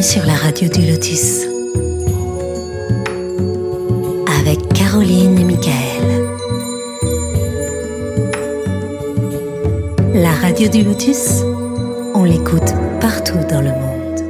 Bienvenue sur la radio du Lotus. Avec Caroline et Michael. La radio du Lotus, on l'écoute partout dans le monde.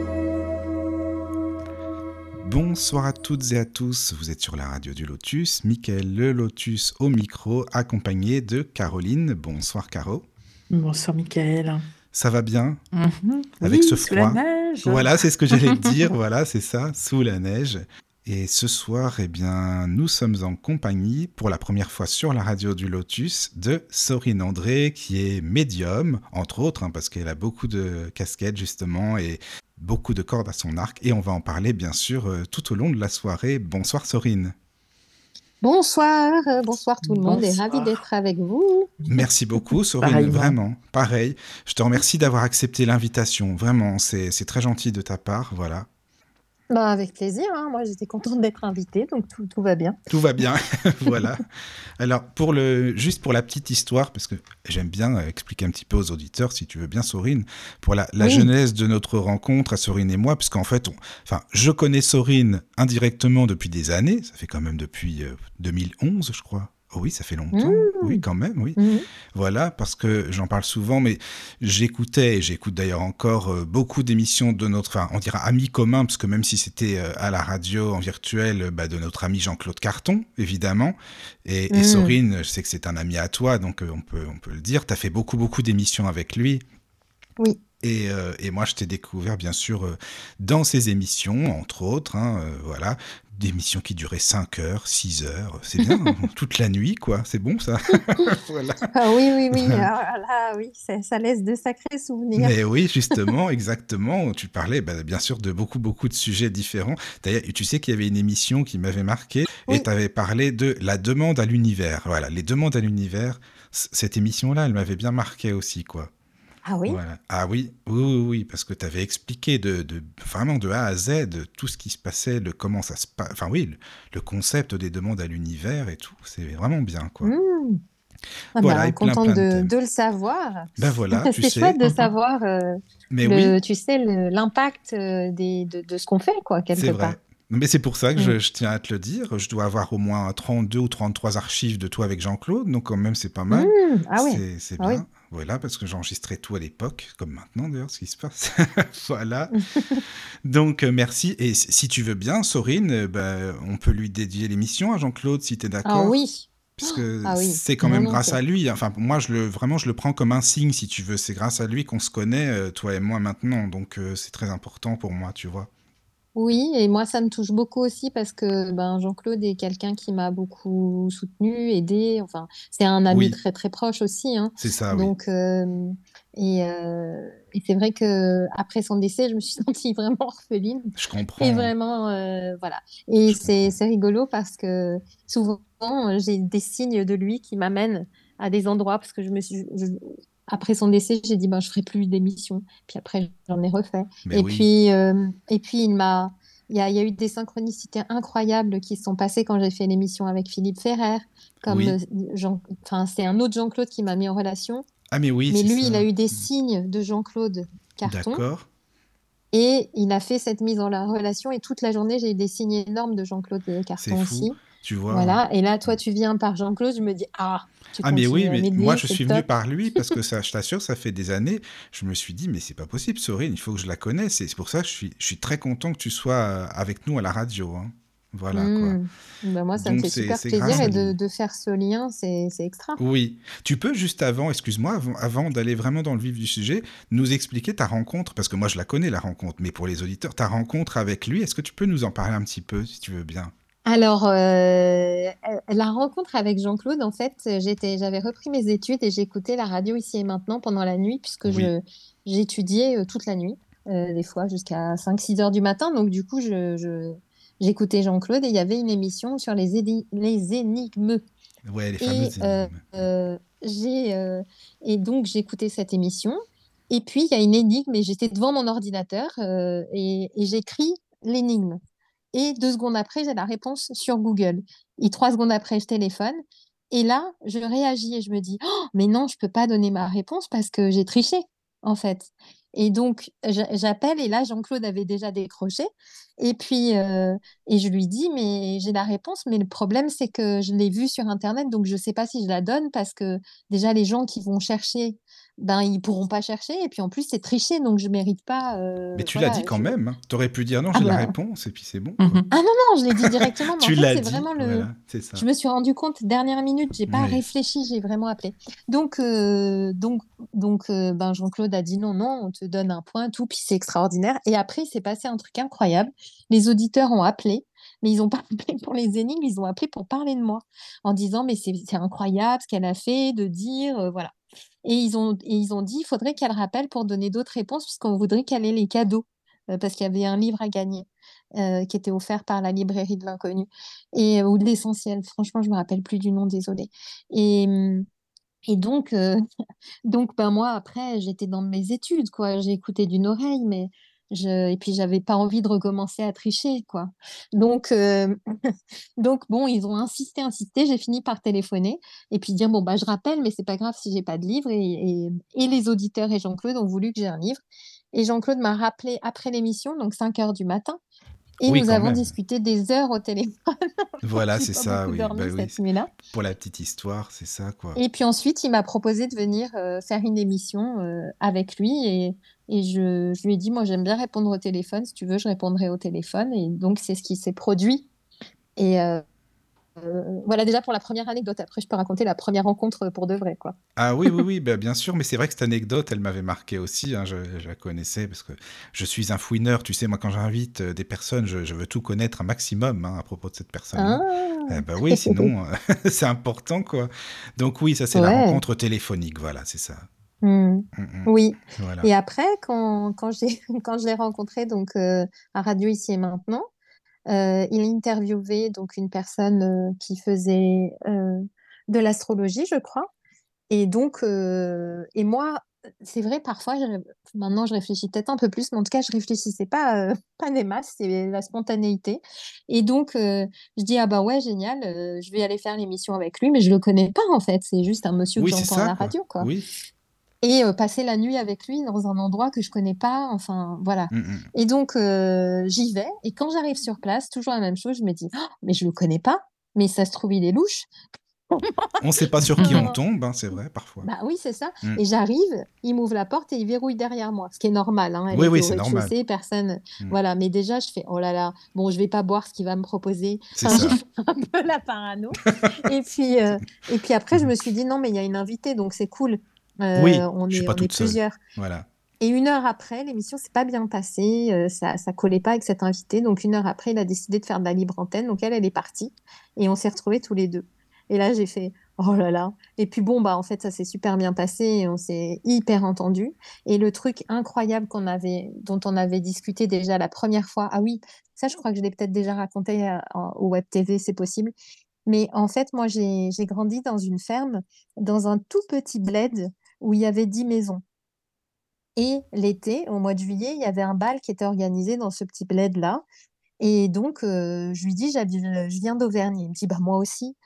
Bonsoir à toutes et à tous, vous êtes sur la radio du Lotus, Michael le Lotus au micro, accompagné de Caroline. Bonsoir Caro. Bonsoir Michael. Ça va bien Mhm. Avec Oui, ce sous la froid. neige. Voilà, c'est ce que j'allais dire, voilà, c'est ça, sous la neige. Et ce soir, eh bien, nous sommes en compagnie, pour la première fois sur la radio du Lotus, de Sorine André, qui est médium, entre autres, hein, parce qu'elle a beaucoup de casquettes, justement, et beaucoup de cordes à son arc. Et on va en parler, bien sûr, euh, tout au long de la soirée. Bonsoir, Sorine. Bonsoir, euh, bonsoir tout le monde et ravi d'être avec vous. Merci beaucoup, Sorine, Pareillement. vraiment, pareil. Je te remercie d'avoir accepté l'invitation, vraiment, c'est c'est très gentil de ta part, voilà. Bah, avec plaisir, hein. moi j'étais contente d'être invitée, donc tout, tout va bien. Tout va bien, voilà. Alors, pour le, juste pour la petite histoire, parce que j'aime bien euh, expliquer un petit peu aux auditeurs, si tu veux bien, Sorine, pour la, la Oui. genèse de notre rencontre à Sorine et moi, puisqu'en fait, on- enfin, je connais Sorine indirectement depuis des années, ça fait quand même depuis euh, 2011, je crois. Oh oui, ça fait longtemps. Mmh. Oui, quand même, oui. Mhm. Voilà, parce que j'en parle souvent, mais j'écoutais, et j'écoute d'ailleurs encore euh, beaucoup d'émissions de notre, enfin, on dira ami commun, parce que même si c'était euh, à la radio en virtuel, euh, bah, de notre ami Jean-Claude Carton, évidemment. Et, et Mm. Sorine, je sais que c'est un ami à toi, donc euh, on, peut, on peut le dire. Tu as fait beaucoup, beaucoup d'émissions avec lui. Oui. Et, euh, et moi, je t'ai découvert, bien sûr, euh, dans ces émissions, entre autres, hein, euh, voilà, des émissions qui duraient 5 heures, 6 heures, c'est bien, toute la nuit, quoi, c'est bon ça. voilà. Ah oui, oui, oui, ah là, oui, ça, ça laisse de sacrés souvenirs. Mais oui, justement, exactement. Tu parlais bah, bien sûr de beaucoup, beaucoup de sujets différents. D'ailleurs, tu sais qu'il y avait une émission qui m'avait marqué et tu avais parlé de la demande à l'univers. Voilà, les demandes à l'univers. Cette émission-là, elle m'avait bien marqué aussi, quoi. Ah oui, Voilà. Ah oui, oui, oui, oui, parce que tu avais expliqué de, de- vraiment de A à Z tout ce qui se passait, le comment ça se passe. Enfin oui, le, le concept des demandes à l'univers et tout. C'est vraiment bien, quoi. Mmh. Ah Voilà, bah, plein, contente plein de le savoir. Ben voilà, C'est chouette de Mhm. savoir, euh, Mais le- oui. tu sais, l'impact euh, de, de ce qu'on fait, quoi, quelque C'est part. vrai. Mais c'est pour ça que Mm. je, je tiens à te le dire. Je dois avoir au moins 32 ou 33 archives de toi avec Jean-Claude, donc quand même c'est pas mal. Mmh. Ah oui, C'est- C'est Ah bien. oui. Voilà, parce que j'enregistrais tout à l'époque, comme maintenant d'ailleurs, ce qui se passe. voilà. donc euh, merci. Et si tu veux bien, Sorine, euh, bah, on peut lui dédier l'émission à Jean-Claude si tu es d'accord. ah oui, Puisque Ah oui. c'est quand même Non, non, grâce à lui. Enfin, moi, je le, vraiment, je le prends comme un signe, si tu veux. C'est grâce à lui qu'on se connaît, euh, toi et moi, maintenant. Donc, euh, c'est très important pour moi, tu vois. Oui, et moi, ça me touche beaucoup aussi parce que ben, Jean-Claude est quelqu'un qui m'a beaucoup soutenu, aidé. Enfin, c'est un ami Oui. très très proche aussi, hein. C'est ça, oui. Donc, euh, et, euh, et c'est vrai que après son décès, je me suis sentie vraiment orpheline. Je comprends. Et vraiment, euh, voilà. Et c'est rigolo parce que souvent, euh, j'ai des signes de lui qui m'amènent à des endroits parce que je me suis, je- après son décès, j'ai dit, ben, je ferai plus d'émissions. Puis après, j'en ai refait. Mais Et oui. puis, euh, et puis il m'a, il y a, il y a eu des synchronicités incroyables qui se sont passées quand j'ai fait l'émission avec Philippe Ferrer. Comme Oui. Jean, enfin, c'est un autre Jean-Claude qui m'a mis en relation. Ah, mais oui, Mais lui, ça. il a eu des signes de Jean-Claude Carton. D'accord. Et il a fait cette mise en la relation. Et toute la journée, j'ai eu des signes énormes de Jean-Claude Carton fou. Aussi. Tu vois. Voilà. Et là, toi, tu viens par Jean-Claude. Je me dis, ah, tu Ah mais oui, mais moi je suis venu par lui parce que ça, je t'assure, ça fait des années. Je me suis dit mais c'est pas possible, Sorine, il faut que je la connaisse. Et c'est pour ça que je suis, je suis très content que tu sois euh, avec nous à la radio. hein. Voilà quoi. Mmh. Ben, moi, ça me Donc, fait c'est- super plaisir et de, faire ce lien, c'est c'est extra. Oui, tu peux juste avant, excuse-moi, avant, avant d'aller vraiment dans le vif du sujet, nous expliquer ta rencontre, parce que moi je la connais la rencontre, mais pour les auditeurs, ta rencontre avec lui, est-ce que tu peux nous en parler un petit peu, si tu veux bien? Alors, euh, la rencontre avec Jean-Claude, en fait, j'étais, j'avais repris mes études et j'écoutais la radio ici et maintenant pendant la nuit, puisque Oui. je, j'étudiais euh, toute la nuit, euh, des fois jusqu'à 5-6 heures du matin. Donc, du coup, je, je- j'écoutais Jean-Claude et il y avait une émission sur les, édi- les énigmes. Ouais, les Et, fameuses euh, énigmes. Euh, j'ai, et donc, j'écoutais cette émission. Et puis, il y a une énigme et j'étais devant mon ordinateur et, et j'écris l'énigme. Et deux secondes après, j'ai la réponse sur Google. Et trois secondes après, je téléphone. Et là, je réagis et je me dis, Oh, mais non, je peux pas donner ma réponse parce que j'ai triché. en fait. Et donc, j'appelle et là, Jean-Claude avait déjà décroché. Et puis, euh, et je lui dis, mais j'ai la réponse, mais le problème, c'est que je l'ai vue sur Internet, donc je ne sais pas si je la donne parce que déjà, les gens qui vont chercher ben ils pourront pas chercher et puis en plus c'est tricher donc je mérite pas euh, mais tu l'as dit quand même hein. tu aurais pu dire non ah j'ai la bah. réponse et puis c'est bon mhm. ah non non je l'ai dit directement mais tu l'as dit vraiment le ça. je me suis rendu compte dernière minute j'ai pas réfléchi j'ai vraiment appelé donc euh, donc donc euh, ben Jean-Claude a dit non non on te donne un point tout puis c'est extraordinaire et après il s'est passé un truc incroyable les auditeurs ont appelé mais ils n'ont pas appelé pour les énigmes, ils ont appelé pour parler de moi, en disant mais c'est incroyable ce qu'elle a fait, de dire, voilà. Et ils ont, dit, il faudrait qu'elle rappelle pour donner d'autres réponses, puisqu'on voudrait qu'elle ait les cadeaux, euh, parce qu'il y avait un livre à gagner euh, qui était offert par la librairie de l'inconnu, et ou de l'essentiel. Franchement, je me rappelle plus du nom, désolé. Et, donc, euh, donc ben moi, après, j'étais dans mes études, quoi. J'ai écouté d'une oreille, mais et puis j'avais pas envie de recommencer à tricher, quoi. Donc, euh, donc bon, ils ont insisté, insisté. J'ai fini par téléphoner et puis dire bon bah je rappelle, mais c'est pas grave si j'ai pas de livre. Et, et, les auditeurs et Jean-Claude ont voulu que j'ai un livre. Et Jean-Claude m'a rappelé après l'émission, donc 5 heures du matin. Et nous avons discuté des heures au téléphone. Voilà, c'est ça, oui. Bah Pour la petite histoire, c'est ça, quoi. Et puis ensuite, il m'a proposé de venir euh, faire une émission euh, avec lui. Et, et je, je, lui ai dit, moi, j'aime bien répondre au téléphone. Si tu veux, je répondrai au téléphone. Et donc, c'est ce qui s'est produit. Et, euh, euh, voilà déjà pour la première anecdote. Après, je peux raconter la première rencontre pour de vrai, quoi. Ah oui, oui, oui, bah, bien sûr. Mais c'est vrai que cette anecdote, elle m'avait marqué aussi. Hein, je, la connaissais parce que je suis un fouineur. Tu sais, moi, quand j'invite euh, des personnes, je, veux tout connaître un maximum hein, à propos de cette personne. Ah. Eh ben oui, sinon, c'est important, quoi. Donc oui, ça, c'est la rencontre téléphonique. Voilà, c'est ça. Mmh. Mmh, mmh. Oui. Et après, quand, quand, quand je l'ai rencontré donc, à Radio Ici et Maintenant, euh, il interviewait donc une personne euh, qui faisait euh, de l'astrologie, je crois. Et donc, et moi, c'est vrai, parfois, maintenant je réfléchis peut-être un peu plus, mais en tout cas, je réfléchissais pas, pas des masses, c'est la spontanéité. Et donc, je dis, ah bah ouais, génial, je vais aller faire l'émission avec lui, mais je le connais pas en fait, c'est juste un monsieur que j'entends à la radio, quoi. Oui et euh, passer la nuit avec lui dans un endroit que je connais pas. Enfin, voilà. Mmh, mmh. Et donc, euh, j'y vais. Et quand j'arrive sur place, toujours la même chose, je me dis, «Oh, mais je le connais pas. Mais ça se trouve, il est louche. on ne sait pas sur qui on tombe, hein, c'est vrai, parfois. Bah oui, c'est ça. Mmh. Et j'arrive, il m'ouvre la porte et il verrouille derrière moi, ce qui est normal. Hein. oui, oui, c'est normal. Personne, voilà. Mais déjà, je fais, oh là là, bon, je vais pas boire ce qu'il va me proposer. C'est ça. un peu la parano. et puis, euh, et puis après, je me suis dit, non, mais il y a une invitée, donc c'est cool. Euh, oui, on est, pas plusieurs. Voilà. Et une heure après, l'émission s'est pas bien passée, euh, ça, ça collait pas avec cet invité. Donc une heure après, il a décidé de faire de la libre antenne. Donc elle, elle est partie et on s'est retrouvés tous les deux. Et là, j'ai fait oh là là. Et puis bon, bah en fait, ça s'est super bien passé et on s'est hyper entendu. Et le truc incroyable qu'on avait, dont on avait discuté déjà la première fois, ah oui, ça, je crois que je l'ai peut-être déjà raconté euh, au Web TV, c'est possible. Mais en fait, moi, j'ai grandi dans une ferme, dans un tout petit bled où il y avait 10 maisons. Et l'été, au mois de juillet, il y avait un bal qui était organisé dans ce petit bled-là. Et donc, euh, je lui dis, je viens d'Auvergne. Il me dit, bah, moi aussi.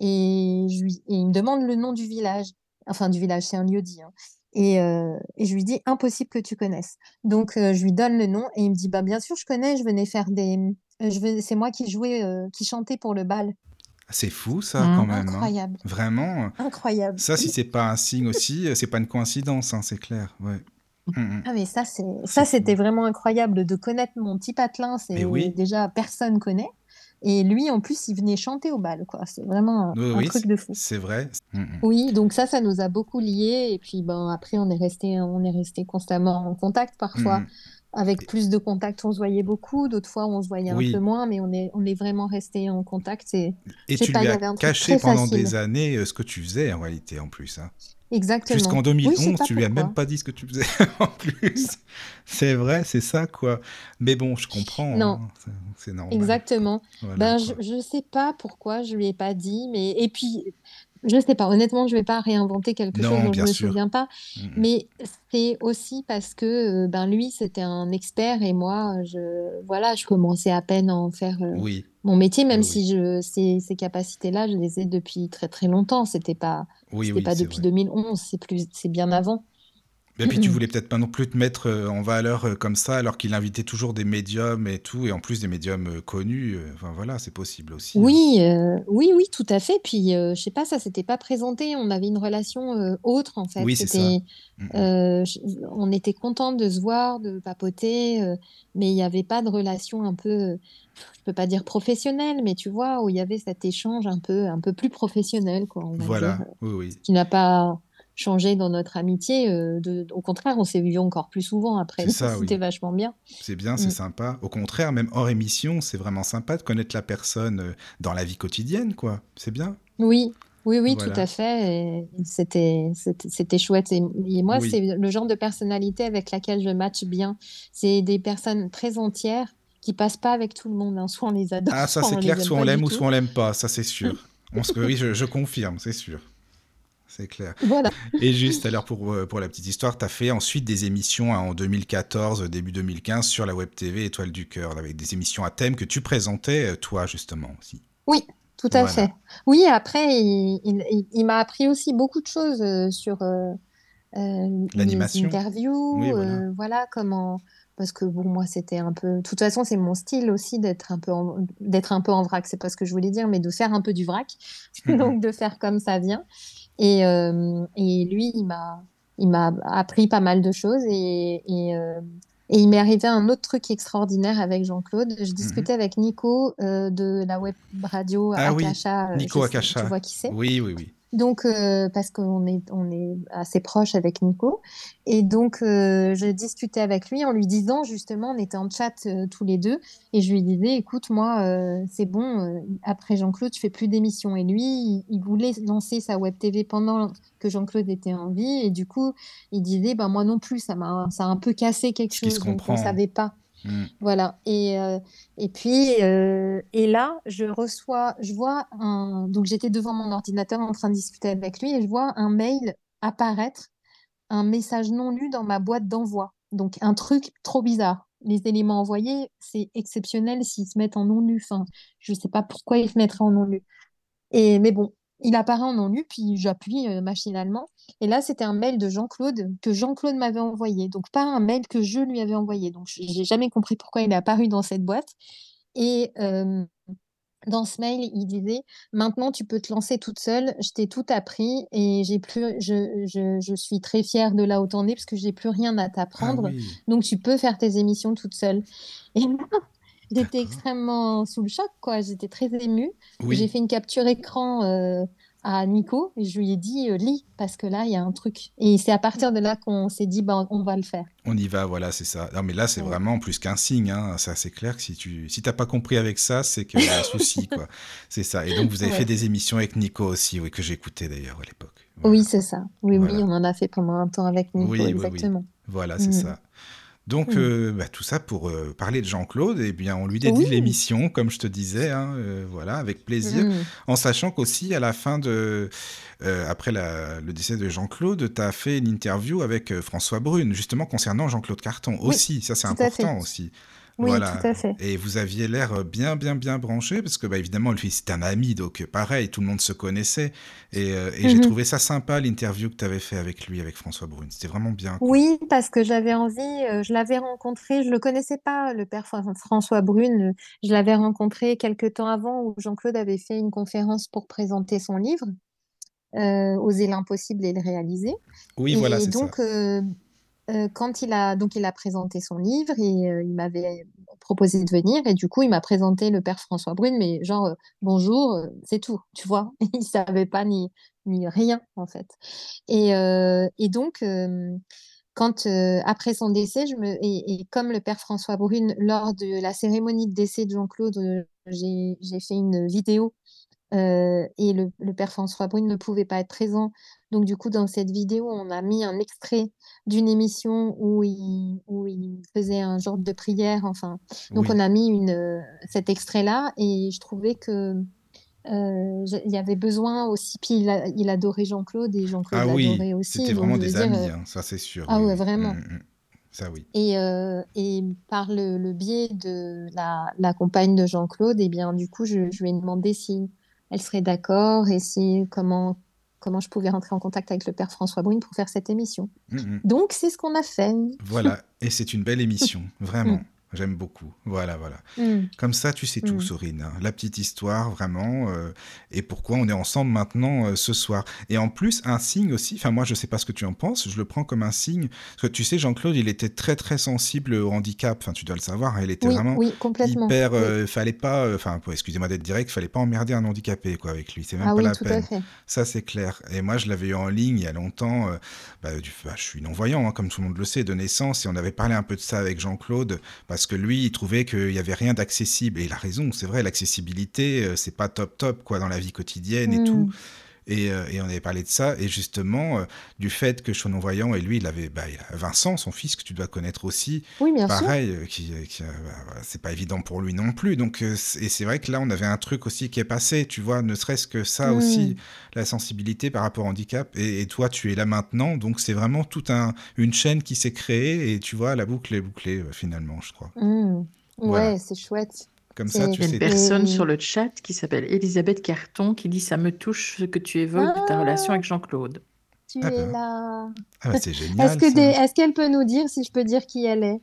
Et, je lui, il me demande le nom du village. Enfin, du village, c'est un lieu dit. Hein. Et, euh, et, je lui dis, impossible que tu connaisses. Donc, euh, je lui donne le nom et il me dit, bah, bien sûr, je connais, je venais faire des. C'est moi qui jouais, qui chantais pour le bal. C'est fou ça mmh. quand même. Hein. Incroyable. Vraiment. Incroyable. Ça, si c'est pas un signe aussi, euh, c'est pas une coïncidence, hein, c'est clair. Ouais. Mmh, mmh. Ah mais ça c'est ça c'était vraiment incroyable de connaître mon petit patelin c'est déjà personne connaît et lui en plus il venait chanter au bal quoi c'est vraiment un, truc de fou c'est vrai oui donc ça ça nous a beaucoup liés et puis ben après on est resté on est resté constamment en contact parfois avec plus de contacts, on se voyait beaucoup. D'autres fois, on se voyait un peu moins, mais on est, on est vraiment resté en contact. Et, et tu lui as caché pendant des années euh, ce que tu faisais en réalité, en plus. Hein. Exactement. Jusqu'en 2011, tu lui as même pas dit ce que tu faisais en plus. c'est vrai, c'est ça, quoi. Mais bon, je comprends. Non. Hein, c'est normal. exactement. ben, je ne sais pas pourquoi je lui ai pas dit, mais et puis je ne sais pas, honnêtement, je ne vais pas réinventer quelque chose dont je ne me souviens pas. Mmh. Mais c'est aussi parce que euh, ben, lui, c'était un expert et moi, je, voilà, je commençais à peine à en faire euh, mon métier, même si je, ces, ces capacités-là, je les ai depuis très très longtemps. Ce n'était pas, pas depuis 2011, c'est bien avant. Et puis tu voulais peut-être pas non plus te mettre euh, en valeur euh, comme ça, alors qu'il invitait toujours des médiums et tout, et en plus des médiums euh, connus. Enfin voilà, c'est possible aussi. Hein. Oui, oui, oui, tout à fait. Puis je sais pas, ça s'était pas présenté. On avait une relation autre en fait. Oui, c'est ça. on était content de se voir, de papoter, mais il n'y avait pas de relation un peu, je peux pas dire professionnelle, mais tu vois, où il y avait cet échange un peu, un peu plus professionnel, quoi. voilà, oui, oui. Qui n'a pas changé dans notre amitié. Euh, de, au contraire, on s'est vu encore plus souvent après. C'était vachement bien. C'est bien, c'est mm. sympa. Au contraire, même hors émission, c'est vraiment sympa de connaître la personne euh, dans la vie quotidienne, quoi. C'est bien. Oui, oui, oui, tout à fait. C'était, c'était chouette. Et, moi, c'est le genre de personnalité avec laquelle je match bien. C'est des personnes très entières qui passent pas avec tout le monde. Hein. Soit on les adore. Ah, ça c'est clair. Soit on l'aime ou soit on l'aime pas. Ça c'est sûr. on se... Oui, je, je confirme, c'est sûr c'est clair. Voilà. Et juste, alors pour, euh, pour la petite histoire, tu as fait ensuite des émissions hein, en 2014, début 2015 sur la Web TV Étoile du Cœur, avec des émissions à thème que tu présentais euh, toi justement aussi. Oui, tout à fait. Oui, après, il, il, m'a appris aussi beaucoup de choses euh, sur l'animation, interviews, voilà. comment parce que bon moi c'était un peu de toute façon c'est mon style aussi d'être un peu d'être un peu en vrac c'est pas ce que je voulais dire mais de faire un peu du vrac mm-hmm. donc de faire comme ça vient et, euh, et lui, il m'a, il m'a appris pas mal de choses et, et, euh, et il m'est arrivé un autre truc extraordinaire avec Jean-Claude. Je mhm. discutais avec Nico euh, de la web radio ah Akasha. Oui. Nico Akasha. Tu vois qui c'est? Oui, oui, oui. Donc, euh, parce qu'on est, on est assez proche avec Nico. Et donc, euh, je discutais avec lui en lui disant, justement, on était en chat euh, tous les deux, et je lui disais, écoute, moi, c'est bon, après Jean-Claude, je fais plus d'émissions. Et lui, il, voulait lancer sa web TV pendant que Jean-Claude était en vie, et du coup, il disait, bah, moi non plus, ça m'a, ça a un peu cassé quelque chose, donc on ne savait pas. Mm. Voilà. Et, euh, et puis, euh, et là, je reçois, je vois un. Donc, j'étais devant mon ordinateur en train de discuter avec lui et je vois un mail apparaître, un message non lu dans ma boîte d'envoi. Donc, un truc trop bizarre. Les éléments envoyés, c'est exceptionnel s'ils se mettent en non lu. Enfin, je ne sais pas pourquoi ils se mettraient en non lu. Et, mais bon, il apparaît en non lu, puis j'appuie euh, machinalement. Et là, c'était un mail de Jean-Claude que Jean-Claude m'avait envoyé. Donc, pas un mail que je lui avais envoyé. Donc, j'ai jamais compris pourquoi il est apparu dans cette boîte. Et euh, dans ce mail, il disait Maintenant, tu peux te lancer toute seule. Je t'ai tout appris et j'ai plus, je, je, je, suis très fière de là où t'en es parce que j'ai plus rien à t'apprendre. Ah Donc, tu peux faire tes émissions toute seule. Et J'étais extrêmement sous le choc, quoi. J'étais très émue. J'ai fait une capture écran euh, à Nico et je lui ai dit euh, lis parce que là il y a un truc. Et c'est à partir de là qu'on s'est dit bah, on va le faire. On y va, voilà, c'est ça. Non mais là c'est vraiment plus qu'un signe. Hein. C'est assez clair que si tu si t'as pas compris avec ça, c'est qu'il y a un souci, quoi. C'est ça. Et donc vous avez fait des émissions avec Nico aussi, oui, que j'écoutais d'ailleurs à l'époque. Oui, c'est ça. Oui, oui, on en a fait pendant un temps avec Nico, exactement. Voilà, c'est mm. ça. Donc, euh, bah, tout ça pour euh, parler de Jean-Claude, eh bien, on lui dédie l'émission, comme je te disais, hein, euh, voilà, avec plaisir, mm. en sachant qu'aussi, à la fin de. après le décès de Jean-Claude, tu as fait une interview avec François Brune, justement concernant Jean-Claude Carton aussi. Ça, c'est important aussi. Oui, voilà. tout à fait. Et vous aviez l'air bien, bien, bien branché, parce que bah, évidemment, lui, c'était un ami, donc pareil, tout le monde se connaissait. Et, euh, j'ai mhm. trouvé ça sympa, l'interview que tu avais fait avec lui, avec François Brune. C'était vraiment bien. Oui, parce que j'avais envie, euh, je l'avais rencontré, je le connaissais pas, le père François Brune. Je l'avais rencontré quelques temps avant où Jean-Claude avait fait une conférence pour présenter son livre. Euh, oser l'impossible et le réaliser. Oui, voilà, c'est ça. donc, quand il a donc il a présenté son livre et il m'avait proposé de venir et du coup il m'a présenté le père François Brune mais genre bonjour c'est tout tu vois il savait pas ni ni rien en fait et, et donc quand après son décès et, comme le père François Brune lors de la cérémonie de décès de Jean-Claude j'ai fait une vidéo et le, père François Brune ne pouvait pas être présent. Donc, du coup, dans cette vidéo, on a mis un extrait d'une émission où il, où il faisait un genre de prière. Enfin, donc, on a mis une, euh, cet extrait-là et je trouvais que euh, il y avait besoin aussi. Puis il, adorait Jean-Claude et Jean-Claude ah l'adorait aussi. C'était vraiment des amis, hein, ça c'est sûr. Ah ouais, vraiment. Mm, mm. Ça, oui. Et, et par le, biais de la, la compagne de Jean-Claude, et eh bien du coup, je, je lui ai demandé si elle serait d'accord et si comment comment je pouvais rentrer en contact avec le père François Brune pour faire cette émission. Mm, mm. Donc, c'est ce qu'on a fait. Voilà, et c'est une belle émission, vraiment. J'aime beaucoup. Voilà, voilà. Mm. Comme ça, tu sais tout, Mm. Sorine. hein. La petite histoire, vraiment, euh, et pourquoi on est ensemble maintenant euh, ce soir. Et en plus, un signe aussi, enfin moi je sais pas ce que tu en penses, je le prends comme un signe, parce que tu sais, Jean-Claude, il était très très sensible au handicap, enfin tu dois le savoir, hein, il était Oui, vraiment oui, complètement. hyper... Oui. euh, fallait pas, euh, enfin excusez-moi d'être direct, fallait pas emmerder un handicapé quoi avec lui, c'est même Ah pas la tout peine. à fait. Ça, c'est clair. Et moi, je l'avais eu en ligne il y a longtemps. bah, du- bah, je suis non-voyant, hein, comme tout le monde le sait, de naissance. Et on avait parlé un peu de ça avec Jean-Claude, parce que lui, il trouvait qu'il n'y avait rien d'accessible. Et il a raison, c'est vrai, l'accessibilité, euh, c'est pas top top, quoi, dans la vie quotidienne et Mm. tout. Et, euh, et on avait parlé de ça. Et justement, euh, du fait que je suis non-voyant, et lui, il avait bah, il a Vincent, son fils, que tu dois connaître aussi, Oui, bien sûr. pareil, euh, qui, qui, bah, c'est pas évident pour lui non plus. Donc, et c'est vrai que là, on avait un truc aussi qui est passé, tu vois, ne serait-ce que ça Mm. aussi, la sensibilité par rapport au handicap. Et, et toi, tu es là maintenant, donc c'est vraiment toute un, une chaîne qui s'est créée, et tu vois, la boucle est bouclée finalement, je crois. Mm. Ouais, Voilà. c'est chouette. Comme ça, C'est- tu Il y a sais. une personne sur le chat qui s'appelle Elisabeth Carton qui dit Ça me touche ce que tu évoques de ta Ah. relation avec Jean-Claude. Tu Ah es bah. là. Ah bah, c'est génial. Est-ce qu'elle peut nous dire si je peux dire qui elle est?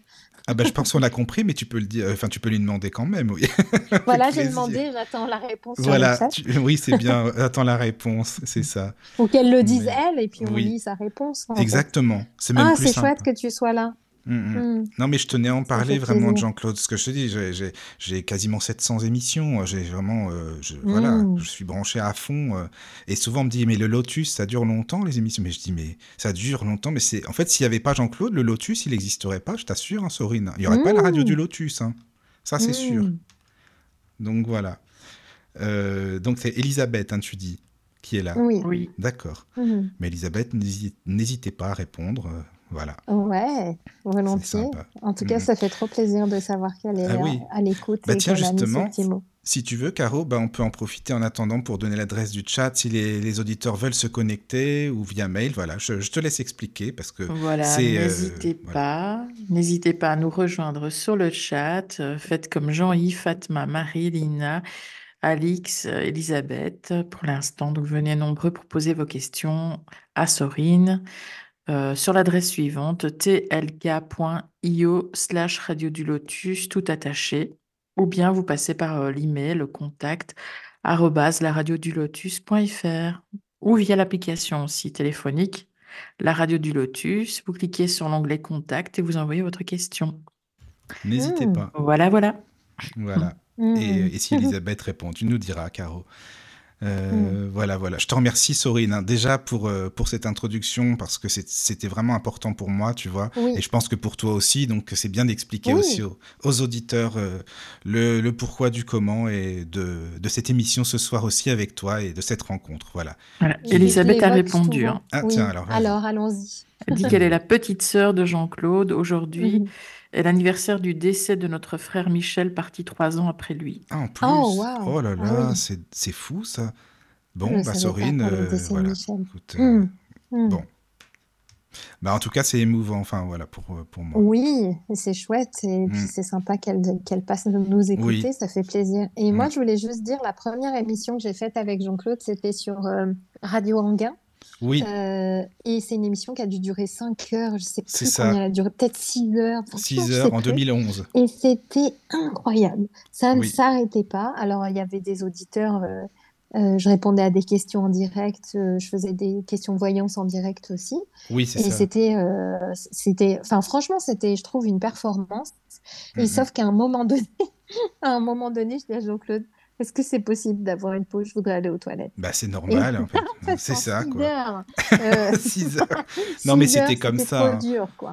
Ah bah, je pense qu'on a compris, mais tu peux le dire, enfin, tu peux lui demander quand même, oui. Voilà, j'ai demandé, j'attends la réponse sur le Voilà, chat. tu- oui, c'est bien. Attends la réponse, c'est ça. Ou qu'elle le dise Mais- elle et puis on Oui. lit sa réponse. Exactement. C'est même Ah, plus c'est chouette que tu sois là. Mm, mm. Mm. Non, mais je tenais à en parler vraiment de. Jean-Claude. Ce que je te dis, j'ai- quasiment 700 émissions. J'ai vraiment, euh, je, voilà, je suis branché à fond. euh, et souvent, on me dit, mais le Lotus, ça dure longtemps, les émissions? Mais je dis, mais ça dure longtemps. Mais c'est, en fait, s'il n'y avait pas Jean-Claude, le Lotus, il n'existerait pas, je t'assure, hein, Sorine. Il n'y aurait pas la radio du Lotus. hein. Ça, c'est sûr. Donc, voilà. Euh, donc, c'est Elisabeth, hein, tu dis, qui est là. Oui. Oui. D'accord. Mhm. Mais Elisabeth, n'hési- n'hésitez pas à répondre. Voilà. Ouais, volontiers. En tout cas, Mhm. ça fait trop plaisir de savoir qu'elle est Ah là, oui. à l'écoute Bah tiens, justement. Si tu veux, Caro, bah, on peut en profiter en attendant pour donner l'adresse du chat si les, les auditeurs veulent se connecter ou via mail. Voilà, je, je te laisse expliquer parce que Voilà, c'est. euh, n'hésitez voilà. pas, n'hésitez pas à nous rejoindre sur le chat. Euh, Faites comme Jean-Yves, Fatma, Marie, Lina, Alix, euh, Elisabeth. Pour l'instant, donc venez nombreux pour poser vos questions à Sorine euh, sur l'adresse suivante tlk.io slash radio du lotus tout attaché ou bien vous passez par euh, l'email le contact laradiodulotus.fr ou via l'application aussi téléphonique la radio du Lotus, vous cliquez sur l'onglet Contact et vous envoyez votre question. N'hésitez Mm. pas. Voilà, voilà. Voilà. Mhm. Et, et si Elisabeth répond, tu nous diras, Caro. Euh, Voilà, voilà. Je te remercie, Sorine, hein, déjà pour, euh, pour cette introduction, parce que c'était vraiment important pour moi, tu vois. Oui. Et je pense que pour toi aussi, donc c'est bien d'expliquer Oui. aussi aux, aux auditeurs euh, le, le pourquoi du comment et de, de cette émission ce soir aussi avec toi et de cette rencontre. Voilà. Voilà. Elisabeth a répondu. hein. Ah, Oui. tiens, alors. Alors, allons-y. Elle dit qu'elle est la petite sœur de Jean-Claude. Aujourd'hui Mhm. Est l'anniversaire du décès de notre frère Michel, parti trois ans après lui. Ah, en plus. Oh, waouh. là Ah là, oui. c'est c'est fou ça. Bon, bah Sorine, euh, voilà. Écoute, euh, Mm. Mm. Bon. Bah en tout cas, c'est émouvant, enfin voilà, pour, euh, pour moi. Oui, c'est chouette et puis Mm. c'est sympa qu'elle qu'elle passe nous- nous écouter, Oui. ça fait plaisir. Et moi, je voulais juste dire, la première émission que j'ai faite avec Jean-Claude, c'était sur euh, Radio Anguin. Oui, Euh, et c'est une émission qui a dû durer 5 heures, je sais C'est plus ça. combien elle a duré, peut-être 6 heures. franchement, 6 je sais heures en plus. 2011. Et c'était incroyable. Ça ne Oui. s'arrêtait pas. Alors, il y avait des auditeurs, euh, euh, je répondais à des questions en direct, euh, je faisais des questions voyance en direct aussi. Oui, c'est Et ça. c'était, euh, c'était, enfin, franchement, c'était, je trouve, une performance. Et Mhm. sauf qu'à un moment donné, à un moment donné, je dis à Jean-Claude, est-ce que c'est possible d'avoir une pause? Je voudrais aller aux toilettes. Bah c'est normal, en fait. C'est ça, six quoi. heures, euh, 6 heures. Non, mais six heures, c'était comme ça, hein.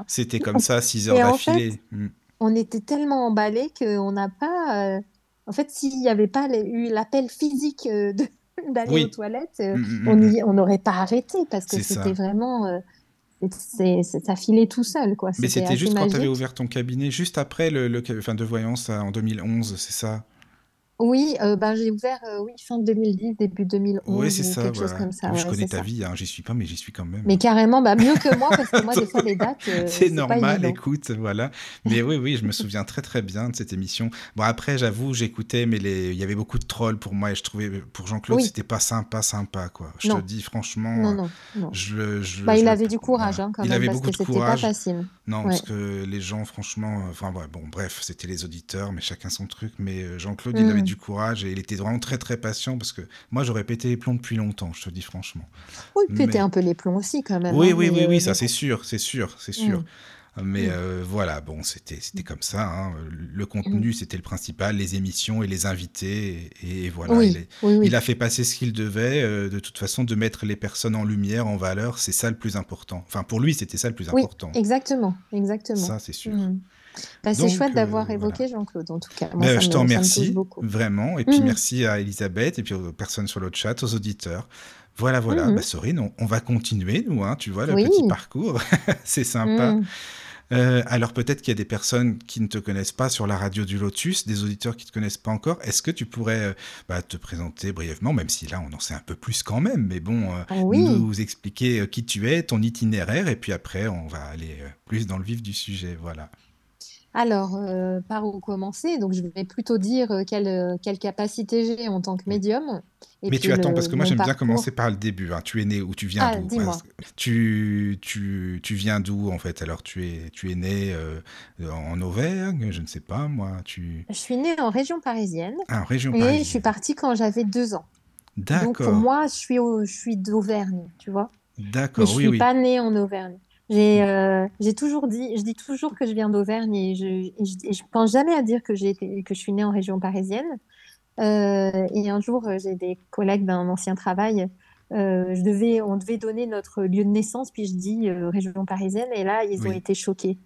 C'était comme ça, 6 heures en d'affilée. Mm. on était tellement emballés qu'on n'a pas. euh, En fait, s'il n'y avait pas eu l'appel physique euh, d'aller Oui. aux toilettes, Mm, mm, on n'aurait pas arrêté parce que c'était vraiment. c'est- ça filait tout seul, quoi. Mais c'était juste quand tu avais ouvert ton cabinet, juste après le, le enfin, de voyance en 2011, c'est ça? Oui, euh, ben, j'ai ouvert euh, oui, fin 2010, début Ouais, 2011 c'est ou ça, quelque chose comme ça. Oui, je connais c'est ta ça. vie, hein, j'y suis pas, mais j'y suis quand même. Mais carrément, bah, mieux que moi, parce que moi, des fois, les dates, euh, C'est c'est pas normal, écoute, voilà. Mais oui, oui, je me souviens très très bien de cette émission. Bon, après, j'avoue, j'écoutais, mais les... il y avait beaucoup de trolls pour moi et je trouvais, pour Jean-Claude, Oui, c'était pas sympa, sympa, quoi. Je te dis, franchement, non, non, non. je Bah, je il le, avait du courage hein, quand Il même, avait parce beaucoup que c'était pas facile. Non, Ouais. parce que les gens, franchement, enfin, ouais, bon, bref, c'était les auditeurs, mais chacun son truc. Mais Jean-Claude, il avait Hmm. Du courage et il était vraiment très très patient parce que moi, j'aurais pété les plombs depuis longtemps, je te dis franchement. Oui, puis t'es Mais un peu les plombs aussi quand même, oui, hein, oui, oui, euh, oui, mais ça c'est sûr, c'est sûr, c'est sûr. Hmm, Mais hmm, euh, voilà, bon, c'était c'était comme ça. hein. Le contenu, c'était le principal, les émissions et les invités. Et, et voilà, il, est- oui, il a fait passer ce qu'il devait. euh, de toute façon, de mettre les personnes en lumière, en valeur, c'est ça le plus important. Enfin, pour lui, c'était ça le plus Oui, important. exactement, exactement. Ça, c'est sûr. Bah, c'est chouette euh, d'avoir voilà. évoqué Jean-Claude, en tout cas. Moi, je t'en remercie, vraiment. Et puis Hmm, merci à Elisabeth et puis aux personnes sur le chat, aux auditeurs. Voilà, voilà. Bah, Sorine, on, on va continuer, nous, hein, tu vois, le petit parcours. c'est sympa. Hmm. Euh, alors peut-être qu'il y a des personnes qui ne te connaissent pas sur la radio du Lotus, des auditeurs qui ne te connaissent pas encore. Est-ce que tu pourrais euh, bah, te présenter brièvement, même si là on en sait un peu plus quand même, mais bon, euh, Oui. nous expliquer qui tu es, ton itinéraire, et puis après on va aller plus dans le vif du sujet. Voilà. Alors, euh, par où commencer? Donc, je vais plutôt dire euh, quelle, euh, quelle capacité j'ai en tant que médium. Et Mais tu attends, parce que moi j'aime bien commencer par le début. hein. Tu es né où Tu viens Ah, d'où tu, tu, tu viens d'où en fait? Alors tu es, tu es né euh, en Auvergne, je ne sais pas moi. Tu... Je suis née en région parisienne Ah, en région et je suis parisienne. partie quand j'avais deux ans. Donc, pour D'accord, moi, je suis, au- je suis d'Auvergne, tu vois? D'accord, je oui, suis oui. pas née en Auvergne. J'ai euh, j'ai toujours dit, je dis toujours que je viens d'Auvergne et je, et je, et je pense jamais à dire que j'ai été, que je suis née en région parisienne. Euh, et un jour, j'ai des collègues d'un ancien travail. euh, je devais, on devait donner notre lieu de naissance, puis je dis région parisienne, et là, ils ont été choqués.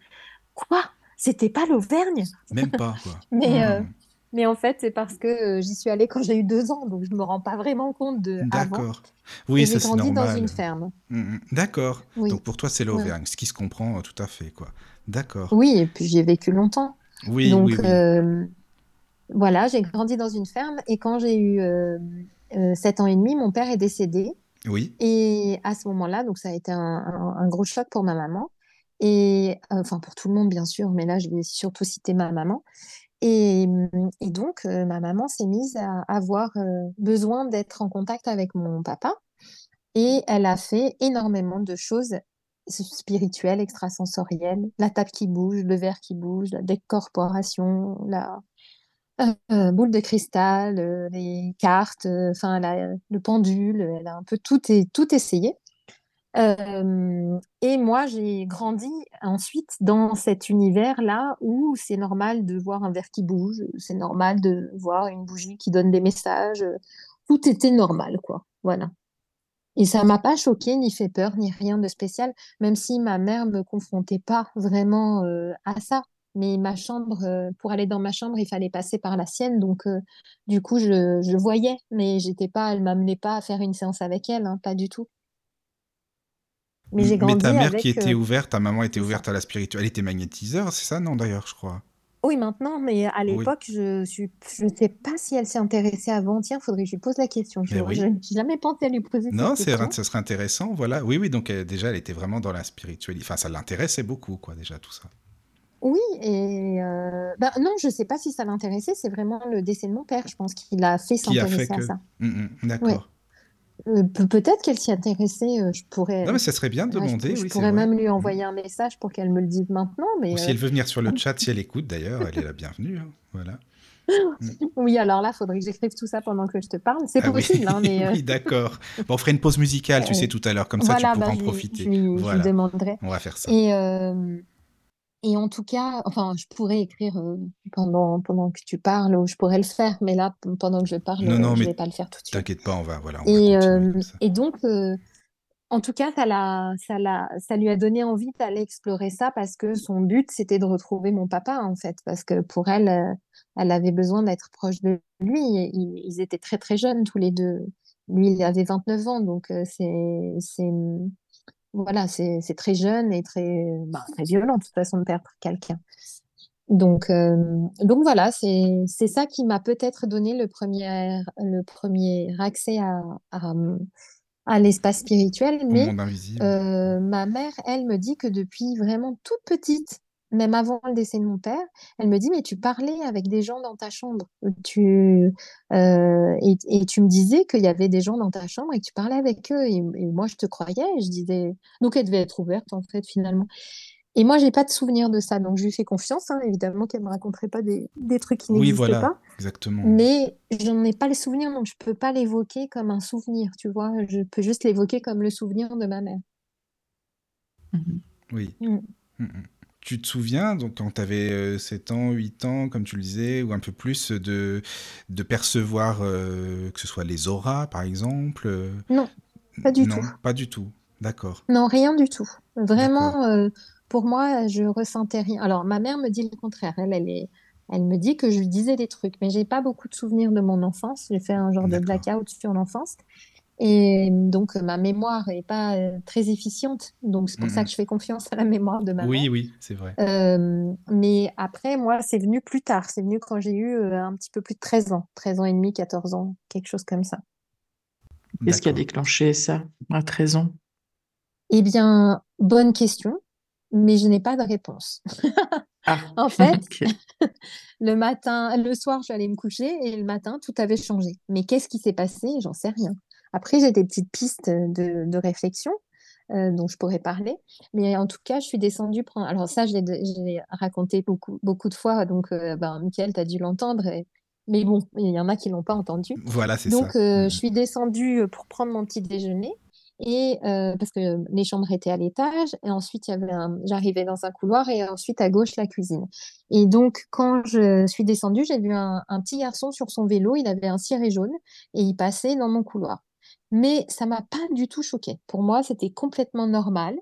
Quoi? C'était pas l'Auvergne? même pas quoi. Mais, Hmm. Mais en fait, c'est parce que euh, j'y suis allée quand j'ai eu deux ans, donc je me rends pas vraiment compte de. D'accord. Oui, j'ai ça c'est grandi dans normal. une ferme. Hmm, hmm. D'accord. Oui, Donc pour toi c'est ouais. l'Auvergne, ce qui se comprend euh, tout à fait quoi. D'accord. Oui, et puis j'y ai vécu longtemps. Oui, Donc oui, oui. euh, voilà, j'ai grandi dans une ferme et quand j'ai eu euh, euh, 7 ans et demi, mon père est décédé. Oui, Et à ce moment-là, donc ça a été un, un- un gros choc pour ma maman. Et euh, enfin pour tout le monde bien sûr, mais là je vais surtout citer ma maman. Et, et donc euh, ma maman s'est mise à avoir euh, besoin d'être en contact avec mon papa. Et elle a fait énormément de choses spirituelles, extrasensorielles, la table qui bouge, le verre qui bouge, la décorporation, la euh, boule de cristal, les cartes, enfin le pendule, elle a un peu tout, tout essayé. Et moi, j'ai grandi ensuite dans cet univers-là où c'est normal de voir un verre qui bouge, c'est normal de voir une bougie qui donne des messages. Tout était normal, quoi. Voilà. Et ça m'a pas choquée, ni fait peur, ni rien de spécial, même si ma mère me confrontait pas vraiment à ça. Mais ma chambre, pour aller dans ma chambre, il fallait passer par la sienne, donc du coup, je, je voyais, mais j'étais pas, elle m'amenait pas à faire une séance avec elle, hein, pas du tout. Mais j'ai Mais ta mère qui était euh, ouverte, ta maman était ouverte à la spiritualité. Elle était magnétiseur, c'est ça? Non, d'ailleurs, je crois? Oui, maintenant, mais à Oui. l'époque, je suis, je sais pas si elle s'est intéressée avant. Tiens, faudrait que je lui pose la question. Je oui. n'ai jamais pensé à lui poser cette Non, c'est, question. ça serait intéressant, voilà. Oui, oui, donc euh, déjà, elle était vraiment dans la spiritualité. Enfin, ça l'intéressait beaucoup, quoi, déjà, tout ça. Oui, et euh, ben non, je sais pas si ça l'intéressait, c'est vraiment le décès de mon père, je pense qu'il a fait Qui a fait s'intéresser à que... ça. Mm, mm, Ouais. Euh, pe- peut-être qu'elle s'y intéressait, euh, je pourrais, Non, mais ça serait bien de ouais, je, demander, je oui, pourrais vrai. même lui Mm. envoyer un message pour qu'elle me le dise maintenant, mais Ou si euh, elle veut venir sur le chat, si elle écoute, d'ailleurs, elle est la bienvenue, hein, Voilà. Mm. oui, alors là, faudrait que j'écrive tout ça pendant que je te parle. C'est Ah oui, possible, hein, mais euh, oui, d'accord. Bon, on ferait une pause musicale, tu euh, sais, tout à l'heure, comme ça, tu pourras bah, en je lui, je profiter. lui, je lui Voilà, demanderai. on va faire ça. Et, euh, et en tout cas, enfin, je pourrais écrire euh, pendant, pendant que tu parles, ou je pourrais le faire, mais là, pendant que je parle, Non, euh, non, je mais vais pas le faire tout de suite. t'inquiète pas, on va, voilà, on Et, euh, et donc, euh, en tout cas, ça l'a, ça l'a, ça lui a donné envie d'aller explorer ça parce que son but, c'était de retrouver mon papa, en fait, parce que pour elle, elle avait besoin d'être proche de lui. Ils, ils étaient très, très jeunes, tous les deux. Lui, il avait 29 ans, donc c'est, c'est, voilà, c'est, très jeune et très, bah, très violent, de toute façon, de perdre quelqu'un. Donc, euh, donc voilà, c'est ça qui m'a peut-être donné le premier, le premier accès à, à, à l'espace spirituel. Mais euh, ma mère, elle me dit que depuis vraiment toute petite, même avant le décès de mon père, elle me dit, mais tu parlais avec des gens dans ta chambre. Tu, euh, et, et tu me disais qu'il y avait des gens dans ta chambre et que tu parlais avec eux. Et, et moi, je te croyais. Et je disais, donc elle devait être ouverte, en fait, finalement. Et moi, j'ai pas de souvenir de ça, donc je lui fais confiance, hein, évidemment qu'elle me raconterait pas des, des trucs qui Oui, n'existaient voilà, pas, exactement. mais j'en ai pas le souvenir, donc je peux pas l'évoquer comme un souvenir, tu vois, je peux juste l'évoquer comme le souvenir de ma mère. Mhm. Oui. Mm. Mm, mm. Tu te souviens, donc quand tu avais 7 ans, 8 ans, comme tu le disais, ou un peu plus, de, de percevoir euh, que ce soit les auras, par exemple euh, Non, pas du Non, tout. pas du tout. D'accord. Non, rien du tout. Vraiment, euh, pour moi, je ressentais rien. Alors, ma mère me dit le contraire. Elle, elle est, elle me dit que je lui disais des trucs, mais j'ai pas beaucoup de souvenirs de mon enfance. J'ai fait un genre de blackout sur l'enfance. Et donc, ma mémoire est pas euh, très efficiente. Donc, c'est pour ça Mhm. que je fais confiance à la mémoire de ma Oui, mère. oui, c'est vrai. Euh, mais après, moi, c'est venu plus tard. C'est venu quand j'ai eu euh, un petit peu plus de 13 ans. 13 ans et demi, 14 ans, quelque chose comme ça. Qu'est-ce qui a déclenché ça à 13 ans? Eh bien, bonne question, mais je n'ai pas de réponse. Ah, En fait, le matin, le soir, je suis allée me coucher et le matin, tout avait changé. Mais qu'est-ce qui s'est passé? J'en sais rien. Après, j'ai des petites pistes de, de réflexion euh, dont je pourrais parler. Mais en tout cas, je suis descendue prendre. Alors, ça, je l'ai raconté beaucoup, beaucoup de fois. Donc, euh, ben, Mickaël, tu as dû l'entendre. et- Mais bon, il y en a qui l'ont pas entendu. Voilà, c'est Donc, ça. euh, Mhm. je suis descendue pour prendre mon petit déjeuner. Et euh, parce que les chambres étaient à l'étage, et ensuite il y avait un... j'arrivais dans un couloir, et ensuite à gauche la cuisine. Et donc, quand je suis descendue, j'ai vu un, un petit garçon sur son vélo, il avait un ciré jaune, et il passait dans mon couloir. Mais ça m'a pas du tout choquée. Pour moi, c'était complètement normal.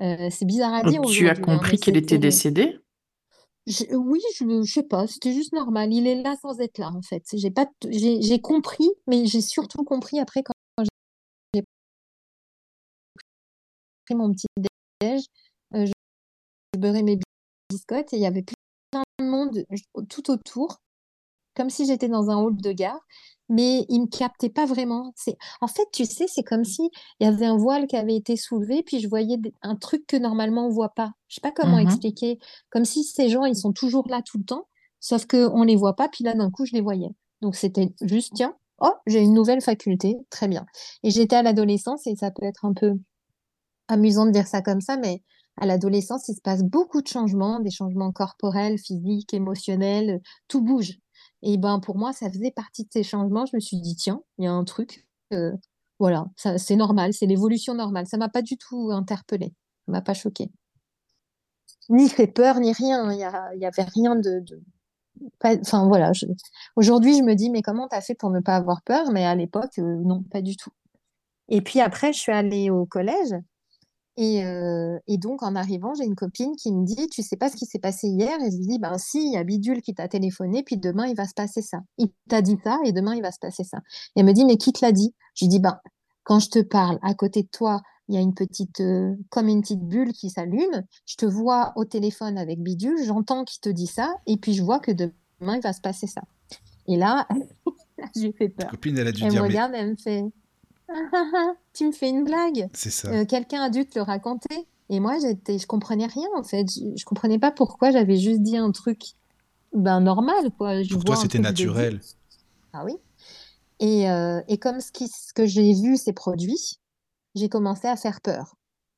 Euh, c'est bizarre à dire tu as hein, compris qu'il était décédé? Je- oui, je, je sais pas, c'était juste normal. Il est là sans être là, en fait. J'ai pas, j'ai compris, mais j'ai surtout compris après quand j'ai pris mon petit déj, euh, je, je beurrais mes biscottes et il y avait plein de monde euh, tout autour, comme si j'étais dans un hall de gare, mais il me captait pas vraiment. C'est, en fait, tu sais, c'est comme si il y avait un voile qui avait été soulevé, puis je voyais un truc que normalement on voit pas. Je sais pas comment Mhm. expliquer. Comme si ces gens, ils sont toujours là tout le temps, sauf que on les voit pas, puis là d'un coup, je les voyais. Donc c'était juste, tiens, oh, j'ai une nouvelle faculté, très bien. Et j'étais à l'adolescence et ça peut être un peu amusant de dire ça comme ça, mais à l'adolescence, il se passe beaucoup de changements, des changements corporels, physiques, émotionnels, tout bouge. Et ben pour moi, ça faisait partie de ces changements. Je me suis dit, tiens, il y a un truc, euh, voilà, c'est normal, c'est l'évolution normale. Ça m'a pas du tout interpellée, ça m'a pas choquée. Ni fait peur, ni rien. A, il y avait rien de, enfin voilà. Aujourd'hui, je me dis, mais comment t'as fait pour ne pas avoir peur? Mais à l'époque, euh, non, pas du tout. Et puis après, je suis allée au collège. Et, euh, et donc, en arrivant, j'ai une copine qui me dit, tu sais pas ce qui s'est passé hier? Et je lui dis, ben si, il y a Bidule qui t'a téléphoné, puis demain, il va se passer ça. Il t'a dit ça, et demain, il va se passer ça. Et elle me dit, mais qui te l'a dit? Je lui dis, ben, quand je te parle, à côté de toi, il y a une petite, euh, comme une petite bulle qui s'allume. Je te vois au téléphone avec Bidule, j'entends qu'il te dit ça, et puis je vois que demain, il va se passer ça. Et là, j'ai fait Ta peur. copine, elle a dû Elle me dire, mais regarde, elle me fait, ah, ah, ah, tu me fais une blague? c'est ça. Euh, quelqu'un a dû te le raconter. Et moi, j'étais, je comprenais rien en fait. Je, je comprenais pas pourquoi j'avais juste dit un truc ben, normal, quoi. Je Pour toi, vois c'était de naturel. Ah oui. Et, euh, et comme ce, qui, ce que j'ai vu s'est produit, j'ai commencé à faire peur.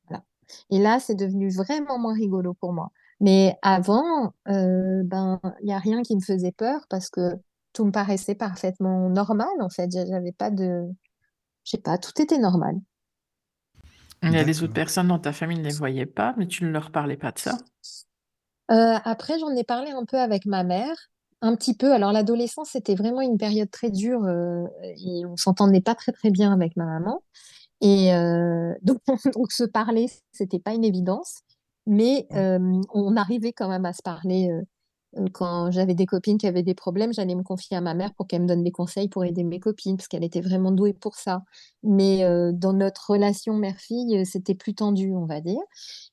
Voilà. Et là, c'est devenu vraiment moins rigolo pour moi. Mais avant, euh, ben, il n'y a rien qui me faisait peur parce que tout me paraissait parfaitement normal en fait. J'avais pas de, je sais pas, tout était normal. Il y a les autres personnes dans ta famille ne les voyaient pas, mais tu ne leur parlais pas de ça? Euh, après, j'en ai parlé un peu avec ma mère, un petit peu. Alors, l'adolescence, c'était vraiment une période très dure euh, et on s'entendait pas très très bien avec ma maman. Et euh, donc, donc, se parler, c'était pas une évidence, mais euh, on arrivait quand même à se parler. Quand j'avais des copines qui avaient des problèmes, j'allais me confier à ma mère pour qu'elle me donne des conseils pour aider mes copines, parce qu'elle était vraiment douée pour ça. Mais euh, dans notre relation mère-fille, euh, c'était plus tendu, on va dire.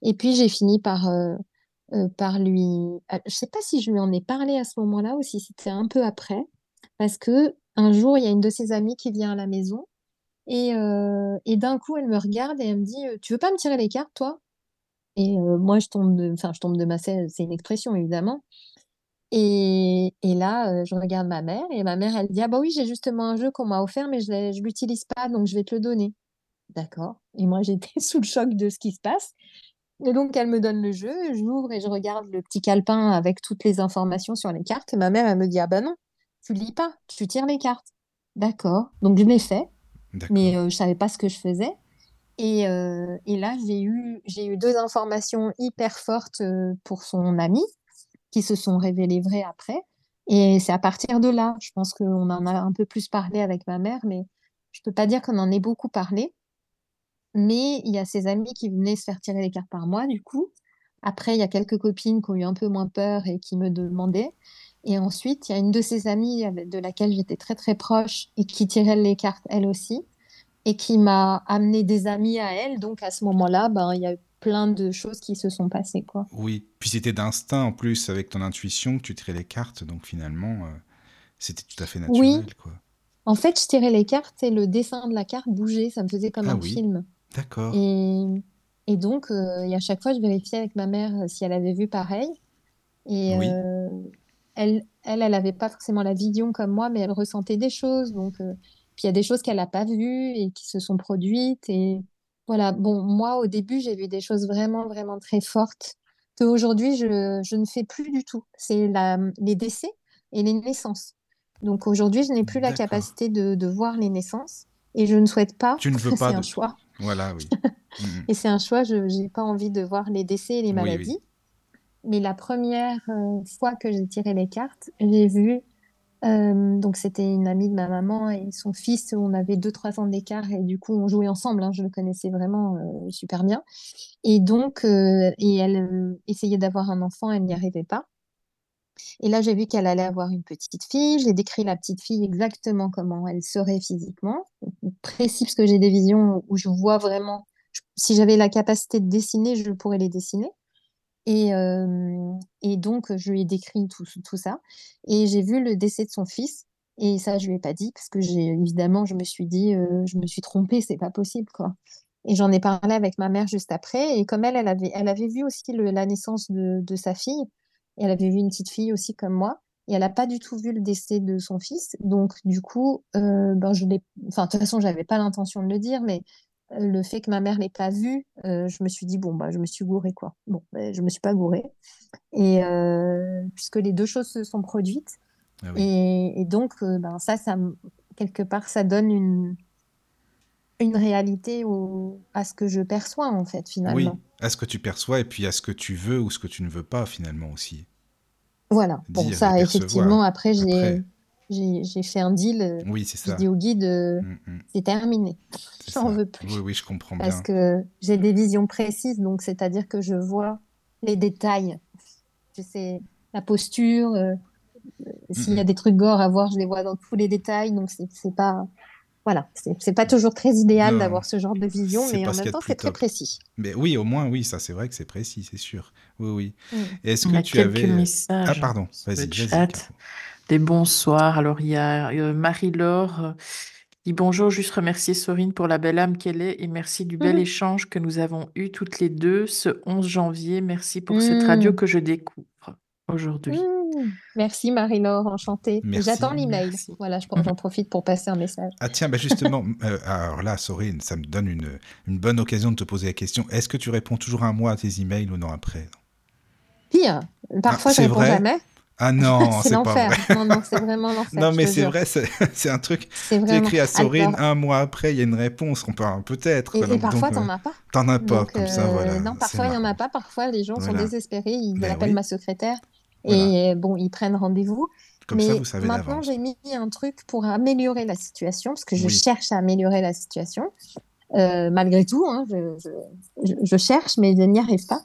Et puis, j'ai fini par euh, par lui. Je sais pas si je lui en ai parlé à ce moment-là ou si c'était un peu après, parce que un jour, il y a une de ses amies qui vient à la maison et, et d'un coup, elle me regarde et elle me dit, Tu veux pas me tirer les cartes, toi? Et moi, je tombe de, je tombe de ma selle, c'est une expression évidemment. Et, et là, euh, je regarde ma mère et ma mère, elle dit, Ah bah oui, j'ai justement un jeu qu'on m'a offert, mais je je l'utilise pas, donc je vais te le donner. D'accord. Et moi, j'étais sous le choc de ce qui se passe. Et donc, elle me donne le jeu, j'ouvre et je regarde le petit calepin avec toutes les informations sur les cartes. Et ma mère, elle me dit, ah bah non, tu lis pas, tu tires les cartes. D'accord. Donc, je l'ai fait, mais euh, je savais pas ce que je faisais. Et, euh, et là, j'ai eu, eu deux informations hyper fortes euh, pour son ami qui se sont révélées vraies après. Et c'est à partir de là, je pense qu'on en a un peu plus parlé avec ma mère, mais je peux pas dire qu'on en ait beaucoup parlé. Mais il y a ses amis qui venaient se faire tirer les cartes par moi, du coup. Après, il y a quelques copines qui ont eu un peu moins peur et qui me demandaient. Et ensuite, il y a une de ses amies de laquelle j'étais très très proche et qui tirait les cartes elle aussi et qui m'a amené des amis à elle. Donc à ce moment-là, ben, il y a eu plein de choses qui se sont passées, quoi. Oui, puis c'était d'instinct en plus avec ton intuition que tu tirais les cartes, donc finalement, euh, c'était tout à fait Oui, naturel, quoi. en fait, je tirais les cartes et le dessin de la carte bougeait, ça me faisait comme Ah un oui, film. d'accord. Et, et donc, euh, et à chaque fois, je vérifiais avec ma mère euh, si elle avait vu pareil. Et Oui, euh, elle, elle, elle n'avait pas forcément la vision comme moi, mais elle ressentait des choses. Donc, puis il y a des choses qu'elle n'a pas vues et qui se sont produites. Et voilà, bon, moi, au début, j'ai vu des choses vraiment, vraiment très fortes qu'aujourd'hui, je, je ne fais plus du tout. C'est les décès et les naissances. Donc aujourd'hui, je n'ai plus la capacité de, de voir les naissances et je ne souhaite pas. Tu ne veux C'est pas un de... choix. Voilà, oui. Et c'est un choix, je n'ai pas envie de voir les décès et les Oui, oui. maladies. Mais la première euh, fois que j'ai tiré les cartes, j'ai vu, euh, donc c'était une amie de ma maman et son fils, on avait 2-3 ans d'écart et du coup on jouait ensemble, hein, je le connaissais vraiment euh, super bien. Et donc, euh, et elle essayait d'avoir un enfant, elle n'y arrivait pas. Et là, j'ai vu qu'elle allait avoir une petite fille. J'ai décrit la petite fille exactement comment elle serait physiquement. Précis, parce que j'ai des visions où je vois vraiment. Si j'avais la capacité de dessiner, je pourrais les dessiner. Et, donc, je lui ai décrit tout, ça. Et j'ai vu le décès de son fils. Et ça, je lui ai pas dit, parce que évidemment, je me suis dit, je me suis trompée, c'est pas possible, quoi. Et j'en ai parlé avec ma mère juste après. Et comme elle, elle avait, elle avait vu aussi la naissance de, sa fille. Et elle avait vu une petite fille aussi comme moi. Et elle n'a pas du tout vu le décès de son fils. Donc, du coup, ben, je l'ai... Enfin, de toute façon, j'avais pas l'intention de le dire, mais le fait que ma mère l'ait pas vu, euh, je me suis dit, bon, bah, je me suis gourée, quoi. Bon, ben, je me suis pas gourée. Et euh, puisque les deux choses se sont produites. Ah oui. Et, et donc, euh, ben, ça, ça, quelque part, ça donne une, une réalité au- à ce que je perçois, en fait, Oui, finalement. à ce que tu perçois et puis à ce que tu veux ou ce que tu ne veux pas finalement aussi. Voilà. Bon, Dire ça, effectivement, après, j'ai, j'ai, fait un deal. euh, oui, c'est Je ça. dis au guide, euh, Mm, mm, c'est terminé. J'en veux plus. Oui, oui, je comprends Parce bien. que j'ai des visions précises, donc c'est-à-dire que je vois les détails. Je sais la posture, euh, s'il y a des trucs gore à voir, je les vois dans tous les détails. Donc c'est pas, voilà, c'est pas toujours très idéal d'avoir ce genre de vision, mais en même temps c'est très précis. Mais oui, au moins, oui, ça c'est vrai que c'est précis, c'est sûr. Oui, oui. Mm. Est-ce que a tu avais... Ah, messages pardon, sur le vas-y. Caro. Des bonsoirs. Alors, il y a euh, Marie-Laure euh, qui dit bonjour, juste remercier Sorine pour la belle âme qu'elle est et merci du bel Mhm. échange que nous avons eu toutes les deux ce 11 janvier. Merci pour cette radio Mm. que je découvre aujourd'hui. Mm. Merci Marie-Laure, enchantée. Merci. J'attends l'email. Merci. Voilà, je- j'en profite pour passer un message. Ah tiens, bah justement, euh, alors là, Sorine, ça me donne une, une bonne occasion de te poser la question. Est-ce que tu réponds toujours un mois à tes emails ou non après? Pire, Ah, parfois je c'est réponds vrai jamais. Ah non, C'est pas vrai. Non, non, c'est vraiment l'enfer, Non, mais c'est vrai, c'est un truc. Tu écris à Sorine, un mois après, il y a une réponse. On peut peut-être. et, quoi. et Donc, parfois, donc, t'en euh, as pas. t'en as pas, Donc, comme ça, euh, voilà. non, parfois, il n'y en a pas. Parfois, les gens sont désespérés. Ils Ben appellent oui, ma secrétaire voilà. et bon, ils prennent rendez-vous. Comme ça, Mais vous savez maintenant, j'ai mis un truc pour améliorer la situation, parce que je Oui, cherche à améliorer la situation. Euh, malgré tout, hein, je, je- je- je cherche, mais je n'y arrive pas.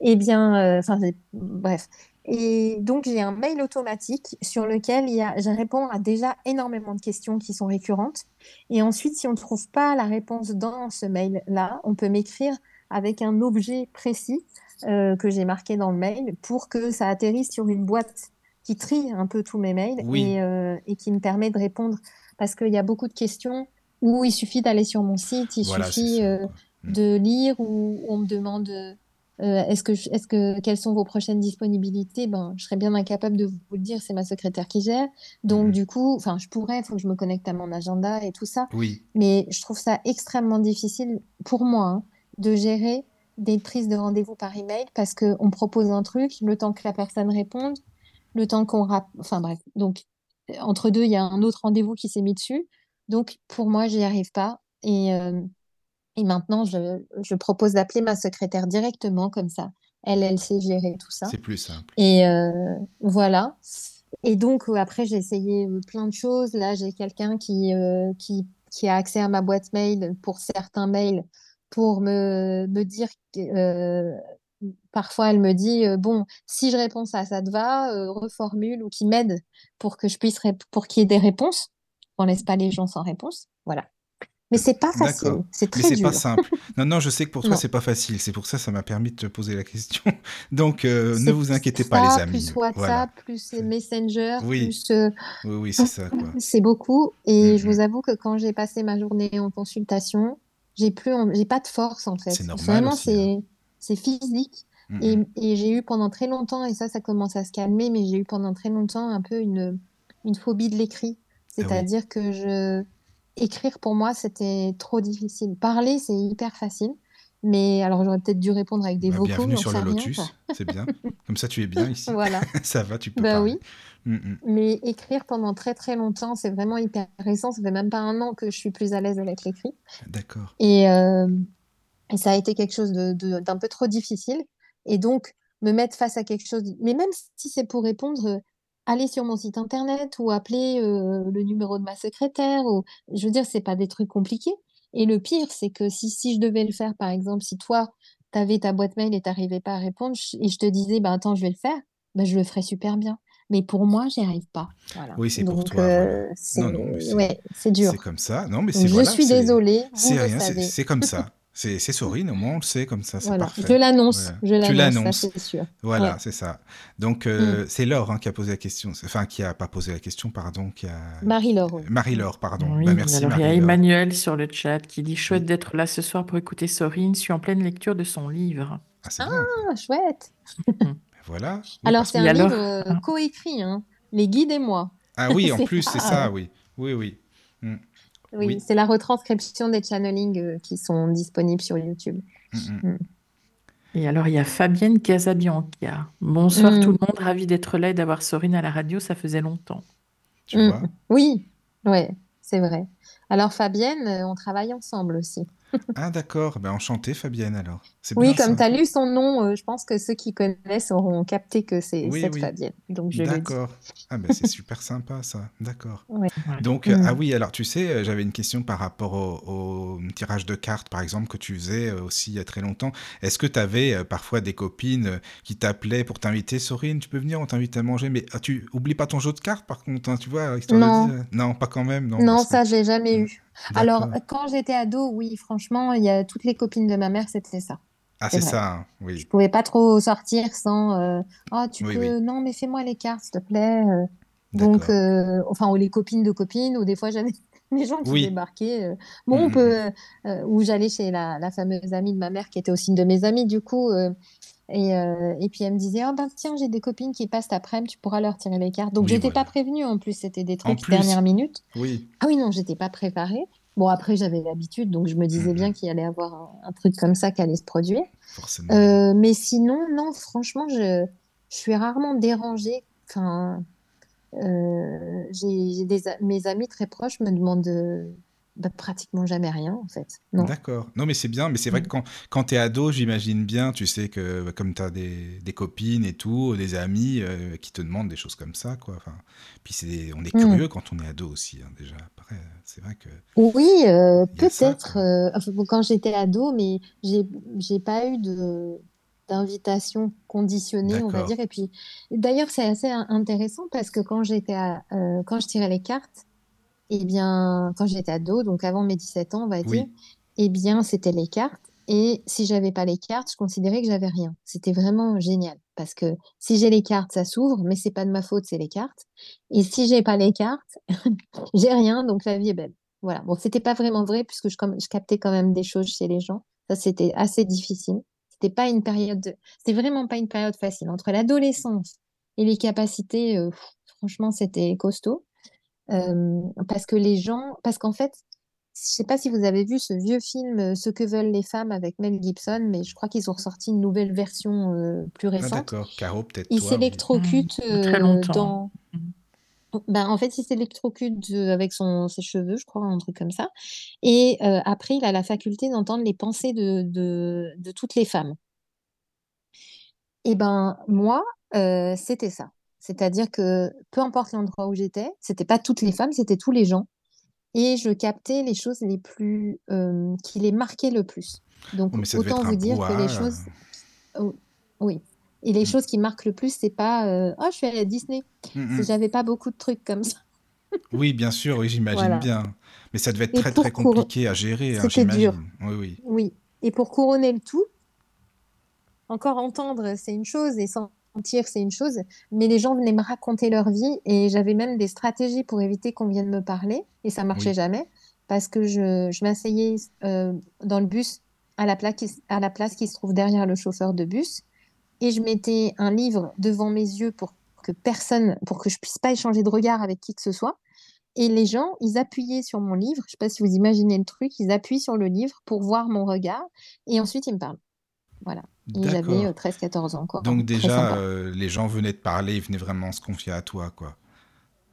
Eh bien, enfin, bref. Et donc, j'ai un mail automatique sur lequel il y a, je réponds à déjà énormément de questions qui sont récurrentes. Et ensuite, si on ne trouve pas la réponse dans ce mail-là, on peut m'écrire avec un objet précis euh, que j'ai marquées dans le mail pour que ça atterrisse sur une boîte qui trie un peu tous mes mails Oui. et, euh, et qui me permet de répondre parce qu'il y a beaucoup de questions où il suffit d'aller sur mon site, il Voilà, suffit euh. Mm. de lire ou on me demande euh, est-ce que, je- est-ce que quelles sont vos prochaines disponibilités? Ben, je serais bien incapable de vous le dire, c'est ma secrétaire qui gère. Donc Mhm. du coup, enfin, je pourrais, il faut que je me connecte à mon agenda et tout ça. Oui, Mais je trouve ça extrêmement difficile pour moi hein, de gérer des prises de rendez-vous par email parce qu'on propose un truc, le temps que la personne réponde, le temps qu'on rap... Enfin bref, donc entre deux, il y a un autre rendez-vous qui s'est mis dessus. Donc pour moi, j'y arrive pas. Et, euh, et maintenant, je, je propose d'appeler ma secrétaire directement comme ça. Elle, elle sait gérer tout ça. c'est plus simple. Et euh, voilà. Et donc, euh, après, j'ai essayé euh, plein de choses. Là, j'ai quelqu'un qui, euh, qui, qui a accès à ma boîte mail pour certains mails pour me, me dire que, euh, parfois, elle me dit, bon, si je réponds ça, ça te va, reformule ou qui m'aide pour que je puisse, pour qu'il y ait des réponses. On laisse pas les gens sans réponse. Voilà. Mais c'est pas facile. C'est Mais très c'est dur. pas simple. Non, non, je sais que pour toi, c'est pas facile. C'est pour ça que ça m'a permis de te poser la question. Donc, euh, ne C'est vous inquiétez pas, ça, les amis. plus Voilà. WhatsApp, plus Messenger, Oui. plus euh, Oui, oui, c'est ça. C'est beaucoup. Et je Mhm. vous avoue que quand j'ai passé ma journée en consultation, j'ai plus, en- j'ai pas de force en fait. C'est normal Vraiment, hein. c'est, c'est physique. Mm, Et, et j'ai eu pendant très longtemps, et ça, ça commence à se calmer, mais j'ai eu pendant très longtemps un peu une, une phobie de l'écrit. Ah oui. C'est-à-dire que je, écrire pour moi, c'était trop difficile. Parler, c'est hyper facile. Mais alors, j'aurais peut-être dû répondre avec des Bah, vocaux, bienvenue sur le Lotus. C'est bien. Comme ça, tu es bien ici. Voilà. Ça va, tu peux Bah parler. oui. Mm, mm. Mais écrire pendant très très longtemps, c'est vraiment hyper récent. Ça fait même pas un an que je suis plus à l'aise avec l'écrit. D'accord. Et, euh, et ça a été quelque chose de, de- d'un peu trop difficile. Et donc, me mettre face à quelque chose, mais même si c'est pour répondre, aller sur mon site internet ou appeler euh, le numéro de ma secrétaire, ou, je veux dire, c'est pas des trucs compliqués. Et le pire, c'est que si, si je devais le faire, par exemple, si toi, tu avais ta boîte mail et t'arrivais pas à répondre, et je te disais, bah, attends, je vais le faire, bah, je le ferais super bien. Mais pour moi, j'y arrive pas. Voilà. Oui, c'est pour toi, euh, voilà. c'est, Non, non, mais c'est- ouais, c'est dur. C'est comme ça. Non, mais c'est je voilà, suis désolée, C'est rien, c'est comme ça. C'est Sorine, au moins on le sait comme ça, c'est Voilà, parfait. je l'annonce, Voilà. je Tu l'annonce, c'est sûr. Voilà, Ouais. c'est ça. Donc, euh, c'est Laure hein, qui a posé la question. Enfin, qui a pas posé la question, pardon, qui a... Marie-Laure, oui. Marie-Laure, pardon. Oui, Bah, merci alors il y a. Emmanuel sur le chat qui dit chouette d'être là ce soir pour écouter Sorine. Je suis en pleine lecture de son livre. Ah, bien. Ah, chouette. Voilà. Oui, Alors, c'est un alors livre euh, Ah. coécrit, hein, Les guides et moi. Ah oui, en plus, c'est ça, oui. Oui, oui. Oui, Oui. c'est la retranscription des channelings euh, qui sont disponibles sur YouTube. Mm, mm. Et alors il y a Fabienne Casabianca. Bonsoir Mm. tout le monde, ravi d'être là et d'avoir Sorine à la radio, ça faisait longtemps. Tu Mm. vois? Oui, ouais, c'est vrai. Alors, Fabienne, euh, on travaille ensemble aussi. Ah d'accord, ben enchanté Fabienne alors. C'est Oui, bien comme ça. tu as lu son nom, euh, je pense que ceux qui connaissent auront capté que c'est Oui, cette oui. Fabienne. Donc, je. D'accord. Ah ben c'est super sympa ça. D'accord. Ouais. Donc Mm. euh, ah oui, alors tu sais, euh, j'avais une question par rapport au, au tirage de cartes par exemple que tu faisais aussi il y a très longtemps. Est-ce que tu avais parfois des copines qui t'appelaient pour t'inviter? Sorine, tu peux venir, on t'invite à manger mais ah, tu oublies pas ton jeu de cartes par contre, hein, tu vois, histoire Non. de non, pas quand même, non. Non, parce que- ça, j'ai jamais eu. Alors, quand j'étais ado, oui, franchement, il y a toutes les copines de ma mère, c'était ça. Ah c'est ça, hein, Je oui. pouvais pas trop sortir sans euh, Ah, tu Oui, peux, oui. non, mais fais-moi les cartes, s'il te plaît. euh. Donc, euh, enfin, ou les copines de copines, ou des fois j'avais des gens qui Oui. débarquaient. euh, bon, on Mhm. peut, euh, ou j'allais chez la, la fameuse amie de ma mère qui était aussi une de mes amies, du coup. Et, euh, et puis elle me disait, oh ben tiens, j'ai des copines qui passent après-midi, tu pourras leur tirer les cartes. Donc Oui, j'étais voilà. pas prévenue en plus, c'était des trucs plus. dernière minute. Oui. Ah oui, non, j'étais pas préparée. Bon, après, j'avais l'habitude, donc je me disais Mhm. bien qu'il allait avoir un, un truc comme ça qui allait se produire. Forcément. Euh, mais sinon, non, franchement, je, je suis rarement dérangée. Enfin, euh, j'ai, des, mes amis très proches me demandent bah, pratiquement jamais rien, en fait. D'accord. Non, mais c'est bien. Mais c'est vrai Mm. que quand, quand tu es ado, j'imagine bien, tu sais que bah, comme tu as des, des copines et tout, des amis euh, qui te demandent des choses comme ça, quoi. Enfin, puis c'est, on est Mm. curieux quand on est ado aussi, hein, déjà. Après, c'est vrai que. Oui, euh, peut-être. euh, enfin, bon, quand j'étais ado, mais j'ai, pas eu de d'invitation conditionnée, on va dire. Et puis, d'ailleurs, c'est assez in- intéressant parce que quand j'étais quand je tirais les cartes, eh bien, quand j'étais ado, donc avant mes 17 ans, on va Oui. dire, eh bien, c'était les cartes. Et si j'avais pas les cartes, je considérais que j'avais rien. C'était vraiment génial parce que si j'ai les cartes, ça s'ouvre, mais c'est pas de ma faute, c'est les cartes. Et si j'ai pas les cartes, j'ai rien, donc la vie est belle. Voilà. Bon, c'était pas vraiment vrai puisque je, je captais quand même des choses chez les gens. Ça, c'était assez difficile. C'était pas une période, de... c'était vraiment pas une période facile entre l'adolescence et les capacités. euh, franchement, c'était costaud. Euh, parce que les gens, parce qu'en fait, je sais pas si vous avez vu ce vieux film euh, Ce que veulent les femmes avec Mel Gibson, mais je crois qu'ils ont ressorti une nouvelle version euh, plus Ah, récente. d'accord. Caro, peut-être Il s'électrocute très euh, longtemps. dans. Ben, en fait, il s'électrocute avec son, ses cheveux, je crois, un truc comme ça. Et euh, après, il a la faculté d'entendre les pensées de, de, de toutes les femmes. Et ben, moi, euh, c'était ça. C'est-à-dire que peu importe l'endroit où j'étais, c'était pas toutes les femmes, c'était tous les gens. Et je captais les choses les plus, euh, qui les marquaient le plus. Donc, Oh, autant vous dire que les choses, Oh, oui. Et les Mm. choses qui marquent le plus, c'est pas euh, oh, je suis allée à Disney. Mm, C'est- mm. J'avais pas beaucoup de trucs comme ça. Oui, bien sûr, oui, j'imagine Voilà. bien. Mais ça devait être Et très, très compliqué à gérer, hein, C'était dur. Oui, oui. Oui. Et pour couronner le tout, encore entendre, c'est une chose, et sentir, c'est une chose, mais les gens venaient me raconter leur vie, et j'avais même des stratégies pour éviter qu'on vienne me parler, et ça marchait Oui. jamais, parce que je, je m'asseyais euh, dans le bus à la, place qui, à la place qui se trouve derrière le chauffeur de bus, et je mettais un livre devant mes yeux pour que personne, pour que je puisse pas échanger de regard avec qui que ce soit. Et les gens, ils appuyaient sur mon livre. Je sais pas si vous imaginez le truc. Ils appuient sur le livre pour voir mon regard. Et ensuite, ils me parlent. Voilà. D'accord. euh, 13-14 ans, quoi. Donc déjà, euh, les gens venaient te parler, ils venaient vraiment se confier à toi, quoi.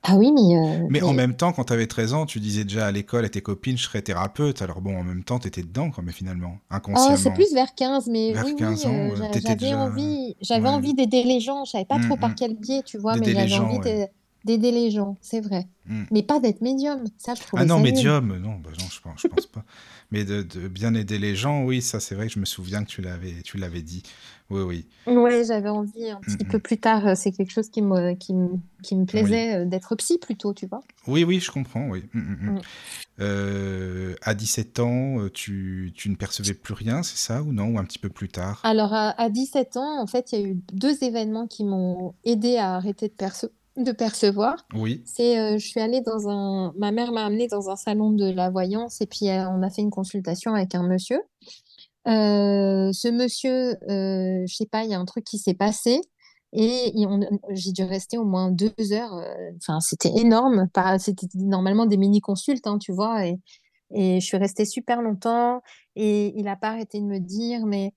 Ah oui, mais... euh, Mais en même temps, quand tu avais 13 ans, tu disais déjà à l'école à tes copines, je serais thérapeute. Alors bon, en même temps, tu étais dedans, quoi, mais finalement, Oh, inconsciemment. c'est plus vers 15, mais Vers oui, 15 oui, ans, euh, j'avais déjà- envie, j'avais Ouais. envie d'aider les gens. Je savais pas Mm, trop par mm. quel biais, tu vois, mais j'avais envie ouais. De- d'aider les gens, c'est vrai. Mm. Mais pas d'être médium, ça, je trouvais Ah non, médium, non, bah non, je pense, je pense pas. Mais de, de bien aider les gens, oui, ça c'est vrai que je me souviens que tu l'avais, tu l'avais dit. Oui, oui. Ouais, j'avais envie un petit Mm, peu mm. plus tard, euh, c'est quelque chose qui me, qui me, qui me plaisait euh, d'être psy plutôt, tu vois. Oui, oui, je comprends, oui. Euh, à 17 ans, euh, tu, tu ne percevais plus rien, c'est ça ou non Ou un petit peu plus tard? Alors, à, à 17 ans, en fait, il y a eu deux événements qui m'ont aidé à arrêter de, perce- de percevoir. Oui, C'est, euh, je suis allée dans un, ma mère m'a amenée dans un salon de la voyance et puis euh, on a fait une consultation avec un monsieur. Euh, ce monsieur, euh, je sais pas, il y a un truc qui s'est passé et j'ai dû rester au moins deux heures. Enfin, c'était énorme. Pas- C'était normalement des mini-consultes, hein, tu vois. Et, et je suis restée super longtemps et il a pas arrêté de me dire, mais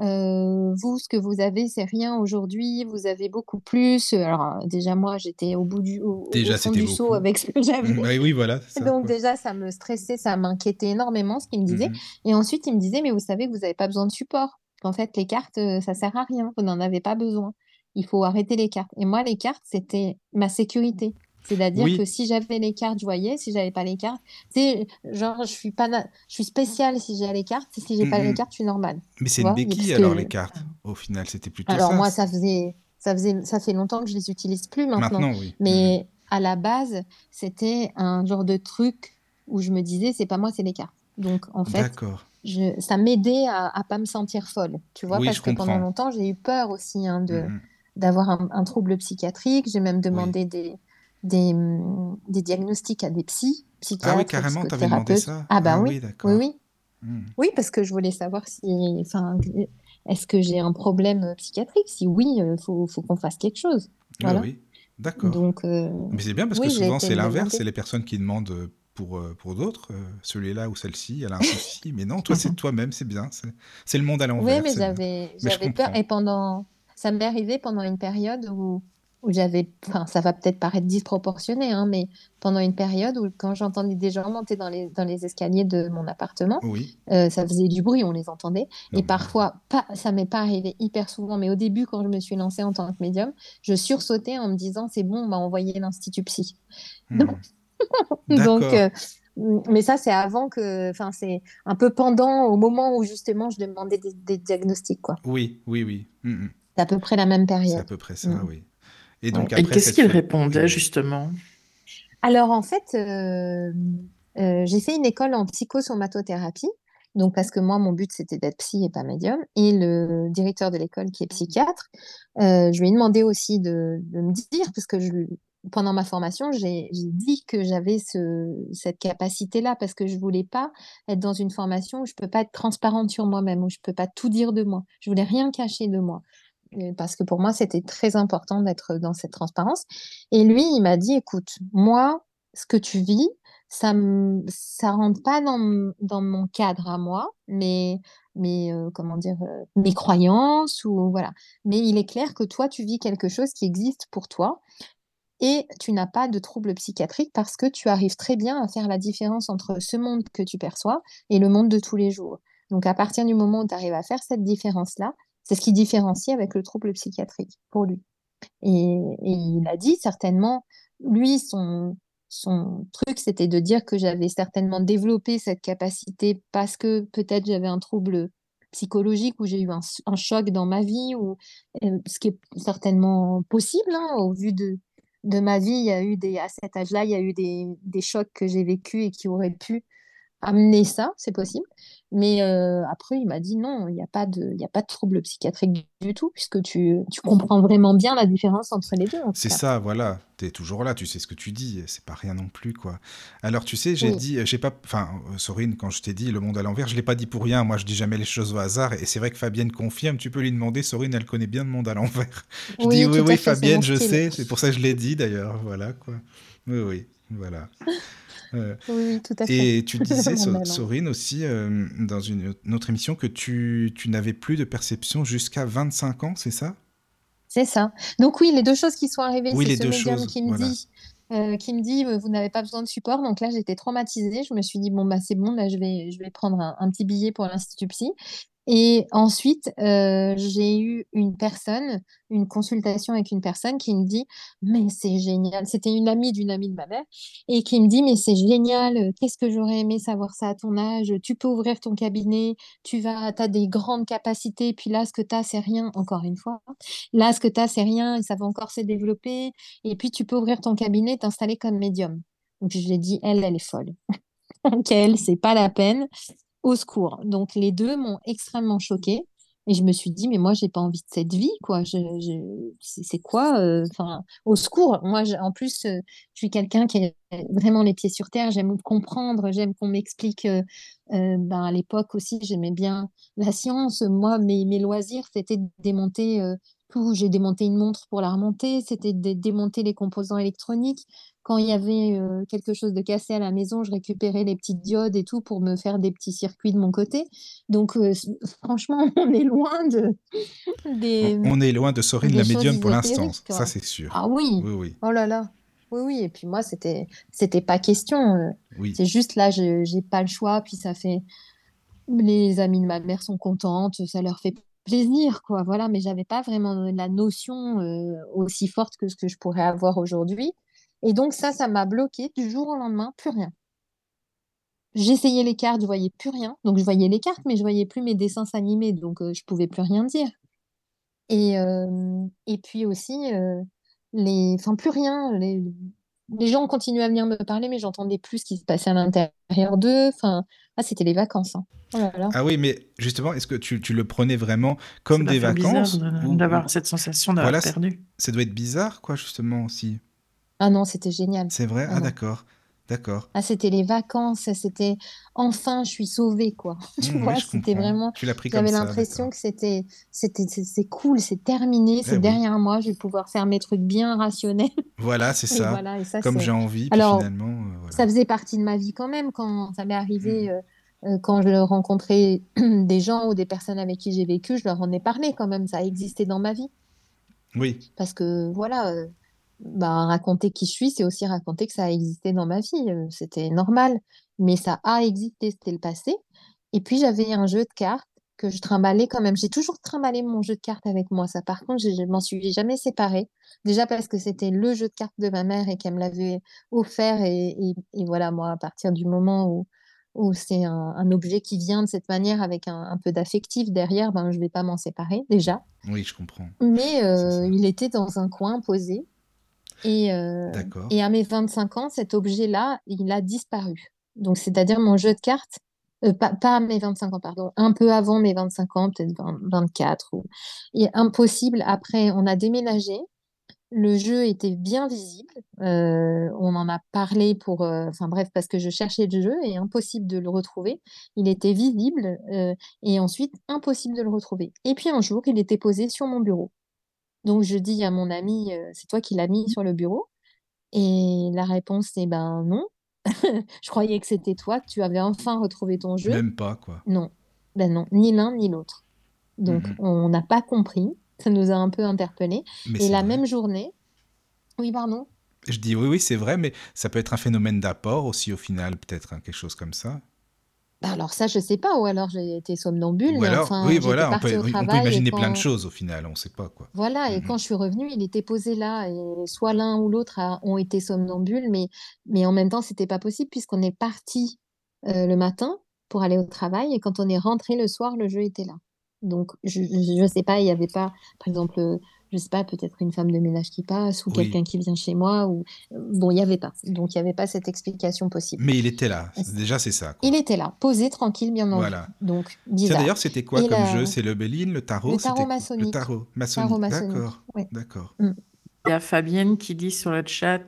euh, vous, ce que vous avez, c'est rien aujourd'hui. Vous avez beaucoup plus. Alors déjà moi, j'étais au bout du, au, fond du seau avec ce que j'avais. Mm, oui, oui, voilà. ça, Donc déjà, ça me stressait, ça m'inquiétait énormément ce qu'il me disait. Mm, Et ensuite, il me disait, mais vous savez que vous n'avez pas besoin de support. Qu'en fait, les cartes, euh, ça sert à rien. Vous n'en avez pas besoin. Il faut arrêter les cartes. Et moi, les cartes, c'était ma sécurité. C'est-à-dire Oui. que si j'avais les cartes, je voyais. Si j'avais pas les cartes, c'est genre, je suis pas, na- je suis spéciale si j'ai les cartes. Si j'ai pas Mm, les mm. cartes, je suis normale. Mais c'est une béquille alors les cartes. Au final, c'était plutôt Alors ça. moi, ça faisait, ça faisait, ça fait longtemps que je les utilise plus maintenant. Maintenant, oui. Mais à la base, c'était un genre de truc où je me disais, c'est pas moi, c'est les cartes. Donc, en Mm, fait, je, ça m'aidait à, à pas me sentir folle, tu vois, Oui, parce que pendant comprends. longtemps, j'ai eu peur aussi hein, de, Mm, mm. d'avoir un, un trouble psychiatrique. J'ai même demandé des, des, hum, des diagnostics à des psys, psychiatres, Ah oui, carrément, t'avais demandé ça Ah bah Ah oui, oui, d'accord. oui, oui. Mm. Oui, parce que je voulais savoir si, enfin, est-ce que j'ai un problème psychiatrique? Si oui, il faut, faut qu'on fasse quelque chose. Ah Voilà. oui, d'accord. Donc, euh, Mais c'est bien parce oui, que souvent c'est l'inverse, c'est les personnes qui demandent euh, pour, euh, pour d'autres, euh, celui-là ou celle-ci, elle a un souci, mais non, toi c'est toi-même, c'est bien, c'est le monde à Oui, l'envers. j'avais Mais j'avais peur. Et pendant, ça m'est arrivé pendant une période où, où j'avais, enfin, ça va peut-être paraître disproportionné, hein, mais pendant une période où quand j'entendais des gens monter dans les, dans les escaliers de mon appartement, Oui, euh, ça faisait du bruit, on les entendait. non, Et mais- parfois, pas, ça m'est pas arrivé hyper souvent, mais au début, quand je me suis lancée en tant que médium, je sursautais en me disant, c'est bon, on m'a envoyé l'Institut Psy. Hmm. Donc, euh, mais ça, c'est avant que, enfin, c'est un peu pendant, au moment où justement je demandais des, des diagnostics, quoi. Oui, oui, oui. Hmm, hmm. C'est à peu près la même C'est à période. peu près ça, Mm. oui. Et donc qu'est-ce qu'il répondait justement? Alors, en fait, euh, euh, j'ai fait une école en psychosomatothérapie Donc, parce que moi, mon but, c'était d'être psy et pas médium. Et le directeur de l'école, qui est psychiatre, euh, je lui ai demandé aussi de, de me dire, parce que je, pendant ma formation, j'ai dit que j'avais ce, cette capacité-là, parce que je voulais pas être dans une formation où je peux pas être transparente sur moi-même, où je peux pas tout dire de moi. Je voulais rien cacher de moi. Euh, parce que pour moi, c'était très important d'être dans cette transparence. Et lui, il m'a dit, écoute, moi, ce que tu vis, ça ne rentre pas dans, mon cadre à moi, mais, mais euh, comment dire, euh, mes croyances ou voilà. Mais il est clair que toi, tu vis quelque chose qui existe pour toi et tu n'as pas de trouble psychiatrique parce que tu arrives très bien à faire la différence entre ce monde que tu perçois et le monde de tous les jours. Donc à partir du moment où tu arrives à faire cette différence-là, c'est ce qui différencie avec le trouble psychiatrique pour lui. Et, il a dit certainement, lui, son, truc, c'était de dire que j'avais certainement développé cette capacité parce que peut-être j'avais un trouble psychologique ou j'ai eu un, choc dans ma vie, ou euh, ce qui est certainement possible hein, au vu de, ma vie. Il y a eu des, à cet âge-là, il y a eu des chocs que j'ai vécus et qui auraient pu amener ça, c'est possible. Mais euh, après, il m'a dit non, il n'y a, pas de, a pas de trouble psychiatrique du tout, puisque tu, tu comprends vraiment bien la différence entre les deux. C'est ça, voilà. Tu es toujours là, tu sais ce que tu dis, c'est pas rien non plus, quoi. Alors, tu sais, j'ai dit, j'ai pas. Enfin, euh, Sorine, quand je t'ai dit le monde à l'envers, je l'ai pas dit pour rien. Moi, je dis jamais les choses au hasard. Et c'est vrai que Fabienne confirme, tu peux lui demander, Sorine, elle connaît bien le monde à l'envers. Je dis oui, oui, Fabienne, je sais, c'est pour ça que je l'ai dit d'ailleurs, voilà, quoi. Oui, oui, voilà. oui, tout à fait. Et tu disais, Sorine, aussi, euh, dans une, autre émission, que tu, tu n'avais plus de perception jusqu'à 25 ans, c'est ça? C'est ça. Donc oui, les deux choses qui sont arrivées, c'est ce médium qui me dit... Euh, qui me dit vous n'avez pas besoin de support donc là j'étais traumatisée je me suis dit bon bah c'est bon là je vais je vais prendre un, un petit billet pour l'institut psy et ensuite, euh, j'ai eu une personne, une consultation avec une personne qui me dit, mais c'est génial. C'était une amie d'une amie de ma mère et qui me dit, mais c'est génial. Qu'est-ce que j'aurais aimé savoir ça à ton âge? Tu peux ouvrir ton cabinet, tu vas, as des grandes capacités. Puis là, ce que tu as, c'est rien. Encore une fois, là, ce que tu as, c'est rien et ça va encore se développer. Et puis, tu peux ouvrir ton cabinet, t'installer comme médium. Donc, je lui ai dit, elle, elle est folle. Donc, elle, c'est pas la peine au secours. Donc les deux m'ont extrêmement choquée. Et je me suis dit, mais moi, j'ai pas envie de cette vie, quoi. Je, c'est quoi euh, Enfin, au secours? Moi, en plus, euh, je suis quelqu'un qui a vraiment les pieds sur terre. J'aime comprendre, j'aime qu'on m'explique. Euh, ben, à l'époque aussi, j'aimais bien la science. Moi, mes, mes loisirs, c'était de démonter. J'ai démonté une montre pour la remonter. C'était de démonter les composants électroniques. Quand il y avait euh, quelque chose de cassé à la maison, je récupérais les petites diodes et tout pour me faire des petits circuits de mon côté. Donc, euh, franchement, on est loin de. Des, on, est loin de Sorine la médium pour l'instant, ça c'est sûr. Ah oui. oui, oui. Oh là là. Oui, oui. Et puis moi, c'était, c'était pas question. Euh. Oui. C'est juste là, je j'ai pas le choix. Puis ça fait. Les amis de ma mère sont contentes, ça leur fait plaisir, quoi. Voilà, mais j'avais pas vraiment la notion aussi forte que ce que je pourrais avoir aujourd'hui. Et donc ça, ça m'a bloqué du jour au lendemain, plus rien. J'essayais les cartes, je voyais plus rien. Donc je voyais les cartes, mais je voyais plus mes dessins s'animer, donc je je pouvais plus rien dire. Et, et puis aussi, les... enfin plus rien. Les... les gens continuaient à venir me parler, mais j'entendais plus ce qui se passait à l'intérieur d'eux. Enfin, ah, c'était les vacances. Hein. Oh ah oui, mais justement, est-ce que tu, tu, le prenais vraiment comme des vacances D'avoir cette sensation d'avoir perdu. Ça doit être bizarre, quoi, justement, aussi. Ah non, c'était génial. C'est vrai? Ah, d'accord. D'accord. Ah, c'était les vacances, c'était enfin, je suis sauvée, quoi. Tu mmh, vois, c'était vraiment. Tu l'as pris comme J'avais l'impression que c'était, c'était, c'est cool, c'est terminé, c'est eh derrière moi, je vais pouvoir faire mes trucs bien rationnels. Voilà, c'est ça. Comme j'ai envie, Alors, finalement. Euh, ça faisait partie de ma vie quand même quand ça m'est arrivé. Mmh. Euh, euh, quand je rencontrais des gens ou des personnes avec qui j'ai vécu, je leur en ai parlé quand même. Ça a existé dans ma vie. Oui. Parce que voilà, bah, raconter qui je suis, c'est aussi raconter que ça a existé dans ma vie. Euh, c'était normal, mais ça a existé, c'était le passé. Et puis j'avais un jeu de cartes que je trimballais quand même. J'ai toujours trimballé mon jeu de cartes avec moi. Ça, par contre, je, ne m'en suis jamais séparée. Déjà parce que c'était le jeu de cartes de ma mère et qu'elle me l'avait offert. Et, voilà, moi, à partir du moment où, où c'est un, objet qui vient de cette manière avec un, peu d'affectif derrière, ben, je vais pas m'en séparer déjà. Oui, je comprends. Mais euh, il était dans un coin posé. Et, euh, et à mes 25 ans, cet objet-là, il a disparu. Donc, c'est-à-dire mon jeu de cartes, Euh, pas, pas à mes 25 ans, pardon. Un peu avant mes 25 ans, peut-être 20 24. Ou... Et impossible. Après, on a déménagé. Le jeu était bien visible. Euh, on en a parlé pour, euh, enfin bref, parce que je cherchais le jeu et impossible de le retrouver. Il était visible et ensuite impossible de le retrouver. Et puis un jour, il était posé sur mon bureau. Donc je dis à mon ami, euh, c'est toi qui l'as mis sur le bureau? Et la réponse est ben non. Je croyais que c'était toi, que tu avais enfin retrouvé ton jeu. Même pas, quoi. Non, ben non, ni l'un ni l'autre. Donc Mhm. on n'a pas compris. Ça nous a un peu interpellés. Mais Et la vrai. même journée, oui, pardon. Je dis oui, oui, c'est vrai, mais ça peut être un phénomène d'apport aussi au final, peut-être hein, quelque chose comme ça. Bah alors ça, je sais pas. Ou alors j'ai été somnambule, Ou alors, enfin, oui, voilà, on peut, on imaginer plein de choses au final, on sait pas quoi. voilà, et Mhm. quand je suis revenue, il était posé là, et soit l'un ou l'autre ont été somnambules, mais mais en même temps, c'était pas possible puisqu'on est parti euh, le matin pour aller au travail, et quand on est rentré le soir, le jeu était là. Donc je je sais pas, il y avait pas, par exemple, euh, je sais pas, peut-être une femme de ménage qui passe ou Oui, quelqu'un qui vient chez moi ou bon, il y avait pas. Donc il y avait pas cette explication possible. mais il était là. Déjà, c'est ça, quoi. Il était là, posé, tranquille, bien en vie. Voilà. Donc Tiens, bizarre. d'ailleurs, c'était quoi Et comme jeu? C'est le Béline, le tarot? le tarot quoi? Le maçonnique, tarot tarot maçonnique. maçonnique, D'accord, d'accord. Mm. Il y a Fabienne qui dit sur le chat,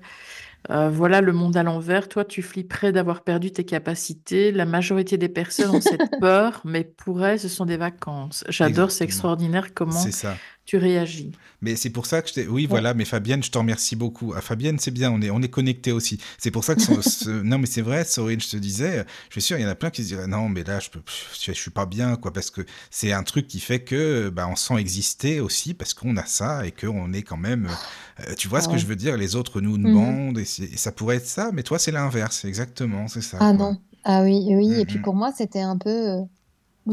euh, voilà le monde à l'envers. Toi, tu flipperais d'avoir perdu tes capacités. La majorité des personnes ont cette peur, mais pour elles, ce sont des vacances. J'adore, c'est extraordinaire comment C'est ça. Tu réagis. Mais c'est pour ça que je t'ai... Oui, Ouais. voilà, mais Fabienne, je te remercie beaucoup. Ah, Fabienne, c'est bien, on est, on est connectés aussi. C'est pour ça que... son- ce- Non, mais c'est vrai, Sorine, je te disais, je suis sûr, il y en a plein qui se diraient, non, mais là, je peux... je, je suis pas bien, quoi, parce que c'est un truc qui fait que bah, on sent exister aussi, parce qu'on a ça, et qu'on est quand même... euh, tu vois Ah ce que je veux dire? Les autres nous Mhm. demandent, et, c'est- et ça pourrait être ça, mais toi, c'est l'inverse, exactement, c'est ça, Ah quoi. non, ah oui, oui. Et puis Mhm. pour moi, c'était un peu,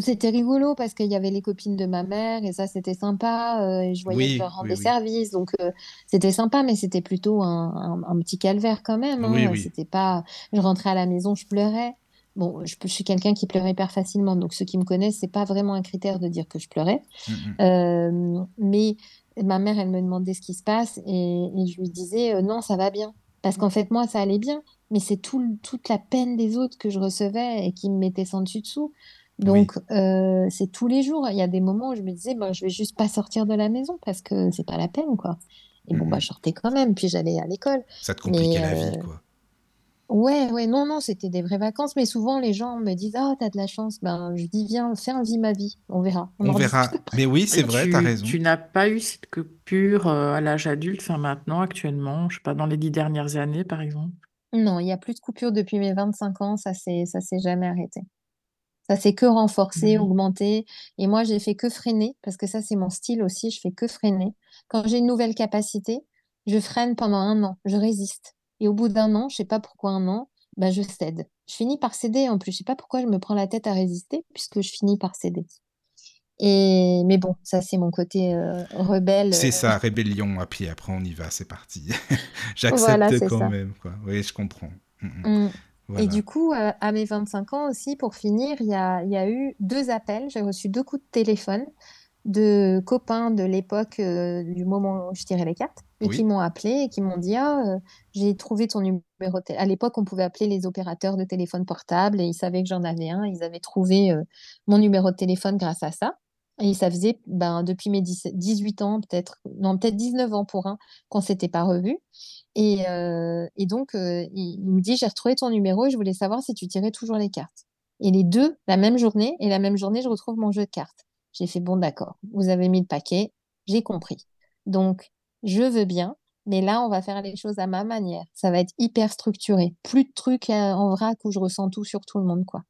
c'était rigolo parce qu'il y avait les copines de ma mère et ça, c'était sympa. euh, et je voyais que je leur rendais oui. service, donc euh, c'était sympa, mais c'était plutôt un, un- un petit calvaire quand même. Hein. oui. C'était pas, je rentrais à la maison, je pleurais. Bon, je, je suis quelqu'un qui pleure hyper facilement, donc ceux qui me connaissent, c'est pas vraiment un critère de dire que je pleurais. Mhm. Euh, mais ma mère, elle me demandait ce qui se passe et, et je lui disais non, ça va bien. Parce qu'en fait, moi, ça allait bien, mais c'est tout, toute la peine des autres que je recevais et qui me mettaient sans dessus dessous. Oui. Donc, euh, c'est tous les jours. Il y a des moments où je me disais, bah, je vais juste pas sortir de la maison parce que c'est pas la peine, quoi. Et bon, bah, Mhm. je sortais quand même, puis j'allais à l'école. Ça te compliquait Mais la vie, euh, quoi. ouais, ouais, non, non, c'était des vraies vacances. Mais souvent, les gens me disent, ah, t'as de la chance. Ben, je dis, viens, fais un vie ma vie. On verra. On verra. Mais oui, c'est vrai, t'as raison. tu n'as pas eu cette coupure euh, à l'âge adulte, enfin maintenant, actuellement, je sais pas, dans les dix dernières années, par exemple? Non, il n'y a plus de coupure depuis mes 25 ans, ça s'est, ça s'est jamais arrêté. Ça s'est que renforcé, Mhm. augmenté. Et moi, j'ai fait que freiner, parce que ça, c'est mon style aussi, je fais que freiner. Quand j'ai une nouvelle capacité, je freine pendant un an, je résiste. Et au bout d'un an, je sais pas pourquoi un an, bah, je cède. Je finis par céder en plus. Je sais pas pourquoi je me prends la tête à résister, puisque je finis par céder. Et mais bon, ça, c'est mon côté euh, rebelle. C'est euh, ça, rébellion, et puis après on y va, c'est parti. J'accepte quand ça. même, quoi. Oui, je comprends. Mm, mm. Mm. Et du coup, euh, à mes 25 ans aussi, pour finir, il y a, il y a eu deux appels. J'ai reçu deux coups de téléphone de copains de l'époque, euh, du moment où je tirais les cartes, et qui m'ont appelé et qui m'ont dit, ah, euh, j'ai trouvé ton numéro. À l'époque, on pouvait appeler les opérateurs de téléphone portable et ils savaient que j'en avais un. Ils avaient trouvé mon numéro de téléphone grâce à ça. Et ça faisait ben, depuis mes 10 18 ans, peut-être, non, peut-être 19 ans pour un, qu'on s'était pas revus. Et, euh, et donc, euh, il, il me dit, j'ai retrouvé ton numéro et je voulais savoir si tu tirais toujours les cartes. Et les deux, la même journée, et la même journée, je retrouve mon jeu de cartes. J'ai fait, bon, d'accord, vous avez mis le paquet, j'ai compris. Donc, je veux bien, mais là, on va faire les choses à ma manière. Ça va être hyper structuré. Plus de trucs euh, en vrac où je ressens tout sur tout le monde, quoi.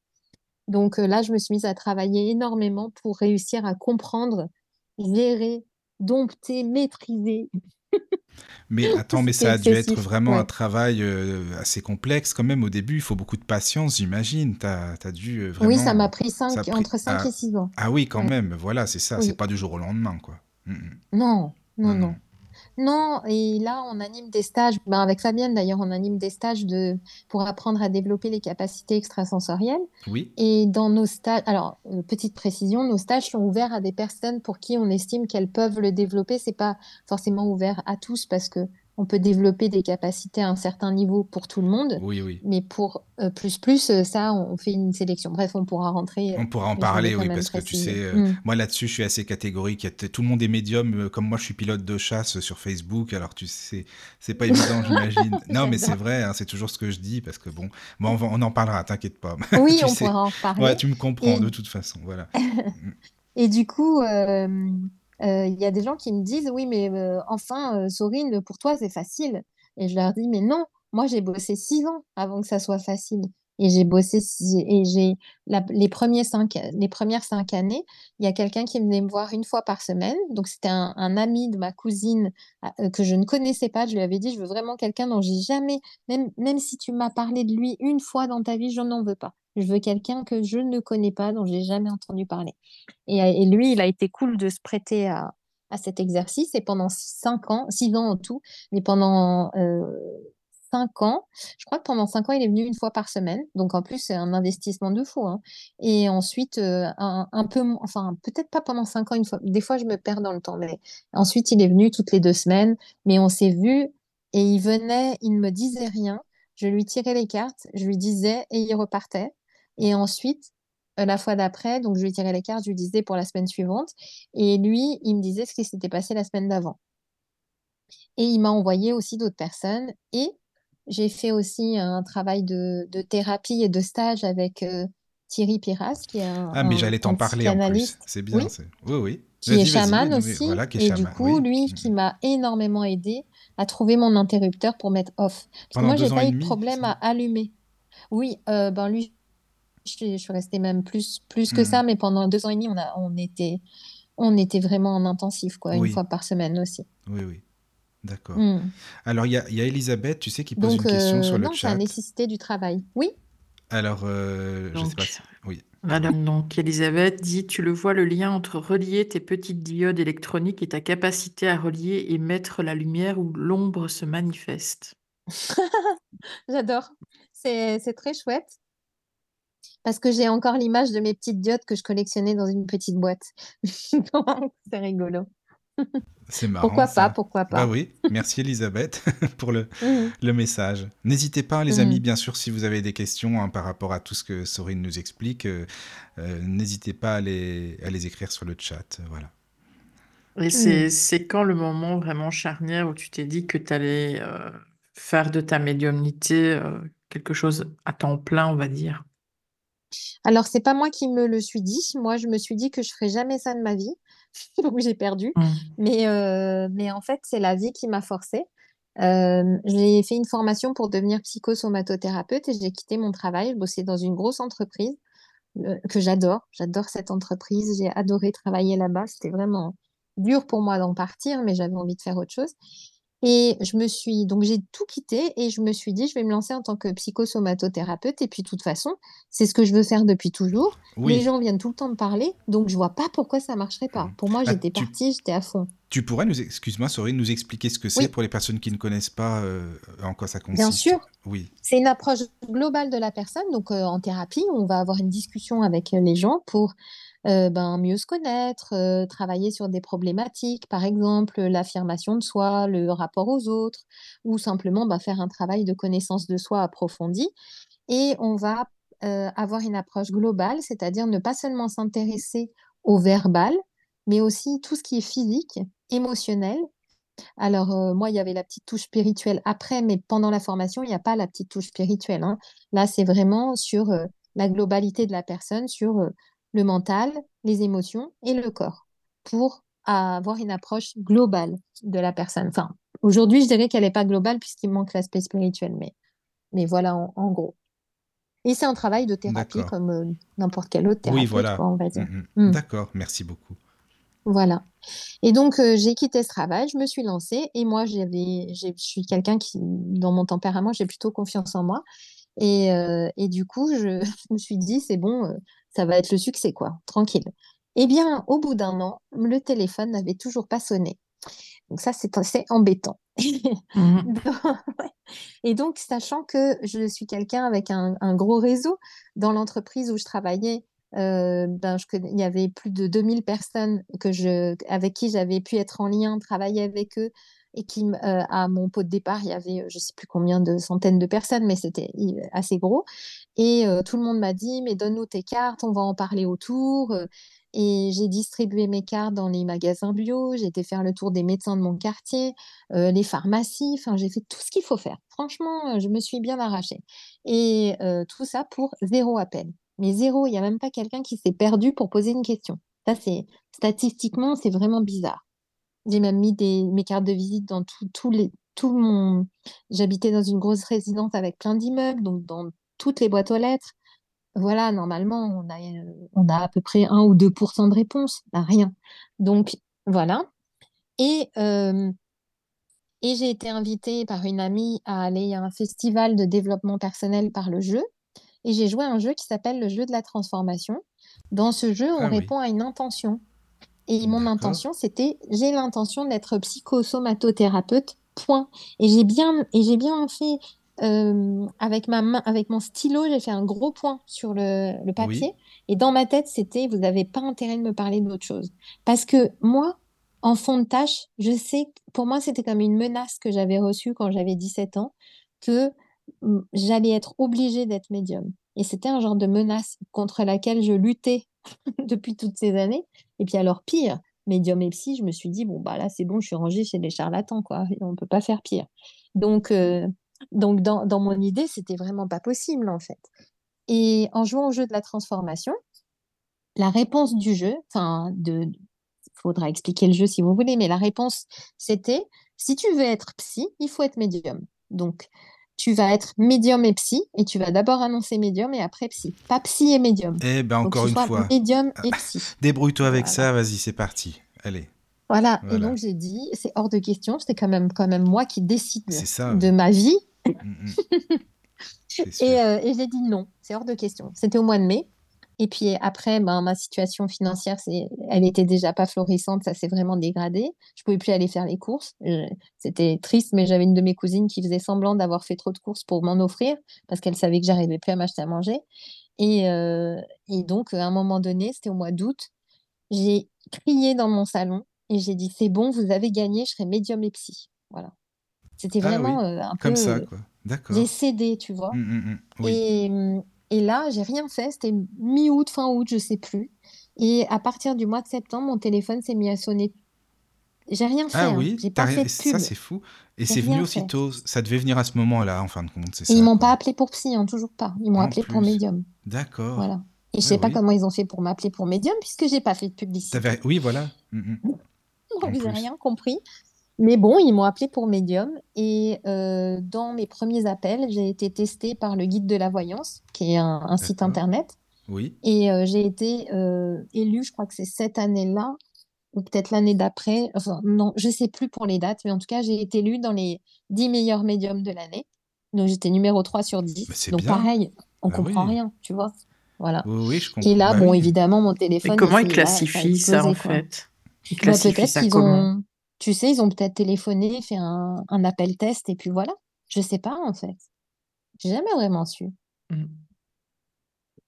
Donc euh, là, je me suis mise à travailler énormément pour réussir à comprendre, gérer, dompter, maîtriser. mais attends, mais ça a dû être vraiment un travail euh, assez complexe quand même au début. Il faut beaucoup de patience, j'imagine. T'as, dû euh, Oui, ça vraiment. m'a pris cinq, pris. entre 5 Ah, et 6 ans. ah oui, quand Ouais. même. Voilà, c'est ça. C'est Oui. pas du jour au lendemain, quoi. Mm, mm. Non, non, Non, non. Non. Et là, on anime des stages, ben, avec Fabienne d'ailleurs, on anime des stages de, pour apprendre à développer les capacités extrasensorielles. Oui, Et dans nos stages, alors, euh, petite précision, nos stages sont ouverts à des personnes pour qui on estime qu'elles peuvent le développer. C'est pas forcément ouvert à tous parce que on peut développer des capacités à un certain niveau pour tout le monde. Oui, oui. Mais pour euh, plus, plus, euh, ça, on fait une sélection. Bref, on pourra rentrer. On pourra en mais je parler, oui, parce que tu sais, euh, Mm. moi là-dessus, je suis assez catégorique. Tout le monde est médium, euh, comme moi, je suis pilote de chasse sur Facebook. Alors, tu sais, c'est pas évident, j'imagine. Non, mais c'est vrai, hein, c'est toujours ce que je dis, parce que bon, bon on, va- on en parlera, t'inquiète pas. Oui, on sais. pourra en reparler. Ouais, tu me comprends Et- de toute façon, voilà. Et du coup, euh, euh, il y a des gens qui me disent, oui, mais euh, enfin, euh, Sorine, pour toi, c'est facile. Et je leur dis, mais non, moi, j'ai bossé six ans avant que ça soit facile. Et j'ai bossé, et j'ai les les premières cinq années, il y a quelqu'un qui venait me voir une fois par semaine. Donc, c'était un, ami de ma cousine euh, que je ne connaissais pas. Je lui avais dit, je veux vraiment quelqu'un dont j'ai jamais, même, même si tu m'as parlé de lui une fois dans ta vie, je n'en veux pas. Je veux quelqu'un que je ne connais pas, dont j'ai jamais entendu parler. Et, euh, et lui, il a été cool de se prêter à, à cet exercice. Et pendant cinq ans, six ans en tout, mais pendant euh, cinq ans, je crois que pendant cinq ans, il est venu une fois par semaine. Donc en plus, c'est un investissement de fou. hein. Et ensuite, euh, un, peu, enfin, peut-être pas pendant cinq ans, une fois. Des fois, je me perds dans le temps. Mais ensuite, il est venu toutes les deux semaines. Mais on s'est vu et il venait, il ne me disait rien. Je lui tirais les cartes, je lui disais et il repartait. Et ensuite, euh, la fois d'après, donc je lui tirais les cartes, je lui disais pour la semaine suivante. Et lui, il me disait ce qui s'était passé la semaine d'avant. Et il m'a envoyé aussi d'autres personnes. Et j'ai fait aussi un travail de, de thérapie et de stage avec euh, Thierry Piras, qui est un, Ah, mais j'allais t'en parler en plus. C'est bien, Oui. Oui, oui. qui est chaman aussi. Voilà, qui est et du coup, oui. lui, qui m'a énormément aidé à trouver mon interrupteur pour mettre off. Parce que moi, j'ai pas eu de problème à allumer. Oui, euh, ben lui, je suis, je suis restée même plus, plus que Mm. ça, mais pendant deux ans et demi, on a, on était, on était vraiment en intensif, quoi, une fois par semaine aussi. Oui, oui. D'accord. Mm. Alors, il y a, il y a Elisabeth, tu sais, qui pose Donc, une question euh, sur le non, ça a chat. nécessité du travail. Oui, Alors, euh, je sais Donc, pas si... Oui. Voilà, donc Elisabeth dit, tu le vois le lien entre relier tes petites diodes électroniques et ta capacité à relier et mettre la lumière où l'ombre se manifeste. j'adore. C'est, c'est très chouette. Parce que j'ai encore l'image de mes petites diodes que je collectionnais dans une petite boîte. C'est rigolo. C'est marrant, Pourquoi ça. pas, pourquoi Bah pas. oui, merci Elisabeth pour le, Mhm. le message. N'hésitez pas, les Mhm. amis, bien sûr, si vous avez des questions hein, par rapport à tout ce que Sorine nous explique, euh, euh, n'hésitez pas à les, à les écrire sur le chat. euh, Voilà. Et c'est, c'est quand le moment vraiment charnière où tu t'es dit que tu allais faire de ta médiumnité euh, quelque chose à temps plein, on va dire? Alors, c'est pas moi qui me le suis dit. Moi, je me suis dit que je ferais jamais ça de ma vie. Donc, j'ai perdu. Mm. Mais, euh, mais en fait, c'est la vie qui m'a forcée. Euh, j'ai fait une formation pour devenir psychosomatothérapeute et j'ai quitté mon travail. Je bossais dans une grosse entreprise euh, que j'adore. J'adore cette entreprise. J'ai adoré travailler là-bas. C'était vraiment dur pour moi d'en partir, mais j'avais envie de faire autre chose. Et je me suis donc j'ai tout quitté et je me suis dit je vais me lancer en tant que psychosomatothérapeute et puis de toute façon c'est ce que je veux faire depuis toujours. Les gens viennent tout le temps me parler donc je vois pas pourquoi ça marcherait pas. Pour moi Ah, j'étais tu- partie, j'étais à fond. tu pourrais nous, excuse-moi, Sorine, nous expliquer ce que c'est Oui. pour les personnes qui ne connaissent pas euh, en quoi ça consiste? Bien sûr. Oui. C'est une approche globale de la personne. Donc, euh, en thérapie, on va avoir une discussion avec euh, les gens pour ben, mieux se connaître, travailler sur des problématiques, par exemple l'affirmation de soi, le rapport aux autres, ou simplement ben, faire un travail de connaissance de soi approfondi. Et on va avoir une approche globale, c'est-à-dire ne pas seulement s'intéresser au verbal, mais aussi tout ce qui est physique, émotionnel, alors, moi, il y avait la petite touche spirituelle après, mais pendant la formation, il n'y a pas la petite touche spirituelle. hein. Là, c'est vraiment sur la globalité de la personne, sur le mental, les émotions et le corps, pour avoir une approche globale de la personne. Enfin, aujourd'hui, je dirais qu'elle n'est pas globale puisqu'il manque l'aspect spirituel, mais, mais voilà, en, en gros. Et c'est un travail de thérapie comme euh, n'importe quel autre Oui, thérapeute, voilà. quoi, on va dire. Mm. D'accord, merci beaucoup. Voilà. Et donc, euh, j'ai quitté ce travail, je me suis lancée et moi, j'avais, je suis quelqu'un qui, dans mon tempérament, j'ai plutôt confiance en moi. Et, euh, et du coup, je, je me suis dit, c'est bon, ça va être le succès, quoi, tranquille. Eh bien, au bout d'un an, le téléphone n'avait toujours pas sonné. Donc ça, c'est embêtant. Ouais. Et donc, sachant que je suis quelqu'un avec un, un gros réseau dans l'entreprise où je travaillais, euh, ben, je il y avait plus de 2000 personnes que je, avec qui j'avais pu être en lien, travailler avec eux. Et qui, à mon pot de départ, il y avait je ne sais plus combien de centaines de personnes, mais c'était assez gros. Et tout le monde m'a dit, mais donne-nous tes cartes, on va en parler autour. Et j'ai distribué mes cartes dans les magasins bio, j'ai été faire le tour des médecins de mon quartier, euh, les pharmacies, enfin j'ai fait tout ce qu'il faut faire. Franchement, je me suis bien arrachée. Et euh, tout ça pour zéro appel. Mais zéro, il n'y a même pas quelqu'un qui s'est perdu pour poser une question. Ça, c'est statistiquement, c'est vraiment bizarre. J'ai même mis des, mes cartes de visite dans tout, les, tout mon. J'habitais dans une grosse résidence avec plein d'immeubles, donc dans toutes les boîtes aux lettres. Voilà, normalement, on a, euh, on a à peu près 1 ou 2% de réponse, bah, rien. Donc, voilà. Et, euh, et j'ai été invitée par une amie à aller à un festival de développement personnel par le jeu. Et j'ai joué un jeu qui s'appelle le jeu de la transformation. Dans ce jeu, on Ah oui. répond à une intention. Et mon intention, c'était j'ai l'intention d'être psychosomatothérapeute, point. Et j'ai bien, et j'ai bien fait euh, avec ma main, avec mon stylo, j'ai fait un gros point sur le, le papier. Oui. Et dans ma tête, c'était vous n'avez pas intérêt de me parler d'autre chose. Parce que moi, en fond de tâche, je sais, pour moi, c'était comme une menace que j'avais reçue quand j'avais 17 ans, que mm, j'allais être obligée d'être médium. Et c'était un genre de menace contre laquelle je luttais depuis toutes ces années. Et puis alors, pire, médium et psy, je me suis dit, bon, bah là, c'est bon, je suis rangée chez les charlatans, quoi. On ne peut pas faire pire. Donc, euh, donc dans, dans mon idée, c'était vraiment pas possible, en fait. Et en jouant au jeu de la transformation, la réponse du jeu, enfin, de, faudra expliquer le jeu si vous voulez, mais la réponse, c'était, si tu veux être psy, il faut être médium. Donc, tu vas être médium et psy, et tu vas d'abord annoncer médium et après psy. Pas psy et médium. Eh ben encore une fois, médium et psy. débrouille-toi avec Voilà. ça, vas-y, c'est parti. Allez, Voilà. Et donc, j'ai dit, c'est hors de question, c'est quand même, quand même moi qui décide c'est ça. de ma vie. Mm, mm. C'est sûr. Et, euh, et j'ai dit non, c'est hors de question. C'était au mois de mai. Et puis après, ben, ma situation financière, elle était déjà pas florissante, ça s'est vraiment dégradé. Je pouvais plus aller faire les courses. Je- C'était triste, mais j'avais une de mes cousines qui faisait semblant d'avoir fait trop de courses pour m'en offrir parce qu'elle savait que j'arrivais plus à m'acheter à manger. Et, euh, et donc, à un moment donné, c'était au mois d'août, j'ai crié dans mon salon et j'ai dit c'est bon, vous avez gagné, je serai médium et psy. Voilà. C'était Ah oui, vraiment euh, un Comme peu. ça, euh, quoi. D'accord. j'ai cédé, tu vois. Mm, mm, mm. Oui. Et, et là, j'ai rien fait. C'était mi-août, fin août, je sais plus. Et à partir du mois de septembre, mon téléphone s'est mis à sonner. J'ai rien fait. Ah hein. oui, J'ai pas rien- fait de ça c'est fou. Et c'est venu fait. aussitôt. Ça devait venir à ce moment-là, en fin de compte, Et ils ça. m'ont pas appelé pour psy, hein, toujours pas. Ils m'ont appelé pour médium. D'accord. Voilà. Et je sais pas oui. comment ils ont fait pour m'appeler pour médium puisque j'ai pas fait de publicité. Oui, voilà. Mm, mm. Donc, En j'ai plus. rien compris. Mais bon, ils m'ont appelé pour médium. Et euh, dans mes premiers appels, j'ai été testée par le Guide de la Voyance, qui est un, un site internet. Oui. Et euh, j'ai été euh, élue, je crois que c'est cette année-là, ou peut-être l'année d'après. Enfin, non, je sais plus pour les dates, mais en tout cas, j'ai été élue dans les 10 meilleurs médiums de l'année. Donc, j'étais numéro 3 sur 10. Mais c'est Donc, bien. pareil, on Bah comprend oui. rien, tu vois. Voilà. Oui, oui, je comprends. Et là, Bah bon, oui. évidemment, mon Et téléphone, comment il ils classifient ça, en fait? Ils Bah, classifient peut-être ça qu'ils comment? Tu sais, ils ont peut-être téléphoné, fait un, un appel test, et puis voilà. Je sais pas, en fait. J'ai jamais vraiment su. Mm.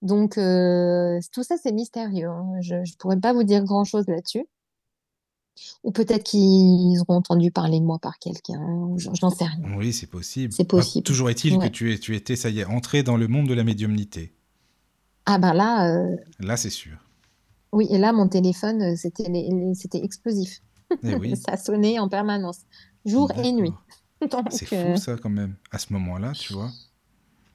Donc, euh, tout ça, c'est mystérieux. hein. Je ne pourrais pas vous dire grand-chose là-dessus. Ou peut-être qu'ils auront entendu parler de moi par quelqu'un. j'en sais rien. Oui, c'est possible. C'est Bah, possible. toujours est-il que tu, es, tu étais, ça y est, entré dans le monde de la médiumnité. Ah ben là, euh, Là, c'est sûr. oui, et là, mon téléphone, euh, c'était explosif. Eh oui. Ça sonnait en permanence, jour et nuit. C'est euh, fou ça quand même, à ce moment-là, tu vois.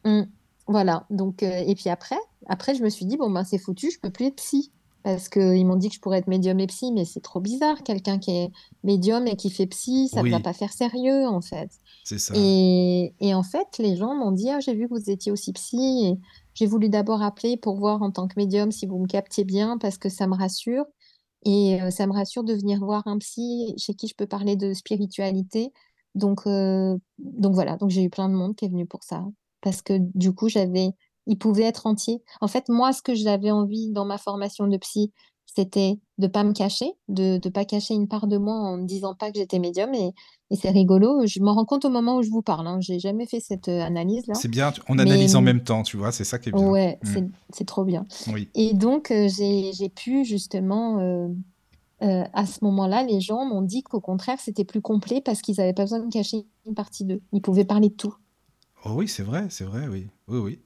Mm. Voilà, donc, euh, et puis après, après, je me suis dit, bon, ben, c'est foutu, je peux plus être psy. Parce qu'ils m'ont dit que je pourrais être médium et psy, mais c'est trop bizarre, quelqu'un qui est médium et qui fait psy, ça ne Oui. va pas faire sérieux, en fait. C'est ça. Et, et en fait, les gens m'ont dit, ah, j'ai vu que vous étiez aussi psy, et j'ai voulu d'abord appeler pour voir en tant que médium si vous me captiez bien, parce que ça me rassure. Et ça me rassure de venir voir un psy chez qui je peux parler de spiritualité. Donc, donc voilà, donc j'ai eu plein de monde qui est venu pour ça. Parce que du coup, j'avais, il pouvait être entier. En fait, moi, ce que j'avais envie dans ma formation de psy, c'était de pas me cacher, de ne pas cacher une part de moi en ne disant pas que j'étais médium. Et, et c'est rigolo, je m'en rends compte au moment où je vous parle. Hein. J'ai jamais fait cette euh, analyse-là. C'est bien, on Mais analyse en même temps, tu vois, c'est ça qui est bien. ouais, Mm. c'est trop bien. Oui. Et donc, euh, j'ai j'ai pu justement, euh, euh, à ce moment-là, les gens m'ont dit qu'au contraire, c'était plus complet parce qu'ils n'avaient pas besoin de cacher une partie d'eux. Ils pouvaient parler de tout. Oh oui, c'est vrai, c'est vrai, oui. Oui, oui.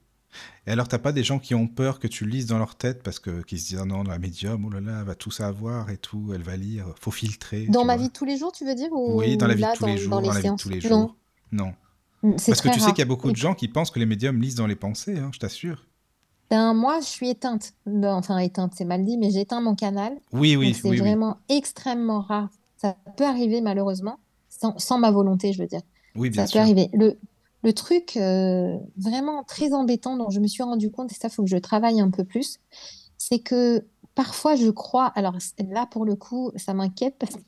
Et alors, t'as pas des gens qui ont peur que tu lises dans leur tête parce que qui se disent ah non, la médium, oh là là, elle va tout savoir et tout, elle va lire, faut filtrer, Dans ma vois. vie de tous les jours, tu veux dire, Oui, dans ou la vie de tous dans, les dans jours, les dans la vie de tous les Non, jours. Non. c'est Parce que tu sais qu'il y a beaucoup de gens qui pensent que les médiums lisent dans les pensées, hein, je t'assure. ben, moi, je suis éteinte. Enfin, éteinte, c'est mal dit, mais j'éteins mon canal. Oui, oui, c'est oui, oui. vraiment extrêmement rare. Ça peut arriver, malheureusement, sans, sans ma volonté, je veux dire. Oui, bien Ça peut arriver. Le, le truc euh, vraiment très embêtant dont je me suis rendu compte, et ça, il faut que je travaille un peu plus, c'est que parfois je crois, alors là pour le coup, ça m'inquiète parce que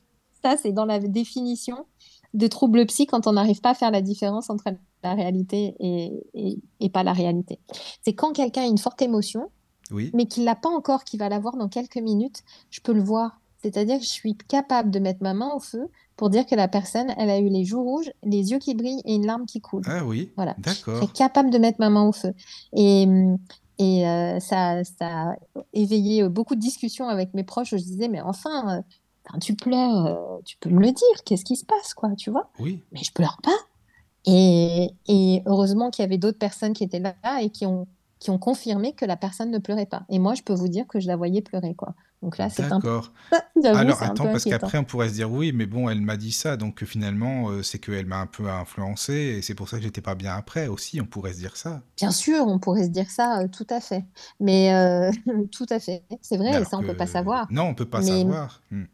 ça, c'est dans la définition de trouble psy quand on n'arrive pas à faire la différence entre la réalité et, et, et pas la réalité. C'est quand quelqu'un a une forte émotion, Oui. mais qu'il l'a pas encore, qu'il va l'avoir dans quelques minutes, je peux le voir. C'est-à-dire que je suis capable de mettre ma main au feu pour dire que la personne, elle a eu les joues rouges, les yeux qui brillent et une larme qui coule. Ah oui, Voilà. D'accord. capable de mettre ma main au feu. Et, et euh, ça, ça a éveillé beaucoup de discussions avec mes proches où je disais, mais enfin, euh, tu pleures, euh, tu peux me le dire, qu'est-ce qui se passe, quoi, tu vois? Oui, Mais je pleure pas. Et, et heureusement qu'il y avait d'autres personnes qui étaient là et qui ont, qui ont confirmé que la personne ne pleurait pas. Et moi, je peux vous dire que je la voyais pleurer, quoi. Donc là, c'est un d'accord. Alors attends, parce qu'après on pourrait se dire oui, mais bon, elle m'a dit ça, donc euh, finalement euh, c'est qu'elle m'a un peu influencé et c'est pour ça que j'étais pas bien après aussi, on pourrait se dire ça. Bien sûr, on pourrait se dire ça, euh, tout à fait. Mais euh, tout à fait, c'est vrai, et ça, on peut pas savoir. non, on peut pas Mais, savoir. Hmm.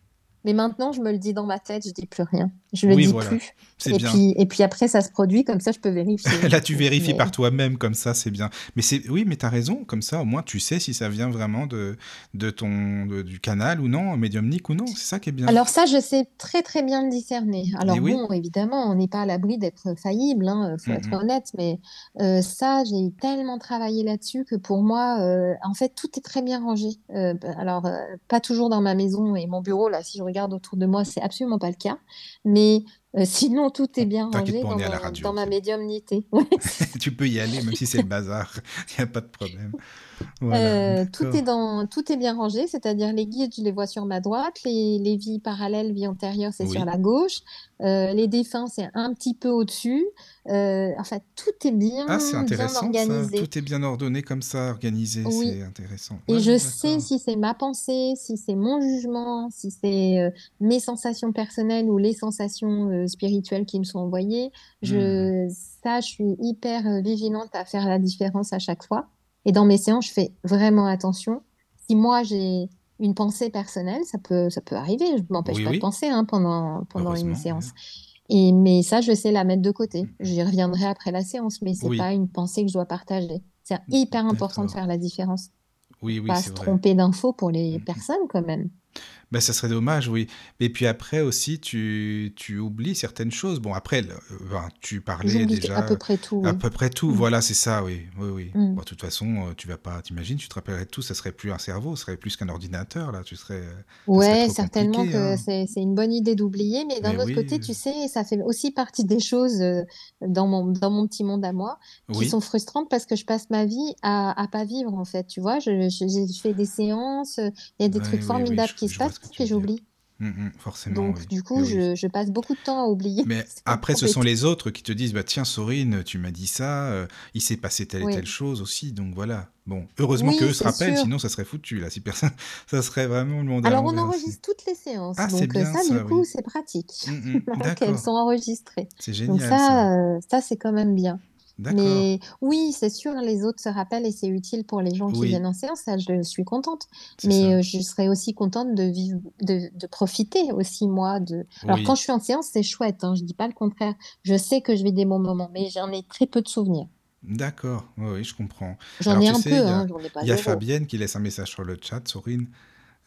Mais maintenant, je me le dis dans ma tête, je dis plus rien. Je le Oui, dis voilà, plus. Et bien. puis, et puis après, ça se produit, comme ça, je peux vérifier. Là, tu vérifies Mais par toi-même, comme ça, c'est bien. Mais c'est, oui, mais t'as raison, comme ça, au moins, tu sais si ça vient vraiment de, de ton, de- du canal ou non, médiumnique ou non. C'est ça qui est bien. alors ça, je sais très très bien le discerner. Alors oui. bon, évidemment, on n'est pas à l'abri d'être faillible, hein, faut Mm, être honnête, mais euh, ça, j'ai tellement travaillé là-dessus que pour moi, euh, en fait, tout est très bien rangé. Euh, alors, euh, pas toujours dans ma maison et mon bureau, là, si je regarde autour de moi, c'est absolument pas le cas, mais euh, sinon, tout est bien rangé pas, on dans est à la ma, radio, dans ma c'est bon. médiumnité. Ouais, Tu peux y aller, même si c'est le bazar, il n'y a pas de problème. Voilà, Euh, tout est dans, tout est bien rangé, c'est-à-dire les guides, je les vois sur ma droite, les, les vies parallèles, vie antérieure, c'est sur la gauche, euh, les défunts, c'est un petit peu au-dessus. Enfin, tout est Ah, bien, bien intéressant ça. organisé. Tout est bien ordonné comme ça, organisé, Oui, c'est intéressant. et Ouais, je sais si c'est ma pensée, si c'est mon jugement, si c'est mes sensations personnelles ou les sensations euh, spirituelles qui me sont envoyées. Hmm. Je, ça, je suis hyper euh, vigilante à faire la différence à chaque fois. Et dans mes séances, je fais vraiment attention. Si moi j'ai une pensée personnelle, ça peut, ça peut arriver. Je ne m'empêche Oui, pas de penser hein, pendant, pendant une séance. Et, mais ça, je sais la mettre de côté. Hmm. J'y reviendrai après la séance, mais c'est Oui, pas une pensée que je dois partager. C'est hyper important de faire la différence Oui, oui, pas se vrai. tromper d'infos pour les Hmm. personnes quand même. Ben, ça serait dommage, oui. Et puis après aussi, tu, tu oublies certaines choses. Bon, après, le- ben, tu parlais J'oublie à déjà peu près tout, à oui. peu près tout. Mm. Voilà, c'est ça, oui. Oui, oui. Mm. Bon, de toute façon, euh, tu vas pas, t'imagines, tu te rappellerais de tout, ça serait plus un cerveau, ça serait plus qu'un ordinateur, là. Tu serais, euh, serait Ouais, certainement que hein. c'est une bonne idée d'oublier, mais d'un Mais autre côté, tu sais, ça fait aussi partie des choses dans mon, dans mon petit monde à moi qui oui, sont frustrantes parce que je passe ma vie à, à pas vivre en fait. Tu vois, je, fait des séances, il y a des Ouais, trucs formidables je, qui se ce que dire. j'oublie. Mm, mm, forcément, Donc, oui. du coup, oui. je, je passe beaucoup de temps à oublier. Mais après, ce sont les autres qui te disent, bah tiens, Sorine, tu m'as dit ça, euh, il s'est passé telle et telle chose aussi, donc voilà. Bon, heureusement qu'eux se rappellent, sûr. sinon ça serait foutu, là, si personne... ça serait vraiment le monde Alors, on enregistre toutes les séances, Ah, donc euh, bien ça, du coup, c'est pratique. Mm, mm, Donc, elles sont enregistrées. c'est Donc génial ça. ça, euh, ça c'est quand même bien. D'accord, Mais oui, c'est sûr, les autres se rappellent et c'est utile pour les gens qui oui, viennent en séance. Ça, je suis contente. Mais ça. euh, je serais aussi contente de vivre, de, de profiter aussi moi de. Alors quand je suis en séance, c'est chouette. Hein, je dis pas le contraire. Je sais que je vis des bons moments, mais j'en ai très peu de souvenirs. d'accord, oui, oui, je comprends. J'en Alors ai un sais, peu, il y a, hein, j'en ai pas il y a. Fabienne qui laisse un message sur le chat, Sorine.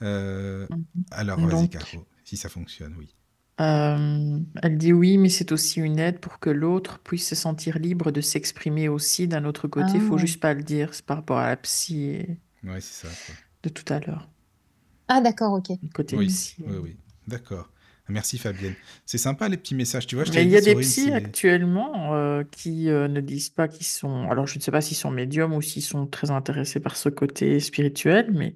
Euh, alors, vas-y, Donc, Caro, si ça fonctionne, oui. Euh, elle dit oui, mais c'est aussi une aide pour que l'autre puisse se sentir libre de s'exprimer aussi. D'un autre côté, il faut Ah, juste pas le dire. C'est par rapport à la psy et Ouais, c'est ça, quoi. de tout à l'heure. Ah, d'accord, ok. Côté Oui, psy. oui, oui. D'accord. Merci Fabienne. C'est sympa les petits messages. Tu vois, je Mais il y a des Sorine, psys c'est... actuellement euh, qui euh, ne disent pas qu'ils sont. Alors, je ne sais pas s'ils sont médiums ou s'ils sont très intéressés par ce côté spirituel, mais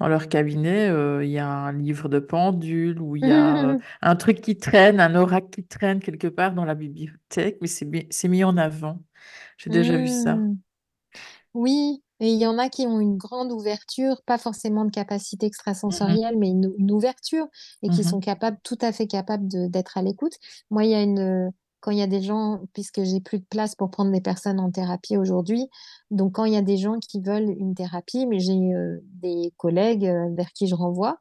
dans leur cabinet, euh, il y a un livre de pendule ou il y a euh, un truc qui traîne, un oracle qui traîne quelque part dans la bibliothèque, mais c'est mi- c'est mis en avant. J'ai déjà vu ça. Hmm. Oui, et il y en a qui ont une grande ouverture, pas forcément de capacité Mhm, extrasensorielle, mais une, une ouverture et qui sont capables, tout à fait capables d'être à l'écoute. Moi, il y a une, quand il y a des gens, puisque j'ai plus de place pour prendre des personnes en thérapie aujourd'hui, donc quand il y a des gens qui veulent une thérapie, mais j'ai euh, des collègues euh, vers qui je renvoie.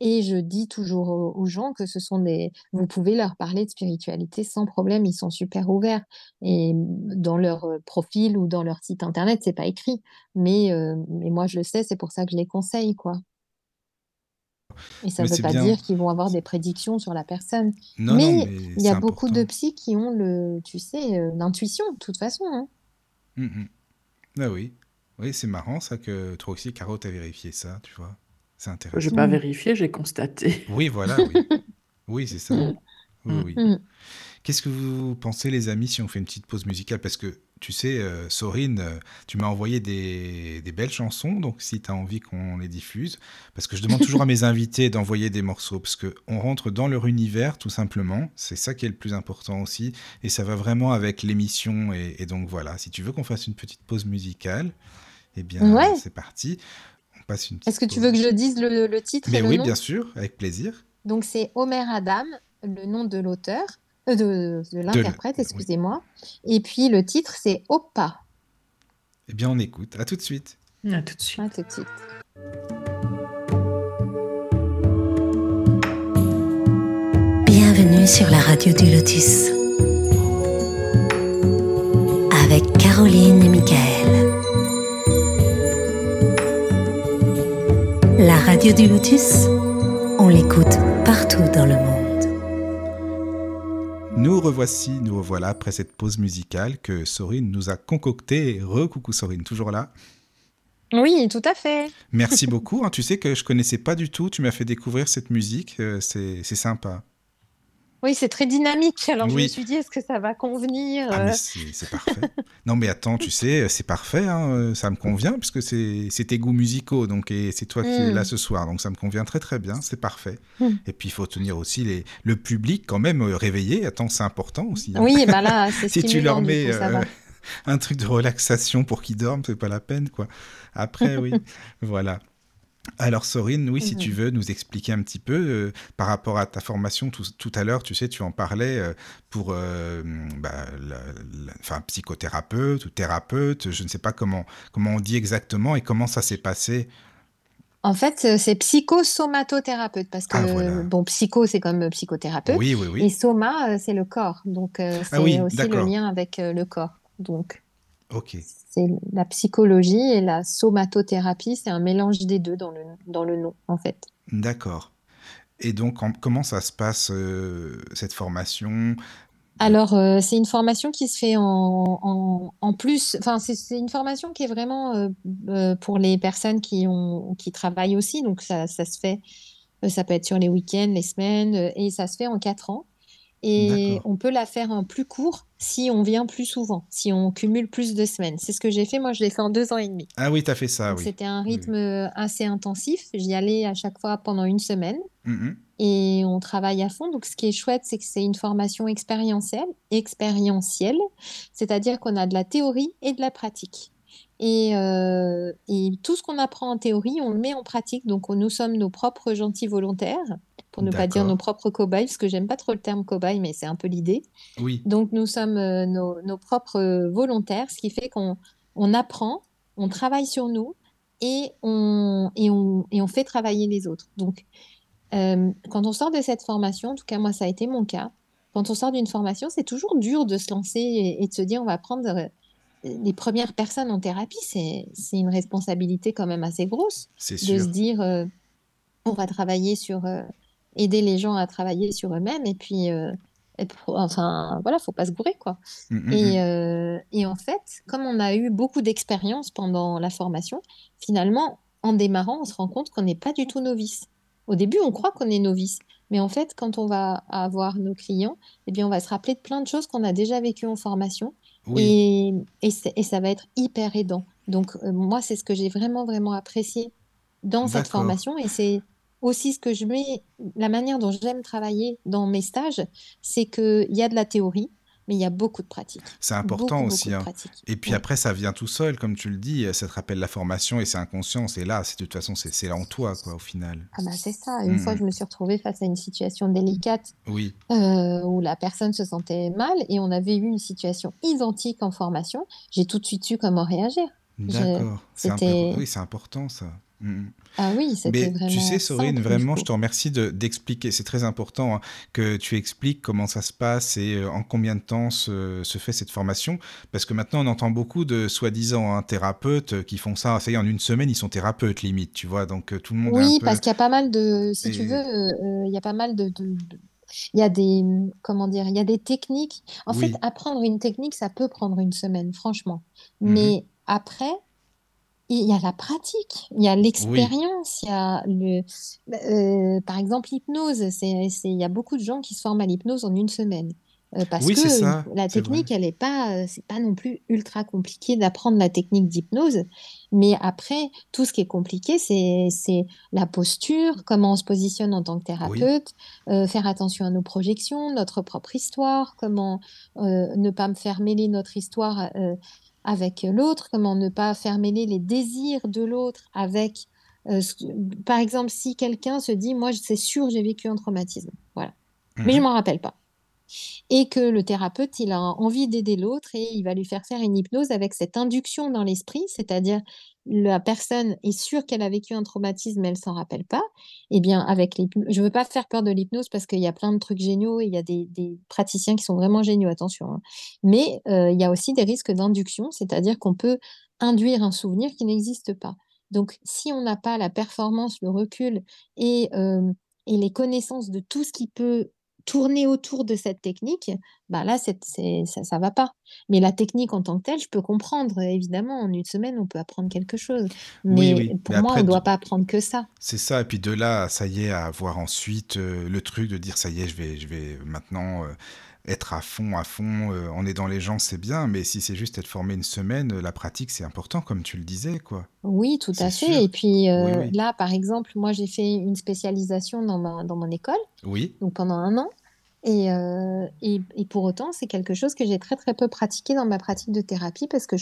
Et je dis toujours aux, gens que ce sont des, vous pouvez leur parler de spiritualité sans problème, ils sont super ouverts. Et dans leur euh, profil ou dans leur site internet, c'est pas écrit. Mais, mais moi, je le sais, c'est pour ça que je les conseille, quoi. Et ça Mais veut pas bien. dire qu'ils vont avoir des prédictions sur la personne. Non, Mais il y a beaucoup de psys qui ont le, tu sais, euh, l'intuition, de toute façon. hein. Mm. Ah oui. Oui, c'est marrant ça que toi aussi, Caro, t'as vérifié ça, tu vois. C'est Je n'ai intéressant. pas Mm. vérifié, j'ai constaté. Oui, voilà, oui. Oui, c'est ça. Oui, Mm. oui. Qu'est-ce que vous pensez, les amis, si on fait une petite pause musicale? Parce que, tu sais, euh, Sorine, euh, tu m'as envoyé des, des belles chansons, donc si tu as envie qu'on les diffuse, parce que je demande toujours à mes invités d'envoyer des morceaux, parce qu'on rentre dans leur univers, tout simplement. C'est ça qui est le plus important aussi, et ça va vraiment avec l'émission. Et, et donc voilà, si tu veux qu'on fasse une petite pause musicale, eh bien, Ouais. c'est parti. On passe une Est-ce que tu veux que je dise le, le titre Mais et le oui, nom? bien sûr, avec plaisir. Donc, c'est Omer Adam, le nom de l'auteur, euh, de, l'interprète, oui. excusez-moi. Et puis, le titre, c'est Opa. Eh bien, on écoute. À tout de suite. À tout de suite. À tout de suite. Bienvenue sur la radio du Lotus. Avec Caroline et Michael. La radio du Lotus, on l'écoute partout dans le monde. Nous revoici, nous revoilà après cette pause musicale que Sorine nous a concoctée. Recoucou Sorine, toujours là? Oui, tout à fait. Merci beaucoup. hein. Tu sais que je connaissais pas du tout. Tu m'as fait découvrir cette musique. euh, c'est c'est sympa. Oui, c'est très dynamique. Alors, je me Oui. suis dit, est-ce que ça va convenir? Ah, euh, c'est parfait. Non, mais attends, tu sais, c'est parfait. hein, euh, Ça me convient puisque c'est c'est tes goûts musicaux. Donc, et c'est toi qui es Mm. là ce soir. Donc, ça me convient très, très bien. C'est parfait. Mm. Et puis, il faut tenir aussi les, le public quand même euh, réveillé. Attends, c'est important aussi. hein. Oui, bah là, c'est si tu leur mets coup, euh, un truc de relaxation pour qu'ils dorment, c'est pas la peine, quoi. Après, oui, voilà. Alors, Sorine, oui, si Mhm. tu veux nous expliquer un petit peu euh, par rapport à ta formation tout, tout à l'heure, tu sais, tu en parlais euh, pour euh, bah, la- la- enfin, psychothérapeute ou thérapeute, je ne sais pas comment, comment on dit exactement et comment ça s'est passé. En fait, c'est psychosomatothérapeute parce que, Ah, voilà. bon, psycho, c'est comme psychothérapeute. Oui, oui, Et oui. soma, euh, c'est le corps. Donc, c'est Ah oui, aussi le lien avec le corps. Donc, C'est la psychologie et la somatothérapie, c'est un mélange des deux dans le, dans le nom, en fait. D'accord. Et donc, en- comment ça se passe, euh, cette formation? Alors, euh, c'est une formation qui se fait en, en, en plus, enfin, c'est une formation qui est vraiment euh, pour les personnes qui ont, qui travaillent aussi. Donc, ça, ça se fait, ça peut être sur les week-ends, les semaines, et ça se fait en quatre ans. Et on peut la faire en plus court si on vient plus souvent, si on cumule plus de semaines. C'est ce que j'ai fait. Moi, je l'ai fait en deux ans et demi. Ah oui, tu as fait ça, Donc, oui. c'était un oui. rythme euh, assez intensif. J'y allais à chaque fois pendant une semaine Mhm. et on travaille à fond. Donc, ce qui est chouette, c'est que c'est une formation expérientielle, expérientielle, c'est-à-dire qu'on a de la théorie et de la pratique. Et, euh, et tout ce qu'on apprend en théorie, on le met en pratique. Donc, on- nous sommes nos propres gentils volontaires, pour ne pas dire nos propres cobayes, parce que j'aime pas trop le terme cobaye, mais c'est un peu l'idée. Oui. Donc, nous sommes euh, nos, nos propres euh, volontaires, ce qui fait qu'on on apprend, on travaille sur nous et on, et on, et on fait travailler les autres. Donc, euh, quand on sort de cette formation, en tout cas moi ça a été mon cas, quand on sort d'une formation, c'est toujours dur de se lancer et, et de se dire on va prendre les premières personnes en thérapie. C'est, une responsabilité quand même assez grosse de sûr. se dire euh, on va travailler sur euh, aider les gens à travailler sur eux-mêmes et puis euh, et pour- enfin voilà, faut pas se gourer quoi. Mm, mm, Et, mm. euh, et en fait, comme on a eu beaucoup d'expérience pendant la formation, finalement, en démarrant, on se rend compte qu'on n'est pas du tout novice. Au début, on croit qu'on est novice. Mais en fait, quand on va avoir nos clients, eh bien, on va se rappeler de plein de choses qu'on a déjà vécues en formation. Et, et, ça va être hyper aidant. Donc, euh, moi, c'est ce que j'ai vraiment, vraiment apprécié dans cette formation. Et c'est aussi ce que je mets, la manière dont j'aime travailler dans mes stages, c'est qu'il y a de la théorie, mais il y a beaucoup de pratiques. C'est important aussi. Hein. Et puis après, ça vient tout seul, comme tu le dis, ça te rappelle la formation et c'est inconscient, c'est là, de toute façon, c'est là en toi, quoi, au final. Ah bah c'est ça. Une fois, mmh. je me suis retrouvée face à une situation délicate oui. Euh, où la personne se sentait mal et on avait eu une situation identique en formation. J'ai tout de suite su comment réagir. D'accord. Oui, c'est important ça. Mm. Ah oui, c'était vraiment. Tu sais, Sorine, vraiment, je te remercie d'expliquer. c'est très important hein, que tu expliques comment ça se passe et euh, en combien de temps se, fait cette formation. Parce que maintenant, on entend beaucoup de soi-disant hein, thérapeutes euh, qui font ça. Ça y est, en une semaine, ils sont thérapeutes limite, tu vois. Donc euh, tout le monde. Oui, parce qu'il y a pas mal de. Si tu veux, il y a pas mal de, il y a des comment dire il y a des techniques en fait apprendre une technique ça peut prendre une semaine franchement mmh mais après il y a la pratique, il y a l'expérience, il y a le, euh, par exemple l'hypnose. C'est, il y a beaucoup de gens qui se forment à l'hypnose en une semaine. Euh, parce que la technique, elle est pas, euh, c'est pas non plus ultra compliqué d'apprendre la technique d'hypnose. Mais après, tout ce qui est compliqué, c'est, c'est la posture, comment on se positionne en tant que thérapeute, faire attention à nos projections, notre propre histoire, comment ne pas me faire mêler notre histoire avec l'autre, comment ne pas faire mêler les désirs de l'autre avec, euh, par exemple, si quelqu'un se dit, moi, c'est sûr, j'ai vécu un traumatisme, voilà, mais je mhm. m'en rappelle pas. Et que le thérapeute, il a envie d'aider l'autre et il va lui faire faire une hypnose avec cette induction dans l'esprit, c'est-à-dire la personne est sûre qu'elle a vécu un traumatisme, mais elle s'en rappelle pas, eh bien, avec l'hypnose, je veux pas faire peur de l'hypnose parce qu'il y a plein de trucs géniaux et il y a des, praticiens qui sont vraiment géniaux, attention. Hein. Mais euh, il y a aussi des risques d'induction, c'est-à-dire qu'on peut induire un souvenir qui n'existe pas. Donc, si on n'a pas la performance, le recul et, euh, et les connaissances de tout ce qui peut tourner autour de cette technique, bah là, ça ne va pas. Mais la technique en tant que telle, je peux comprendre. Évidemment, en une semaine, on peut apprendre quelque chose. Mais pour moi, on ne doit pas apprendre que ça. C'est ça. Et puis de là, ça y est, à avoir ensuite euh, le truc de dire, ça y est, je vais, je vais maintenant euh, être à fond, à fond, euh, est dans les gens, c'est bien, mais si c'est juste être formé une semaine, euh, la pratique, c'est important, comme tu le disais, quoi. Oui, tout à fait. Et puis euh, là, par exemple, moi, j'ai fait une spécialisation dans, ma, dans mon école, Oui, donc pendant un an. Et, et, pour autant, c'est quelque chose que j'ai très très peu pratiqué dans ma pratique de thérapie parce que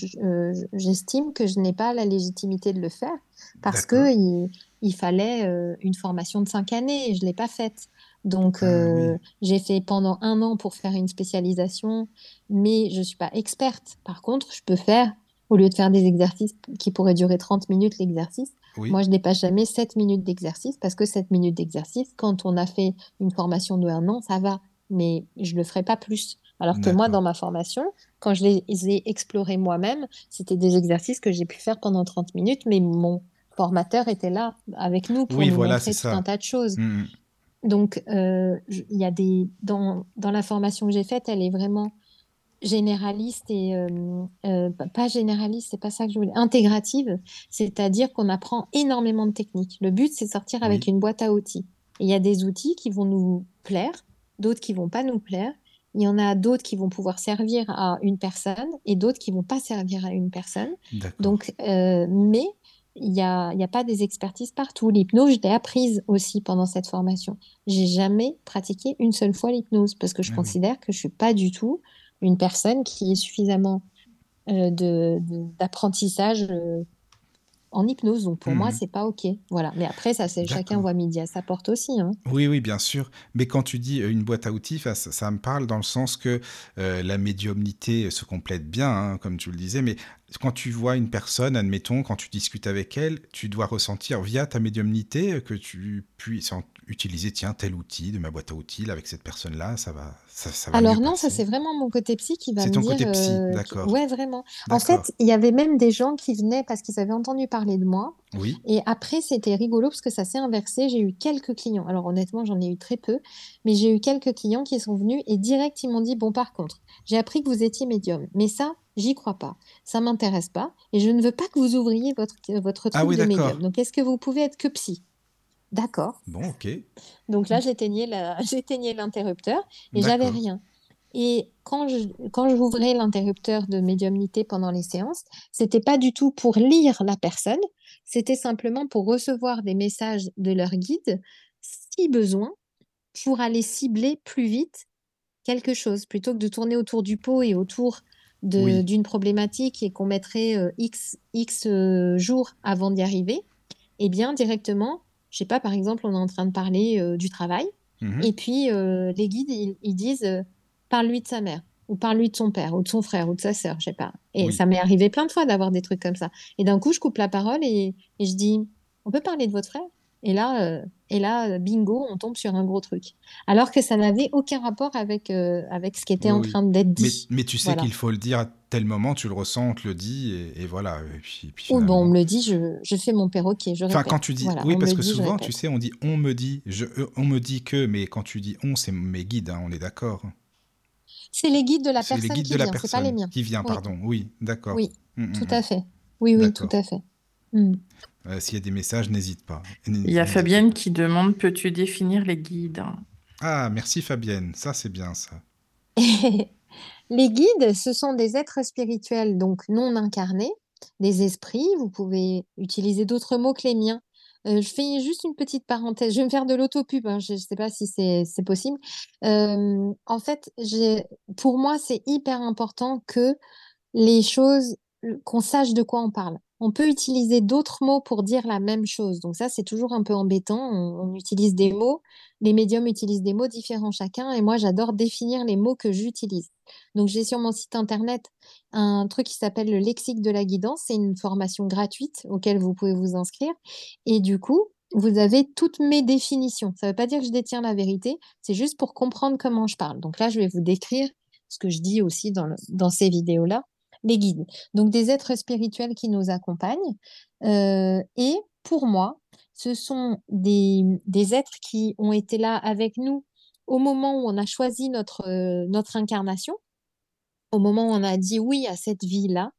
j'estime que je n'ai pas la légitimité de le faire parce qu'il il fallait une formation de cinq années et je ne l'ai pas faite. Donc, ah euh, j'ai fait pendant un an pour faire une spécialisation, mais je ne suis pas experte. Par contre, je peux faire, au lieu de faire des exercices qui pourraient durer 30 minutes l'exercice, moi, je n'ai pas jamais 7 minutes d'exercice parce que 7 minutes d'exercice, quand on a fait une formation de un an, ça va, mais je ne le ferai pas plus. Alors que moi, dans ma formation, quand je les ai explorés moi-même, c'était des exercices que j'ai pu faire pendant 30 minutes, mais mon formateur était là avec nous pour nous montrer tout un tas de choses. Mmh, mmh. Donc, euh, il y a des dans, dans la formation que j'ai faite, elle est vraiment généraliste et euh, euh, pas généraliste, c'est pas ça que je voulais, intégrative, c'est-à-dire qu'on apprend énormément de techniques. Le but, c'est de sortir avec une boîte à outils. Il y a des outils qui vont nous plaire, d'autres qui vont pas nous plaire. Il y en a d'autres qui vont pouvoir servir à une personne et d'autres qui vont pas servir à une personne. Donc, mais il n'y a, y a pas des expertises partout. L'hypnose, je l'ai apprise aussi pendant cette formation. J'ai jamais pratiqué une seule fois l'hypnose parce que je ah considère que je suis pas du tout une personne qui est suffisamment euh, d'apprentissage euh, en hypnose. Donc pour moi, mhm. c'est pas OK. Voilà. Mais après, ça, c'est chacun voit midi à sa porte aussi. Hein. Oui, oui, bien sûr. Mais quand tu dis euh, une boîte à outils, ça, ça me parle dans le sens que euh, la médiumnité se complète bien, hein, comme tu le disais. Mais quand tu vois une personne, admettons, quand tu discutes avec elle, tu dois ressentir via ta médiumnité que tu puisses utiliser tiens tel outil de ma boîte à outils avec cette personne là ça va ça, ça va alors non ça c'est vraiment mon côté psy qui va me ton côté psy euh, d'accord. Ouais vraiment. En fait il y avait même des gens qui venaient parce qu'ils avaient entendu parler de moi. Oui. Et après c'était rigolo parce que ça s'est inversé. J'ai eu quelques clients. Alors honnêtement j'en ai eu très peu mais j'ai eu quelques clients qui sont venus et direct ils m'ont dit bon par contre j'ai appris que vous étiez médium mais ça J'y crois pas. Ça m'intéresse pas. Et je ne veux pas que vous ouvriez votre, votre ah truc de médium. Donc, est-ce que vous pouvez être que psy? D'accord. Bon, ok. Donc là, j'éteignais l'interrupteur et j'avais rien. Et quand je, quand j'ouvrais l'interrupteur de médiumnité pendant les séances, c'était pas du tout pour lire la personne, c'était simplement pour recevoir des messages de leur guide, si besoin, pour aller cibler plus vite quelque chose, plutôt que de tourner autour du pot et autour Oui. d'une problématique et qu'on mettrait euh, X, X euh, jours avant d'y arriver. Eh bien, directement, je sais pas, par exemple, on est en train de parler euh, du travail. Mhm. Et puis, euh, les guides, ils, ils disent euh, parle-lui de sa mère, ou parle-lui de son père, ou de son frère, ou de sa sœur, je sais pas. Et Oui. ça m'est arrivé plein de fois d'avoir des trucs comme ça. Et d'un coup, je coupe la parole et, et je dis on peut parler de votre frère? Et là, euh, et là, bingo, on tombe sur un gros truc. Alors que ça n'avait aucun rapport avec, euh, avec ce qui était Oui, en train d'être dit. mais tu sais Voilà. qu'il faut le dire à tel moment, tu le ressens, on te le dit, et, et voilà. Et puis, bon, on me le dit, je, je fais mon perroquet, je Enfin, quand tu dis, Voilà, oui, parce que dit, souvent, tu sais, on dit on me dit, je, on me dit que, mais quand tu dis on, c'est mes guides, hein, on est d'accord. C'est les guides de la les personne guides qui de la vient, c'est pas les personne miens. qui vient, Oui. pardon. Oui, d'accord. Oui, Mm, mm, tout mm. à fait. Oui, oui, tout à fait. Mm. Euh, S'il y a des messages, n'hésite pas. Il y a Fabienne pas. qui demande, peux-tu définir les guides? Ah, merci Fabienne, ça c'est bien ça. Les guides, ce sont des êtres spirituels, donc non incarnés, des esprits. Vous pouvez utiliser d'autres mots que les miens. Euh, je fais juste une petite parenthèse. Je vais me faire de l'autopub. hein, Je ne sais pas si c'est possible. Euh, en fait, j'ai, pour moi, c'est hyper important que les choses, qu'on sache de quoi on parle. On peut utiliser d'autres mots pour dire la même chose. Donc ça, c'est toujours un peu embêtant. On, utilise des mots. Les médiums utilisent des mots différents chacun. Et moi, j'adore définir les mots que j'utilise. Donc j'ai sur mon site internet un truc qui s'appelle le lexique de la guidance. C'est une formation gratuite auquel vous pouvez vous inscrire. Et du coup, vous avez toutes mes définitions. Ça ne veut pas dire que je détiens la vérité. C'est juste pour comprendre comment je parle. Donc là, je vais vous décrire ce que je dis aussi dans ces vidéos-là les guides. Donc des êtres spirituels qui nous accompagnent. Euh, et pour moi, ce sont des, êtres qui ont été là avec nous au moment où on a choisi notre, euh, notre incarnation, au moment où on a dit oui à cette vie-là,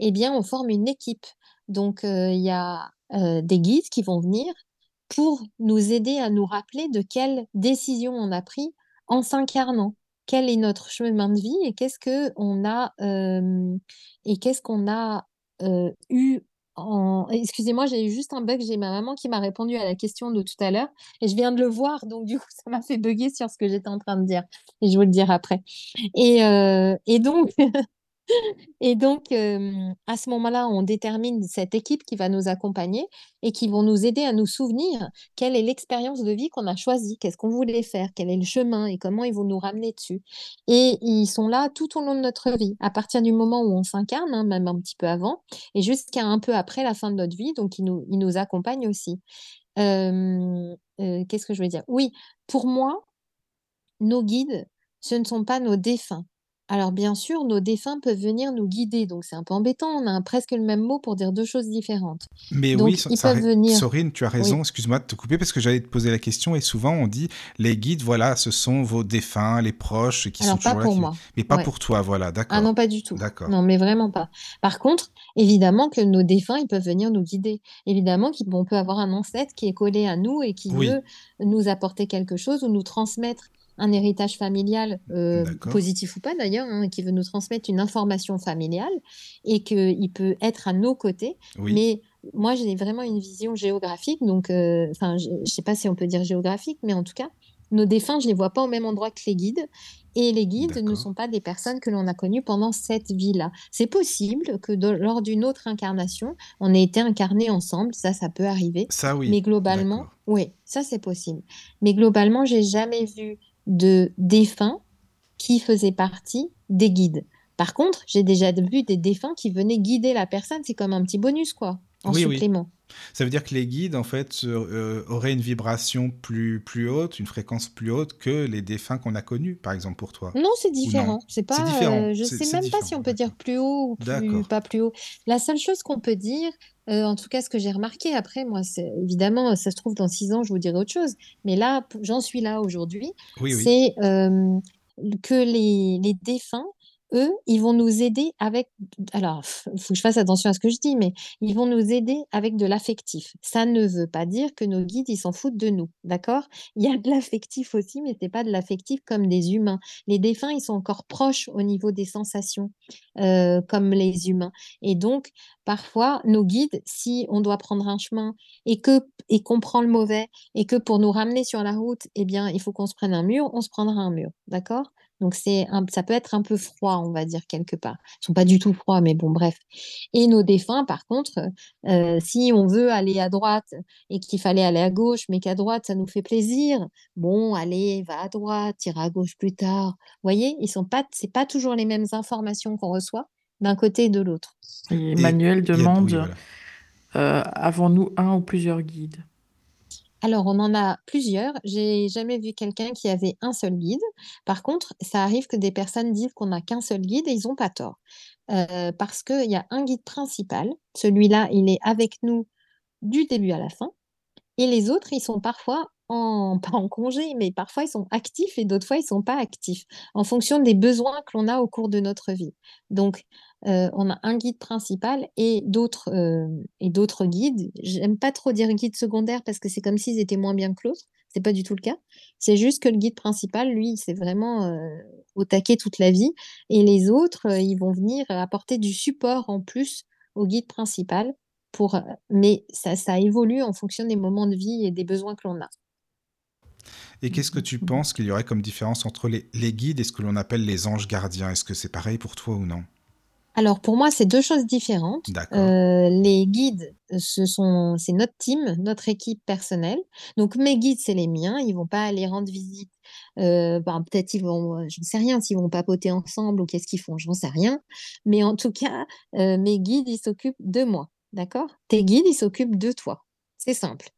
eh bien, on forme une équipe. Donc, euh, il y a des guides qui vont venir pour nous aider à nous rappeler de quelles décisions on a pris en s'incarnant. Quel est notre chemin de vie et qu'est-ce que on a et qu'est-ce qu'on a eu en... Excusez-moi, j'ai eu juste un bug. J'ai ma maman qui m'a répondu à la question de tout à l'heure et je viens de le voir, donc du coup, ça m'a fait bugger sur ce que j'étais en train de dire. Et je vous le dirai après. Et donc, et donc à ce moment-là, on détermine cette équipe qui va nous accompagner et qui vont nous aider à nous souvenir quelle est l'expérience de vie qu'on a choisie, qu'est-ce qu'on voulait faire, quel est le chemin et comment ils vont nous ramener dessus. Et ils sont là tout au long de notre vie, à partir du moment où on s'incarne, hein, même un petit peu avant, et jusqu'à un peu après la fin de notre vie. Donc, ils nous, ils accompagnent aussi. Qu'est-ce que je veux dire? Oui, pour moi, nos guides, ce ne sont pas nos défunts. Alors bien sûr, nos défunts peuvent venir nous guider, donc c'est un peu embêtant, on a un- presque le même mot pour dire deux choses différentes. Mais Donc, oui, ils ça peuvent venir. Sorine, tu as raison, excuse-moi de te couper parce que j'allais te poser la question et souvent on dit les guides, voilà, ce sont vos défunts, les proches qui Alors sont pas toujours là. pour qui- moi. Mais pas Ouais. pour toi, voilà, Ah d'accord. non, pas du tout. D'accord. Non, mais vraiment pas. Par contre, évidemment que nos défunts, ils peuvent venir nous guider. Évidemment qu'on peut avoir un ancêtre qui est collé à nous et qui Oui. veut nous apporter quelque chose ou nous transmettre un héritage familial, euh, positif ou pas d'ailleurs, hein, qui veut nous transmettre une information familiale et qu'il peut être à nos côtés. Oui. Mais moi, j'ai vraiment une vision géographique, donc, euh, enfin, je ne sais pas si on peut dire géographique, mais en tout cas, nos défunts, je ne les vois pas au même endroit que les guides. Et les guides ne sont pas des personnes que l'on a connues pendant cette vie-là. C'est possible que de- lors d'une autre incarnation, on ait été incarnés ensemble, ça, ça peut arriver. Ça, oui. Mais globalement, oui, ça c'est possible. Mais globalement, j'ai jamais vu de défunts qui faisaient partie des guides. Par contre, j'ai déjà vu des défunts qui venaient guider la personne. C'est comme un petit bonus, quoi, en Oui, oui. supplément. Ça veut dire que les guides, en fait, euh, auraient une vibration plus, plus haute, une fréquence plus haute que les défunts qu'on a connus, par exemple, pour toi. Non, c'est différent. C'est pas, différent. euh, je sais même pas si on peut dire plus haut ou plus pas plus haut. La seule chose qu'on peut dire, euh, en tout cas ce que j'ai remarqué après, moi, c'est évidemment, ça se trouve dans six ans, je vous dirai autre chose. Mais là, j'en suis là aujourd'hui. Oui, oui. C'est euh, que les, les défunts eux, ils vont nous aider avec, alors, il faut que je fasse attention à ce que je dis, mais ils vont nous aider avec de l'affectif. Ça ne veut pas dire que nos guides, ils s'en foutent de nous, d'accord? Il y a de l'affectif aussi, mais c'est pas de l'affectif comme des humains. Les défunts, ils sont encore proches au niveau des sensations, euh, comme les humains. Et donc, parfois, nos guides, si on doit prendre un chemin et que et qu'on prend le mauvais et que pour nous ramener sur la route, eh bien, il faut qu'on se prenne un mur, on se prendra un mur, d'accord? Donc c'est ça peut être un peu froid, on va dire quelque part. Ils sont pas du tout froids, mais bon, bref. Et nos défunts, par contre, euh, si on veut aller à droite et qu'il fallait aller à gauche, mais qu'à droite ça nous fait plaisir, bon, allez, va à droite, tire à gauche plus tard. Vous voyez, ils sont pas, c'est pas toujours les mêmes informations qu'on reçoit d'un côté et de l'autre. Et Emmanuel demande, euh, avons-nous un ou plusieurs guides? Alors, on en a plusieurs. J'ai jamais vu quelqu'un qui avait un seul guide. Par contre, ça arrive que des personnes disent qu'on n'a qu'un seul guide et ils n'ont pas tort. Euh, parce qu'il y a un guide principal. Celui-là, il est avec nous du début à la fin. Et les autres, ils sont parfois en, pas en congé, mais parfois ils sont actifs et d'autres fois ils sont pas actifs, en fonction des besoins que l'on a au cours de notre vie. Donc, euh, on a un guide principal et d'autres euh, et d'autres guides. J'aime pas trop dire guide secondaire parce que c'est comme s'ils étaient moins bien que l'autre. C'est pas du tout le cas. C'est juste que le guide principal, lui, c'est vraiment euh, au taquet toute la vie. Et les autres, ils vont venir apporter du support en plus au guide principal. Pour, mais ça, évolue en fonction des moments de vie et des besoins que l'on a. Et qu'est-ce que tu penses qu'il y aurait comme différence entre les guides et ce que l'on appelle les anges gardiens? Est-ce que c'est pareil pour toi ou non? Alors pour moi, c'est deux choses différentes. Euh, les guides, ce sont, c'est notre team, notre équipe personnelle. Donc mes guides, c'est les miens. Ils vont pas aller rendre visite. Euh, ben, peut-être ils vont, j'en sais rien, s'ils vont papoter ensemble ou qu'est-ce qu'ils font, j'en sais rien. Mais en tout cas, euh, mes guides, ils s'occupent de moi. D'accord? Tes guides, ils s'occupent de toi. C'est simple.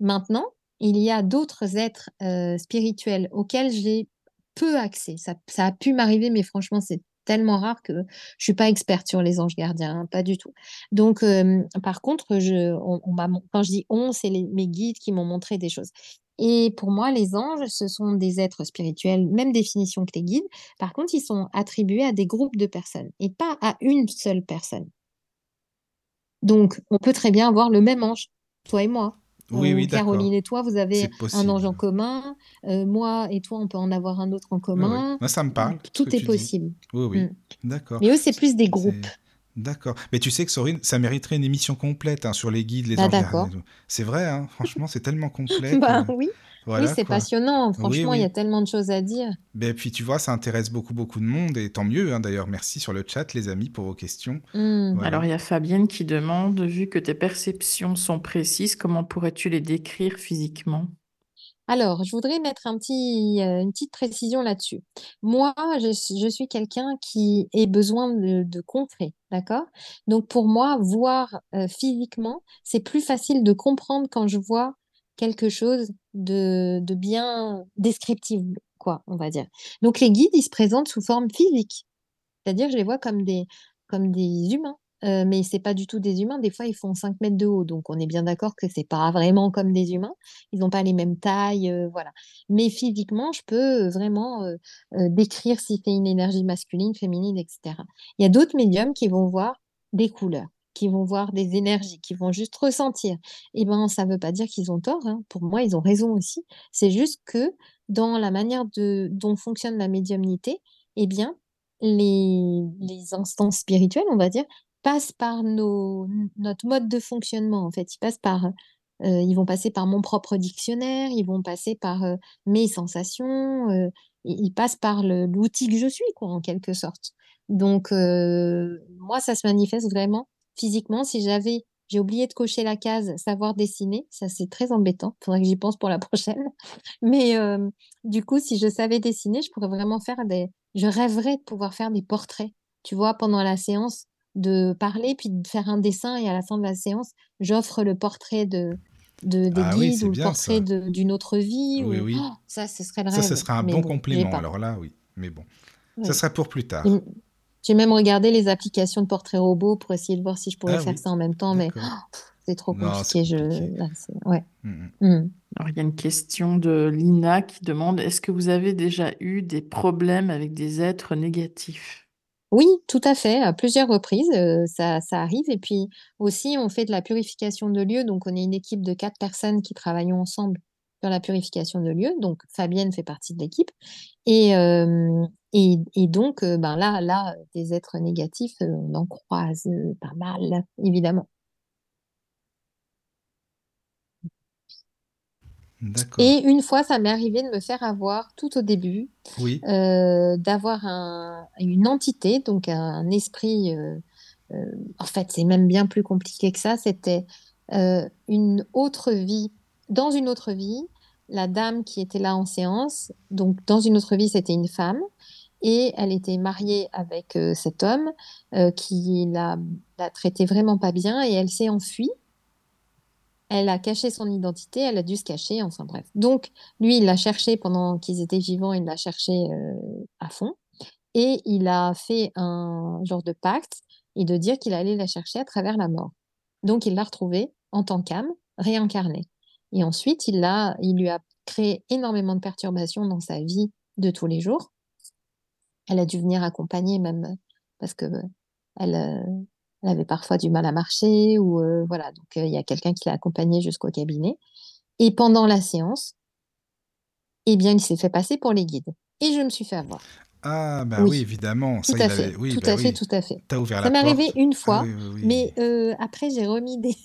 Maintenant, il y a d'autres êtres spirituels auxquels j'ai peu accès. Ça, ça a pu m'arriver, mais franchement, c'est tellement rare que je suis pas experte sur les anges gardiens, hein, pas du tout. Donc, par contre, je, on, quand je dis on, c'est mes guides qui m'ont montré des choses. Et pour moi, les anges, ce sont des êtres spirituels, même définition que les guides. Par contre, ils sont attribués à des groupes de personnes et pas à une seule personne. Donc, on peut très bien avoir le même ange, toi et moi. Oui, oui, Caroline et toi, vous avez un ange en commun. Euh, moi et toi, on peut en avoir un autre en commun. ça me parle. Tout est possible. Oui, oui. Mm. D'accord. Mais eux, c'est plus des groupes. D'accord. Mais tu sais que Sorine, ça mériterait une émission complète hein, sur les guides, les ah, d'accord. C'est vrai, hein, franchement, c'est tellement complet. bah oui oui, c'est passionnant. Franchement, il y a tellement de choses à dire. Ben, puis tu vois, ça intéresse beaucoup, beaucoup de monde. Et tant mieux, hein, d'ailleurs. Merci sur le chat, les amis, pour vos questions. Mmh. Alors, il y a Fabienne qui demande, vu que tes perceptions sont précises, comment pourrais-tu les décrire physiquement? Alors, je voudrais mettre un petit, euh, une petite précision là-dessus. Moi, je, suis quelqu'un qui a besoin de, de concret, d'accord? Donc, pour moi, voir euh, physiquement, c'est plus facile de comprendre quand je vois quelque chose de, bien descriptible, quoi, on va dire. Donc les guides, ils se présentent sous forme physique. C'est-à-dire, je les vois comme des, comme des humains. Euh, mais c'est pas du tout des humains. Des fois, ils font 5 mètres de haut, donc on est bien d'accord que c'est pas vraiment comme des humains. Ils n'ont pas les mêmes tailles, euh, voilà. Mais physiquement, je peux vraiment euh, décrire si c'est une énergie masculine, féminine, etc. Il y a d'autres médiums qui vont voir des couleurs qui vont voir des énergies, qui vont juste ressentir. Eh ben, ça ne veut pas dire qu'ils ont tort. Hein. Pour moi, ils ont raison aussi. C'est juste que dans la manière de, dont fonctionne la médiumnité, eh bien, les, instances spirituelles, on va dire, passent par nos, notre mode de fonctionnement. En fait, ils passent par, euh, ils vont passer par mon propre dictionnaire, ils vont passer par euh, mes sensations, euh, ils passent par l'outil que je suis, en quelque sorte. Donc, moi, ça se manifeste vraiment physiquement, si j'avais, j'ai oublié de cocher la case savoir dessiner, ça c'est très embêtant, il faudrait que j'y pense pour la prochaine. Mais euh, du coup, si je savais dessiner, je pourrais vraiment faire des, je rêverais de pouvoir faire des portraits, tu vois, pendant la séance, de parler, puis de faire un dessin, et à la fin de la séance, j'offre le portrait de, de, des ah guides ou le portrait d'une autre vie. Oui, oui. Oh, ça, ce serait le rêve. Ça, ce serait un bon complément. Alors là, oui. Mais bon, ça serait pour plus tard. J'ai même regardé les applications de portrait robot pour essayer de voir si je pourrais ah faire ça en même temps, mais c'est trop compliqué. Je... ouais. Mmh, mmh. Mmh. Alors, il y a une question de Lina qui demande Est-ce que vous avez déjà eu des problèmes avec des êtres négatifs? Oui, tout à fait, à plusieurs reprises, euh, ça, ça arrive. Et puis aussi, on fait de la purification de lieux. Donc, on est une équipe de quatre personnes qui travaillons ensemble sur la purification de lieux. Donc, Fabienne fait partie de l'équipe. Et, euh, et, et donc, euh, ben là, là, des êtres négatifs, euh, on en croise pas mal, évidemment. Et une fois, ça m'est arrivé de me faire avoir tout au début, Oui. euh, d'avoir un- une entité, donc un esprit. euh, euh, en fait, c'est même bien plus compliqué que ça. C'était une autre vie. Dans une autre vie, la dame qui était là en séance, donc dans une autre vie, c'était une femme. Et elle était mariée avec euh, cet homme euh, qui la, la traitait vraiment pas bien et elle s'est enfuie. Elle a caché son identité, elle a dû se cacher, enfin bref. Donc, lui, il l'a cherché pendant qu'ils étaient vivants, il l'a cherché euh, à fond. Et il a fait un genre de pacte et de dire qu'il allait la chercher à travers la mort. Donc, il l'a retrouvée en tant qu'âme, réincarnée. Et ensuite, il lui a créé énormément de perturbations dans sa vie de tous les jours. Elle a dû venir accompagner même parce que elle, euh, elle avait parfois du mal à marcher ou euh, voilà. Donc, euh, il y a quelqu'un qui l'a accompagnée jusqu'au cabinet. Et pendant la séance, eh bien, il s'est fait passer pour les guides. Et je me suis fait avoir. Ah, bah oui, Oui, évidemment. tout Ça, il à avait. fait, Oui, tout bah à fait, tout à fait. T'as ouvert Ça m'est arrivé une fois, mais euh, après, j'ai remis des...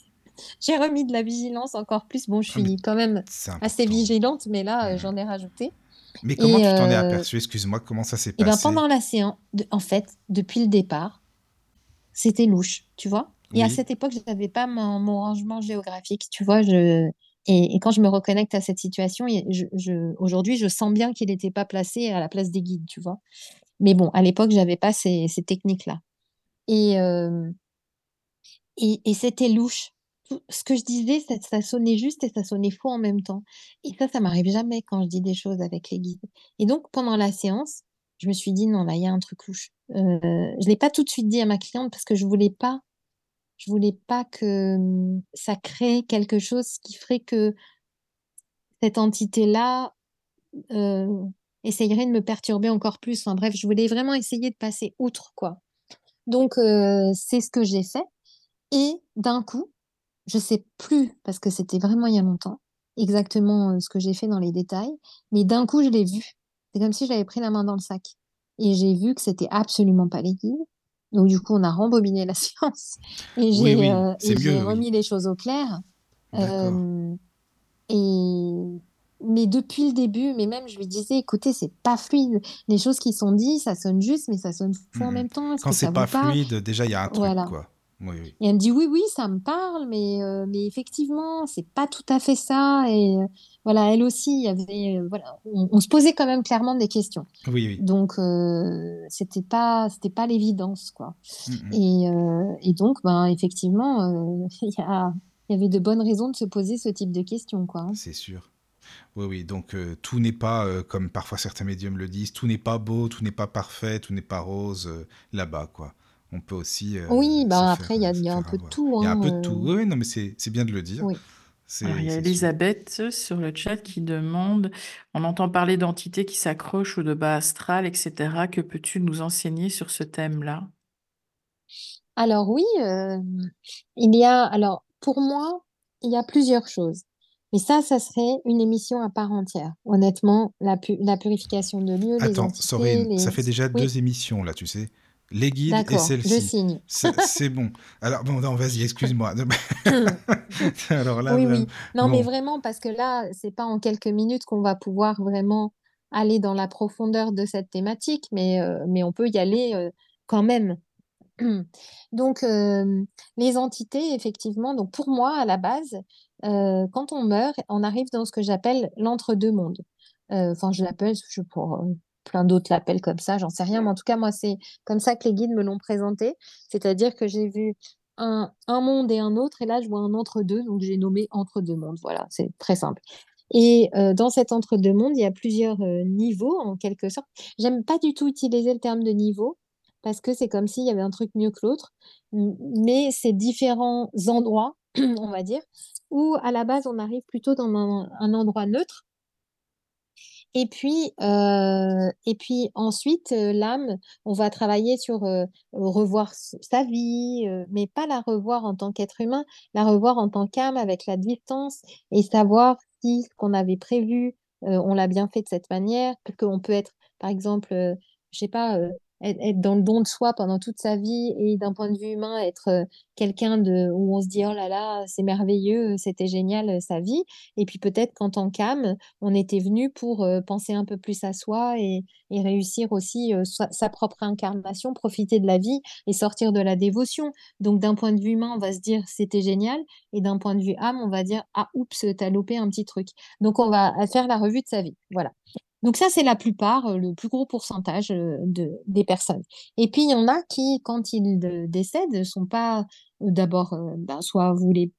j'ai remis de la vigilance encore plus. Bon, je Ah, suis quand même assez vigilante, mais là, Mhm. j'en ai rajouté. Mais comment Et, tu t'en es euh, aperçu? Excuse-moi, comment ça s'est et ben passé? pendant la séance, en fait, depuis le départ, c'était louche, tu vois? Et à cette époque, je n'avais pas mon, mon rangement géographique, tu vois. Je... Et, et quand je me reconnecte à cette situation, je, je- aujourd'hui, je sens bien qu'il n'était pas placé à la place des guides, tu vois? Mais bon, à l'époque, j'avais pas ces, ces techniques-là. Et, euh, et, et c'était louche. Ce que je disais, ça, sonnait juste et ça sonnait faux en même temps. Et ça, ça m'arrive jamais quand je dis des choses avec les guides. Et donc, pendant la séance, je me suis dit, non, là, il y a un truc louche. Euh, je l'ai pas tout de suite dit à ma cliente parce que je voulais voulais pas que hum, ça crée quelque chose qui ferait que cette entité-là euh, essayerait de me perturber encore plus. Enfin bref, je voulais vraiment essayer de passer outre, quoi. Donc, euh, c'est ce que j'ai fait. Et d'un coup, je sais plus, parce que c'était vraiment il y a longtemps, exactement euh, ce que j'ai fait dans les détails, mais d'un coup, je l'ai vu. C'est comme si j'avais pris la main dans le sac. Et j'ai vu que c'était absolument pas les guides. Donc, du coup, on a rembobiné la séance. Et j'ai oui, euh, oui. remis les choses au clair. Euh, et... Mais depuis le début, mais même je lui disais, écoutez, c'est pas fluide. Les choses qui sont dites, ça sonne juste, mais ça sonne faux en Mhm. même temps. Quand c'est pas parle? fluide, déjà, il y a un truc, Voilà. quoi. Oui, oui. Et elle me dit, oui, oui, ça me parle, mais, euh, mais effectivement, c'est pas tout à fait ça. Et euh, voilà, elle aussi, il y avait, euh, voilà, on, on se posait quand même clairement des questions. Oui, oui. Donc, euh, c'était pas, c'était pas l'évidence, quoi. Mhm. Et, euh, et donc, ben, effectivement, il y y avait de bonnes raisons de se poser ce type de questions, quoi. hein. C'est sûr. Oui, oui. Donc, euh, tout n'est pas, euh, comme parfois certains médiums le disent, tout n'est pas beau, tout n'est pas parfait, tout n'est pas rose euh, là-bas, quoi. On peut aussi euh, Oui, ben faire, après, il y a, euh, y a un peu de tout, Il y a un hein, peu de tout. euh, Oui, non, mais c'est c'est bien de le dire. oui. Alors, il y a sûr. Elisabeth sur le chat qui demande, on entend parler d'entités qui s'accrochent ou de bas astral, etc. Que peux-tu nous enseigner sur ce thème-là? Alors oui, euh, il y a, alors pour moi, il y a plusieurs choses. Mais ça, ça serait une émission à part entière. Honnêtement, la, pu- la purification de lieux, les Attends, entités, Sorine, les... ça fait déjà Oui, deux émissions, là, tu sais. Les guides et celle-ci. signe. C'est bon. Alors, bon, non, vas-y, excuse-moi. Alors là, Oui, vraiment, oui. Non, mais vraiment, parce que là, c'est pas en quelques minutes qu'on va pouvoir vraiment aller dans la profondeur de cette thématique, mais, euh, mais on peut y aller euh, quand même. Donc, euh, les entités, effectivement, donc pour moi, à la base, quand on meurt, on arrive dans ce que j'appelle l'entre-deux-mondes. Enfin, je l'appelle, je, pour, plein d'autres l'appellent comme ça, j'en sais rien, mais en tout cas, moi, c'est comme ça que les guides me l'ont présenté. C'est-à-dire que j'ai vu un, un monde et un autre, et là, je vois un entre-deux, donc j'ai nommé entre-deux-mondes. Voilà, c'est très simple. Et euh, dans cet entre-deux-mondes, il y a plusieurs euh, niveaux, en quelque sorte. J'aime pas du tout utiliser le terme de niveau, parce que c'est comme s'il y avait un truc mieux que l'autre, mais c'est différents endroits, on va dire, où à la base, on arrive plutôt dans un, un endroit neutre, Et puis, euh, et puis ensuite, euh, l'âme, on va travailler sur euh, revoir sa vie, mais pas la revoir en tant qu'être humain, la revoir en tant qu'âme avec la distance et savoir si ce qu'on avait prévu, on l'a bien fait de cette manière, qu'on peut être, par exemple, je sais pas, être, dans le don de soi pendant toute sa vie et d'un point de vue humain, être euh, quelqu'un de où on se dit oh là là, c'est merveilleux, c'était génial euh, sa vie. Et puis peut-être qu'en tant qu'âme, on était venu pour euh, penser un peu plus à soi et, et réussir aussi sa, propre incarnation, profiter de la vie et sortir de la dévotion. Donc d'un point de vue humain, on va se dire c'était génial et d'un point de vue âme, on va dire ah oups, t'as loupé un petit truc. Donc on va faire la revue de sa vie. Voilà. Donc ça, c'est la plupart, euh, le plus gros pourcentage euh, de, des personnes. Et puis, il y en a qui, quand ils décèdent, sont pas euh, d'abord, ben, soit voulaient,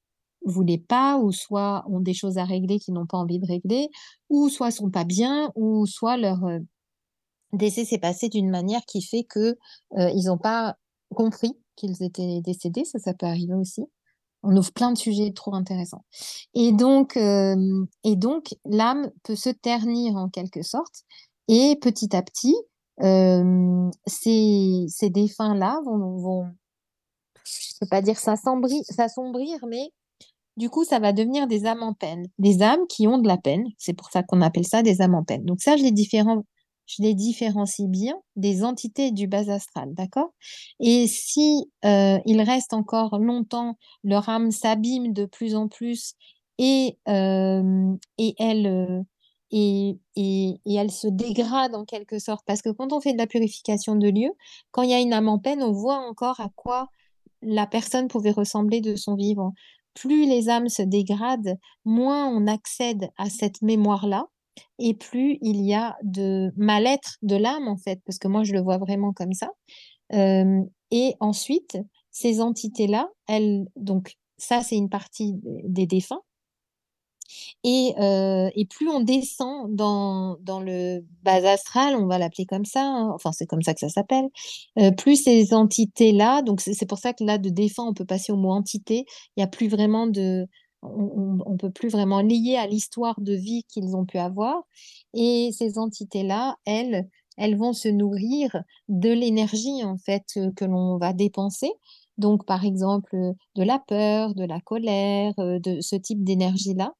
voulaient pas, ou soit ont des choses à régler qu'ils n'ont pas envie de régler, ou soit sont pas bien, ou soit leur décès s'est passé d'une manière qui fait que ils n'ont pas compris qu'ils étaient décédés. Ça, ça peut arriver aussi on ouvre plein de sujets trop intéressants. Et donc, euh, donc l'âme peut se ternir en quelque sorte, et petit à petit, euh, ces, ces défunts-là vont, vont, je peux pas dire s'assombrir, mais du coup, ça va devenir des âmes en peine, des âmes qui ont de la peine. C'est pour ça qu'on appelle ça des âmes en peine. Donc ça, je les différencie je les différencie bien des entités du bas astral, d'accord? Et si euh, il encore longtemps, leur âme s'abîme de plus en plus et, euh, elle euh, et, elle se dégrade en quelque sorte. Parce que quand on fait de la purification de lieu, quand il y a une âme en peine, on voit encore à quoi la personne pouvait ressembler de son vivant. Plus les âmes se dégradent, moins on accède à cette mémoire-là et plus il y a de mal-être de l'âme, en fait, parce que moi, je le vois vraiment comme ça. Et ensuite, ces entités-là, elles, donc ça, c'est une partie des défunts. Et, et, plus on descend dans, dans le bas astral, on va l'appeler comme ça, hein, enfin c'est comme ça que ça s'appelle, euh, plus ces entités-là, donc c'est pour ça que là de défunt, on peut passer au mot entité, il n'y a plus vraiment de, on ne peut plus vraiment lier à l'histoire de vie qu'ils ont pu avoir. Et ces entités-là, elles, elles vont se nourrir de l'énergie en fait euh, que l'on va dépenser. Donc, par exemple, de la peur, de la colère, euh, de ce type d'énergie-là.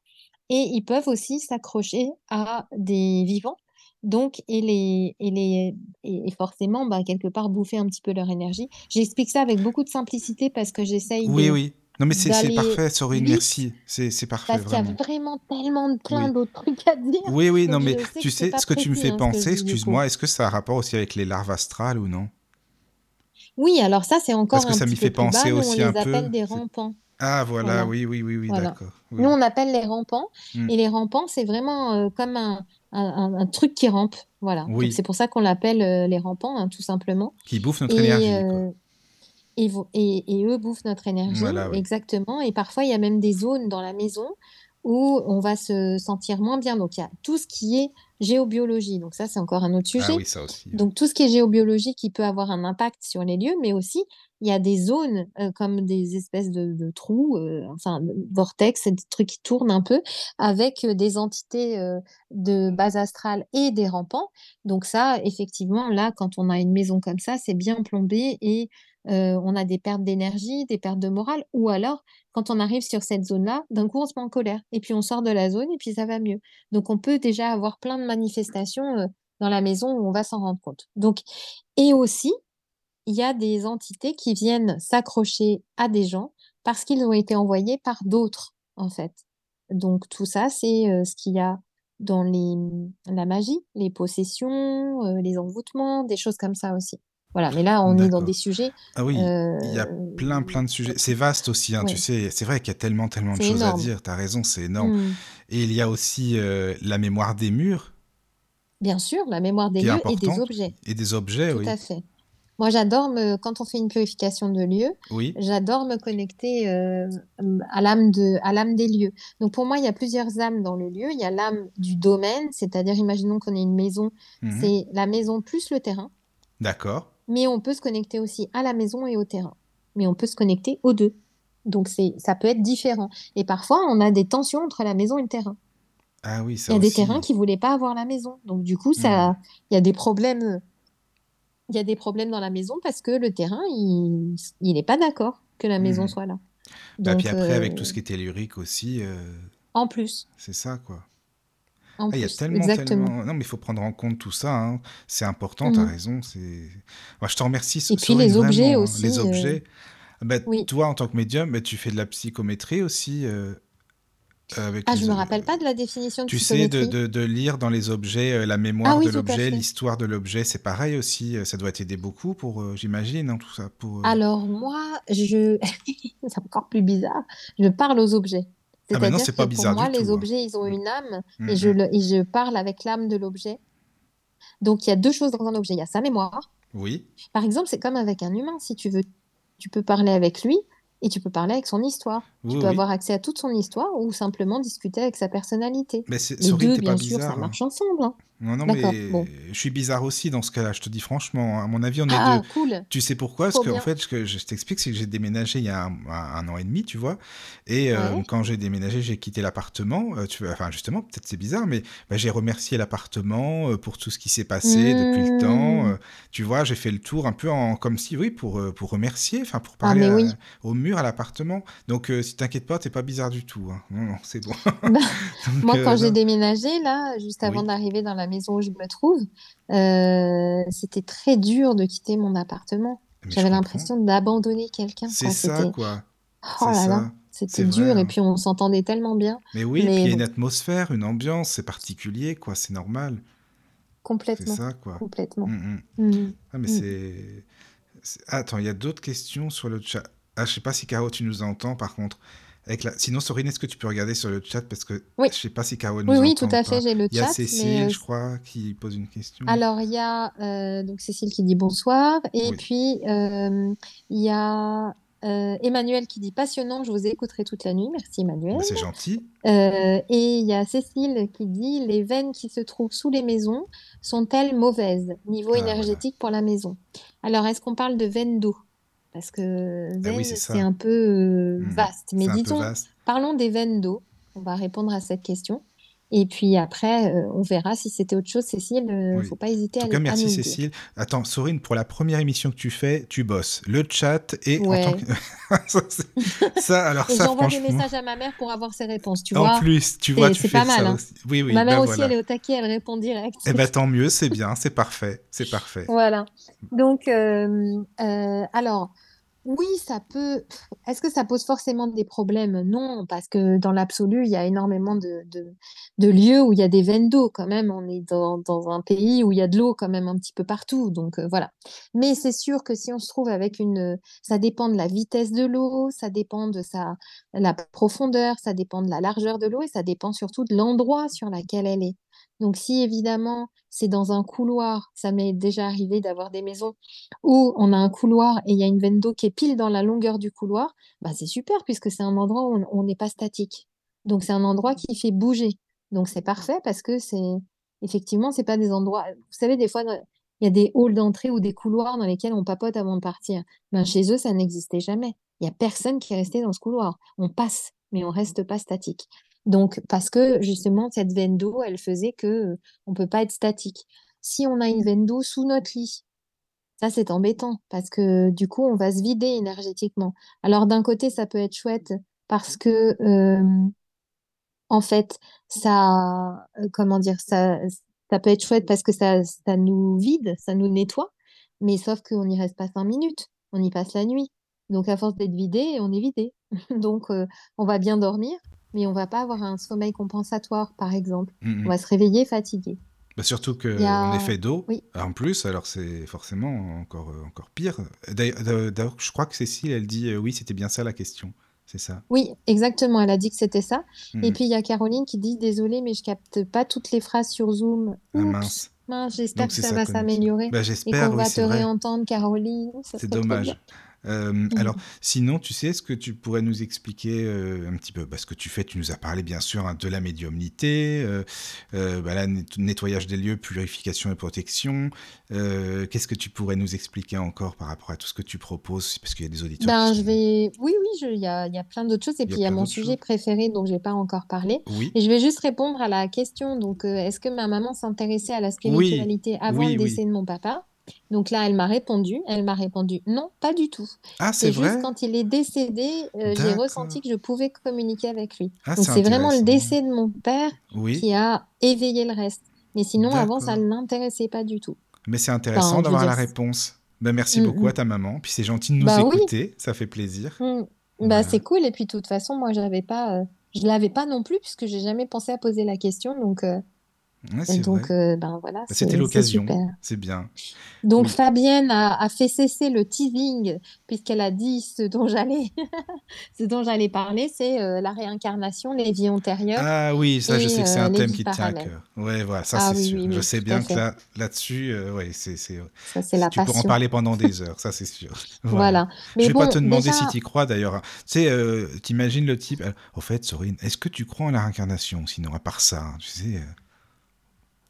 Et ils peuvent aussi s'accrocher à des vivants. Donc, et, les, et, les, et forcément, bah, quelque part, bouffer un petit peu leur énergie. J'explique ça avec beaucoup de simplicité parce que j'essaye oui, Oui, non, mais c'est parfait, Sorine, merci. C'est parfait. Parce qu'il y a vraiment tellement plein d'autres trucs à dire. Oui, oui, non, mais tu sais, ce que tu me fais hein, penser, excuse-moi, est-ce que ça a un rapport aussi avec les larves astrales ou non? Oui, alors ça, c'est encore Parce que ça m'y fait penser aussi un peu. On les appelle des rampants. Ah, voilà, oui, oui, oui, oui, d'accord. Nous, on appelle les rampants. Hmm. Et les rampants, c'est vraiment euh, comme un, un, truc qui rampe. Voilà. C'est pour ça qu'on l'appelle euh, les rampants, hein, tout simplement. Qui bouffent notre énergie. Euh, et, eux bouffent notre énergie. Exactement. Et parfois, il y a même des zones dans la maison où on va se sentir moins bien. Donc, il y a tout ce qui est géobiologie. Donc, ça, c'est encore un autre ah sujet. Donc, tout ce qui est géobiologie qui peut avoir un impact sur les lieux, mais aussi, il y a des zones euh, comme des espèces de, trous, euh, enfin, vortex, des trucs qui tournent un peu avec euh, des entités de base astrale et des rampants. Donc, ça, effectivement, là, quand on a une maison comme ça, c'est bien plombé et on a des pertes d'énergie, des pertes de morale, ou alors quand on arrive sur cette zone-là, d'un coup on se met en colère, et puis on sort de la zone, et puis ça va mieux. Donc on peut déjà avoir plein de manifestations dans la maison où on va s'en rendre compte. Donc, et aussi, il y a des entités qui viennent s'accrocher à des gens parce qu'ils ont été envoyés par d'autres, en fait. Donc tout ça, c'est ce qu'il y a dans la magie, les possessions, les envoûtements, des choses comme ça aussi. Voilà, mais là, on est dans des sujets. Ah oui, il y a euh, plein, plein de sujets. C'est vaste aussi, hein, tu sais. C'est vrai qu'il y a tellement, tellement de choses à dire. Tu as raison, c'est énorme. Mmh. Et il y a aussi euh, la mémoire des murs. Bien sûr, la mémoire des lieux et des objets. Et des objets, Tout oui. Tout à fait. Moi, j'adore, me... quand on fait une purification de lieux, oui. j'adore me connecter euh, à l'âme de... à l'âme des lieux. Donc, pour moi, il y a plusieurs âmes dans le lieu. Il y a l'âme du domaine, c'est-à-dire, imaginons qu'on ait une maison, mmh c'est la maison plus le terrain. D'accord mais on peut se connecter aussi à la maison et au terrain. Mais on peut se connecter aux deux. Donc c'est, ça peut être différent. Et parfois, on a des tensions entre la maison et le terrain. Ah oui, Il ça y a des terrains qui voulaient pas avoir la maison. Donc, du coup, ça, il y a des problèmes. Il y a des problèmes dans la maison parce que le terrain, il, il n'est pas d'accord que la maison Hmm. soit là. Bah, Donc, puis après, avec tout euh, ce qui est tellurique aussi, euh, en plus, c'est ça, quoi. En Ah, il y a tellement, tellement... Non, mais il faut prendre en compte tout ça. hein. C'est important, t'as Mhm. raison. C'est... Moi, je te remercie, Et puis les objets vraiment, aussi, Les euh, objets. Bah, oui. Toi, en tant que médium, bah, tu fais de la psychométrie aussi euh, avec Ah, je me ob- rappelle pas de la définition de Tu sais, de, psychométrie. de, de lire dans les objets euh, la Ah mémoire oui, de l'objet, l'histoire de l'objet, c'est pareil aussi. euh, Ça doit t'aider beaucoup pour, euh, j'imagine, hein, tout ça. Pour, euh, Alors moi, je, c'est encore plus bizarre. Je parle aux objets. Ah, non, c'est que pas pour bizarre moi, du les tout. hein. objets, ils ont une âme Mm, et je mm. le, et je parle avec l'âme de l'objet. Donc il y a deux choses dans un objet. Il y a sa mémoire. Oui, Par exemple, c'est comme avec un humain. Si tu veux, tu peux parler avec lui et tu peux parler avec son histoire. Tu oui, peux oui. avoir accès à toute son histoire ou simplement discuter avec sa personnalité. Mais c'est- Les deux, t'es pas bien sûr, ça bizarre. hein. marche ensemble. hein. Non, non, mais bon. je suis bizarre aussi dans ce cas-là, je te dis franchement. À mon avis, on est Ah, deux. cool. Tu sais pourquoi? Parce qu'en bien. fait, ce que je t'explique, c'est que j'ai déménagé il y a un, an et demi, tu vois. Et euh, quand j'ai déménagé, j'ai quitté l'appartement. euh, tu enfin, justement, peut-être c'est bizarre, mais bah, j'ai remercié l'appartement euh, pour tout ce qui s'est passé depuis le temps. Mmh. euh, tu vois, j'ai fait le tour un peu en, comme si, oui, pour, pour remercier, enfin, pour Ah, parler mais à- oui. au mur, à l'appartement. Donc, si t'inquiètes pas, t'es pas bizarre du tout. hein. Non, non, c'est bon. Bah, Moi, quand j'ai déménagé, là, juste avant Oui. d'arriver dans la maison où je me trouve, euh, c'était très dur de quitter mon appartement. Mais je J'avais l'impression d'abandonner quelqu'un. C'est ça, quoi. oh C'est là là, c'était C'est dur. vrai. Et hein. puis, on s'entendait tellement bien. Mais oui, puis il Mais y a une atmosphère, une ambiance, c'est particulier, quoi, c'est normal. C'est complètement, ça, quoi. complètement. Mm, mm. Mm. Ah, mais c'est... c'est- Attends, il y a d'autres questions sur le chat? Ah, je sais pas si Caro, tu nous entends, par contre. Avec la... Sinon, Sorine, est-ce que tu peux regarder sur le chat Parce que Oui, je sais pas si Caro nous oui, oui, tout à fait, j'ai le Il y a chat. Cécile, Mais euh, je crois, qui pose une question. alors, il y a euh, donc Cécile qui dit bonsoir. Et Oui. puis, euh, il y a euh, Emmanuel qui dit passionnant, je vous écouterai toute la nuit. Merci, Emmanuel. Bah, c'est gentil. Euh, et il y a Cécile qui dit les veines qui se trouvent sous les maisons sont-elles mauvaises? Niveau Ah, voilà. énergétique pour la maison? Alors, est-ce qu'on parle de veines d'eau? Parce que Ah oui, veine, c'est un peu euh, Mm. vaste. Mais peu disons, vaste. parlons des veines d'eau. On va répondre à cette question. Et puis après, euh, on verra si c'était autre chose. Cécile, il Oui. faut pas hésiter En à, tout cas, à merci nous le dire. Cécile. Attends, Sorine, pour la première émission que tu fais, tu bosses. Le chat et en tant Ouais. que... ça, alors Et ça, j'envoie des messages à ma mère pour avoir ses réponses. Tu En vois, plus, tu vois, tu fais pas mal. ça hein. aussi. Oui, oui, Ma mère ben aussi, voilà. elle est au taquet, elle répond direct. Eh ben tant mieux, c'est bien, c'est parfait, c'est parfait. Voilà. Donc, euh, euh, alors, oui, ça peut. Est-ce que ça pose forcément des problèmes? Non, parce que dans l'absolu, il y a énormément de, lieux où il y a des veines d'eau quand même. On est dans, dans un pays où il y a de l'eau quand même un petit peu partout. Donc, euh, voilà. Mais c'est sûr que si on se trouve avec une. Ça dépend de la vitesse de l'eau, ça dépend de sa, la profondeur, ça dépend de la largeur de l'eau et ça dépend surtout de l'endroit sur lequel elle est. Donc, si évidemment c'est dans un couloir, ça m'est déjà arrivé d'avoir des maisons où on a un couloir et il y a une veine d'eau qui est pile dans la longueur du couloir, bah c'est super puisque c'est un endroit où on n'est pas statique. Donc, c'est un endroit qui fait bouger. Donc, c'est parfait parce que c'est effectivement, c'est pas des endroits. Vous savez, des fois, il y a des halls d'entrée ou des couloirs dans lesquels on papote avant de partir. Ben, chez eux, ça n'existait jamais. Il n'y a personne qui est resté dans ce couloir. On passe, mais on reste pas statique. Donc, parce que justement, cette veine d'eau, elle faisait que euh, on peut pas être statique. Si on a une veine d'eau sous notre lit, ça c'est embêtant parce que du coup, on va se vider énergétiquement. Alors, d'un côté, ça peut être chouette parce que en fait, ça, euh, comment dire, ça, ça peut être chouette parce que ça, ça nous vide, ça nous nettoie, mais sauf qu'on n'y reste pas cinq minutes, on y passe la nuit. Donc, à force d'être vidé, on est vidé. Donc, euh, on va bien dormir, mais on va pas avoir un sommeil compensatoire, par exemple. Mm, On mm. va se réveiller fatigué. Bah, surtout qu'on a- est fait d'eau. Oui. En plus, alors c'est forcément encore, euh, encore pire. D'ailleurs, euh, d'ailleurs, je crois que Cécile, elle dit euh, oui, c'était bien ça la question. C'est ça. Oui, exactement, elle a dit que c'était ça. Mm. Et puis, il y a Caroline qui dit, désolée, mais je capte pas toutes les phrases sur Zoom. Ah, mince. mince, j'espère que ça va s'améliorer Bah, et j'espère, qu'on oui, va te vrai. réentendre, Caroline. C'est dommage. Euh, Mhm. alors, sinon, tu sais, est-ce que tu pourrais nous expliquer euh, un petit peu bah, ce que tu fais? Tu nous as parlé, bien sûr, hein, de la médiumnité, euh, bah, là, nettoyage des lieux, purification et protection. Qu'est-ce que tu pourrais nous expliquer encore par rapport à tout ce que tu proposes? Parce qu'il y a des auditeurs Ben, je sont- vais. Oui, oui, il y a, il y a plein d'autres choses. Et y puis, il y a mon sujet choses. préféré dont je n'ai pas encore parlé. Oui, Et je vais juste répondre à la question. Donc, est-ce que ma maman s'intéressait à la spiritualité avant oui, le décès de mon papa? Donc là, elle m'a répondu. Elle m'a répondu non, pas du tout. Ah, c'est C'est juste vrai quand il est décédé, euh, j'ai ressenti que je pouvais communiquer avec lui. Ah, Donc, c'est vraiment le décès de mon père Oui, qui a éveillé le reste. Mais sinon, avant, ça ne l'intéressait pas du tout. mais c'est intéressant je d'avoir la réponse. Ben, merci Mm, beaucoup à mm. ta maman. Puis c'est gentil de nous Bah oui. écouter, ça fait plaisir. Mm. Bah, Voilà. c'est cool. Et puis, de toute façon, moi, j'avais pas, euh, je l'avais pas non plus, puisque j'ai jamais pensé à poser la question. Donc, euh, Ouais, donc euh, ben voilà, Bah, C'était l'occasion, c'est bien. Donc, Oui. Fabienne a, a fait cesser le teasing, puisqu'elle a dit ce dont j'allais, ce dont j'allais parler, c'est euh, la réincarnation, les vies antérieures Ah oui, ça, je sais que c'est euh, un thème qui te tient à parallèles. cœur. Ouais, voilà, ça Ah c'est oui, sûr. oui, Je sais bien que là, là-dessus, ouais, c'est, c'est, Ça, c'est la tu pourras en passion. parler pendant des heures, ça c'est sûr. Voilà. Voilà. Je Mais vais pas te demander si tu y crois d'ailleurs. Tu sais, t'imagines le type. Au fait, Sorine, est-ce que tu crois en la réincarnation Sinon, à part ça, hein, tu sais,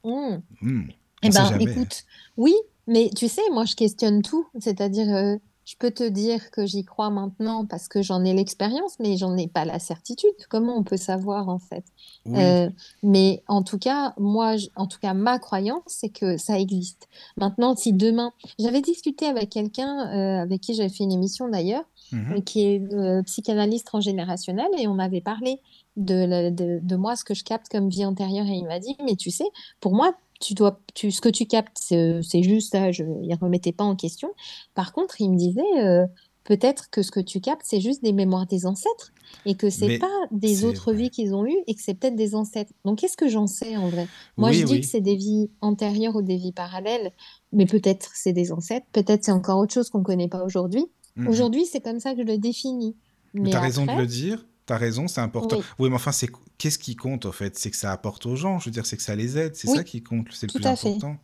hmm, hmm, Eh ben, jamais. écoute, oui, mais tu sais, moi, je questionne tout. C'est-à-dire, euh, je peux te dire que j'y crois maintenant parce que j'en ai l'expérience, mais j'en ai pas la certitude. Comment on peut savoir, en fait? Oui, Euh, mais en tout cas, moi, je- en tout cas, ma croyance, c'est que ça existe. Maintenant, si demain, j'avais discuté avec quelqu'un euh, avec qui j'avais fait une émission d'ailleurs, mhm, euh, qui est psychanalyste transgénérationnel, et on avait parlé de, la- de, de moi, ce que je capte comme vie antérieure, et il m'a dit, mais tu sais, pour moi, tu dois, tu, ce que tu captes, c'est juste ça, je ne remettais pas en question. Par contre, il me disait, euh, peut-être que ce que tu captes, c'est juste des mémoires des ancêtres, et que c'est pas des autres vies qu'ils ont eues, et que c'est peut-être des ancêtres. Donc, qu'est-ce que j'en sais en vrai? Moi, je Oui, dis que c'est des vies antérieures ou des vies parallèles, mais peut-être c'est des ancêtres, peut-être c'est encore autre chose qu'on ne connaît pas aujourd'hui. mhm. Aujourd'hui, c'est comme ça que je le définis. Mais Mais t'as raison de le dire. T'as raison, c'est important. oui, Oui, mais enfin, c'est qu'est-ce qui compte en fait? C'est que ça apporte aux gens. Je veux dire, c'est que ça les aide. C'est ça qui compte. C'est le tout plus à fait, important.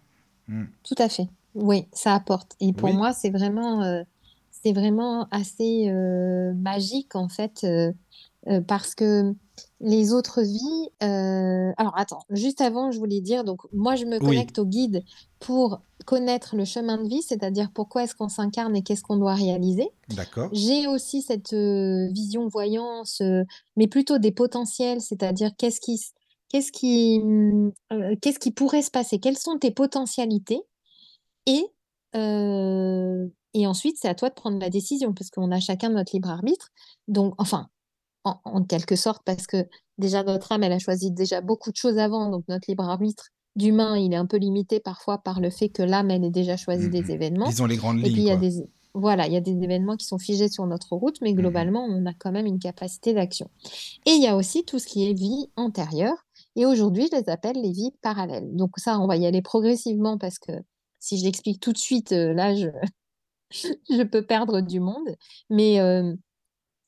Hmm. tout à fait. Oui, ça apporte. Et pour Oui, moi, c'est vraiment, euh, c'est vraiment assez euh, magique en fait, euh, parce que les autres vies. Alors, attends, juste avant, je voulais dire, donc moi, je me connecte au guide pour connaître le chemin de vie, c'est-à-dire pourquoi est-ce qu'on s'incarne et qu'est-ce qu'on doit réaliser. d'accord. J'ai aussi cette euh, vision voyance, euh, mais plutôt des potentiels, c'est-à-dire qu'est-ce qui, qu'est-ce qui, euh, qu'est-ce qui pourrait se passer, quelles sont tes potentialités, et, et ensuite c'est à toi de prendre la décision, parce qu'on a chacun notre libre arbitre. Donc, enfin, en, en quelque sorte, parce que déjà notre âme, elle a choisi déjà beaucoup de choses avant, donc notre libre arbitre d'humain, il est un peu limité parfois par le fait que l'âme, elle ait déjà choisi Hmm, des hmm. événements. Disons les grandes Et puis, lignes, il y a des, voilà, il y a des événements qui sont figés sur notre route, mais Mhm. globalement, on a quand même une capacité d'action. Et il y a aussi tout ce qui est vie antérieure. Et aujourd'hui, je les appelle les vies parallèles. Donc ça, on va y aller progressivement parce que si je l'explique tout de suite, euh, là, je, je peux perdre du monde. Mais, euh,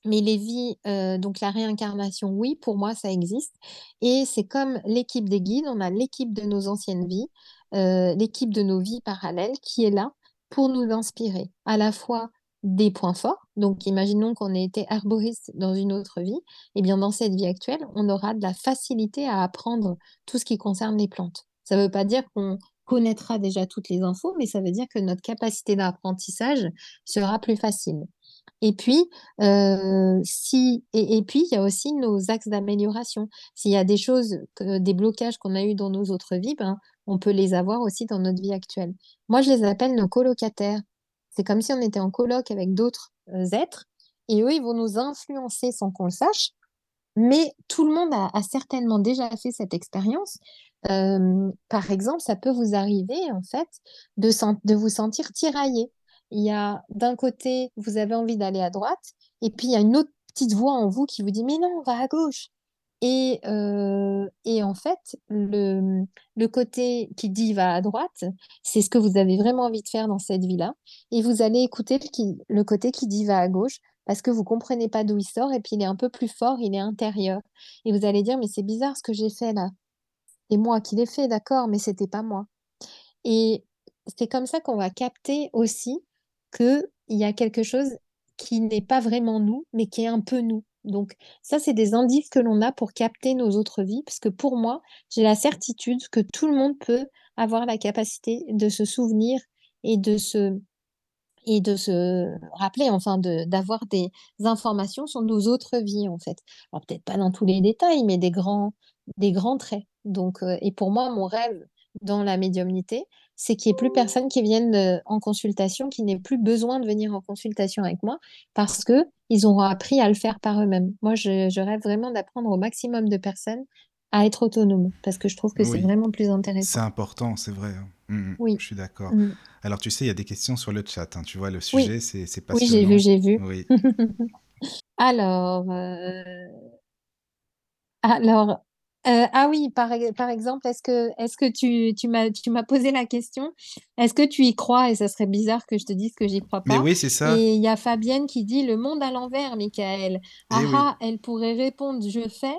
mais les vies, euh, donc la réincarnation, oui, pour moi, ça existe. Et c'est comme l'équipe des guides, on a l'équipe de nos anciennes vies, euh, l'équipe de nos vies parallèles qui est là pour nous inspirer à la fois des points forts. Donc, imaginons qu'on ait été herboriste dans une autre vie. Et bien, dans cette vie actuelle, on aura de la facilité à apprendre tout ce qui concerne les plantes. Ça ne veut pas dire qu'on connaîtra déjà toutes les infos, mais ça veut dire que notre capacité d'apprentissage sera plus facile. Et puis, euh, si, et, et puis, il y a aussi nos axes d'amélioration. S'il y a des choses, des blocages qu'on a eus dans nos autres vies, ben, on peut les avoir aussi dans notre vie actuelle. Moi, je les appelle nos colocataires. C'est comme si on était en coloc avec d'autres euh, êtres, et eux, ils vont nous influencer sans qu'on le sache. Mais tout le monde a, certainement déjà fait cette expérience. Euh, par exemple, ça peut vous arriver, en fait, de, de vous sentir tiraillé. Il y a d'un côté, vous avez envie d'aller à droite, et puis il y a une autre petite voix en vous qui vous dit, mais non, on va à gauche. Et, euh, et en fait, le, le côté qui dit va à droite, c'est ce que vous avez vraiment envie de faire dans cette vie-là. Et vous allez écouter le, qui- le côté qui dit va à gauche parce que vous comprenez pas d'où il sort et puis il est un peu plus fort, il est intérieur. Et vous allez dire, mais c'est bizarre ce que j'ai fait là. C'est moi qui l'ai fait, d'accord, mais c'était pas moi. Et c'est comme ça qu'on va capter aussi qu'il y a quelque chose qui n'est pas vraiment nous, mais qui est un peu nous. Donc ça, c'est des indices que l'on a pour capter nos autres vies, parce que pour moi, j'ai la certitude que tout le monde peut avoir la capacité de se souvenir et de se et de se rappeler, enfin, d'avoir des informations sur nos autres vies, en fait. Alors peut-être pas dans tous les détails, mais des grands des grands traits. Donc, euh, et pour moi, mon rêve dans la médiumnité, c'est qu'il n'y ait plus personne qui vienne euh, en consultation, qui n'ait plus besoin de venir en consultation avec moi, parce que ils auront appris à le faire par eux-mêmes. Moi, je, je rêve vraiment d'apprendre au maximum de personnes à être autonomes, parce que je trouve que c'est vraiment plus c'est intéressant. important, c'est vrai. hein. Mm, mm, Oui. je suis d'accord. Mm. Alors, tu sais, il y a des questions sur le chat. hein. Tu vois, le Oui, sujet, c'est c'est oui, j'ai vu, passionnant. j'ai vu. Oui. Alors, euh, alors, euh, ah oui, par, e- par exemple, est-ce que, est-ce que tu, tu m'as, posé la question, est-ce que tu y crois? Et ça serait bizarre que je te dise que j'y crois Mais pas. oui, c'est ça. Et il y a Fabienne qui dit le monde à l'envers, Michael. Eh oui. Ah ah, elle pourrait répondre je fais,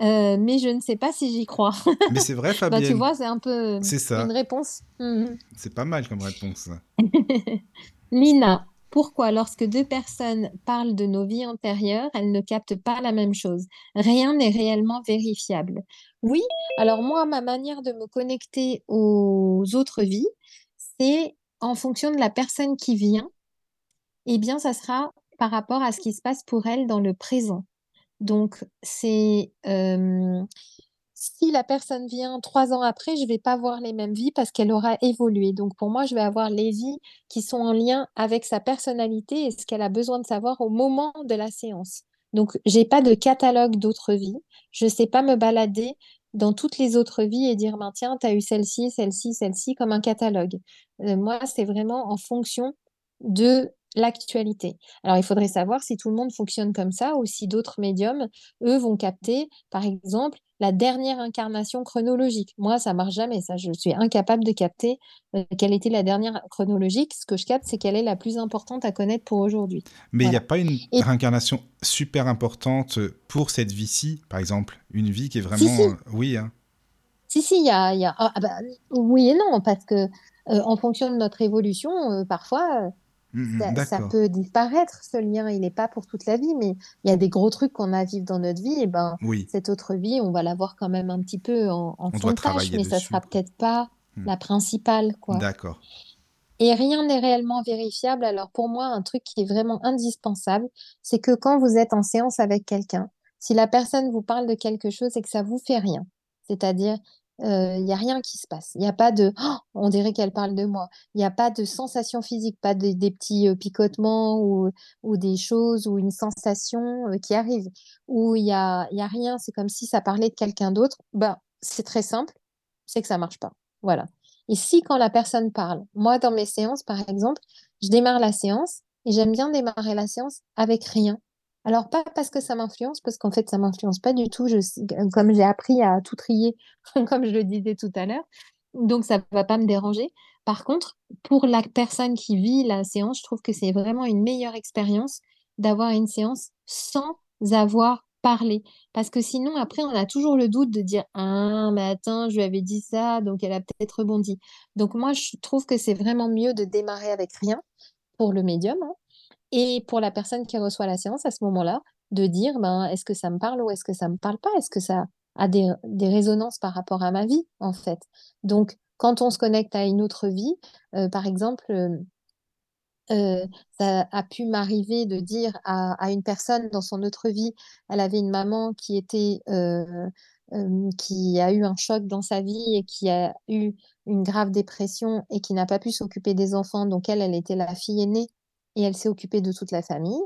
euh, mais je ne sais pas si j'y crois. Mais c'est vrai, Bah, tu Fabienne. vois, c'est un peu C'est ça. une réponse. Mhm. C'est pas mal comme réponse. Lina, pourquoi lorsque deux personnes parlent de nos vies antérieures, elles ne captent pas la même chose? Rien n'est réellement vérifiable. Oui, alors moi, ma manière de me connecter aux autres vies, c'est en fonction de la personne qui vient, eh bien, ça sera par rapport à ce qui se passe pour elle dans le présent. Donc, c'est euh, si la personne vient trois ans après, je vais pas voir les mêmes vies parce qu'elle aura évolué. Donc, pour moi, je vais avoir les vies qui sont en lien avec sa personnalité et ce qu'elle a besoin de savoir au moment de la séance. Donc, j'ai pas de catalogue d'autres vies. Je sais pas me balader dans toutes les autres vies et dire, ben, tiens, tu as eu celle-ci, celle-ci, celle-ci, comme un catalogue. Euh, moi, c'est vraiment en fonction de l'actualité. Alors, il faudrait savoir si tout le monde fonctionne comme ça ou si d'autres médiums, eux, vont capter, par exemple, la dernière incarnation chronologique. Moi, ça marche jamais, ça. Je suis incapable de capter euh, quelle était la dernière chronologique. Ce que je capte, c'est quelle est la plus importante à connaître pour aujourd'hui. Mais il n'y a pas une Et réincarnation super importante pour cette vie-ci, par exemple? Une vie qui est vraiment. si, euh, Oui, hein. si, si, il y a, il y a- ah, ah bah, oui et non, parce que euh, en fonction de notre évolution, euh, parfois, euh, Mm, mm, ça, ça peut disparaître, ce lien. Il n'est pas pour toute la vie, mais il y a des gros trucs qu'on a à vivre dans notre vie. Et ben, Oui, cette autre vie, on va la voir quand même un petit peu en, en fond de tâche, mais ça dessus. sera quoi. peut-être pas Mm. la principale, quoi. D'accord. Et rien n'est réellement vérifiable. Alors pour moi, un truc qui est vraiment indispensable, c'est que quand vous êtes en séance avec quelqu'un, si la personne vous parle de quelque chose et que ça vous fait rien, c'est-à-dire il n'y a rien qui se passe, il n'y a pas de Oh, on dirait qu'elle parle de moi, il n'y a pas de sensation physique, pas de- des petits picotements ou, des choses ou une sensation qui arrive, ou il y a, y a rien, c'est comme si ça parlait de quelqu'un d'autre, ben, c'est très simple, c'est que ça marche pas. Voilà. Et si quand la personne parle, moi dans mes séances par exemple, je démarre la séance et j'aime bien démarrer la séance avec rien. Alors pas parce que ça m'influence, parce qu'en fait ça m'influence pas du tout. Sais- comme j'ai appris à tout trier, comme je le disais tout à l'heure, donc ça va pas me déranger. Par contre, pour la personne qui vit la séance, je trouve que c'est vraiment une meilleure expérience d'avoir une séance sans avoir parlé. Parce que sinon, après, on a toujours le doute de dire Ah, mais attends, je lui avais dit ça, donc elle a peut-être rebondi. Donc, moi, je trouve que c'est vraiment mieux de démarrer avec rien pour le médium hein, et pour la personne qui reçoit la séance à ce moment-là, de dire ben, Est-ce que ça me parle ou est-ce que ça me parle pas? Est-ce que ça a des, résonances par rapport à ma vie, en fait? Donc, quand on se connecte à une autre vie, euh, par exemple, euh, euh, ça a pu m'arriver de dire à, une personne dans son autre vie, elle avait une maman qui était, qui a eu un choc dans sa vie et qui a eu une grave dépression et qui n'a pas pu s'occuper des enfants. Donc elle, elle était la fille aînée et elle s'est occupée de toute la famille.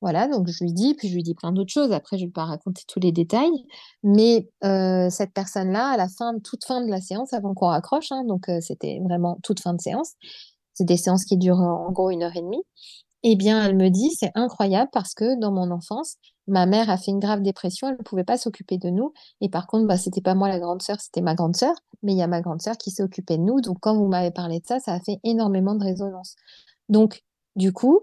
Voilà, donc je lui dis, puis je lui dis plein d'autres choses. Après, je ne vais pas raconter tous les détails. Mais euh, cette personne-là, à la fin, toute fin de la séance, avant qu'on raccroche, hein, donc euh, c'était vraiment toute fin de séance, c'est des séances qui durent en gros une heure et demie. Eh bien, elle me dit, c'est incroyable parce que dans mon enfance, ma mère a fait une grave dépression, elle ne pouvait pas s'occuper de nous. Et par contre, bah, c'était pas moi la grande sœur, c'était ma grande sœur. Mais il y a ma grande sœur qui s'est occupée de nous. Donc, quand vous m'avez parlé de ça, ça a fait énormément de résonance. Donc, du coup,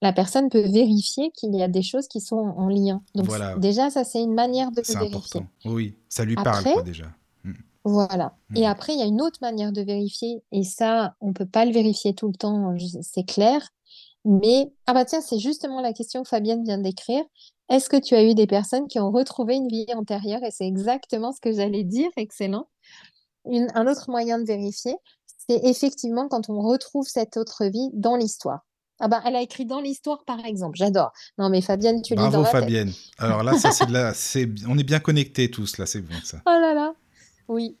la personne peut vérifier qu'il y a des choses qui sont en lien. Donc, Voilà, déjà, ça, c'est une manière de vérifier. important. Oui, ça lui parle, quoi, déjà. Mm, voilà. Et mm. après, il y a une autre manière de vérifier, et ça, on peut pas le vérifier tout le temps, c'est clair, Mais, ah bah tiens, c'est justement la question que Fabienne vient d'écrire. Est-ce que tu as eu des personnes qui ont retrouvé une vie antérieure? Et c'est exactement ce que j'allais dire. Excellent. Une- un autre moyen de vérifier, c'est effectivement quand on retrouve cette autre vie dans l'histoire. Ah bah, elle a écrit dans l'histoire, par exemple. J'adore. Non, mais Fabienne, tu lis dans Bravo la tête. Fabienne. Alors là, ça c'est de la, on est bien connectés tous là, c'est bon ça. Oh là là. Oui.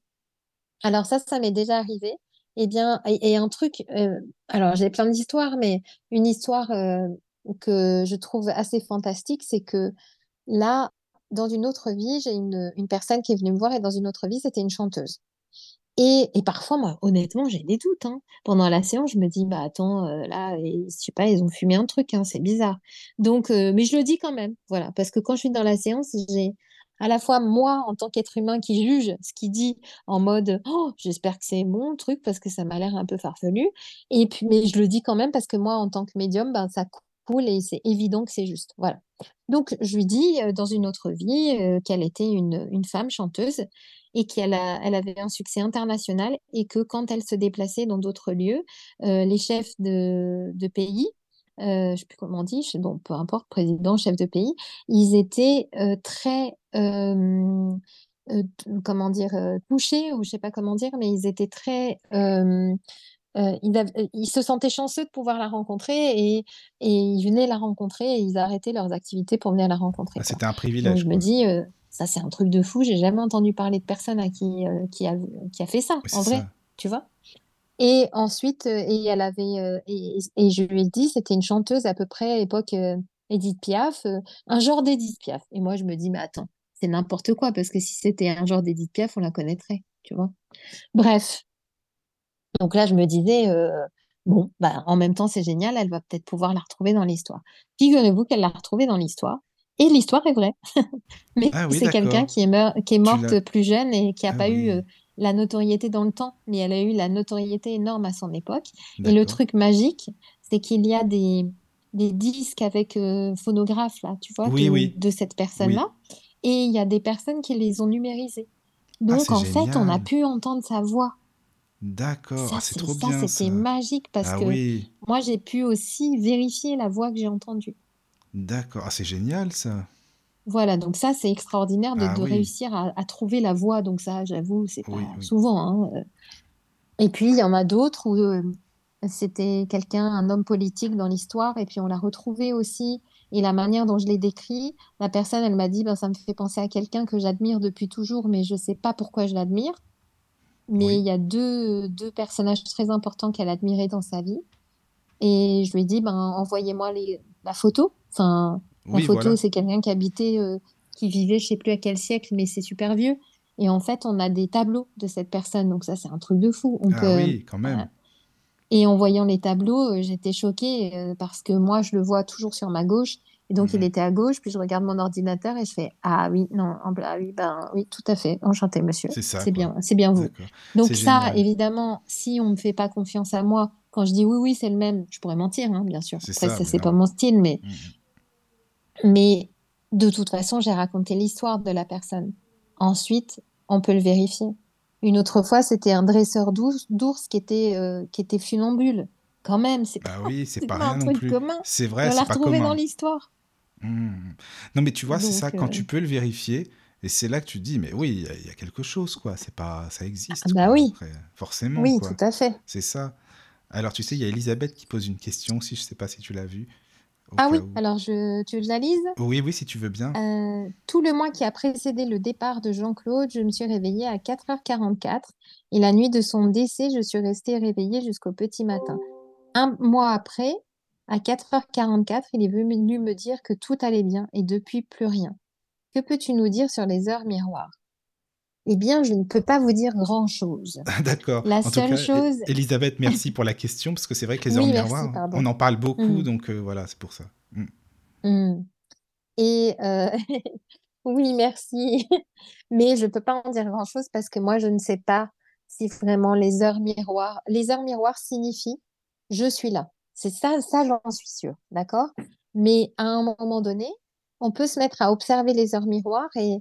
Alors ça, ça m'est déjà arrivé. Eh bien, et, et un truc, euh, alors j'ai plein d'histoires, mais une histoire euh, que je trouve assez fantastique, c'est que là, dans une autre vie, j'ai une, une personne qui est venue me voir et dans une autre vie, c'était une chanteuse. Et, parfois, moi, honnêtement, j'ai des doutes. hein. Pendant la séance, je me dis, bah attends, euh, là, je sais pas, ils ont fumé un truc, hein, c'est bizarre. Donc, euh, mais je le dis quand même, voilà, parce que quand je suis dans la séance, j'ai à la fois moi, en tant qu'être humain, qui juge ce qu'il dit en mode, oh, j'espère que c'est le truc parce que ça m'a l'air un peu farfelu. Et puis, mais je le dis quand même parce que moi, en tant que médium, ben, ça coule et c'est évident que c'est juste. Voilà. Donc, je lui dis euh, dans une autre vie euh, qu'elle était une, une femme chanteuse et qu'elle elle avait un succès international et que quand elle se déplaçait dans d'autres lieux, euh, les chefs de, de pays, je ne sais plus comment on dit, bon, peu importe, président, chef de pays, ils étaient très, comment dire, touchés, ou je sais pas comment dire, mais ils étaient très, euh, ils, euh, ils se sentaient chanceux de pouvoir la rencontrer et, et ils venaient la rencontrer et ils arrêtaient leurs activités pour venir la rencontrer, Ah, c'était un Donc privilège je me dis, euh, ça c'est un truc de fou, j'ai jamais entendu parler de personne à qui, euh, qui a, qui a fait ça, Oui, en vrai, ça. tu vois. Et ensuite, et elle avait, et, et je lui ai dit, c'était une chanteuse à peu près à époque Edith Piaf, un genre d'Edith Piaf. Et moi, je me dis, mais attends, c'est n'importe quoi, parce que si c'était un genre d'Edith Piaf, on la connaîtrait, tu vois. Bref, donc là, je me disais, euh, bon, bah, en même temps, c'est génial, elle va peut-être pouvoir la retrouver dans l'histoire. Figurez-vous qu'elle l'a retrouvée dans l'histoire. Et l'histoire est vraie. Mais Ah oui, c'est quelqu'un qui est, qui morte plus jeune et qui n'a Ah pas eu euh, la notoriété dans le temps, mais elle a eu la notoriété énorme à son époque. Et le truc magique, c'est qu'il y a des, des disques avec euh, phonographe, là, tu vois, Oui, de, cette personne-là. Et il y a des personnes qui les ont numérisés. Ah, Donc, en fait, on a pu entendre sa voix. D'accord. Ah, c'est trop ça, bien c'était ça. magique parce Ah que oui, moi, j'ai pu aussi vérifier la voix que j'ai entendue. d'accord. Ah, c'est génial ça. Voilà, donc ça, c'est extraordinaire de, de oui, réussir à, à trouver la voix. Donc ça, j'avoue, c'est pas oui. souvent. hein, euh. Et puis, il y en a d'autres où euh, c'était quelqu'un, un homme politique dans l'histoire, et puis on l'a retrouvé aussi. Et la manière dont je l'ai décrit, la personne, elle m'a dit, ben, ça me fait penser à quelqu'un que j'admire depuis toujours, mais je sais pas pourquoi je l'admire. Mais il y a deux, deux personnages très importants qu'elle admirait dans sa vie. Et je lui ai dit, ben, envoyez-moi les, la photo. Enfin, la photo, voilà. c'est quelqu'un qui habitait, euh, qui vivait, je sais plus à quel siècle, mais c'est super vieux. Et en fait, on a des tableaux de cette personne. Donc ça, c'est un truc de fou. On Ah peut, oui, quand voilà. même. Et en voyant les tableaux, euh, j'étais choquée euh, parce que moi, je le vois toujours sur ma gauche. Et donc, il Mhm. était à gauche. Puis je regarde mon ordinateur et je fais, ah oui, non, en ah oui, ben oui, tout à fait. Enchanté, monsieur. C'est ça C'est quoi. bien, c'est bien vous. Donc ça, génial. évidemment, si on me fait pas confiance à moi, quand je dis oui, oui, c'est le même, je pourrais mentir, hein, bien sûr. C'est Après, ça, ça, c'est pas mon style, mais, Mhm. mais de toute façon, j'ai raconté l'histoire de la personne. Ensuite, on peut le vérifier. Une autre fois, c'était un dresseur d'ours qui était, euh, qui était funambule. Quand même, c'est Bah pas, oui, c'est pas pas un truc plus. commun. C'est vrai, on l'a pas retrouvé dans l'histoire. Mhm. Non, mais tu vois, c'est ça, quand euh, tu peux le vérifier, et c'est là que tu te dis, mais oui, il y, a- il y a quelque chose, quoi. C'est pas, ça ah existe, bah quoi. oui, Après, forcément, oui, quoi. tout à fait. C'est ça. Alors, tu sais, il y a Elisabeth qui pose une question aussi, je sais pas si tu l'as vue, Ah oui, où. alors je, tu veux que je la lise? Oui, oui, si tu veux bien. Euh, tout le mois qui a précédé le départ de Jean-Claude, je me suis réveillée à 4h44 et la nuit de son décès, je suis restée réveillée jusqu'au petit matin. Un mois après, à 4h44, il est venu me dire que tout allait bien et depuis plus rien. Que peux-tu nous dire sur les heures miroirs? Eh bien, je ne peux pas vous dire grand-chose. D'accord. La En tout seule cas, chose... Elisabeth, merci pour la question, parce que c'est vrai que les heures Oui, merci, miroirs, on en parle beaucoup, Hmm, donc euh, voilà, c'est pour ça. Mm. hmm. Et euh, oui, merci. Mais je ne peux pas en dire grand-chose parce que moi, je ne sais pas si vraiment les heures miroirs. Les heures miroirs signifient je suis là. C'est ça, ça, j'en suis sûre. D'accord? Mais à un moment donné, on peut se mettre à observer les heures miroirs et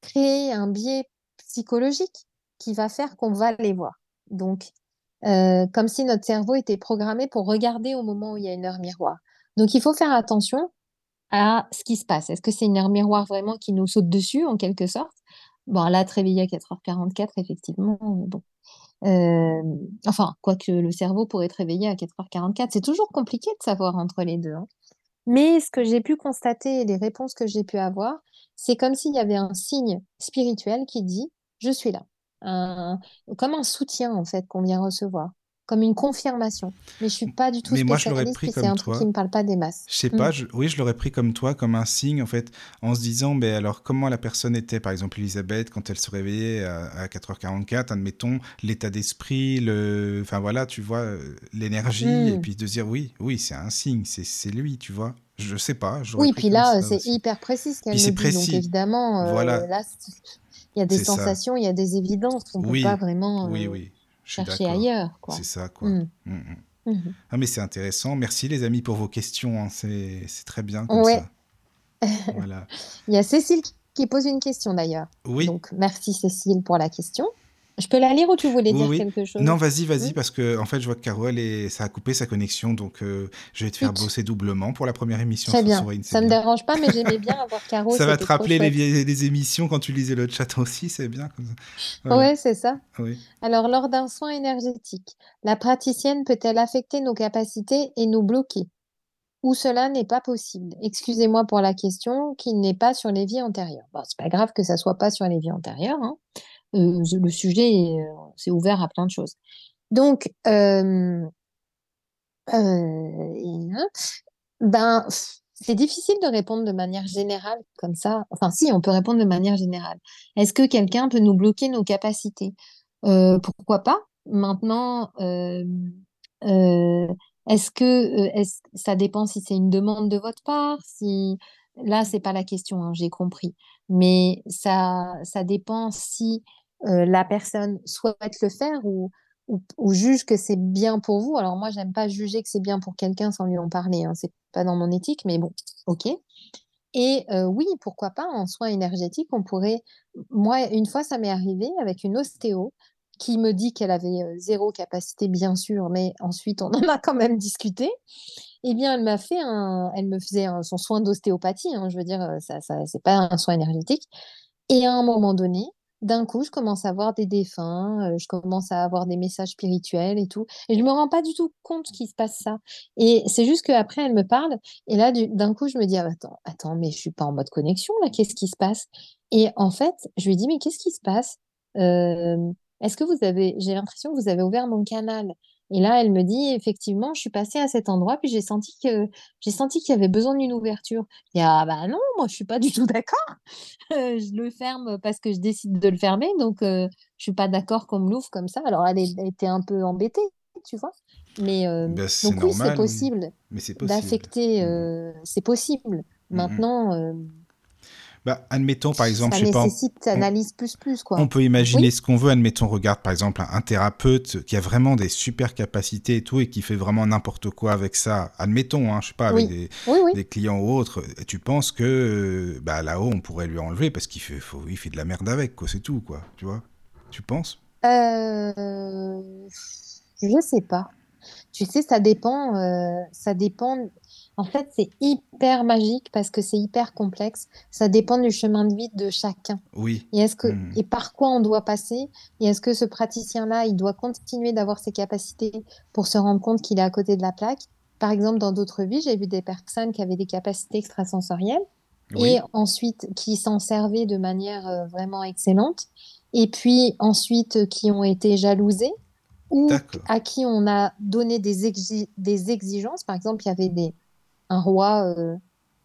créer un biais psychologique qui va faire qu'on va les voir. Donc, euh, comme si notre cerveau était programmé pour regarder au moment où il y a une heure miroir. Donc, il faut faire attention à ce qui se passe. Est-ce que c'est une heure miroir vraiment qui nous saute dessus, en quelque sorte? Bon, là, réveiller à 4h44, effectivement, bon. Euh, enfin, quoique le cerveau pourrait être réveillé à 4h44, c'est toujours compliqué de savoir entre les deux. hein. Mais ce que j'ai pu constater les réponses que j'ai pu avoir, c'est comme s'il y avait un signe spirituel qui dit je suis là. Comme un soutien en fait qu'on vient recevoir, comme une confirmation. Mais je suis pas du tout Mais moi, je pris et c'est comme un truc qui me parle pas des masses. Je sais Mm. pas, je- oui, je l'aurais pris comme toi, comme un signe, en fait, en se disant, ben alors, comment la personne était, par exemple, Elisabeth, quand elle se réveillait à, à 4h44, admettons, l'état d'esprit, le... Enfin, voilà, tu vois, euh, l'énergie, et Mm. puis de dire, oui, oui, c'est un signe, c'est lui, tu vois. Je sais pas, Oui, puis comme là, c'est hyper précis ce qu'elle dit. Donc précis, évidemment, euh, voilà, là, il y a des sensations, il y a des évidences. On peut Oui, pas vraiment oui, euh, oui, suis chercher ailleurs. C'est ça, quoi. Mm. Mm, mm. Mhm. Ah, mais c'est intéressant. Merci, les amis, pour vos questions. hein. C'est c'est très bien comme Ouais. ça. Voilà. Il y a Cécile qui pose une question d'ailleurs. Oui. Donc, merci Cécile pour la question. Je peux la lire ou tu voulais Oui, dire oui. quelque chose? Non, vas-y, vas-y, Hmm parce que en fait, je vois que Caro, elle est... ça a coupé sa connexion, donc euh, je vais te faire bosser doublement pour la première émission Très bien. C'est Ça me bien. dérange pas, mais j'aimais bien avoir Caro, Ça va te rappeler les, chouette. vieilles- les émissions quand tu lisais le chat aussi, c'est bien comme ça. Ouais, c'est ça. Alors, lors d'un soin énergétique, la praticienne peut-elle affecter nos capacités et nous bloquer? Ou cela n'est pas possible? Excusez-moi pour la question qui n'est pas sur les vies antérieures. Bon, c'est pas grave que ça soit pas sur les vies antérieures, hein. Euh, le sujet euh, c'est ouvert à plein de choses. Donc, euh, ben, c'est difficile de répondre de manière générale comme ça. Enfin, si, on peut répondre de manière générale. Est-ce que quelqu'un peut nous bloquer nos capacités? Pourquoi pas? Maintenant, est-ce que ça dépend si c'est une demande de votre part, si là c'est pas la question, hein, j'ai compris, mais ça ça dépend si euh, la personne souhaite le faire ou, juge que c'est bien pour vous. Alors moi j'aime pas juger que c'est bien pour quelqu'un sans lui en parler, hein, c'est pas dans mon éthique, mais bon, ok. Et euh, oui, pourquoi pas, en soins énergétiques, on pourrait... Moi, une fois, ça m'est arrivé avec une ostéo qui me dit qu'elle avait euh, zéro capacité, bien sûr, mais ensuite, on en a quand même discuté. Eh bien, elle m'a fait un... Elle me faisait son soin d'ostéopathie, hein, je veux dire, ça, ça, c'est pas un soin énergétique. Et à un moment donné, d'un coup, je commence à avoir des défunts, je commence à avoir des messages spirituels et tout. Et je me rends pas du tout compte qu'il se passe ça. Et c'est juste qu'après, elle me parle. Et là, du- d'un coup, je me dis, ah, attends, attends, mais je suis pas en mode connexion, là, qu'est-ce qui se passe? Et en fait, je lui dis, mais qu'est-ce qui se passe? Est-ce que vous avez, j'ai l'impression que vous avez ouvert mon canal. Et là, elle me dit, effectivement, je suis passée à cet endroit, puis j'ai senti que, j'ai senti qu'il y avait besoin d'une ouverture. Et ah, bah non, moi, je suis pas du tout d'accord. Euh, je le ferme parce que je décide de le fermer, donc euh, je suis pas d'accord qu'on me l'ouvre comme ça. Alors, elle, était un peu embêtée, tu vois. Mais euh, Ben, c'est oui, possible Mais c'est possible. d'affecter, Mhm. euh, c'est possible. Mhm. Maintenant, euh, Bah, admettons, par exemple, ça je sais pas, nécessite analyse plus plus, quoi. On peut imaginer Oui. ce qu'on veut. Admettons, regarde par exemple un, un thérapeute qui a vraiment des super capacités et tout et qui fait vraiment n'importe quoi avec ça. Admettons, hein, je sais pas, avec Oui. des, Oui, oui. des clients ou autres. Et tu penses que bah, là-haut, on pourrait lui enlever parce qu'il fait, faut- il fait de la merde avec, quoi. C'est tout, quoi. Tu vois? Tu penses? Euh, je sais pas. Tu sais, ça dépend, euh, ça dépend. En fait, c'est hyper magique parce que c'est hyper complexe. Ça dépend du chemin de vie de chacun. Oui. Et est-ce que, Mhm. et par quoi on doit passer? Et est-ce que ce praticien-là, il doit continuer d'avoir ses capacités pour se rendre compte qu'il est à côté de la plaque? Par exemple, dans d'autres vies, j'ai vu des personnes qui avaient des capacités extrasensorielles Oui. et ensuite qui s'en servaient de manière euh, vraiment excellente, et puis ensuite euh, qui ont été jalousés ou à qui on a donné des, exi- des exigences. Par exemple, il y avait des, un roi, euh,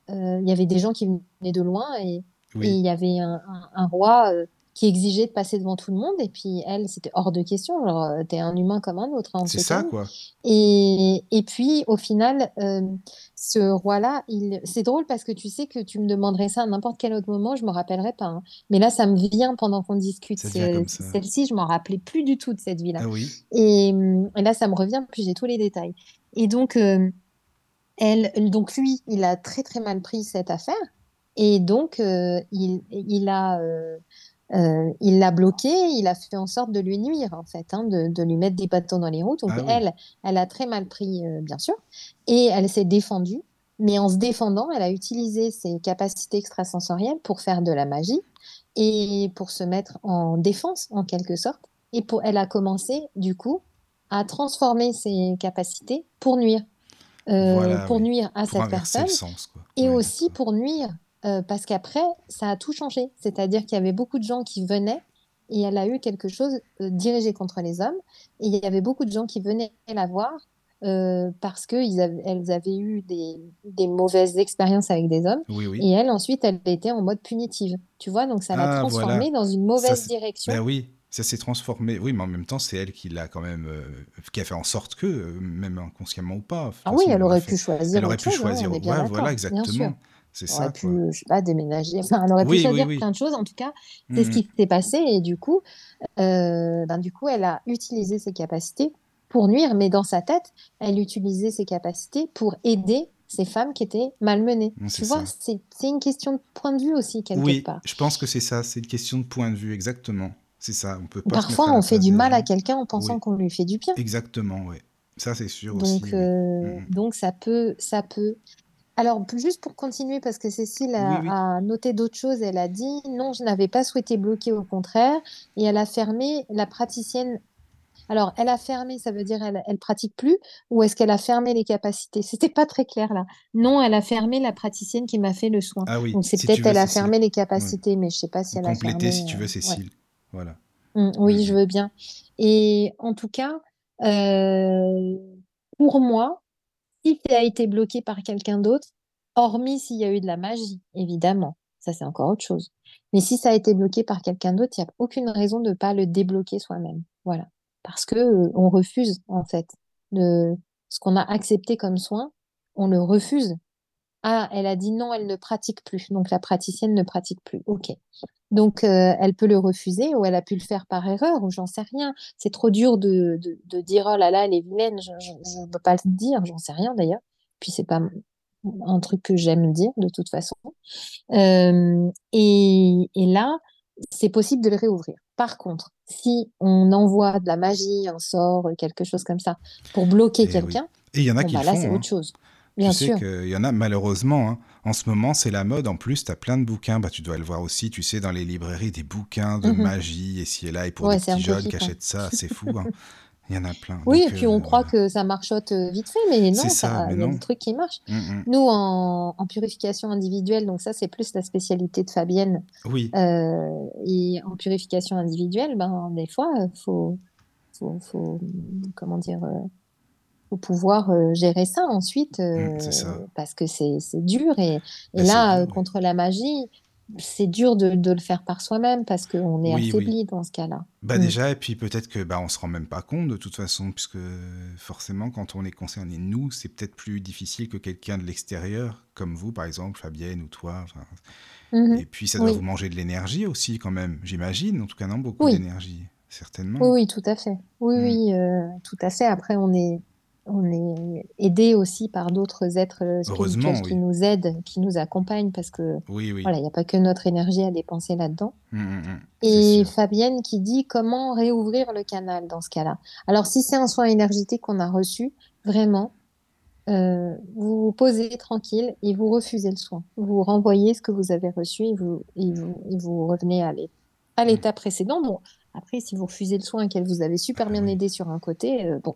euh, il y avait des gens qui venaient de loin et, Oui. il y avait un, un- un roi euh, qui exigeait de passer devant tout le monde, et puis elle, c'était hors de question. Genre, t'es un humain comme un autre, hein, C'est ça, quoi. Et, et puis, au final, euh, ce roi-là, il... c'est drôle parce que tu sais que tu me demanderais ça à n'importe quel autre moment, je me rappellerai pas. hein. Mais là, ça me vient pendant qu'on discute. Euh. Celle-ci, je m'en rappelais plus du tout de cette vie-là. Ah oui. Et, et là, ça me revient, puis j'ai tous les détails. Et donc, euh, elle, donc lui, il a très très mal pris cette affaire. Et donc, euh, il, il a, euh, euh, il l'a bloqué, il a fait en sorte de lui nuire, en fait, hein, de, de lui mettre des bâtons dans les roues. Donc, Ah oui. elle, elle a très mal pris, euh, bien sûr, et elle s'est défendue. Mais en se défendant, elle a utilisé ses capacités extrasensorielles pour faire de la magie et pour se mettre en défense, en quelque sorte. Et pour, elle a commencé, du coup, à transformer ses capacités pour nuire. Euh, Voilà, pour oui. nuire à Pour cette personne le sens, quoi. et Ouais, aussi pour nuire, euh, parce qu'après, ça a tout changé. C'est-à-dire qu'il y avait beaucoup de gens qui venaient et elle a eu quelque chose euh, dirigé contre les hommes. Et il y avait beaucoup de gens qui venaient la voir euh, parce qu'elles avaient, eu des, des mauvaises expériences avec des hommes. Oui, oui. Et elle, ensuite, elle était en mode punitive. Tu vois, donc ça l'a Ah, transformée voilà. dans une mauvaise direction. Ben oui, ça s'est transformé. Oui, mais en même temps, c'est elle qui l'a quand même, euh, qui a fait en sorte que, euh, même inconsciemment ou pas. Ah oui, elle aurait fait- pu choisir Elle aurait pu chose, hein, choisir. Ouais, d'accord, voilà, exactement. C'est Elle ça, aurait pu, je sais pas, déménager. Enfin, elle aurait pu Oui, choisir oui. plein de choses. En tout cas, c'est ce Mhm. qui s'est passé. Et du coup, euh, ben, du coup, elle a utilisé ses capacités pour nuire, mais dans sa tête, elle utilisait ses capacités pour aider ces femmes qui étaient malmenées. Mm, c'est Tu vois, c'est une question de point de vue aussi, quelque Oui, part. je pense que c'est ça. C'est une question de point de vue, exactement. C'est ça. On peut pas Parfois, on fait du mal à quelqu'un en pensant Oui. qu'on lui fait du bien. Exactement, oui. Ça, c'est sûr aussi. Donc, oui. euh, Mhm. donc ça peut, ça peut. Alors, juste pour continuer, parce que Cécile a, oui. a noté d'autres choses, elle a dit non, je n'avais pas souhaité bloquer, au contraire, et elle a fermé la praticienne. Alors, elle a fermé, ça veut dire elle, elle pratique plus, ou est-ce qu'elle a fermé les capacités? C'était pas très clair là. Non, elle a fermé la praticienne qui m'a fait le soin. Ah oui, Donc, c'est si peut-être elle a Cécile. fermé les Ouais. capacités, mais je sais pas si Ou elle a compléter, fermé. si tu veux, euh, ouais. Voilà. Mm, oui, je veux bien. Et en tout cas, euh, pour moi, si ça a été bloqué par quelqu'un d'autre, hormis s'il y a eu de la magie, évidemment, ça c'est encore autre chose. Mais si ça a été bloqué par quelqu'un d'autre, il n'y a aucune raison de ne pas le débloquer soi-même. Voilà. Parce que euh, on refuse, en fait, de ce qu'on a accepté comme soin, on le refuse. Ah, elle a dit non, elle ne pratique plus. Donc la praticienne ne pratique plus. Ok. Donc euh, elle peut le refuser ou elle a pu le faire par erreur ou j'en sais rien. C'est trop dur de, de, de dire oh là là, elle est vilaine. Je ne peux pas le dire, j'en sais rien d'ailleurs. Puis c'est pas un truc que j'aime dire de toute façon. Euh, et, et là, c'est possible de le réouvrir. Par contre, si on envoie de la magie, un sort, quelque chose comme ça, pour bloquer oui. quelqu'un, Et il y en a bon, qui bah le là c'est hein. autre chose. Tu Bien sais sûr. qu'il y en a malheureusement, hein, en ce moment c'est la mode, en plus tu as plein de bouquins, bah, tu dois le voir aussi, tu sais, dans les librairies, des bouquins de Mhm. magie, et ci et là, et pour Ouais, des petits jeunes qui achètent ça, c'est fou, hein. il y en a plein. Oui, Donc, et puis on euh, croit voilà. que ça marchote euh, vite fait, mais non, C'est ça, il y a des trucs qui marchent. Mm, mm. Nous, en, en purification individuelle, donc ça, c'est plus la spécialité de Fabienne, Oui, euh, et en purification individuelle, ben, des fois, il faut, faut, faut, comment dire, euh, faut pouvoir euh, gérer ça ensuite, euh, Mm, c'est ça. parce que c'est dur. Et, Ben, là, euh, contre la magie, c'est dur de, de le faire par soi-même, parce qu'on est Oui, oui. affaibli dans ce cas-là. Bah Mm. déjà, et puis peut-être que bah, on se rend même pas compte de toute façon, puisque forcément, quand on est concerné, nous, c'est peut-être plus difficile que quelqu'un de l'extérieur, comme vous, par exemple, Fabienne ou toi. Mhm. Et puis, ça doit vous manger de l'énergie aussi, quand même, j'imagine. En tout cas, non, beaucoup d'énergie, certainement. Oui, oui, tout à fait. Oui, Mm. oui, euh, tout à fait. Après, on est, on est aidé aussi par d'autres êtres euh, spirituels qui nous aident, qui nous accompagnent, parce que Oui, oui. voilà, il n'y a pas que notre énergie à dépenser là-dedans. Mm, mm, mm, c'est Et. Fabienne qui dit comment réouvrir le canal dans ce cas-là. Alors, si c'est un soin énergétique qu'on a reçu, vraiment, euh, vous vous posez tranquille et vous refusez le soin. Vous renvoyez ce que vous avez reçu et vous, et vous, et vous revenez à l'é- à l'état précédent. Bon, après, si vous refusez le soin et qu'elle vous avait super Ah bien aidé sur un côté, euh, bon,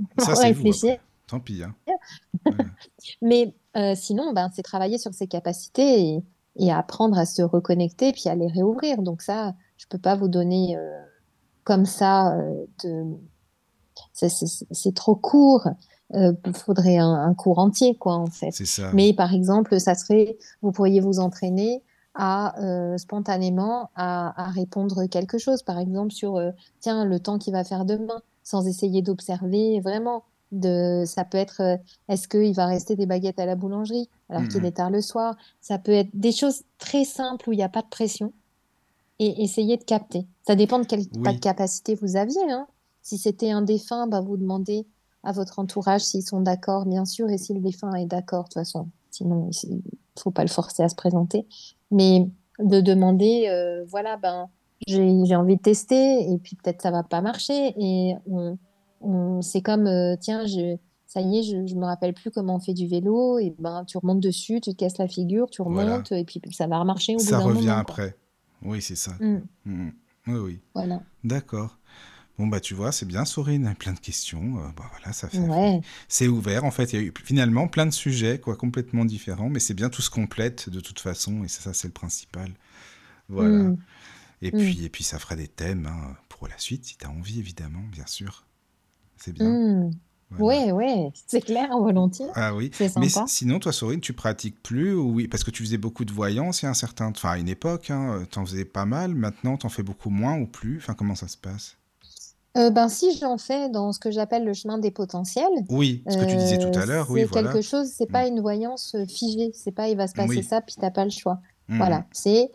Ça, c'est réfléchir. Tant pis. Hein. Mais euh, sinon, ben, c'est travailler sur ses capacités et, et apprendre à se reconnecter puis à les réouvrir. Donc ça, je peux pas vous donner euh, comme ça euh, de... c'est- trop court. Il faudrait un, un cours entier, quoi, en fait. C'est ça. Mais par exemple, ça serait, vous pourriez vous entraîner à euh, spontanément à, à répondre quelque chose, par exemple sur euh, tiens le temps qu'il va faire demain, sans essayer d'observer vraiment. De, ça peut être euh, est-ce qu'il va rester des baguettes à la boulangerie alors qu'il Mhm. est tard le soir? Ça peut être des choses très simples où il n'y a pas de pression et essayer de capter. Ça dépend de quelle Oui. pas de capacité vous aviez. Hein. Si c'était un défunt, bah, vous demandez à votre entourage s'ils sont d'accord, bien sûr, et si le défunt est d'accord, de toute façon. Sinon, il ne faut pas le forcer à se présenter. Mais de demander, euh, voilà, ben, j'ai, envie de tester et puis peut-être ça va pas marcher. Et on, on- c'est comme, euh, tiens, je, ça y est, je, je me rappelle plus comment on fait du vélo. Et ben, tu remontes dessus, tu te casses la figure, tu Voilà. remontes et puis ça va remarcher au Ça revient moment, quoi. après. Oui, c'est ça. Mm, Mm. Oui, oui. voilà. D'accord. Bon, bah, tu vois, c'est bien, Sorine. Plein de questions. Euh, bah, voilà, ça fait. Ouais. C'est ouvert. En fait, il y a eu finalement plein de sujets, quoi, complètement différents. Mais c'est bien, tout se complète de toute façon. Et ça, ça, c'est le principal. Voilà. Mm, Et mm, puis, et puis, ça fera des thèmes hein, pour la suite, si tu as envie, évidemment, bien sûr. C'est bien. mm. Voilà. Ouais, ouais, c'est clair, volontiers. Ah oui. Mais sympa. s- sinon, toi, Sorine, tu pratiques plus ou oui, parce que tu faisais beaucoup de voyance il y a un certain, enfin, à une époque, hein, t'en faisais pas mal. Maintenant, t'en fais beaucoup moins ou plus? Enfin, comment ça se passe? Euh, ben, si j'en fais dans ce que j'appelle le chemin des potentiels, Oui, ce que tu disais tout euh, à l'heure. Oui, c'est voilà. quelque chose, c'est Mm. pas une voyance euh, figée, c'est pas il va se passer Oui. ça puis t'as pas le choix. Mm, Voilà, c'est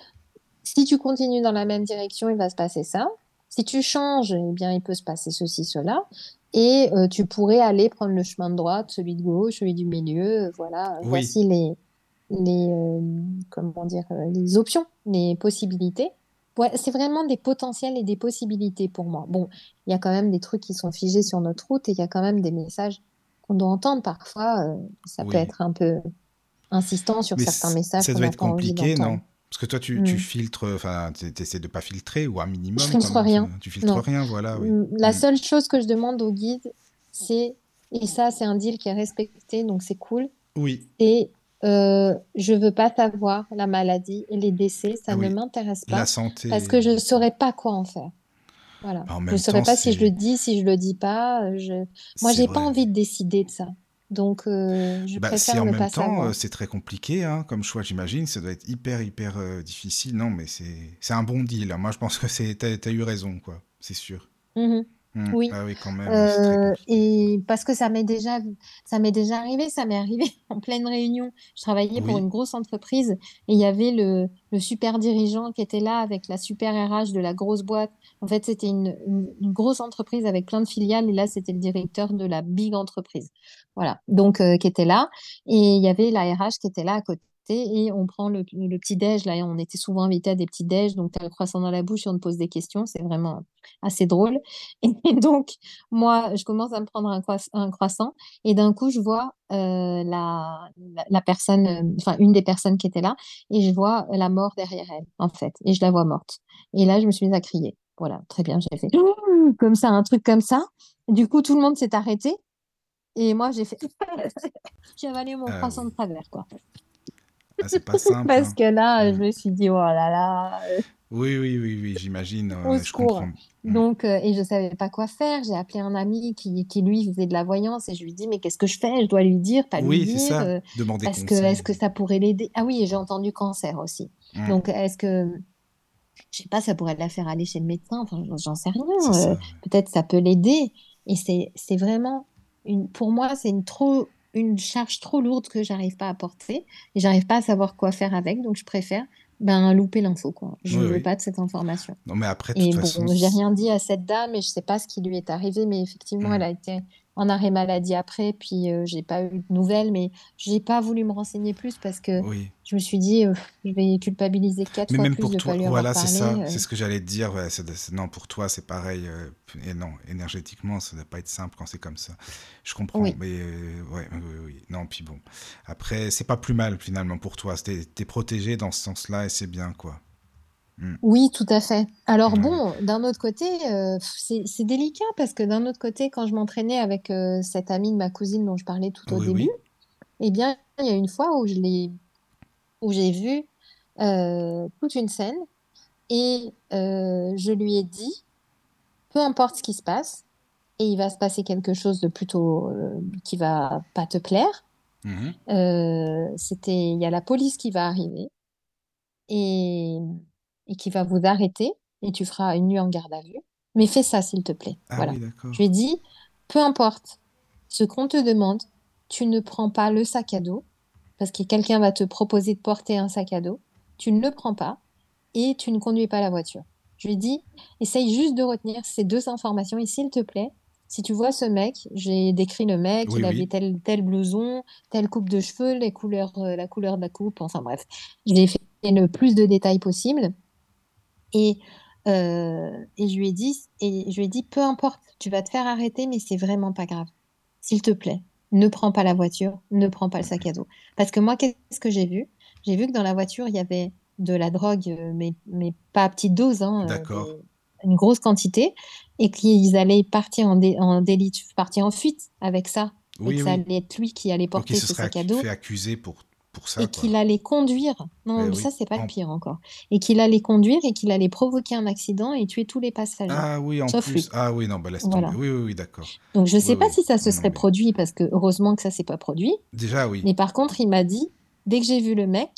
si tu continues dans la même direction, il va se passer ça. Si tu changes, eh bien il peut se passer ceci, cela. Et euh, tu pourrais aller prendre le chemin de droite, celui de gauche, celui du milieu. euh, Voilà, Oui. voici les les euh, comment dire les options, les possibilités. Ouais, c'est vraiment des potentiels et des possibilités pour moi. Bon, il y a quand même des trucs qui sont figés sur notre route et il y a quand même des messages qu'on doit entendre parfois. euh, ça peut être un peu insistant sur Mais certains messages ça doit être compliqué, non? Parce que toi, tu, tu Mm. filtres, enfin, tu essaies de pas filtrer ou un Je minimum filtre même. Tu, rien. tu filtres Non. rien, voilà, oui. Mm, La Mm. seule chose que je demande au guide, c'est, et ça c'est un deal qui est respecté, donc c'est cool, Oui. c'est euh, je veux pas savoir la maladie et les décès, ça Ah ne oui. m'intéresse La pas, santé. parce que je ne saurais pas quoi en faire. Voilà. En Je ne saurais temps, pas si je le dis, si je le dis pas. euh, Je... Moi, j'ai pas envie de décider de ça. Donc, euh, je Bah, si préfère en ne même pas temps, euh, c'est très compliqué hein, comme choix, j'imagine, ça doit être hyper, hyper euh, difficile. Non, mais c'est un bon deal. hein. Moi, je pense que t'as, t'as eu raison, quoi. C'est sûr. Mhm. Hmm. Oui. Ah oui, quand même, Euh, et parce que ça m'est déjà, ça déjà arrivé, ça m'est arrivé en pleine réunion. Je travaillais pour une grosse entreprise et il y avait le, le super dirigeant qui était là avec la super RH de la grosse boîte. En fait, c'était une, une, une grosse entreprise avec plein de filiales et là, c'était le directeur de la big entreprise. Voilà. Donc, euh, qui était là. Et il y avait la RH qui était là à côté. Et on prend le, le petit déj. Là, on était souvent invités à des petits déj. Donc, tu as le croissant dans la bouche et on te pose des questions. C'est vraiment assez drôle. Et donc, moi, je commence à me prendre un, croiss- un croissant et d'un coup, je vois euh, la, la, la personne, euh, enfin, une des personnes qui était là et je vois la mort derrière elle, en fait. Et je la vois morte. Et là, je me suis mise à crier. Voilà, très bien, j'ai fait comme ça, un truc comme ça. Du coup, tout le monde s'est arrêté et moi, j'ai fait, j'ai avalé mon Ah croissant oui. de travers, quoi. Ah, c'est pas simple, Parce hein. que là, je Hmm. me suis dit, oh là là, Oui, oui, oui, oui, j'imagine, au euh, je comprends. Donc, euh, et je savais pas quoi faire. J'ai appelé un ami qui, qui lui faisait de la voyance et je lui dis, mais qu'est-ce que je fais? Je dois lui dire, pas lui Oui, c'est dire. ça. euh, Demander parce que est-ce que ça pourrait l'aider? Ah oui, j'ai entendu cancer aussi. Hmm. Donc, est-ce que, je sais pas, ça pourrait la faire aller chez le médecin? Enfin, j'en sais rien. euh, peut-être ça peut l'aider. Et c'est, c'est vraiment une, pour moi, c'est une trop, une charge trop lourde que j'arrive pas à porter et j'arrive pas à savoir quoi faire avec. Donc, je préfère, ben, louper l'info, quoi. Je Oui, veux oui. pas de cette information. Non, mais après, de Et toute façon, bon, j'ai rien dit à cette dame et je sais pas ce qui lui est arrivé, mais effectivement, elle hmm. a été en arrêt maladie après, puis euh, j'ai pas eu de nouvelles, mais j'ai pas voulu me renseigner plus parce que oui. Je me suis dit, euh, je vais culpabiliser quatre Mais fois même plus pour de toi, pas lui avoir voilà, c'est ça, euh. c'est ce que j'allais te dire. ouais, non, pour toi, c'est pareil. euh, et non, énergétiquement, ça ne doit pas être simple quand c'est comme ça. Je comprends, Oui, mais ouais, oui, oui. Non, puis bon. Après, c'est pas plus mal finalement pour toi. T'es, t'es protégé dans ce sens-là et c'est bien, quoi. Hmm. oui, tout à fait. Alors bon, d'un autre côté, c'est délicat parce que d'un autre côté, quand je m'entraînais avec cette amie de ma cousine dont je parlais tout au début, eh bien, il y a une fois où je l'ai, où j'ai vu euh, toute une scène et euh, je lui ai dit, peu importe ce qui se passe, et il va se passer quelque chose de plutôt euh, qui va pas te plaire. Mhm. Euh, c'était, il y a la police qui va arriver et, et qui va vous arrêter et tu feras une nuit en garde à vue. Mais fais ça, s'il te plaît. Ah Voilà. oui, Je lui ai dit, peu importe ce qu'on te demande, tu ne prends pas le sac à dos parce que quelqu'un va te proposer de porter un sac à dos. Tu ne le prends pas et tu ne conduis pas la voiture. Je lui ai dit, essaye juste de retenir ces deux informations et s'il te plaît, si tu vois ce mec, j'ai décrit le mec, Oui, il avait oui. tel, tel blouson, telle coupe de cheveux, les couleurs, euh, la couleur de la coupe, enfin bref. Je lui ai fait le plus de détails possible. Et, euh, et je lui ai dit, et je lui ai dit, peu importe, tu vas te faire arrêter, mais c'est vraiment pas grave. S'il te plaît, ne prends pas la voiture, ne prends pas le sac à dos. Parce que moi, qu'est-ce que j'ai vu? J'ai vu que dans la voiture, il y avait de la drogue, euh, mais, mais pas à petite dose, hein, euh, D'accord. une grosse quantité, et qu'ils allaient partir en, dé- en délit, partir en fuite avec ça, et Oui, ça oui. allait être lui qui allait Donc, porter il se ce serait sac à dos, fait accuser pour, pour ça, et qu'il allait conduire. Non, Eh mais oui. ça, c'est pas En- le pire encore. Et qu'il allait conduire et qu'il allait provoquer un accident et tuer tous les passagers. Ah oui, en Sauf plus. lui. Ah oui, non, bah laisse Voilà. tomber. Oui, oui, oui, d'accord. Donc, je sais Oui, pas si ça se Non, serait mais- produit, parce que heureusement que ça s'est pas produit. Déjà, oui. Mais par contre, il m'a dit, dès que j'ai vu le mec,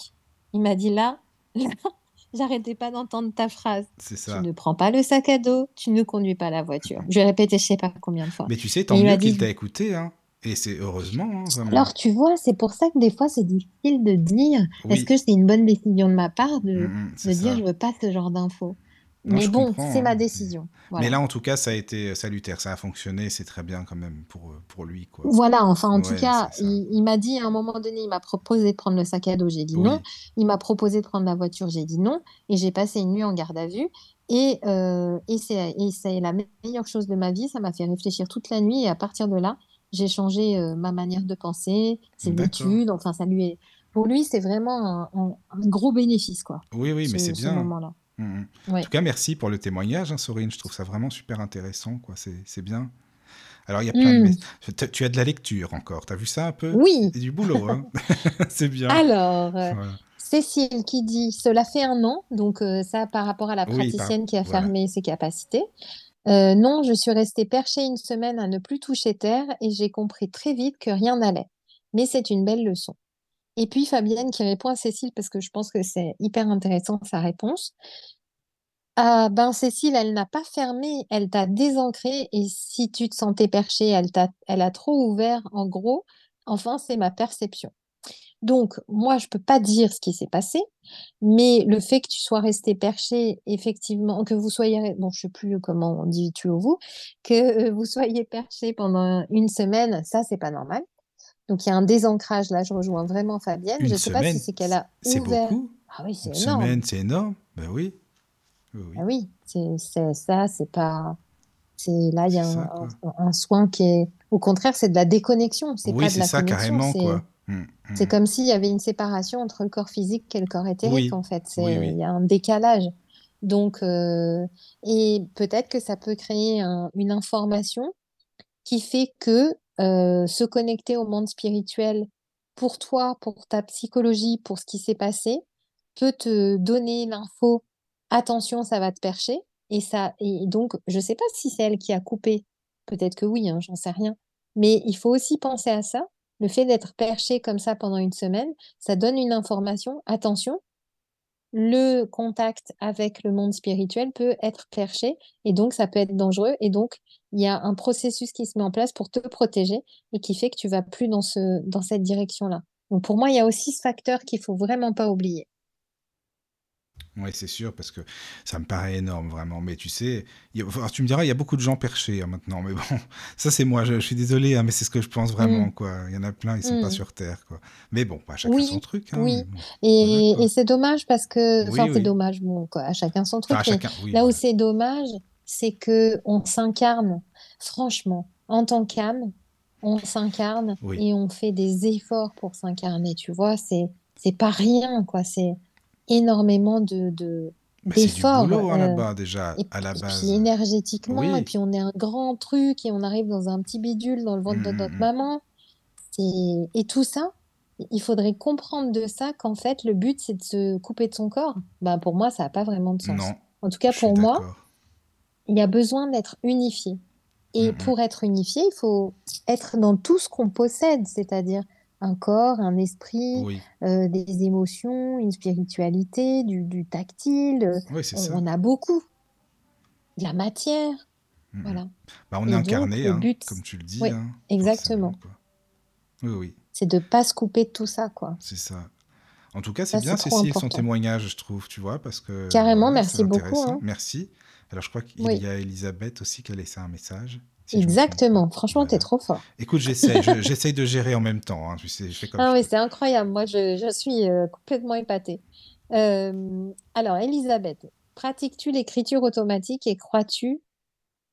il m'a dit là, là, j'arrêtais pas d'entendre ta phrase. C'est Tu ça. ne prends pas le sac à dos, tu ne conduis pas la voiture. Je l'ai répété, je sais pas combien de fois. Mais tu sais, tant mieux qu'il t'a écouté, hein. Et c'est heureusement, hein. Alors, tu vois, c'est pour ça que des fois, c'est difficile de dire, Oui. est-ce que c'est une bonne décision de ma part de, Mm, mm, de dire, je veux pas ce genre d'infos. Mais bon, c'est hein. ma décision. Voilà. Mais là, en tout cas, ça a été salutaire, ça a fonctionné, c'est très bien quand même pour, pour lui, quoi. Voilà, enfin, en tout cas, il, il m'a dit à un moment donné, il m'a proposé de prendre le sac à dos, j'ai dit Oui. non. Il m'a proposé de prendre la voiture, j'ai dit non. Et j'ai passé une nuit en garde à vue. Et, euh, et c'est et c'est la meilleure chose de ma vie. Ça m'a fait réfléchir toute la nuit. Et à partir de là, j'ai changé euh, ma manière de penser, ses études. Enfin, ça lui est... Pour lui, c'est vraiment un, gros bénéfice, quoi, Oui, oui, mais ce, c'est ce bien. moment-là. Mm, mm. Ouais. En tout cas, merci pour le témoignage, hein, Sorine. Je trouve ça vraiment super intéressant, quoi. C'est bien. Alors, il y a plein de mess- Tu tu as de la lecture encore. T'as vu ça un peu? Oui. C'est du boulot, hein. C'est bien. Alors, euh, Voilà. Cécile qui dit, cela fait un an, donc euh, ça par rapport à la Oui, par- praticienne qui a voilà. fermé ses capacités. Euh, non, je suis restée perchée une semaine à ne plus toucher terre et j'ai compris très vite que rien n'allait. Mais c'est une belle leçon. Et puis Fabienne qui répond à Cécile parce que je pense que c'est hyper intéressant sa réponse. Ah ben Cécile, elle n'a pas fermé, elle t'a désancré et si tu te sentais perchée, elle t'a, elle a trop ouvert. En gros, enfin, c'est ma perception. Donc, moi, je peux pas dire ce qui s'est passé, mais le fait que tu sois resté perché, effectivement, que vous soyez, bon, je sais plus comment on dit tu ou vous, que euh, vous soyez perché pendant une semaine, ça, c'est pas normal. Donc, il y a un désancrage là, je rejoins vraiment Fabienne. Une Je sais pas si c'est qu'elle a ouvert. beaucoup. Ah oui, c'est Une énorme. semaine, c'est énorme. Ben oui. Oui, oui. Ah oui, c'est ça, c'est pas. C'est là, il y a ça, un, soin qui est. Au contraire, c'est de la déconnexion, c'est Oui, pas de c'est la ça, connexion. carrément, quoi. Mm, mm. c'est comme s'il y avait une séparation entre le corps physique et le corps éthérique, Oui, en fait. oui, C'est oui. il y a un décalage. Donc, euh, et peut-être que ça peut créer un- une information qui fait que euh, se connecter au monde spirituel pour toi, pour ta psychologie, pour ce qui s'est passé, peut te donner l'info, attention, ça va te percher. Et ça, et donc, je sais pas si c'est elle qui a coupé. Peut-être que oui, hein, j'en sais rien. Mais il faut aussi penser à ça. Le fait d'être perché comme ça pendant une semaine, ça donne une information. Attention, le contact avec le monde spirituel peut être perché et donc ça peut être dangereux. Et donc, il y a un processus qui se met en place pour te protéger et qui fait que tu vas plus dans ce, dans cette direction-là. Donc, pour moi, il y a aussi ce facteur qu'il faut vraiment pas oublier. Oui, c'est sûr, parce que ça me paraît énorme, vraiment. Mais tu sais, y a- tu me diras, il y a beaucoup de gens perchés hein, maintenant. Mais bon, ça, c'est moi. Je, je suis désolé, hein, mais c'est ce que je pense vraiment, Mm. quoi. Il y en a plein, ils sont pas Mm. sur Terre, quoi. Mais bon, bah, chacun Oui, son truc. Hein, oui. bon. Et, Voilà, quoi. et c'est dommage parce que, Oui, enfin, c'est dommage, bon, quoi, à chacun son truc, Enfin, chacun, oui, là où c'est dommage, c'est que on s'incarne, franchement, en tant qu'âme, on s'incarne et on fait des efforts pour s'incarner, tu vois, c'est, c'est pas rien, quoi, c'est énormément de, de, d'efforts, boulot, hein, euh, là-bas, déjà, et, à la et puis base. énergétiquement, et puis on est un grand truc et on arrive dans un petit bidule dans le ventre de notre mm, mm. maman. Et tout ça, il faudrait comprendre de ça qu'en fait, le but, c'est de se couper de son corps. Bah, pour moi, ça n'a pas vraiment de sens. Non, En tout cas, pour moi, il y a besoin d'être unifié. Et Mm, mm. pour être unifié, il faut être dans tout ce qu'on possède, c'est-à-dire un corps, un esprit, Oui, euh, des émotions, une spiritualité, du, du tactile. oui, On, a beaucoup. De la matière. Mm, mm. Voilà. Bah, on est incarné, hein, but, comme tu le dis. oui, hein, exactement. Oui, oui, C'est de pas se couper de tout ça, quoi. c'est ça. En tout cas, c'est bien, Cécile, son témoignage, je trouve, tu vois, parce que Carrément, voilà, merci beaucoup, hein. Merci. Alors, je crois qu'il y a Elisabeth aussi qui a laissé un message. Exactement. Franchement, t'es Voilà. trop fort. Écoute, j'essaye, je- j'essaye de gérer en même temps. hein, tu sais, je fais comme Ah oui, c'est incroyable. Moi, je, je suis euh, complètement épatée. Euh, alors, Elisabeth, pratiques-tu l'écriture automatique et crois-tu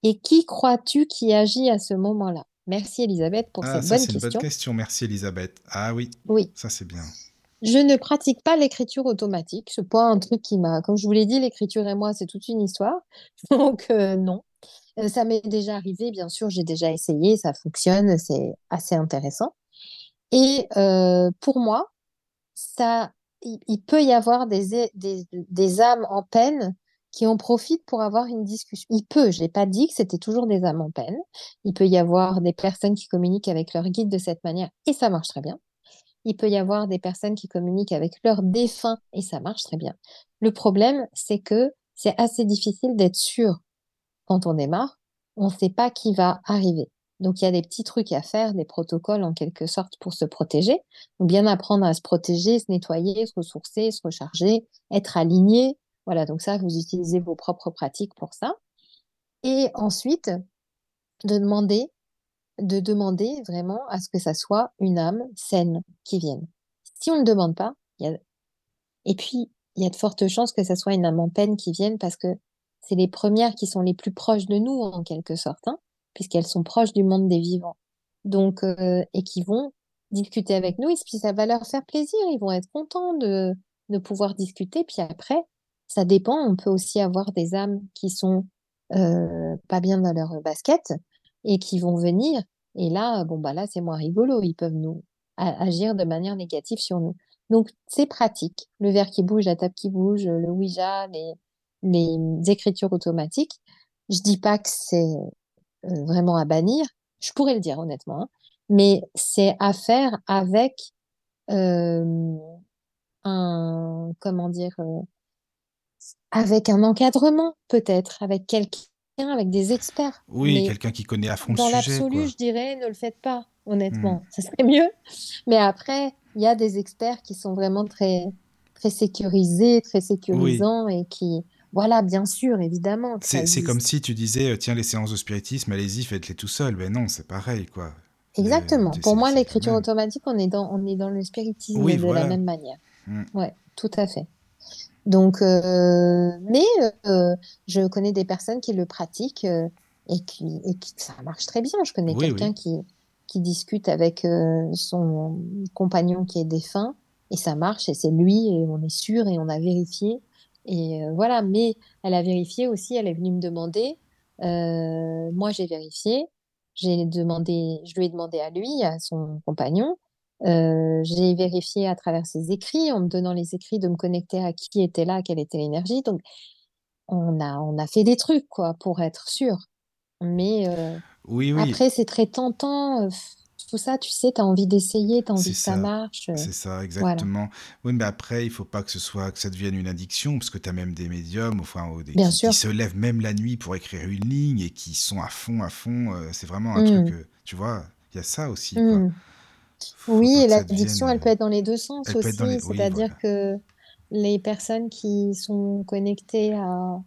et qui crois-tu qui agit à ce moment-là? Merci Elisabeth pour Ah, cette ça, bonne c'est une bonne question. question. Merci, Elisabeth. Ah oui, Oui, ça, c'est bien. je ne pratique pas l'écriture automatique. C'est pas un truc qui m'a, comme je vous l'ai dit, l'écriture et moi, c'est toute une histoire. Donc euh, non. Euh, ça m'est déjà arrivé, bien sûr, j'ai déjà essayé, ça fonctionne, c'est assez intéressant. Et euh, pour moi, ça, il, peut y avoir des, âmes en peine qui en profitent pour avoir une discussion. Il peut, je n'ai pas dit que c'était toujours des âmes en peine. Il peut y avoir des personnes qui communiquent avec leur guide de cette manière et ça marche très bien. Il peut y avoir des personnes qui communiquent avec leurs défunts et ça marche très bien. Le problème, c'est que c'est assez difficile d'être sûr quand on démarre. On ne sait pas qui va arriver. Donc, il y a des petits trucs à faire, des protocoles en quelque sorte pour se protéger. Donc, bien apprendre à se protéger, se nettoyer, se ressourcer, se recharger, être aligné. Voilà, donc ça, vous utilisez vos propres pratiques pour ça. Et ensuite, de demander, de demander vraiment à ce que ça soit une âme saine qui vienne. Si on ne demande pas, y a... et puis, il y a de fortes chances que ça soit une âme en peine qui vienne parce que c'est les premières qui sont les plus proches de nous, en quelque sorte. Hein puisqu'elles sont proches du monde des vivants. Donc, euh, et qui vont discuter avec nous, et puis ça va leur faire plaisir, ils vont être contents de, de pouvoir discuter. Puis après, ça dépend, on peut aussi avoir des âmes qui sont euh, pas bien dans leur basket et qui vont venir. Et là, bon, bah là, c'est moins rigolo, ils peuvent nous agir de manière négative sur nous. Donc, c'est pratique. Le verre qui bouge, la table qui bouge, le Ouija, les, les écritures automatiques. Je dis pas que c'est euh, vraiment à bannir. Je pourrais le dire honnêtement, hein. mais c'est à faire avec euh, un comment dire euh, avec un encadrement peut-être, avec quelqu'un, avec des experts. Oui, quelqu'un qui connaît à fond le dans sujet, l'absolu, quoi. je dirais, ne le faites pas, honnêtement. Ça serait mieux. Mais après, il y a des experts qui sont vraiment très, très sécurisés, très Oui. sécurisants et qui, voilà, bien sûr, évidemment C'est comme si tu disais, euh, tiens, les séances de spiritisme, allez-y, faites-les tout seul. Ben non, c'est pareil, quoi. Exactement. Pour moi, l'écriture automatique, on est dans, on est dans le spiritisme Oui, de la même manière. Mm. Ouais, tout à fait. Donc, euh, mais euh, je connais des personnes qui le pratiquent euh, et qui, et qui ça marche très bien. Je connais Oui, quelqu'un oui. qui, qui discute avec son compagnon qui est défunt et ça marche et c'est lui et on est sûr et on a vérifié. Et euh, voilà, mais elle a vérifié aussi, elle est venue me demander. euh, moi, j'ai vérifié. J'ai demandé, je lui ai demandé à lui, à son compagnon. Euh, j'ai vérifié à travers ses écrits, en me donnant les écrits, de me connecter à qui était là, quelle était l'énergie. Donc, on a, on a fait des trucs, quoi, pour être sûr. Mais Oui, oui, après, c'est très tentant. Tout ça, tu sais, tu as envie d'essayer, tu as envie que ça ça. marche. euh, C'est ça, voilà. exactement. Oui, mais après, il faut pas que ce soit que ça devienne une addiction, parce que tu as même des médiums, enfin, des, Bien qui, se lèvent même la nuit pour écrire une ligne et qui sont à fond, à fond. euh, c'est vraiment un truc, Mm, euh, tu vois, il y a ça aussi, quoi. mm. Faut Oui, et l'addiction, devienne. elle peut être dans les deux sens Elle les. aussi. Oui, C'est-à-dire voilà. que les personnes qui sont connectées à,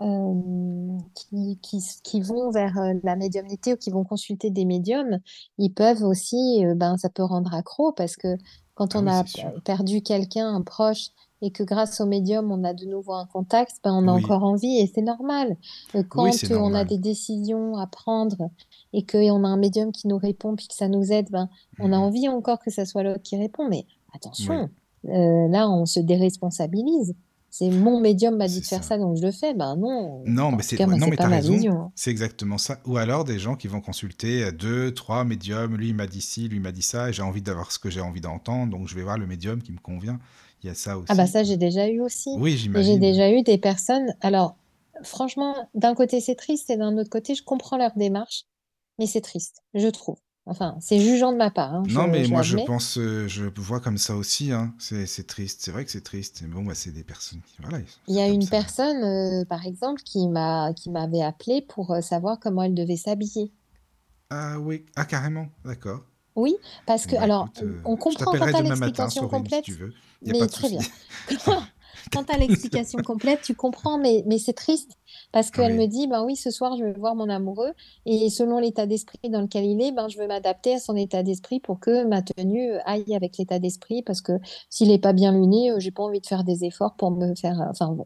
euh, qui, qui, qui vont vers euh, la médiumnité ou qui vont consulter des médiums, ils peuvent aussi, euh, ben, ça peut rendre accro parce que quand Ah on a perdu quelqu'un, un proche, et que grâce au médium, on a de nouveau un contact, ben, on a Oui, encore envie et c'est normal. Oui, Quand on a des décisions à prendre et qu'on a un médium qui nous répond puis que ça nous aide, ben, on a Mhm. envie encore que ça soit l'autre qui répond. Mais Oui, attention, euh, là, on se déresponsabilise. C'est mon médium m'a dit de faire ça. ça, donc je le fais. Ben non, Non, mais c'est non, mais t'as raison. hein. C'est exactement ça. Ou alors des gens qui vont consulter euh, deux, trois médiums. Lui, il m'a dit ci, lui, il m'a dit ça, et j'ai envie d'avoir ce que j'ai envie d'entendre, donc je vais voir le médium qui me convient. Il y a ça Ah bah aussi, ça, j'ai déjà eu aussi. Oui, Et j'ai j'imagine. déjà eu des personnes. Alors, franchement, d'un côté, c'est triste et d'un autre côté, je comprends leur démarche, mais c'est triste, je trouve. Enfin, c'est jugeant de ma part, hein, Non, je, mais je moi je pense, euh, je vois comme ça aussi. Hein. C'est triste. C'est vrai que c'est triste. Mais bon, bah, c'est des personnes qui, voilà, Il y a une ça. personne, euh, par exemple, qui m'a qui m'avait appelé pour euh, savoir comment elle devait s'habiller. Ah oui, ah carrément, d'accord. Oui, parce que, bah alors, écoute, euh, on comprend quand t'appellerai tu as demain matin, l'explication Sorine, si complète, tu veux. Il y a mais pas de très bien. Quand, tu as l'explication complète, tu comprends, mais, mais c'est triste parce qu'elle Oui. me dit, ben oui, ce soir, je vais voir mon amoureux et selon l'état d'esprit dans lequel il est, ben, je veux m'adapter à son état d'esprit pour que ma tenue aille avec l'état d'esprit parce que s'il n'est pas bien luné, euh, j'ai pas envie de faire des efforts pour me faire, enfin,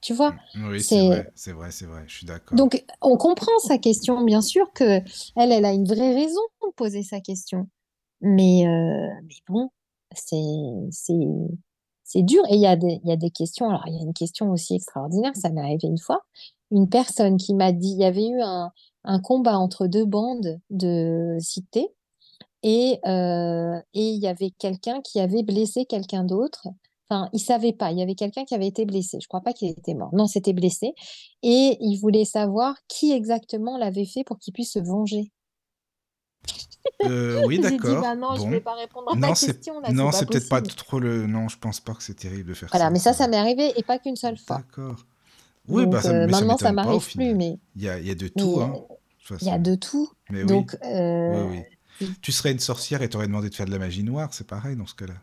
tu vois? Oui, c'est vrai, c'est vrai, je suis d'accord. donc on comprend sa question, bien sûr que elle, elle a une vraie raison de poser sa question, mais euh, mais bon, c'est c'est dur et il y a des questions. Alors il y a une question aussi extraordinaire, ça m'est arrivé une fois, une personne qui m'a dit, il y avait eu un combat entre deux bandes de cité et euh, et il y avait quelqu'un qui avait blessé quelqu'un d'autre. Enfin, il savait pas. Il y avait quelqu'un qui avait été blessé. Je crois pas qu'il était mort. Non, c'était blessé. Et il voulait savoir qui exactement l'avait fait pour qu'il puisse se venger. Euh, oui, J'ai dit, d'accord. bah non, je Bon. vais pas répondre à Non, ta question là, non, c'est peut-être pas trop le. Non, je pense pas que c'est terrible de faire Voilà, ça. mais ça, ça m'est arrivé et pas qu'une seule fois. D'accord. Oui, Donc bah ça, euh, ça maintenant, ça au m'arrive plus, mais Il y a, il y a de tout, hein, il y a de tout. Mais Donc, oui, euh, oui. Tu serais une sorcière et t'aurais demandé de faire de la magie noire, c'est pareil dans ce cas-là.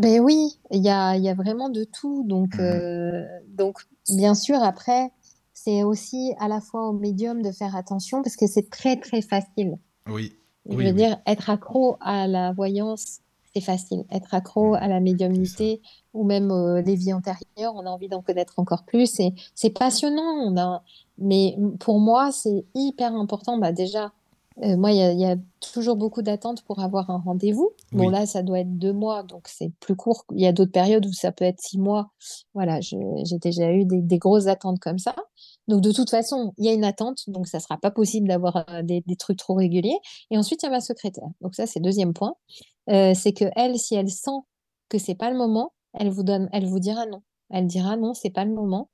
ben oui, il y a, y a vraiment de tout. Donc, Mhm. euh, donc, bien sûr, après, c'est aussi à la fois au médium de faire attention parce que c'est très, très facile. Oui, Je oui, veux oui. dire, être accro à la voyance, c'est facile. Être accro à la médiumnité ou même euh, les vies antérieures, on a envie d'en connaître encore plus. C'est, c'est passionnant. On a... Mais pour moi, c'est hyper important. Bah, déjà, euh, moi, il y a, il y a toujours beaucoup d'attentes pour avoir un rendez-vous. Bon, Oui, là, ça doit être deux mois, donc c'est plus court. Il y a d'autres périodes où ça peut être six mois. Voilà, j'ai déjà eu des, des grosses attentes comme ça. Donc, de toute façon, il y a une attente, donc ça sera pas possible d'avoir euh, des, des trucs trop réguliers. Et ensuite, il y a ma secrétaire. Donc, ça, c'est deuxième point. Euh, c'est que elle, si elle sent que c'est pas le moment, elle vous donne, elle vous dira non. Elle dira non, c'est pas le moment.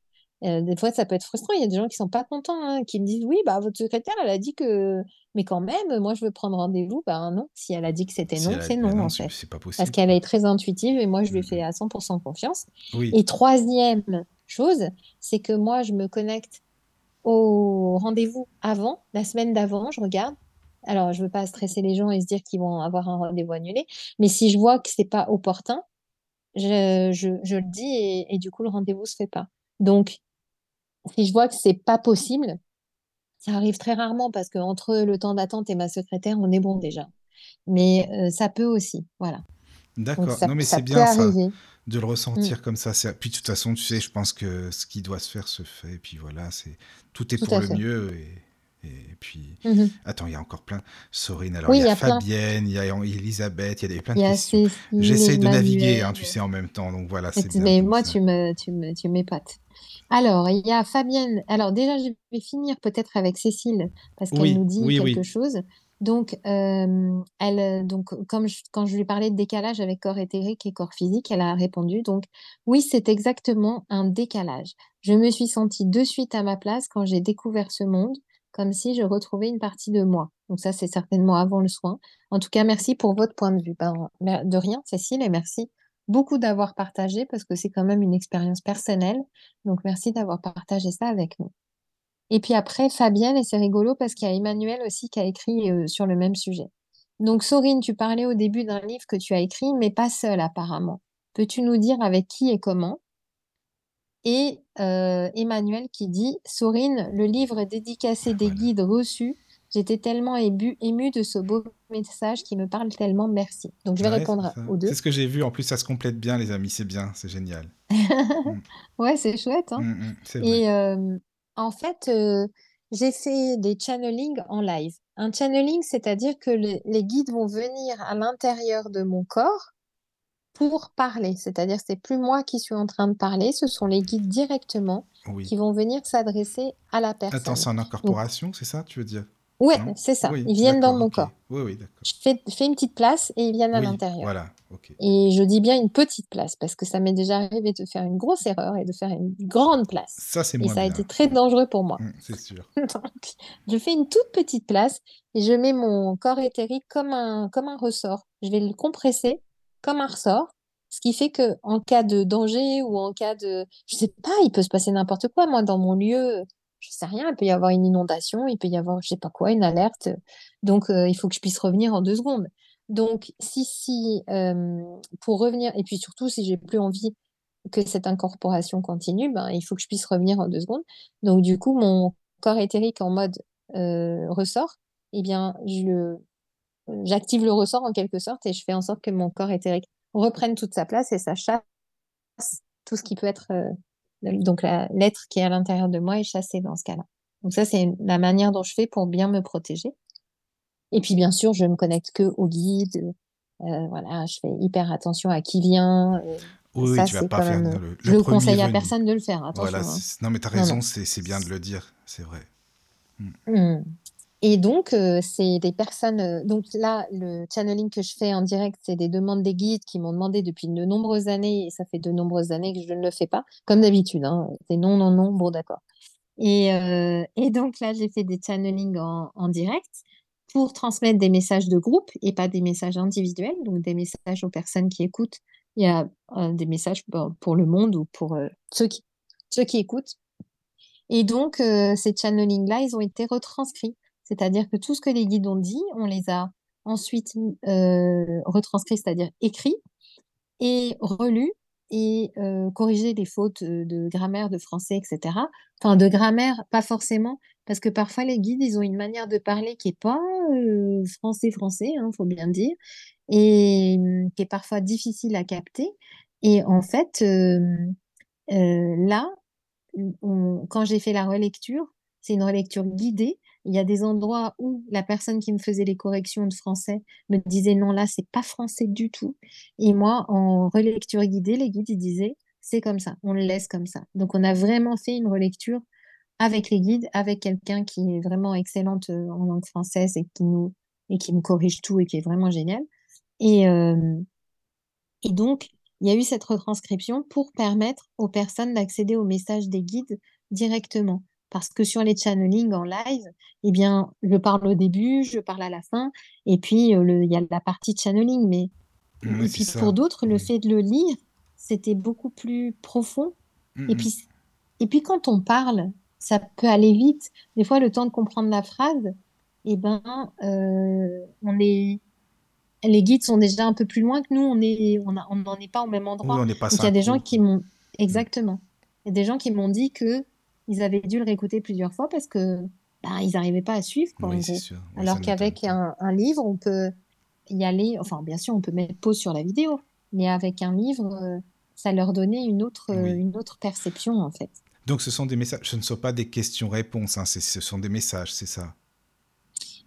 Euh, des fois, ça peut être frustrant. Il y a des gens qui sont pas contents, hein, qui me disent oui, bah votre secrétaire, elle a dit que, mais quand même, moi, je veux prendre rendez-vous. Ben non, si elle a dit que c'était non, c'est non non, en fait, pas parce possible, qu'elle quoi. est très intuitive et moi, je lui fais à 100% confiance. Oui, Et troisième chose, c'est que moi, je me connecte au rendez-vous avant, la semaine d'avant, je regarde. Alors, je veux pas stresser les gens et se dire qu'ils vont avoir un rendez-vous annulé, mais si je vois que c'est pas opportun, je, je, je le dis et, et du coup, le rendez-vous se fait pas. Donc, si je vois que c'est pas possible, ça arrive très rarement parce que entre le temps d'attente et ma secrétaire, on est bon déjà. Mais euh, ça peut aussi, voilà. D'accord. Non, mais c'est bien ça. De le Mm. ressentir comme ça. Puis de toute façon, tu sais, je pense que ce qui doit se faire se fait. Et puis voilà, c'est tout est Tout pour le fait. mieux. Et, et puis, Mhm. attends, il y a encore plein. Sorine, alors Oui, il y il y a a. Fabienne, il y a Elisabeth, il y a des, plein de a J'essaye de naviguer, hein, tu sais, en même temps. Donc voilà, Mais, c'est mais moi, ça. tu me, tu me, tu m'épates. Alors, il y a Fabienne. Alors, déjà, je vais finir peut-être avec Cécile parce qu'elle Oui, nous dit oui, quelque oui. chose. Donc, euh, elle, euh, donc, comme quand je lui parlais de décalage avec corps éthérique et corps physique, elle a répondu. Donc, oui, c'est exactement un décalage. Je me suis sentie de suite à ma place quand j'ai découvert ce monde, comme si je retrouvais une partie de moi. Donc, ça, c'est certainement avant le soin. En tout cas, merci pour votre point de vue. Ben, de rien, Cécile, et merci beaucoup d'avoir partagé parce que c'est quand même une expérience personnelle. Donc, merci d'avoir partagé ça avec nous. Et puis après, Fabienne, et c'est rigolo parce qu'il y a Emmanuel aussi qui a écrit euh, sur le même sujet. Donc, Sorine, tu parlais au début d'un livre que tu as écrit, mais pas seul apparemment. Peux-tu nous dire avec qui et comment? Et euh, Emmanuel qui dit, Sorine, le livre dédicacé des guides reçus, j'étais tellement ému, émue de ce beau message qui me parle tellement, merci. Donc, je vais Ouais, répondre aux deux. C'est ce que j'ai vu. En plus, ça se complète bien, les amis. C'est bien, c'est génial. Mm, Ouais, c'est chouette, hein? mm, mm, c'est vrai. Et euh, en fait, euh, j'ai fait des channelings en live. Un channeling, c'est-à-dire que le- les guides vont venir à l'intérieur de mon corps pour parler. C'est-à-dire, c'est plus moi qui suis en train de parler, ce sont les guides directement Oui. qui vont venir s'adresser à la Attends, personne. c'est en incorporation, c'est ça, tu veux dire? Ouais, c'est ça. Oui, Ils viennent dans mon corps. Oui, oui, d'accord. Je fais, une petite place et ils viennent à Oui, l'intérieur. voilà, ok. Et je dis bien une petite place parce que ça m'est déjà arrivé de faire une grosse erreur et de faire une grande place. Ça, c'est Et moins ça a bien. été très dangereux pour moi. Mm, c'est sûr. Donc, je fais une toute petite place et je mets mon corps éthérique comme un, comme un ressort. Je vais le compresser comme un ressort, ce qui fait que en cas de danger ou en cas de, je sais pas, il peut se passer n'importe quoi. Moi, dans mon lieu, je sais rien, il peut y avoir une inondation, il peut y avoir, je sais pas quoi, une alerte. Donc, euh, il faut que je puisse revenir en deux secondes. Donc, si, si, pour revenir, et puis surtout, si j'ai plus envie que cette incorporation continue, ben, il faut que je puisse revenir en deux secondes. Donc, du coup, mon corps éthérique en mode ressort, eh bien, j'active le ressort en quelque sorte et je fais en sorte que mon corps éthérique reprenne toute sa place et ça chasse tout ce qui peut être, donc l'être qui est à l'intérieur de moi est chassé dans ce cas-là. Donc ça, c'est la manière dont je fais pour bien me protéger. Et puis, bien sûr, je me connecte que au guide. Euh, voilà, je fais hyper attention à qui vient. Euh, oui, ça, tu vas pas faire le, le je ne conseille à personne de le faire. Attention. Voilà, hein. non mais Non, non. raison, c'est bien de le dire, c'est vrai. Hmm. Et donc, euh, c'est des personnes. euh, donc là, le channeling que je fais en direct, c'est des demandes des guides qui m'ont demandé depuis de nombreuses années, et ça fait de nombreuses années que je ne le fais pas, comme d'habitude. Hein, c'est non, non, non, bon, d'accord. Et, euh, et donc là, j'ai fait des channelings en, en direct pour transmettre des messages de groupe et pas des messages individuels, donc des messages aux personnes qui écoutent. Il y a des messages pour, pour le monde ou pour ceux qui, ceux qui écoutent. Et donc, ces channelings-là, ils ont été retranscrits. C'est-à-dire que tout ce que les guides ont dit, on les a ensuite euh, retranscrits, c'est-à-dire écrits et relus et euh, corrigé les fautes euh, de grammaire, de français, etc. Enfin, de grammaire, pas forcément, parce que parfois les guides, ils ont une manière de parler qui est pas euh, français-français, hein, faut bien dire, et hum, qui est parfois difficile à capter. Et en fait, là, quand j'ai fait la relecture, c'est une relecture guidée. Il y a des endroits où la personne qui me faisait les corrections de français me disait non, là, c'est pas français du tout. Et moi, en relecture guidée, les guides, ils disaient c'est comme ça, on le laisse comme ça. Donc, on a vraiment fait une relecture avec les guides, avec quelqu'un qui est vraiment excellente euh, en langue française et qui nous et qui me corrige tout et qui est vraiment génial. Et, euh, et donc, il y a eu cette retranscription pour permettre aux personnes d'accéder au message des guides directement. Parce que sur les channelings en live, eh bien, je parle au début, je parle à la fin, et puis il y a la partie channeling. Mais Oui, et puis ça. pour d'autres, le Oui. fait de le lire, c'était beaucoup plus profond. Mm, Et mm. puis, et puis quand on parle, ça peut aller vite. Des fois, le temps de comprendre la phrase, eh ben, euh, on est, les guides sont déjà un peu plus loin que nous. On est, on a- on n'en est pas au même Oui, endroit. on pas Donc, il y a des gens qui m'ont, exactement. Il y a des gens qui m'ont dit que ils avaient dû le réécouter plusieurs fois parce que, ben, ils n'arrivaient pas à suivre, quoi, Oui, Alors qu'avec un, un livre, on peut y aller, enfin, bien sûr, on peut mettre pause sur la vidéo, mais avec un livre, euh, ça leur donnait une autre, Oui. une autre perception, en fait. Donc ce sont des messages, ce ne sont pas des questions-réponses, hein, ce sont des messages, c'est ça?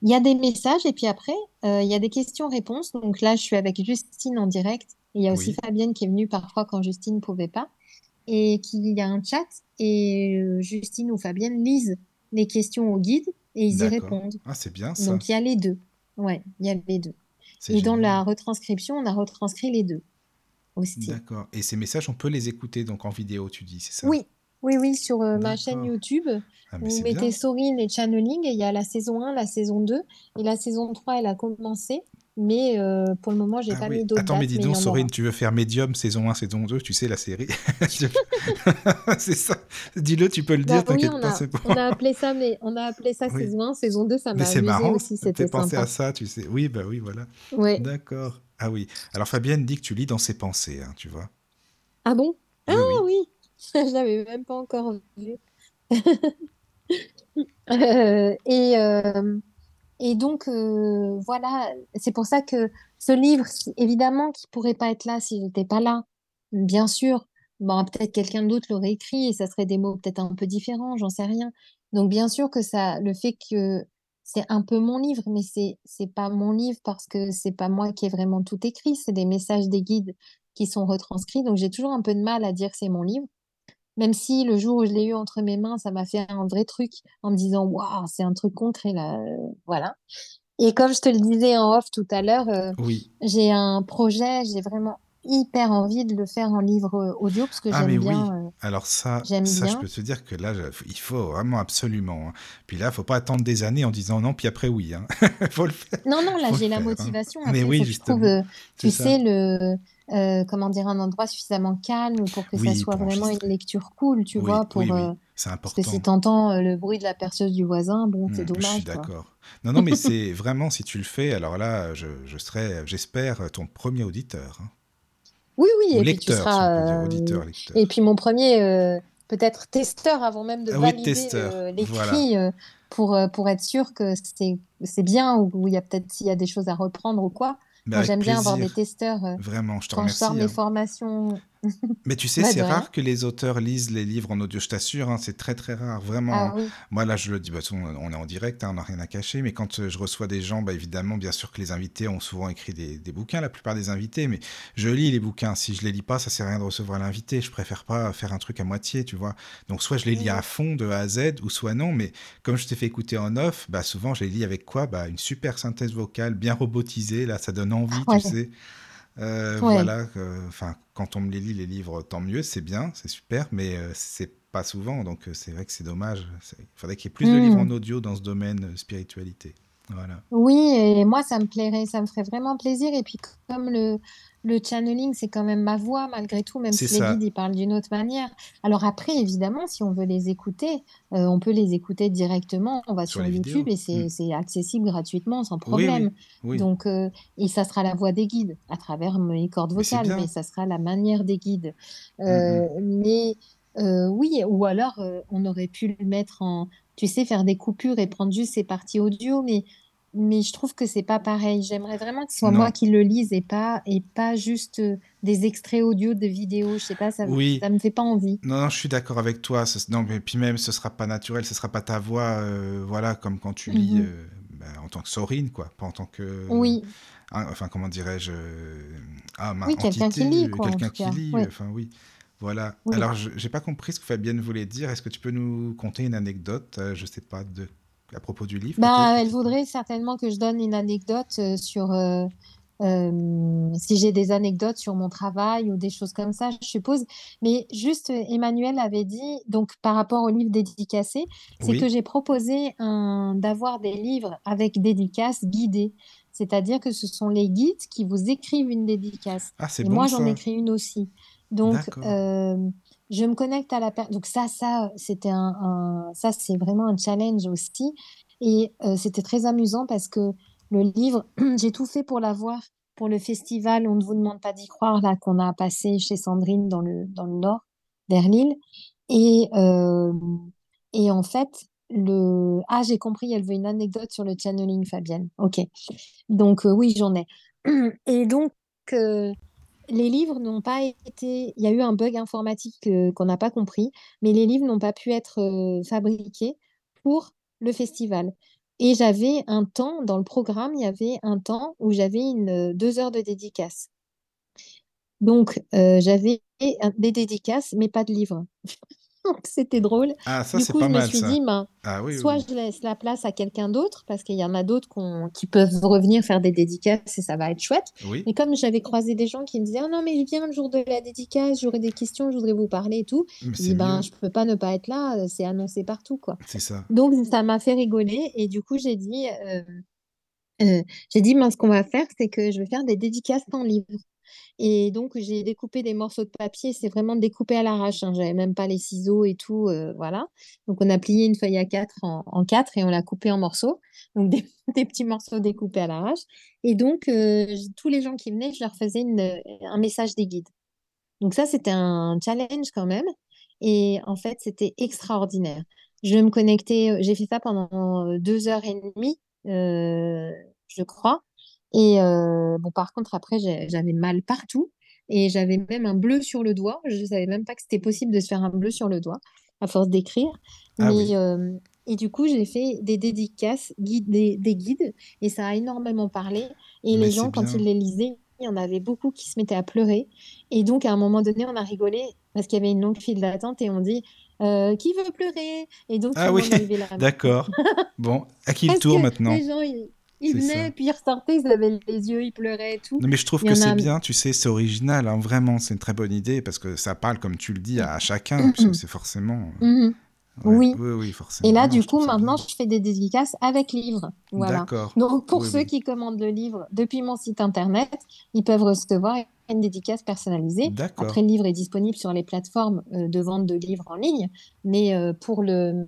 Il y a des messages et puis après, euh, il y a des questions-réponses. Donc là, je suis avec Justine en direct. Et il y a aussi. Fabienne qui est venue parfois quand Justine ne pouvait pas. Et qu'il y a un chat et euh, Justine ou Fabienne lisent les questions au guide et ils y répondent. Ah, c'est bien ça. Donc il y a les deux. Ouais, il y a les deux. Et dans la retranscription, on a retranscrit les deux aussi. D'accord. Et ces messages, on peut les écouter donc en vidéo, tu dis, c'est ça? Oui, oui, oui, sur euh, ma chaîne. YouTube, Ah, vous mettez. Sorine et Channeling et il y a la saison 1, la saison 2 et la saison 3, elle a commencé, mais euh, pour le moment, j'ai Ah pas oui. mis d'autres Attends, mais dates, dis mais donc, Sorine, tu veux faire Medium saison 1, saison 2, tu sais la série. C'est ça. Dis-le, tu peux le Bah dire, oui, t'inquiète pas, c'est bon. on a appelé ça, mais on a appelé ça Oui. saison 1, saison 2, ça Mais m'a c'est amusé marrant, aussi, c'était pensé à ça, tu sais. Oui, bah oui, voilà. Ouais. D'accord. Ah oui. Alors Fabienne dit que tu lis dans ses pensées, hein, tu vois. Ah bon? Ah oui. oui, je l'avais même pas encore vu. Euh, et, euh, et donc, euh, voilà, c'est pour ça que ce livre, évidemment, qui pourrait pas être là si j'étais pas là. Bien sûr, bon, peut-être quelqu'un d'autre l'aurait écrit et ça serait des mots peut-être un peu différents, j'en sais rien. Donc, bien sûr que ça, le fait que c'est un peu mon livre, mais c'est, c'est pas mon livre parce que c'est pas moi qui ai vraiment tout écrit, c'est des messages des guides qui sont retranscrits. Donc, j'ai toujours un peu de mal à dire c'est mon livre. Même si le jour où je l'ai eu entre mes mains, ça m'a fait un vrai truc en me disant, waouh, c'est un truc concret là. euh, voilà. Et comme je te le disais en off tout à l'heure, euh, Oui. j'ai un projet, j'ai vraiment hyper envie de le faire en livre euh, audio parce que Ah mais j'aime oui. bien. euh, Alors ça, ça je peux te dire que là, il faut vraiment absolument. hein. Puis là, faut pas attendre des années en disant non, puis après oui. Hein. faut le faire. Non, non, là, j'ai la hein. motivation. Mais oui, faut que je trouve, euh, tu ça. sais, le, euh, comment dire, un endroit suffisamment calme pour que ça soit vraiment une lecture cool, tu Oui, vois, pour, oui, euh, parce que si important. t'entends euh, le bruit de la perceuse du voisin, bon, c'est Hmm, je suis dommage, d'accord. Non, non, mais c'est vraiment si tu le fais, alors là, je, je serai, j'espère, ton premier auditeur. hein. Oui, oui, Ou et puis tu lecteur, si on seras. peut dire, auditeur, lecteur. Et puis mon premier, peut-être testeur avant même de Ah valider voilà. l'écrit pour, pour être sûr que c'est c'est bien ou ou il y a peut-être s'il y a des choses à reprendre ou quoi. Avec j'aime bien avoir des testeurs euh, Vraiment, je te quand je remercie. sors mes hein. formations. Mais tu sais, Bah, c'est rare que les auteurs lisent les livres en audio, je t'assure, hein, c'est très très rare, vraiment. Ah oui. Moi là, je le dis, bah, on est en direct, hein, on n'a rien à cacher, mais quand euh, je reçois des gens, bah, évidemment, bien sûr que les invités ont souvent écrit des, des bouquins, la plupart des invités, mais je lis les bouquins. Si je les lis pas, ça sert à rien de recevoir l'invité. Je préfère pas faire un truc à moitié, tu vois. Donc soit je les lis Mhm. à fond de A à Z, ou soit non, mais comme je t'ai fait écouter en off, bah, souvent je les lis avec quoi? Bah, Une super synthèse vocale, bien robotisée, là, ça donne envie, Ouais. tu sais. Euh, Ouais. Voilà, enfin, quand on me les lit, les livres, tant mieux, c'est bien, c'est super, mais euh, c'est pas souvent, donc euh, c'est vrai que c'est dommage. Il faudrait qu'il y ait plus de Mm. livres en audio dans ce domaine spiritualité. Voilà. Oui, et moi, ça me plairait, ça me ferait vraiment plaisir. Et puis, comme le, le channeling, c'est quand même ma voix, malgré tout, même si les guides, ils parlent d'une autre manière. Alors après, évidemment, si on veut les écouter, euh, on peut les écouter directement. On va Sur YouTube vidéos. et c'est Mm. c'est accessible gratuitement, sans problème. oui, oui. Donc, euh, et ça sera la voix des guides à travers mes cordes Mais vocales, mais ça sera la manière des guides. Mm, Euh, mais euh, oui, ou alors on aurait pu le mettre en, tu sais, faire des coupures et prendre juste ces parties audio, mais, mais je trouve que c'est pas pareil. J'aimerais vraiment que ce soit Non. moi qui le lise et pas, et pas juste euh, des extraits audio de vidéos. Je sais pas, ça, Oui. ça me fait pas envie. Non, non, je suis d'accord avec toi. Ce- Non, mais puis même, ce sera pas naturel, ce sera pas ta voix, euh, voilà, comme quand tu lis Mhm. euh, bah, en tant que Sorine, quoi, pas en tant que, Oui, hein, enfin, comment dirais-je, ah, ma oui, quelqu'un qui lit, quelqu'un qui lit, Oui, enfin, oui, voilà. oui. Alors, je j'ai pas compris ce que Fabienne voulait dire. Est-ce que tu peux nous conter une anecdote, euh, je sais pas, de à propos du livre, Bah, elle voudrait certainement que je donne une anecdote euh, sur euh, euh, si j'ai des anecdotes sur mon travail ou des choses comme ça, je suppose. Mais juste, Emmanuel avait dit, donc par rapport au livre dédicacé, c'est que j'ai proposé d'avoir des livres avec dédicaces guidées. C'est-à-dire que ce sont les guides qui vous écrivent une dédicace. Ah, Et bon moi, j'en écris une aussi. Donc, euh, je me connecte à la. Donc ça, ça, c'était un, ça, c'est vraiment un challenge aussi. Et euh, c'était très amusant parce que le livre, j'ai tout fait pour l'avoir pour le festival On ne vous demande pas d'y croire là qu'on a passé chez Sandrine dans le dans le nord, vers Lille. Et euh, et en fait, le ah j'ai compris, elle veut une anecdote sur le channeling, Fabienne. Ok. Donc euh, oui, j'en ai. Et donc euh, les livres n'ont pas été. Il y a eu un bug informatique euh, qu'on n'a pas compris, mais les livres n'ont pas pu être euh, fabriqués pour le festival. Et j'avais un temps, dans le programme, il y avait un temps où j'avais euh, deux heures de dédicace. Donc, j'avais des dédicaces, mais pas de livres. C'était drôle. Ah, ça, Du coup, pas je me suis ça. dit, ben, Ah oui, soit oui. je laisse la place à quelqu'un d'autre, parce qu'il y en a d'autres qui peuvent revenir faire des dédicaces et ça va être chouette. Oui, Mais comme j'avais croisé des gens qui me disaient, ah non, mais je viens le jour de la dédicace, j'aurai des questions, je voudrais vous parler et tout. Je dis, ben, je peux pas ne pas être là, c'est annoncé partout, quoi. c'est ça. Donc, ça m'a fait rigoler et du coup, j'ai dit, euh, euh, j'ai dit, ben, ce qu'on va faire, c'est que je vais faire des dédicaces en livre. Et donc, j'ai découpé des morceaux de papier. C'est vraiment découpé à l'arrache. Hein. J'avais même pas les ciseaux et tout. euh, voilà. Donc, on a plié une feuille à quatre en, quatre et on l'a coupé en morceaux. Donc, des, petits morceaux découpés à l'arrache. Et donc, euh, tous les gens qui venaient, je leur faisais un message des guides. Donc, ça, c'était un challenge quand même. Et en fait, c'était extraordinaire. Je me connectais, j'ai fait ça pendant euh, deux heures et demie, euh, je crois. Et euh, bon, par contre, après, j'avais mal partout et j'avais même un bleu sur le doigt. Je ne savais même pas que c'était possible de se faire un bleu sur le doigt à force d'écrire. Ah oui. euh, et du coup, j'ai fait des dédicaces, guide, des, des guides, et ça a énormément parlé. Et Mais les gens, quand ils les lisaient, il y en avait beaucoup qui se mettaient à pleurer. Et donc, à un moment donné, on a rigolé parce qu'il y avait une longue file d'attente et on dit euh, Qui veut pleurer? Et donc, Ah oui, d'accord. Bon, à qui le tour maintenant? les gens, ils, ils venaient, ça. puis ils ressortaient, ils avaient les yeux, ils pleuraient et tout. Non, mais je trouve que c'est a. bien, tu sais, c'est original, hein, vraiment, c'est une très bonne idée parce que ça parle, comme tu le dis, à chacun, puisque c'est forcément. euh, Mhm. ouais, Oui. oui, oui, Et forcément. là, Non, du coup, maintenant, je fais des dédicaces avec livre. Voilà. D'accord. Donc, pour Oui, ceux oui. qui commandent le livre depuis mon site internet, ils peuvent recevoir une dédicace personnalisée. Après, le livre est disponible sur les plateformes euh, de vente de livres en ligne, mais euh, pour le,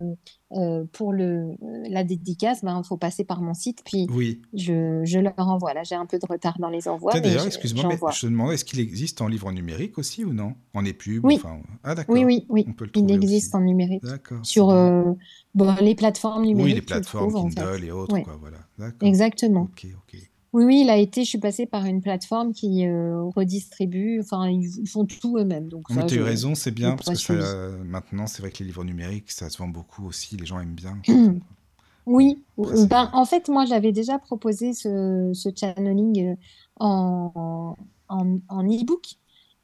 euh, pour le, la dédicace, il ben, faut passer par mon site, puis Oui. je, je leur envoie. Là, j'ai un peu de retard dans les envois, d'ailleurs, excuse-moi, mais je te demandais, est-ce qu'il existe en livre numérique aussi ou non? En épub Oui. enfin... Ah. Oui, oui, oui. On peut le Il existe aussi. en numérique. Sur euh, bon, les plateformes numériques, Oui, les le plateformes trouves, en fait. Kindle et autres, Ouais. quoi, voilà. Exactement. Ok, ok. Oui, oui, il a été, je suis passée par une plateforme qui euh, redistribue, enfin, ils, font tout eux-mêmes. Donc ça, tu as eu raison, c'est bien, parce que ça, euh, maintenant, c'est vrai que les livres numériques, ça se vend beaucoup aussi, les gens aiment bien. Oui, Après, ben, en fait, moi, j'avais déjà proposé ce, ce channeling euh, en, en, en e-book.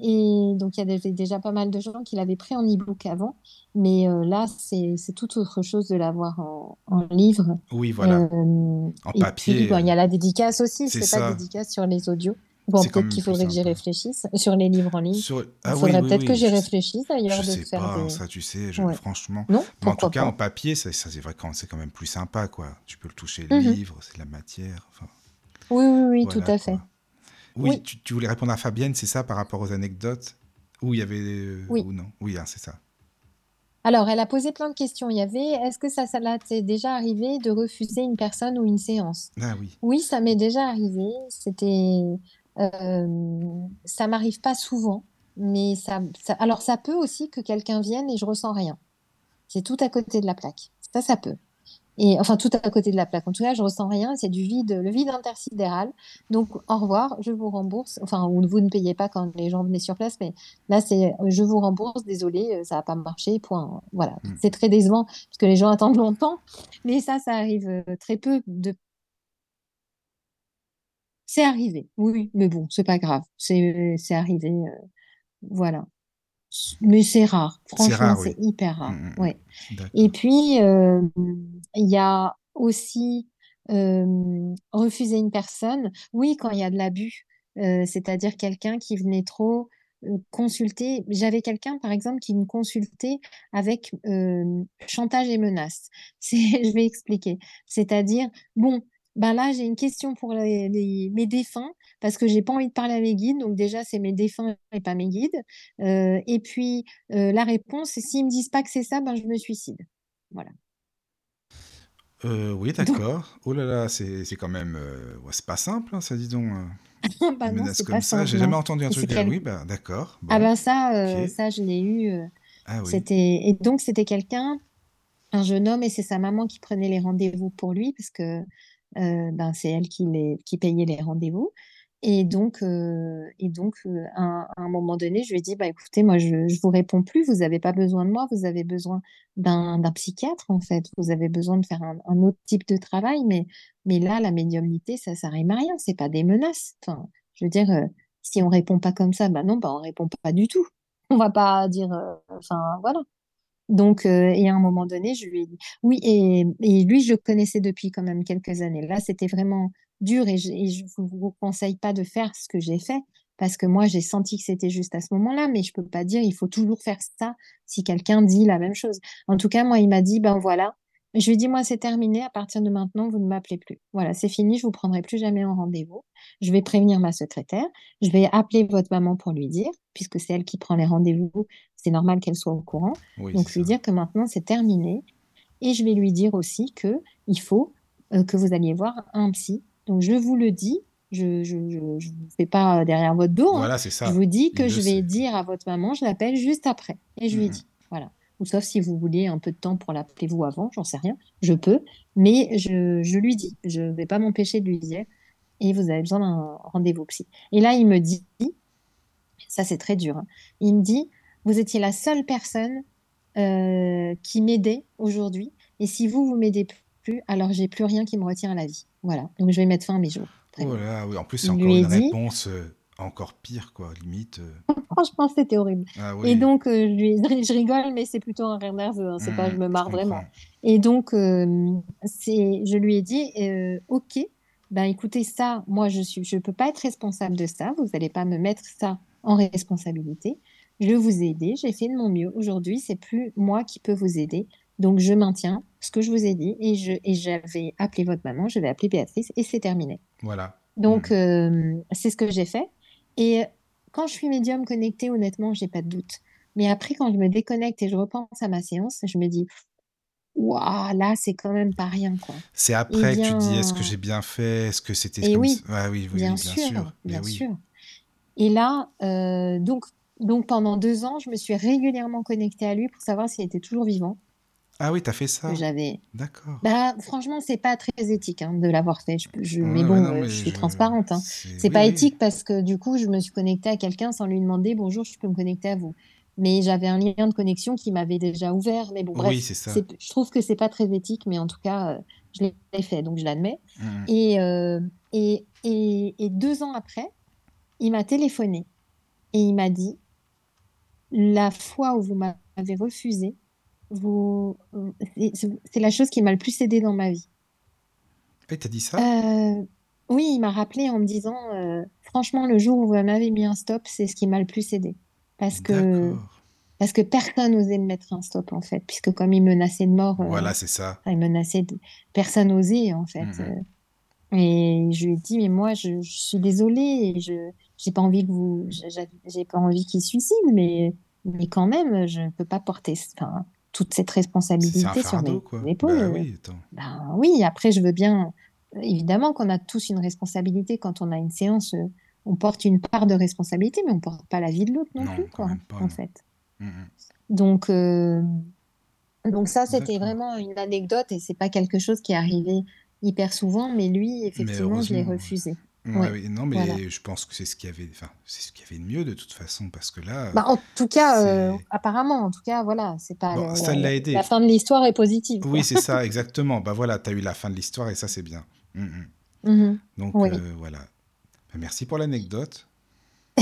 Et donc, il y avait déjà pas mal de gens qui l'avaient pris en e-book avant. Mais euh, là, c'est, tout autre chose de l'avoir en, en livre. Oui, voilà. Euh, En et papier, puis, bon, il y euh, a la dédicace aussi. C'est pas dédicace sur les audios. Bon, quand peut-être qu'il faudrait que j'y réfléchisse. Sur les livres en ligne, Sur... il Ah oui, faudrait oui, peut-être oui, que j'y réfléchisse d'ailleurs Je de sais faire pas, des... ça tu sais, je- Ouais. franchement. Non, Mais en tout cas, en papier, ça, ça, c'est vrai que c'est quand même plus sympa, quoi. Tu peux le toucher, Mhm. le livre, c'est de la matière. Enfin, Oui, oui, oui, voilà, tout à fait. quoi. Oui, Oui. Tu, tu voulais répondre à Fabienne, c'est ça, par rapport aux anecdotes? Ou il y avait... euh, Oui. Ou non? Oui, hein, c'est ça. Alors, elle a posé plein de questions. Il y avait, est-ce que ça, ça t'est déjà arrivé de refuser une personne ou une séance? Ah oui. Oui, ça m'est déjà arrivé. C'était, euh, ça m'arrive pas souvent, mais ça, ça- alors ça peut aussi que quelqu'un vienne et je ressens rien. C'est tout à côté de la plaque. Ça, ça peut. Et enfin, tout à côté de la plaque. En tout cas, je ressens rien. C'est du vide, le vide intersidéral. Donc, au revoir, je vous rembourse. Enfin, ou vous ne payez pas quand les gens venaient sur place, mais là, c'est euh, je vous rembourse. Désolé, euh, ça n'a pas marché. Point. Voilà. Mm. C'est très décevant parce que les gens attendent longtemps. Mais ça, ça arrive euh, très peu de. C'est arrivé. Oui, mais bon, c'est pas grave. C'est c'est arrivé. euh, voilà. Mais c'est rare. Franchement, c'est oui. hyper rare. Mm, mm, mm. Ouais. Et puis, euh, il y a aussi euh, refuser une personne. Oui, quand il y a de l'abus, euh, c'est-à-dire quelqu'un qui venait trop consulter. J'avais quelqu'un, par exemple, qui me consultait avec chantage et menaces. Je vais expliquer. C'est-à-dire, bon, ben là, j'ai une question pour les, les- mes défunts parce que j'ai pas envie de parler à mes guides. Donc déjà, c'est mes défunts et pas mes guides. Euh, et puis, euh, la réponse, c'est s'ils me disent pas que c'est ça, ben je me suicide. Voilà. Euh, oui, d'accord. Oh là là, c'est c'est quand même... ouais, c'est pas simple, hein, ça, dis donc. euh, bah non, menace c'est comme pas ça, j'ai jamais entendu un Et truc. quel- Oui, bah d'accord. Ah ben ça, ça je l'ai eu. Ah oui. C'était et donc c'était quelqu'un, un jeune homme et c'est sa maman qui prenait les rendez-vous pour lui parce que euh, ben c'est elle qui les qui payait les rendez-vous. Et donc euh, et donc euh, à, un à un moment donné, je lui ai dit bah écoutez, moi je je vous réponds plus, vous avez pas besoin de moi, vous avez besoin d'un psychiatre en fait, vous avez besoin de faire un, autre type de travail, mais mais là la médiumnité ça ça rime à rien, c'est pas des menaces. Enfin, je veux dire euh, si on répond pas comme ça, bah non, bah on répond pas du tout. On va pas dire, euh, enfin voilà. Donc, euh, et à un moment donné, je lui ai dit, oui, et, et lui, je le connaissais depuis quand même quelques années. Là, c'était vraiment dur et je, je vous, conseille pas de faire ce que j'ai fait parce que moi, j'ai senti que c'était juste à ce moment-là, mais je peux pas dire, il faut toujours faire ça si quelqu'un dit la même chose. En tout cas, moi, il m'a dit, ben voilà. Je lui ai dit, moi, c'est terminé. À partir de maintenant, vous ne m'appelez plus. Voilà, c'est fini. Je vous prendrai plus jamais en rendez-vous. Je vais prévenir ma secrétaire. Je vais appeler votre maman pour lui dire, puisque c'est elle qui prend les rendez-vous. C'est normal qu'elle soit au courant. Oui, Donc, lui ça. dire que maintenant, c'est terminé. Et je vais lui dire aussi que il faut euh, que vous alliez voir un psy. Donc, je vous le dis. Je ne je, je, je vous fais pas derrière votre dos. hein. Voilà, c'est Je ça. vous dis que je vais dire à votre maman, je l'appelle juste après. Et je lui ai Mhm. dit, voilà. Ou sauf si vous voulez un peu de temps pour l'appeler vous avant, j'en sais rien, je peux. Mais je, je lui dis, je ne vais pas m'empêcher de lui dire, et vous avez besoin d'un rendez-vous psy. Et là, il me dit, ça c'est très dur, hein. il me dit, vous étiez la seule personne euh, qui m'aidait aujourd'hui, et si vous, vous m'aidez plus, alors j'ai plus rien qui me retient à la vie. Voilà, donc je vais mettre fin à mes jours. Oh là oui. En plus, c'est encore une dit- réponse euh, encore pire, quoi. Limite. euh, Franchement, c'était horrible. Ah Et donc, euh, je, lui- je rigole, mais c'est plutôt un rire nerveux, hein, c'est pas, Mhm, je me marre je vraiment. Et donc, euh, je lui ai dit, OK, ben écoutez, ça, moi, je suis, je peux pas être responsable de ça, vous allez pas me mettre ça en responsabilité. Je vous ai aidé, j'ai fait de mon mieux. Aujourd'hui, c'est plus moi qui peux vous aider. Donc, je maintiens ce que je vous ai dit et je, et j'avais appelé votre maman, je vais appeler Béatrice et c'est terminé. Voilà. Donc, Mhm. euh, c'est ce que j'ai fait. Et quand je suis médium connecté, honnêtement, j'ai pas de doute. Mais après, quand je me déconnecte et je repense à ma séance, je me dis, waouh, là, c'est quand même pas rien, quoi. C'est Eh après que tu te dis, est-ce que j'ai bien fait? Est-ce que c'était et comme oui? Ouais, oui, oui, bien sûr, bien oui. sûr. Et là, euh, donc, donc pendant deux ans, je me suis régulièrement connectée à lui pour savoir s'il était toujours vivant. Ah oui, t'as fait ça? j'avais. D'accord. Bah, franchement, c'est pas très éthique hein, de l'avoir fait. Je, je- mais bon, non, euh, je suis je... transparente. Hein. C'est... Oui, pas oui. éthique parce que du coup, je me suis connectée à quelqu'un sans lui demander bonjour, je peux me connecter à vous. Mais j'avais un lien de connexion qui m'avait déjà ouvert. Mais bon, Oui, bref, c'est ça. je trouve que c'est pas très éthique, mais en tout cas, euh, je l'ai fait, donc je l'admets. Et, euh, et, et, et deux ans après, il m'a téléphoné et il m'a dit la fois où vous m'avez refusé, vous, c'est la chose qui m'a le plus aidé dans ma vie. Et t'as dit ça? Euh, oui, il m'a rappelé en me disant, euh, franchement, le jour où vous m'avez mis un stop, c'est ce qui m'a le plus aidé. Parce que, parce que personne n'osait me mettre un stop, en fait, puisque comme il menaçait de mort, euh, Voilà, c'est ça. il menaçait de... personne n'osait, en fait. Euh. Et je lui ai dit, mais moi, je, je suis désolée, et je j'ai pas envie que vous, j'ai pas envie qu'il suicide, mais, mais quand même, je ne peux pas porter enfin, toute cette responsabilité sur mes épaules. Bah euh. oui. Ben oui, après, je veux bien. Évidemment qu'on a tous une responsabilité quand on a une séance. euh, On porte une part de responsabilité, mais on porte pas la vie de l'autre non Non, plus, quoi, pas, en non. fait. Mhm. Donc, euh, donc ça, c'était vraiment une anecdote et c'est pas quelque chose qui est arrivé hyper souvent, mais lui, Mais effectivement, je l'ai refusé. Ouais, Ouais, oui, non, mais voilà. je pense que c'est ce qu'il y avait, enfin, c'est ce qu'il y avait de mieux de toute façon, parce que là, Bah, en tout cas, euh, apparemment, en tout cas, voilà, c'est pas Bon, la, ça la- l'a la aidé. fin de l'histoire est positive, Oui, c'est ça, exactement. Bah voilà, t'as eu la fin de l'histoire et ça, c'est bien. Mhm. Mhm. Donc, Oui. euh, voilà. Bah, merci pour l'anecdote.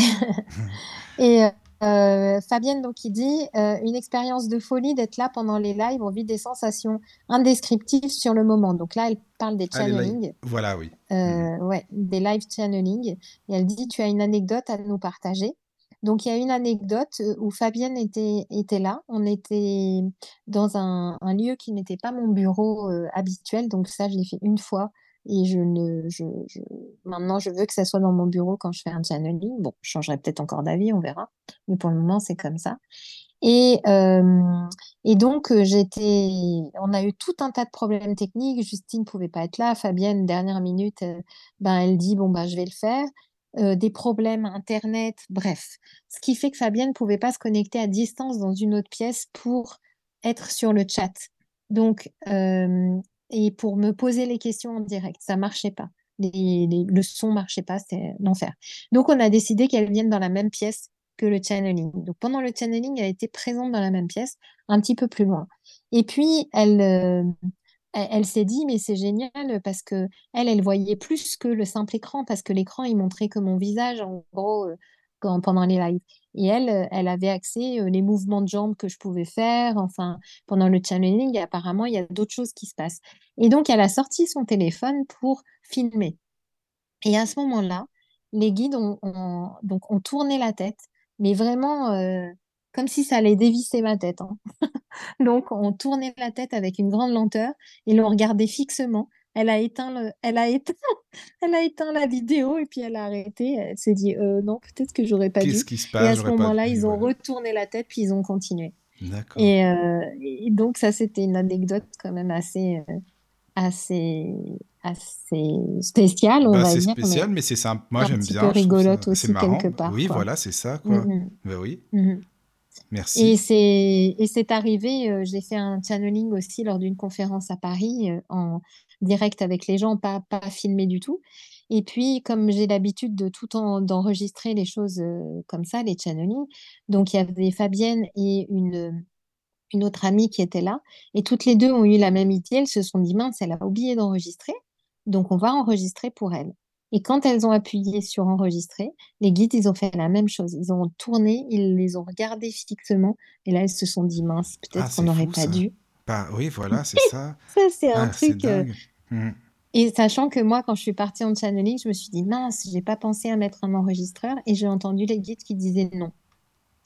Et euh, Fabienne, donc, il dit euh, une expérience de folie d'être là pendant les lives, on vit des sensations indescriptibles sur le moment. Donc là, elle parle des là, channeling, voilà, oui. Mhm. euh, ouais, des live channeling. Et elle dit tu as une anecdote à nous partager. Donc il y a une anecdote où Fabienne était, était là. On était dans un, un lieu qui n'était pas mon bureau habituel. Donc ça, je l'ai fait une fois. Et maintenant, je veux que ça soit dans mon bureau quand je fais un channeling. Bon, je changerai peut-être encore d'avis, on verra. Mais pour le moment, c'est comme ça. Et, et donc, euh, j'étais, on a eu tout un tas de problèmes techniques. Justine ne pouvait pas être là. Fabienne, dernière minute, euh, ben, elle dit, bon, ben, je vais le faire. Euh, des problèmes Internet, bref. Ce qui fait que Fabienne ne pouvait pas se connecter à distance dans une autre pièce pour être sur le chat. Donc, et pour me poser les questions en direct, ça marchait pas. Le son marchait pas, c'était l'enfer. Donc, on a décidé qu'elle vienne dans la même pièce que le channeling. Donc, pendant le channeling, elle était présente dans la même pièce, un petit peu plus loin. Et puis, elle, euh, elle, s'est dit, mais c'est génial parce que elle, elle voyait plus que le simple écran, parce que l'écran, il montrait que mon visage, en gros, euh, pendant les lives. Et elle, euh, elle avait accès aux les mouvements de jambes que je pouvais faire, enfin, pendant le channeling, apparemment, il y a d'autres choses qui se passent. Et donc, elle a sorti son téléphone pour filmer. Et à ce moment-là, les guides ont, donc, ont tourné la tête, mais vraiment euh, comme si ça allait dévisser ma tête. hein. Donc, on tournait la tête avec une grande lenteur et l'on regardait fixement. Elle a éteint le, elle a éteint, elle a éteint la vidéo et puis elle a arrêté. Elle s'est dit euh, non, peut-être que j'aurais pas Qu'est-ce dû. qui se Et passe? à ce moment-là, ils ont voilà. retourné la tête puis ils ont continué. D'accord. Et, euh, et donc ça, c'était une anecdote quand même assez, euh, assez, assez spéciale, on Bah, va c'est spécial, mais mais c'est sympa. Moi, un j'aime peu bien. Je trouve rigolote ça, aussi marrant. quelque part, Oui, quoi. voilà, c'est ça, quoi. Bah oui. mhm. Et Merci. et c'est arrivé, euh, j'ai fait un channeling aussi lors d'une conférence à Paris euh, en direct avec les gens, pas, pas filmé du tout. Et puis, comme j'ai l'habitude de tout en, d'enregistrer les choses euh, comme ça, les channelings, donc il y avait Fabienne et une, une autre amie qui était là, et toutes les deux ont eu la même idée. Elles se sont dit, mince, elle a oublié d'enregistrer, donc on va enregistrer pour elle. Et quand elles ont appuyé sur enregistrer, les guides, ils ont fait la même chose. Ils ont tourné, ils les ont regardés fixement, et là, elles se sont dit, mince, Ah, peut-être qu'on n'aurait pas ça. dû. Bah oui, voilà, c'est ça. Ça, c'est un Ah, truc. euh. Mhm. Et sachant que moi, quand je suis partie en channeling, je me suis dit, mince, j'ai pas pensé à mettre un enregistreur, et j'ai entendu les guides qui disaient non.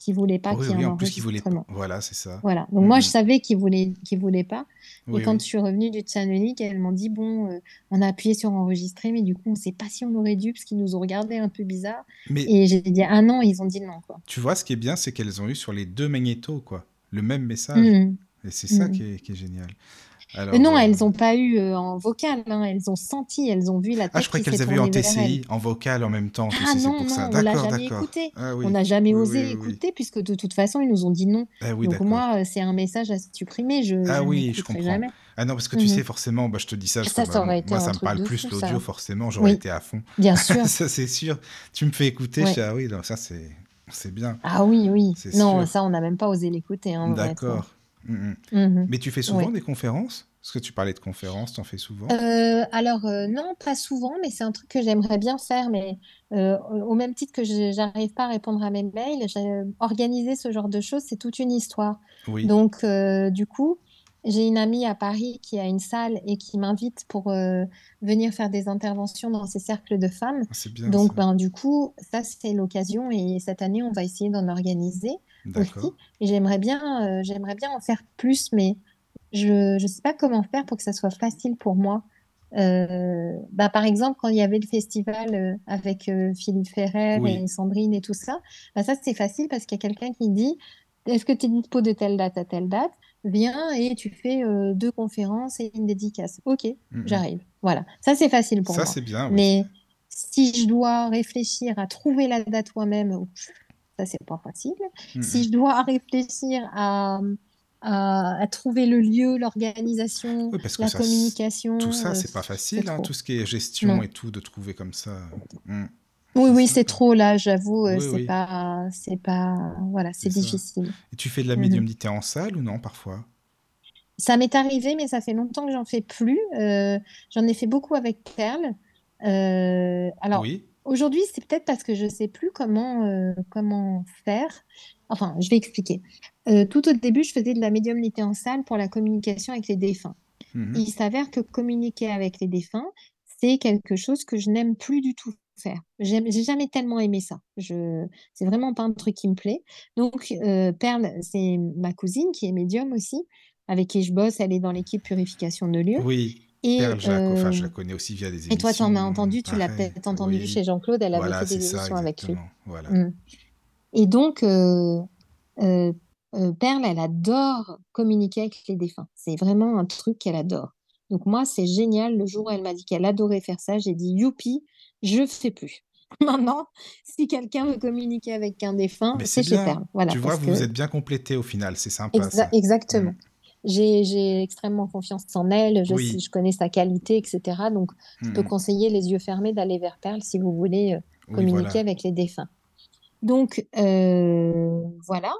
Qui voulait pas Oui, qu'il y ait oui, un en plus qu'il voulait pas. Voilà, c'est ça. Voilà. Donc moi, je Mhm. savais qu'ils voulaient, qu'ils voulaient pas. Et Oui, quand oui. je suis revenue du channeling, elles m'ont dit, bon, euh, on a appuyé sur enregistrer, mais du coup, on sait pas si on aurait dû, parce qu'ils nous ont regardé un peu bizarre. Mais Et j'ai dit, ah non, ils ont dit non, quoi. tu vois, ce qui est bien, c'est qu'elles ont eu sur les deux magnétos, quoi, le même message. Mhm. Et c'est ça qui est, qui est génial. Alors, non, euh, elles n'ont pas eu euh, en vocal, hein, elles ont senti, elles ont vu la Ah, tête je croyais qui s'est qu'elles avaient eu en. TCI, en vocal en même temps. Ah non, pour ça. non, on l'a D'accord, jamais écouté. Ah oui. On n'a jamais Oui, osé oui, écouter, puisque de toute façon, ils nous ont dit non. Ah oui, Donc moi, euh, c'est un message à supprimer, je, Ah je oui, je comprends. jamais. Ah non, parce que tu Mhm. sais, forcément, bah, je te dis ça, parce Ça, ça moi, ça me parle plus l'audio, forcément, j'aurais été à fond. bien sûr. Ça, c'est sûr. Tu me fais écouter, je dis, ah oui, non, ça, c'est bien. Ah oui, oui. Non, ça, on n'a même pas osé l'écouter, hein. D'accord. Mhm. Mhm. Mais tu fais souvent Oui. des conférences? Parce que tu parlais de conférences, tu en fais souvent Euh, alors, euh, non, pas souvent, mais c'est un truc que j'aimerais bien faire. Mais euh, au même titre que je j'arrive pas à répondre à mes mails, organiser ce genre de choses, c'est toute une histoire. Oui. Donc, du coup, j'ai une amie à Paris qui a une salle et qui m'invite pour euh, venir faire des interventions dans ces cercles de femmes. Ah, bien Donc, ça. ben, du coup, ça, c'est l'occasion. Et cette année, on va essayer d'en organiser aussi. Et j'aimerais bien, euh, j'aimerais bien en faire plus, mais je ne sais pas comment faire pour que ça soit facile pour moi. Euh, bah, par exemple, quand il y avait le festival euh, avec Philippe Ferrer Oui. et Sandrine et tout ça, bah, ça c'est facile parce qu'il y a quelqu'un qui dit Est-ce que tu es dispo de telle date à telle date? Viens et tu fais deux conférences et une dédicace. Ok, Mhm. j'arrive. Voilà, ça c'est facile pour Ça, moi. c'est bien, oui. Mais si je dois réfléchir à trouver la date moi-même, ça c'est pas facile. Si je dois réfléchir à, à, à trouver le lieu, l'organisation, Oui, la ça, communication, tout ça, euh, c'est pas facile, hein, tout ce qui est gestion Non. et tout, de trouver comme ça. Mhm. Oui, oui, c'est trop là, j'avoue, euh, Oui, c'est oui. pas, c'est pas, voilà, C'est difficile. Et tu fais de la médiumnité en salle ou non, parfois? Ça m'est arrivé, mais ça fait longtemps que j'en fais plus. Euh, j'en ai fait beaucoup avec Perle. Euh, alors, Oui. Aujourd'hui, c'est peut-être parce que je sais plus comment, euh, comment faire. Enfin, je vais expliquer. Euh, tout au début, je faisais de la médiumnité en salle pour la communication avec les défunts. Mhm. Il s'avère que communiquer avec les défunts, c'est quelque chose que je n'aime plus du tout faire. J'ai jamais tellement aimé ça. Je, c'est vraiment pas un truc qui me plaît. Donc, euh, Perle, c'est ma cousine qui est médium aussi, avec qui je bosse. Elle est dans l'équipe purification de lieux. Oui. Et, Perle, je la, co- enfin, je euh, la connais aussi via des et toi, tu en as émissions, entendu, tu l'as peut-être entendu Oui. chez Jean-Claude, elle avait Voilà, fait des ça, émissions avec lui. Voilà. Mm. Et donc, euh, euh, euh, Perle, elle adore communiquer avec les défunts. C'est vraiment un truc qu'elle adore. Donc moi, c'est génial. Le jour où elle m'a dit qu'elle adorait faire ça, j'ai dit youpi, je fais plus. Maintenant, si quelqu'un veut communiquer avec un défunt, c'est chez. Perle. Voilà, Tu vois, vous que vous êtes bien complété au final, c'est sympa Exa- ça. exactement. Mm. J'ai, extrêmement confiance en elle, je, Oui. je connais sa qualité, etc. Donc, je peux Mhm. conseiller les yeux fermés d'aller vers Perle si vous voulez euh, Oui, communiquer voilà. avec les défunts. Donc, euh, voilà.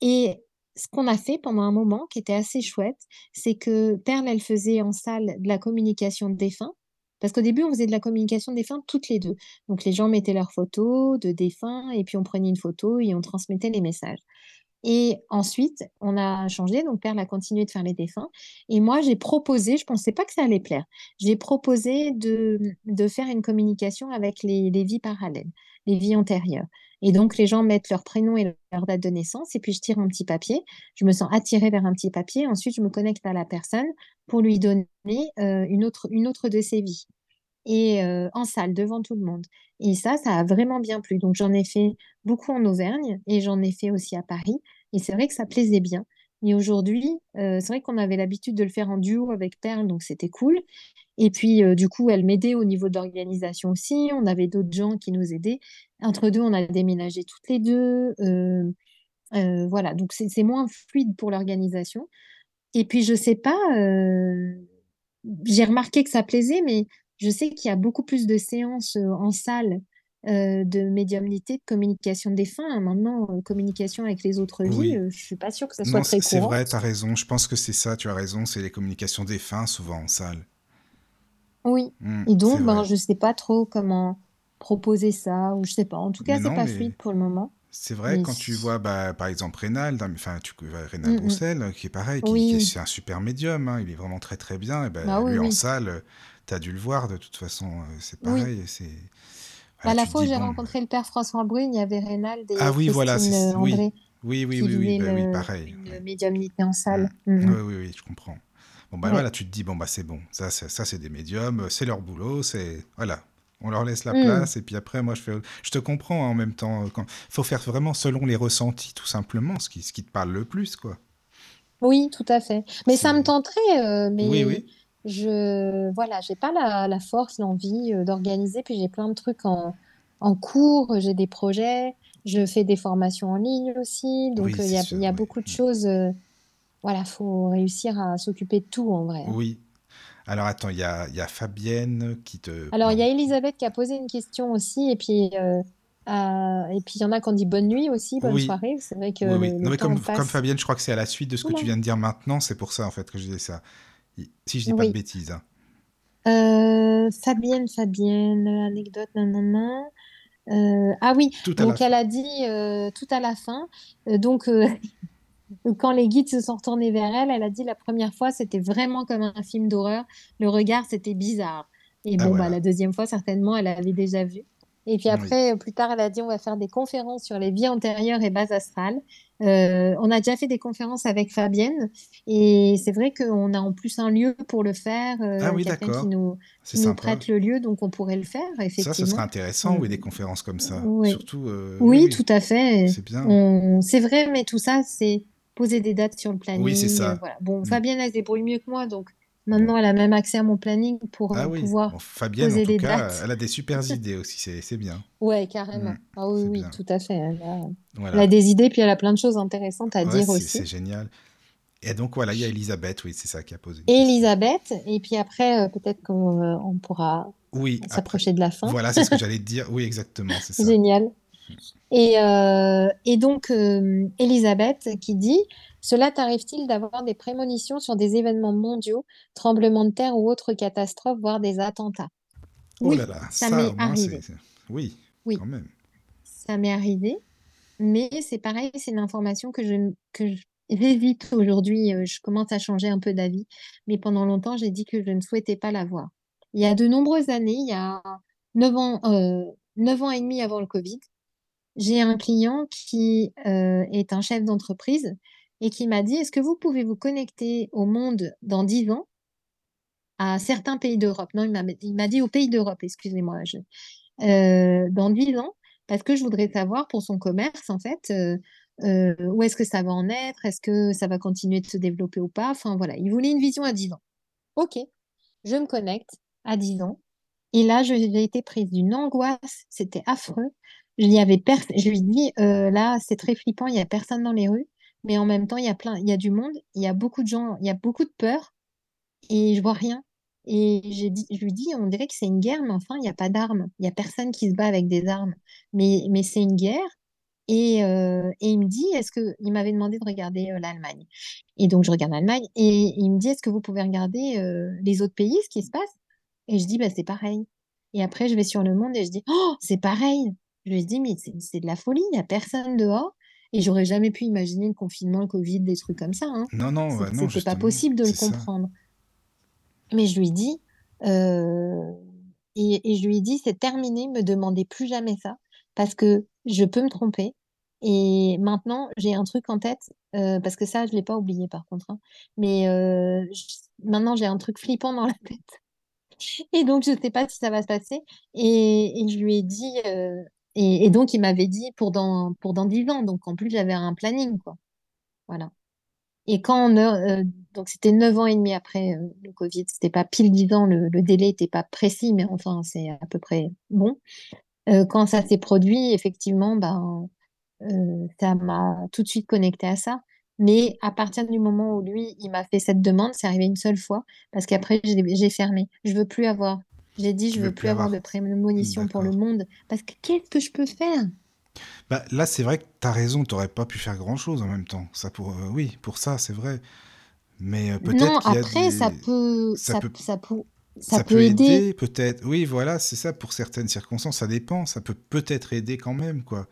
Et ce qu'on a fait pendant un moment, qui était assez chouette, c'est que Perle, elle faisait en salle de la communication de défunts. Parce qu'au début, on faisait de la communication de défunts toutes les deux. Donc, les gens mettaient leurs photos de défunts et puis on prenait une photo et on transmettait les messages. Et ensuite, on a changé, donc Perle a continué de faire les défunts. Et moi, j'ai proposé, je ne pensais pas que ça allait plaire, j'ai proposé de, faire une communication avec les, les vies parallèles, les vies antérieures. Et donc, les gens mettent leur prénom et leur date de naissance, et puis je tire un petit papier. Je me sens attirée vers un petit papier. Ensuite, je me connecte à la personne pour lui donner euh, une autre, une autre de ses vies et en salle devant tout le monde. Et ça, ça a vraiment bien plu. Donc j'en ai fait beaucoup en Auvergne et j'en ai fait aussi à Paris. Et c'est vrai que ça plaisait bien. Mais aujourd'hui, c'est vrai qu'on avait l'habitude de le faire en duo avec Perle, donc c'était cool. Et puis, du coup, elle m'aidait au niveau de l'organisation aussi. On avait d'autres gens qui nous aidaient. Entre deux, on a déménagé toutes les deux. Voilà, donc c'est moins fluide pour l'organisation. Et puis, je sais pas, j'ai remarqué que ça plaisait, mais je sais qu'il y a beaucoup plus de séances euh, en salle euh, de médiumnité, de communication des fins. Maintenant, euh, communication avec les autres vies, Oui. euh, je suis pas sûre que ça soit Non, très c'est c'est courant. vrai, tu as raison. Je pense que c'est ça, tu as raison. C'est les communications des fins, souvent en salle. Oui. Hmm, Et donc, ben, je sais pas trop comment proposer ça, ou je sais pas. En tout cas, c'est pas mais fluide pour le moment. c'est vrai, Mais quand tu vois, bah, par exemple, Rénal, enfin, tu vois Rénal Mm, mm. Roussel, euh, qui est pareil, qui, qui est, un super médium, hein, il est vraiment très très bien. Et ben, Bah oui, lui en oui. salle, tu as dû le voir, de toute façon, euh, c'est Oui. pareil. C'est... Bah, la fois j'ai bon, rencontré le père François Brune, il y avait Reynald et Ah oui, voilà, c'est- euh, oui. André. Oui, oui, oui, oui, bah oui, le- pareil. ouais. médiumnité en salle. Mhm. Oui, oui, oui, je comprends. Bon, bah Ouais. voilà, tu te dis, bon, bah c'est bon. Ça, c'est- ça c'est des médiums, c'est leur boulot, c'est. Voilà. On leur laisse la Mm. place, et puis après, moi, je fais. Je te comprends hein, en même temps. Il faut faire vraiment selon les ressentis, tout simplement, ce qui, ce qui te parle le plus, quoi. Oui, tout à fait. Mais ça me tenterait, euh, Oui, mais oui. Je voilà, j'ai pas la, la force, l'envie euh, d'organiser. Puis j'ai plein de trucs en, en cours, j'ai des projets, je fais des formations en ligne aussi. Donc Oui, euh, il y a, oui. beaucoup de Mm. choses. euh, voilà, faut réussir à s'occuper de tout en vrai. Oui. Alors attends, il y a, il y a Fabienne qui te. Alors il y a Elisabeth qui a posé une question aussi, et puis euh, et puis il y en a qui ont dit bonne nuit aussi, bonne Oui, soirée. C'est vrai que oui, oui. le, Non, mais comme. Fabienne, je crois que c'est à la suite de ce que tu viens de dire maintenant, c'est pour ça, en fait, que je disais ça. Si je dis pas de bêtises. hein. Euh, Fabienne, Fabienne, anecdote, nanana. Euh, ah oui, Tout donc elle fin. a dit euh, tout à la fin. euh, donc quand les guides se sont retournés vers elle, elle a dit la première fois c'était vraiment comme un film d'horreur. Le regard c'était bizarre. Et Ah bon bah la deuxième fois certainement elle avait déjà vu. Et puis après plus tard elle a dit on va faire des conférences sur les vies antérieures et bases astrales. Euh, on a déjà fait des conférences avec Fabienne et c'est vrai qu'on a en plus un lieu pour le faire, euh, Ah oui, quelqu'un qui d'accord. nous C'est qui nous prête le lieu donc on pourrait le faire Ça, ce serait effectivement. intéressant, Euh, oui, des conférences comme ça. oui. Surtout, euh, oui, Oui, oui, tout à fait. c'est bien. On... C'est vrai, mais tout ça, c'est poser des dates sur le Oui, planning. c'est euh, ça. voilà. Bon, Mm. Fabienne, elle se débrouille mieux que moi, donc. Maintenant, elle a même accès à mon planning pour Ah euh, oui. pouvoir Bon, Fabienne, en poser tout des cas, dates. elle a des super idées aussi, c'est bien. Ouais, carrément. Mm. Ah oui, oui, bien. tout à fait. Elle a, elle a Voilà. des idées, puis elle a plein de choses intéressantes à Ouais, dire c'est c'est aussi. génial. Et donc, voilà, il y a Elisabeth, oui, c'est ça qui a posé. Elisabeth, et puis après, euh, peut-être qu'on euh, on pourra Oui, s'approcher de la fin. Voilà, c'est ce que j'allais te dire. Oui, exactement, c'est ça. Génial. Et, euh, et donc, Elisabeth qui dit, Cela t'arrive-t-il d'avoir des prémonitions sur des événements mondiaux, tremblements de terre ou autres catastrophes, voire des attentats? Oh Oui, là là, ça ça, m'est arrivé. Oui, Oui, quand même. ça m'est arrivé. Mais c'est pareil, c'est une information que je, que je- j'hésite aujourd'hui. euh, Je commence à changer un peu d'avis. Mais pendant longtemps, j'ai dit que je ne souhaitais pas l'avoir. Il y a de nombreuses années, il y a 9 ans, euh, 9 ans et demi avant le Covid, j'ai un client qui euh, est un chef d'entreprise et qui m'a dit, est-ce que vous pouvez vous connecter au monde dans 10 ans à certains pays d'Europe? Non, il m'a dit aux pays d'Europe, excusez-moi. je- euh, dans 10 ans, parce que je voudrais savoir pour son commerce, en fait, euh, euh, où est-ce que ça va en être? Est-ce que ça va continuer de se développer ou pas? Enfin, voilà, il voulait une vision à 10 ans. Ok, je me connecte à 10 ans. Et là, je- j'ai été prise d'une angoisse, c'était affreux. Il y avait pers- je lui dis, là, c'est très flippant, il y a personne dans les rues, mais en même temps, il y a plein, il y a du monde, il y a beaucoup de gens, il y a beaucoup de peur, et je vois rien. Et j'ai dit, je lui dis, on dirait que c'est une guerre, mais enfin, il n'y a pas d'armes. Il n'y a personne qui se bat avec des armes. Mais, mais c'est une guerre. Et, euh, et il me dit, est-ce que, il m'avait demandé de regarder euh, l'Allemagne. Et donc, je regarde l'Allemagne, et il me dit, est-ce que vous pouvez regarder euh, les autres pays, ce qui se passe? Et je dis, bah, c'est pareil. Et après, je vais sur le monde et je dis, oh, c'est pareil. Je lui dis, mais c'est c'est de la folie, il n'y a personne dehors. Et j'aurais jamais pu imaginer le confinement, le Covid, des trucs comme ça. Hein. Non, non, bah non, C'était pas possible de le ça. comprendre. Mais je lui dis, euh, et, et je lui dis, c'est terminé, me demandez plus jamais ça, parce que je peux me tromper. Et maintenant, j'ai un truc en tête, euh, parce que ça, je l'ai pas oublié par contre, hein. mais euh, je- maintenant, j'ai un truc flippant dans la tête. Et donc, je sais pas si ça va se passer. Et, et je lui ai dit, euh, et, donc, il m'avait dit pour dans, pour dans 10 ans. Donc, en plus, j'avais un planning, quoi. Voilà. Et quand euh, donc c'était neuf ans et demi après euh, le Covid, c'était pas pile dix ans, le, délai n'était pas précis, mais enfin c'est à peu près bon. Euh, quand ça s'est produit, effectivement, ben ça m'a tout de suite connecté à ça. Mais à partir du moment où lui, il m'a fait cette demande, c'est arrivé une seule fois, parce qu'après j'ai fermé. Je veux plus avoir. J'ai dit, Tu je veux veux plus avoir avoir. de prémonition pour le monde, parce que qu'est-ce que je peux faire? Bah, là, c'est vrai que t'as raison, t'aurais pas pu faire grand-chose en même temps. Ça pour, euh, oui, pour ça, c'est vrai. Mais euh, Non, peut-être y a après, ça peut, Ça ça, peut... ça peut, Ça ça peut peut aider. aider, peut-être. Oui, voilà, c'est ça. Pour certaines circonstances, ça dépend. Ça peut peut-être aider quand même, quoi.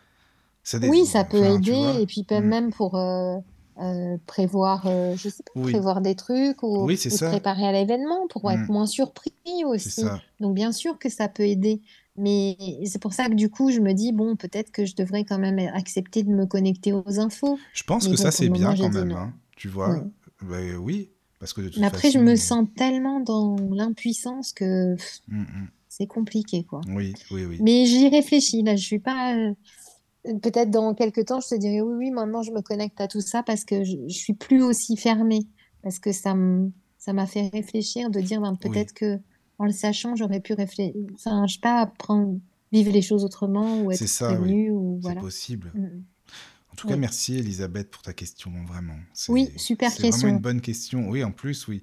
Ça dé- Oui, ça peut Enfin, tu aider, et puis Hmm. même pour euh, euh, prévoir, euh, je sais pas, Oui. prévoir des trucs ou, Oui, c'est ou se préparer à l'événement pour être Hmm. moins surpris aussi. Donc bien sûr que ça peut aider, Mais c'est pour ça que du coup, je me dis, bon, peut-être que je devrais quand même accepter de me connecter aux infos. Je pense Mais que bon, ça, c'est bien quand même, hein, tu vois. Oui. Ben oui, parce que de toute Mais après, je me façon... sens tellement dans l'impuissance que pff, Mm, mm. c'est compliqué, quoi. Oui, oui, oui. Mais j'y réfléchis, là, je suis pas... Peut-être dans quelques temps, je te dirai, oui, oui, maintenant, je me connecte à tout ça parce que je, je suis plus aussi fermée. Parce que ça m'a fait réfléchir de dire, ben, Oui, peut-être que en le sachant, j'aurais pu réfléchir, enfin, je sais pas, prendre, vivre les choses autrement ou c'est être ça, oui. ou C'est voilà. possible. Mm. En tout cas, Oui. merci Elisabeth pour ta question, vraiment. Oui, C'est super c'est vraiment une question. bonne question. Oui, en plus, oui.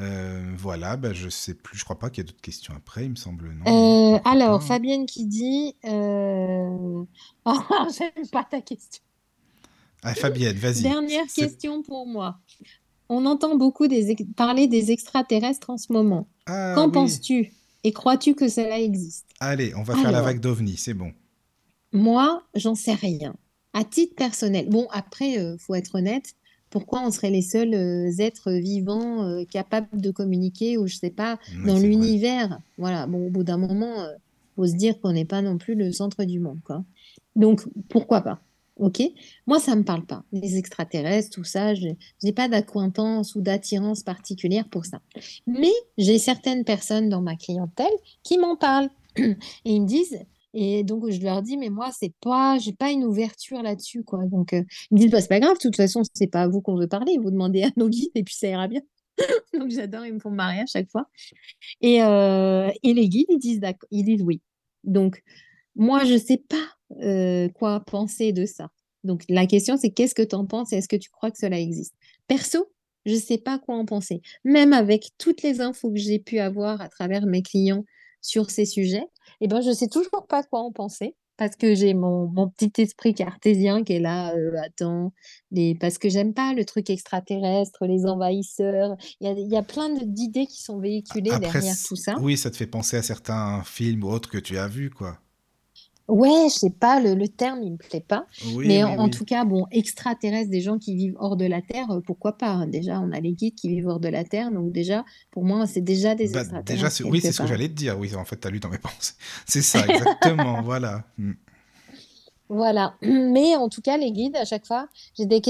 Euh, voilà, ben, je sais plus, je crois pas qu'il y ait d'autres questions après, il me semble, non, Euh, alors, pas. Fabienne qui dit, euh... oh, j'aime pas ta question. Ah, Fabienne, vas-y. Dernière question pour moi. On entend beaucoup des parler des extraterrestres en ce moment. Ah Qu'en oui, penses-tu et crois-tu que cela existe? allez, on va faire la vague d'OVNI, c'est bon. moi, j'en sais rien. À titre personnel, bon, après, euh, faut être honnête, pourquoi on serait les seuls euh, êtres vivants euh, capables de communiquer ou je sais pas, Oui, dans l'univers? Voilà, bon, au bout d'un moment, euh, faut se dire qu'on n'est pas non plus le centre du monde, quoi. Donc, pourquoi pas? Ok? Moi, ça me parle pas. Les extraterrestres, tout ça, je n'ai pas d'acquaintance ou d'attirance particulière pour ça. Mais j'ai certaines personnes dans ma clientèle qui m'en parlent et ils me disent, et donc je leur dis, mais moi, c'est pas, j'ai pas une ouverture là-dessus, quoi. Donc, euh, ils me disent, bah, c'est pas grave, de toute façon, c'est pas à vous qu'on veut parler, vous demandez à nos guides et puis ça ira bien. Donc, j'adore, ils me font marrer à chaque fois. Et, euh, et les guides, ils disent, ils disent oui. Donc, moi, je sais pas euh, quoi penser de ça. Donc, la question, c'est qu'est-ce que tu en penses et est-ce que tu crois que cela existe? Perso, je sais pas quoi en penser. Même avec toutes les infos que j'ai pu avoir à travers mes clients sur ces sujets, eh ben, je sais toujours pas quoi en penser. Parce que j'ai mon, mon petit esprit cartésien qui est là, euh, attends, les... parce que j'aime pas le truc extraterrestre, les envahisseurs. Il y a, y a plein d'idées qui sont véhiculées Après, derrière tout ça. oui, ça te fait penser à certains films ou autres que tu as vus, quoi. Ouais, je sais pas, le, le terme, il me plaît pas. Oui, Mais oui, en, oui. tout cas, bon, extraterrestres, des gens qui vivent hors de la Terre, euh, pourquoi pas? hein. Déjà, on a les guides qui vivent hors de la Terre, donc déjà, pour moi, c'est déjà des Bah, déjà, extraterrestres c'est- oui, c'est ce que j'allais te dire. Oui, en fait, tu as lu dans mes pensées. C'est ça, exactement, voilà. Mm. Voilà. Mais en tout cas, les guides, à chaque fois, j'ai des,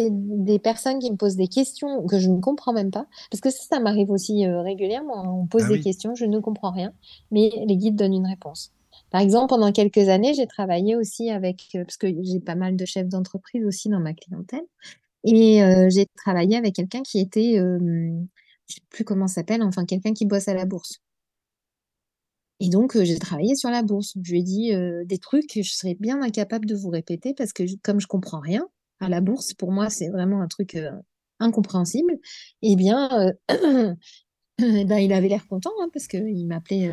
personnes qui me posent des questions que je ne comprends même pas. Parce que ça, ça m'arrive aussi euh, régulièrement. hein. On pose Ah des questions, je ne comprends rien, mais les guides donnent une réponse. Par exemple, pendant quelques années, j'ai travaillé aussi avec, euh, parce que j'ai pas mal de chefs d'entreprise aussi dans ma clientèle, et euh, j'ai travaillé avec quelqu'un qui était, euh, je sais plus comment s'appelle, enfin quelqu'un qui bosse à la bourse. Et donc, euh, j'ai travaillé sur la bourse. Je lui ai dit des trucs que je serais bien incapable de vous répéter parce que comme je comprends rien à la bourse, pour moi, c'est vraiment un truc incompréhensible. Eh bien, eh ben, il avait l'air content hein, parce qu'il m'appelait.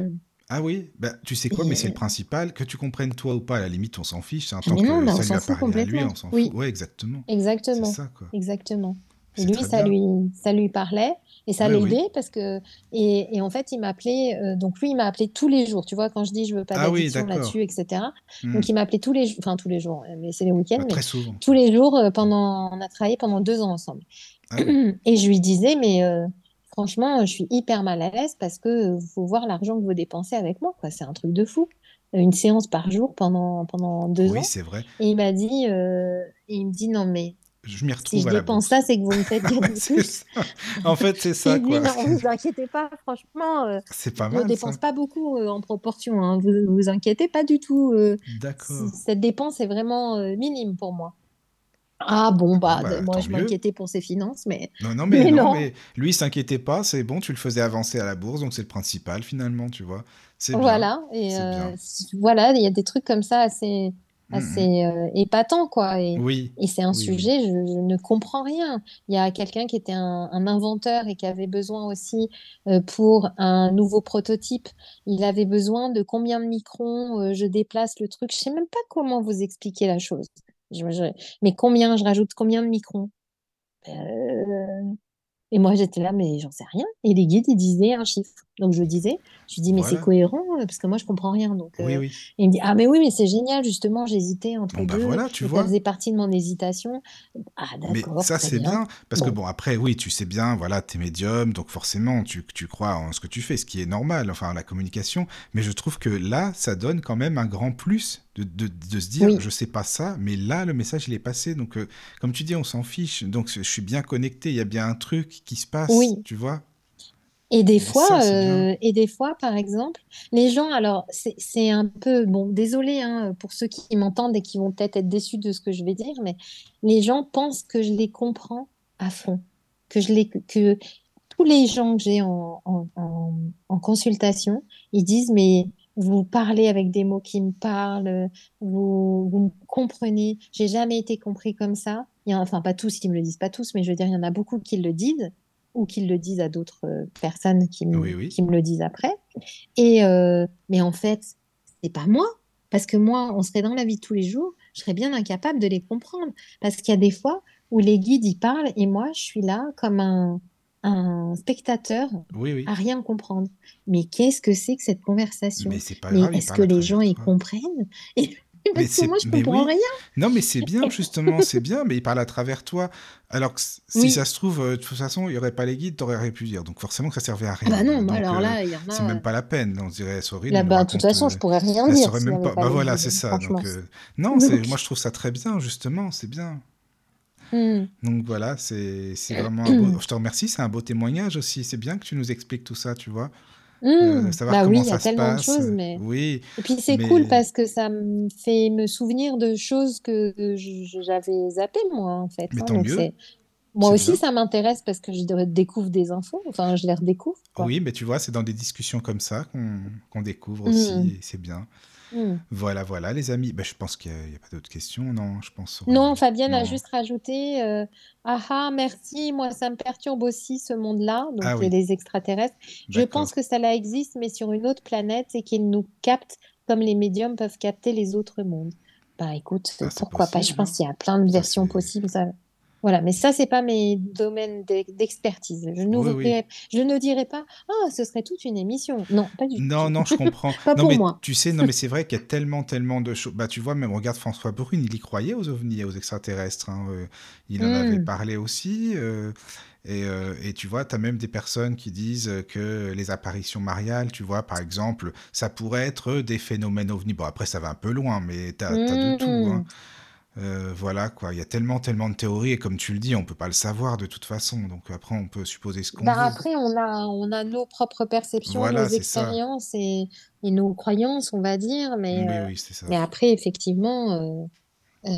Ah oui, bah, tu sais quoi, mais c'est le principal. Que tu comprennes toi ou pas, à la limite, on s'en fiche. hein, tant mais non, que bah, on s'en fout à lui, complètement. on s'en Oui, fout. Ouais, exactement. C'est exactement. ça, quoi. Exactement. Et lui, ça bien. lui, ça lui parlait et ça Oui, oui. l'aidait parce que. Et, et en fait, il m'appelait. euh, donc, lui, il m'a appelé tous les jours. Tu vois, quand je dis je veux pas Ah oui, d'addiction d'accord. là-dessus, etc. Hmm. Donc, il m'appelait tous les jours. Enfin, tous les jours, mais c'est les week-ends, Bah, mais très souvent. tous les jours euh, pendant. On a travaillé pendant deux ans ensemble. Ah oui. Et je lui disais, mais euh, franchement, je suis hyper mal à l'aise parce que euh, faut voir l'argent que vous dépensez avec moi, quoi. C'est un truc de fou. Une séance par jour pendant, pendant deux Oui, ans. c'est vrai. Et il m'a dit, euh, il me dit, non, mais Je m'y si retrouve je à la dépense ça, c'est que vous me faites gagner plus. En fait, c'est ça, quoi. non, vous inquiétez pas, franchement, euh, C'est pas je mal, ça. dépense pas beaucoup euh, en proportion, hein. Vous vous inquiétez pas du tout. euh, D'accord. cette dépense est vraiment euh, minime pour moi. Ah bon, bah, bah, moi, je mieux. m'inquiétais pour ses finances, mais, Non, non, mais mais non, non. mais lui, il s'inquiétait pas, c'est bon, tu le faisais avancer à la bourse, donc c'est le principal, finalement, tu vois. C'est bien, Voilà, et c'est euh, bien. voilà, il y a des trucs comme ça assez, Hmm, hmm. assez euh, épatants, quoi. Et, Oui, et c'est un oui, oui. sujet, je, je ne comprends rien. Il y a quelqu'un qui était un, un inventeur et qui avait besoin aussi, euh, pour un nouveau prototype, il avait besoin de combien de microns euh, je déplace le truc. Je sais même pas comment vous expliquer la chose. Je- je- mais combien, je rajoute combien de microns? Euh, Et moi, j'étais là, mais j'en sais rien. Et les guides, ils disaient un chiffre. Donc, je disais, je dis, mais c'est cohérent, euh, parce que moi, je comprends rien. Donc, Oui, euh, oui. il me dit, ah, mais oui, mais c'est génial, justement, j'hésitais entre Bon, bah deux. voilà, tu et vois. ça faisait partie de mon hésitation. Ah, Mais ça, c'est bien. bien, parce que Bon. bon, après, oui, tu sais bien, voilà, t'es médium, donc forcément, tu, tu crois en ce que tu fais, ce qui est normal, enfin, la communication. Mais je trouve que là, ça donne quand même un grand plus de, de, de se dire, Oui. je sais pas ça, mais là, le message, il est passé. Donc, euh, comme tu dis, on s'en fiche. Donc, je suis bien connecté, il y a bien un truc qui se passe, Oui. tu vois. Et des Et fois, ça, euh, et des fois, par exemple, les gens, alors c'est c'est un peu, bon, désolé hein, pour ceux qui m'entendent et qui vont peut-être être déçus de ce que je vais dire, mais les gens pensent que je les comprends à fond, que je les, que tous les gens que j'ai en, en, en, en consultation, ils disent, mais vous parlez avec des mots qui me parlent, vous, vous me comprenez, j'ai jamais été compris comme ça. Il y a, enfin, pas tous qui me le disent, pas tous, mais je veux dire, il y en a beaucoup qui le disent ou qui le disent à d'autres euh, personnes qui me, Oui, oui. qui me le disent après. Et euh, mais en fait, c'est pas moi, parce que moi, on serait dans la vie de tous les jours, je serais bien incapable de les comprendre, parce qu'il y a des fois où les guides ils parlent et moi, je suis là comme un, un spectateur Oui, oui. à rien comprendre. Mais qu'est-ce que c'est que cette conversation? Mais c'est pas Mais grave, est-ce que les gens toi. comprennent? Et Mais parce que c'est, moi, je mais comprends oui. rien. Non, mais c'est bien, justement, c'est bien, mais il parle à travers toi. Alors que si Oui. ça se trouve, euh, de toute façon, il n'y aurait pas les guides, t'aurais rien pu dire. Donc forcément que ça servait à Ah bah rien. non, bah Donc alors euh, là, il y en c'est a. même pas la peine. On dirait, Sorine, Là, elle nous bah, de toute façon, euh, je pourrais rien dire n'y même pas. pas Bah voilà, c'est ça. Donc euh, non, c'est, moi je trouve ça très bien, justement, c'est bien. Hmm. Donc voilà, c'est, c'est vraiment un beau. Je te remercie, c'est un beau témoignage aussi. C'est bien que tu nous expliques tout ça, tu vois. Euh, Hmm. savoir Bah oui, comment il y a ça se tellement de passe. choses, mais Oui, et puis c'est cool parce que ça me fait me souvenir de choses que j'avais zappées moi en fait. mais hein. tant Donc mieux, moi aussi bien. ça m'intéresse parce que je de- découvre des infos. Enfin, je les redécouvre quoi. Oui, mais tu vois, c'est dans des discussions comme ça qu'on découvre Hmm. aussi, c'est bien. Hmm. Voilà, voilà, les amis. Ben, je pense qu'il n'y a, pas d'autres questions, non? Je pense, Non. Fabienne a juste rajouté euh, Ah ah, merci, moi ça me perturbe aussi ce monde-là, donc Ah oui, les extraterrestres. Je pense que ça là existe, mais sur une autre planète et qu'ils nous captent comme les médiums peuvent capter les autres mondes. Bah écoute, Ah, pourquoi pas? Je pense hein. qu'il y a plein de Ça, versions possibles. Ça... Voilà, mais ça, c'est pas mes domaines d'e- d'expertise. Je Oui, oui. n'ouvrirai, je ne dirai pas, ah, ce serait toute une émission. Non, pas du Non, tout. non, je comprends. Pas Non, pour mais moi. tu sais, non, mais c'est vrai qu'il y a tellement, tellement de choses. Bah, tu vois, même regarde François Brune, il y croyait aux ovnis et aux extraterrestres. hein, euh, Il en avait Hmm. parlé aussi. euh, et, euh, et tu vois, tu as même des personnes qui disent que les apparitions mariales, tu vois, par exemple, ça pourrait être des phénomènes ovnis. Bon, après, ça va un peu loin, mais tu as, de tout. hein. Euh, voilà, quoi. Il y a tellement, tellement de théories, et comme tu le dis, on peut pas le savoir de toute façon. Donc après, on peut supposer ce qu'on Bah veut. après, on a, on a nos propres perceptions, Voilà, nos expériences et, et nos croyances, on va dire. Mais, euh, oui, c'est ça. mais après, effectivement, euh,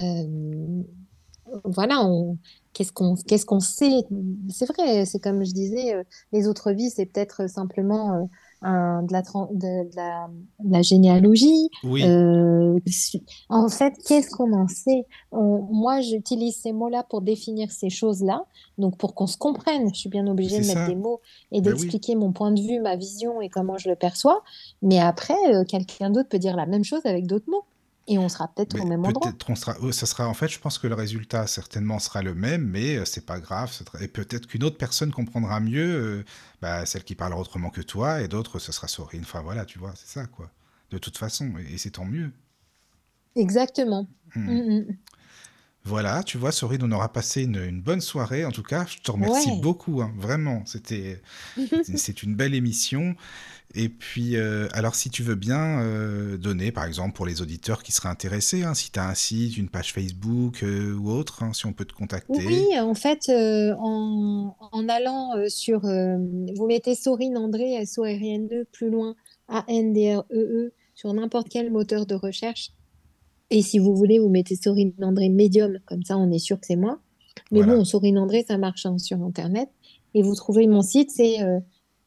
voilà, on, qu'est-ce qu'on, qu'est-ce qu'on sait? C'est vrai, c'est comme je disais, les autres vies, c'est peut-être simplement un- de la, de, de la, de la généalogie. Oui, Euh, en fait, qu'est-ce qu'on en sait? On- moi, j'utilise ces mots-là pour définir ces choses-là, donc pour qu'on se comprenne. Je suis bien obligée de mettre des mots et Ben oui. d'expliquer mon point de vue, ma vision et comment je le perçois. Mais après, euh, quelqu'un d'autre peut dire la même chose avec d'autres mots. Et on sera peut-être au même endroit. on sera, euh, ça sera en fait, je pense que le résultat certainement sera le même, mais euh, c'est pas grave. Et peut-être qu'une autre personne comprendra mieux, euh, bah, celle qui parlera autrement que toi, et d'autres, ce sera Sorine. Enfin voilà, tu vois, c'est ça quoi. De toute façon, et, et c'est tant mieux. Exactement. Hmm. Mm, mm. Voilà, tu vois, Sorine, on aura passé une, une bonne soirée. En tout cas, je te remercie Ouais. beaucoup, hein, vraiment. C'était, c'est une belle émission. Et puis, euh, alors, si tu veux bien euh, donner, par exemple, pour les auditeurs qui seraient intéressés, hein, si tu as un site, une page Facebook euh, ou autre, hein, si on peut te contacter. Oui, en fait, en, en allant sur, vous mettez Sorine André, S-O-R-I-N-E, plus loin, A-N-D-R-E-E, sur n'importe quel moteur de recherche. Et si vous voulez, vous mettez Sorine André Medium, comme ça on est sûr que c'est moi. Mais Voilà. bon, Sorine André, ça marche hein, sur Internet. Et vous trouvez mon site, c'est euh,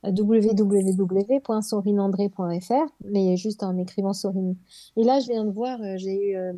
www.sorinandré.fr, mais juste en écrivant Sorine. Et là, je viens de voir, euh, j'ai eu, euh,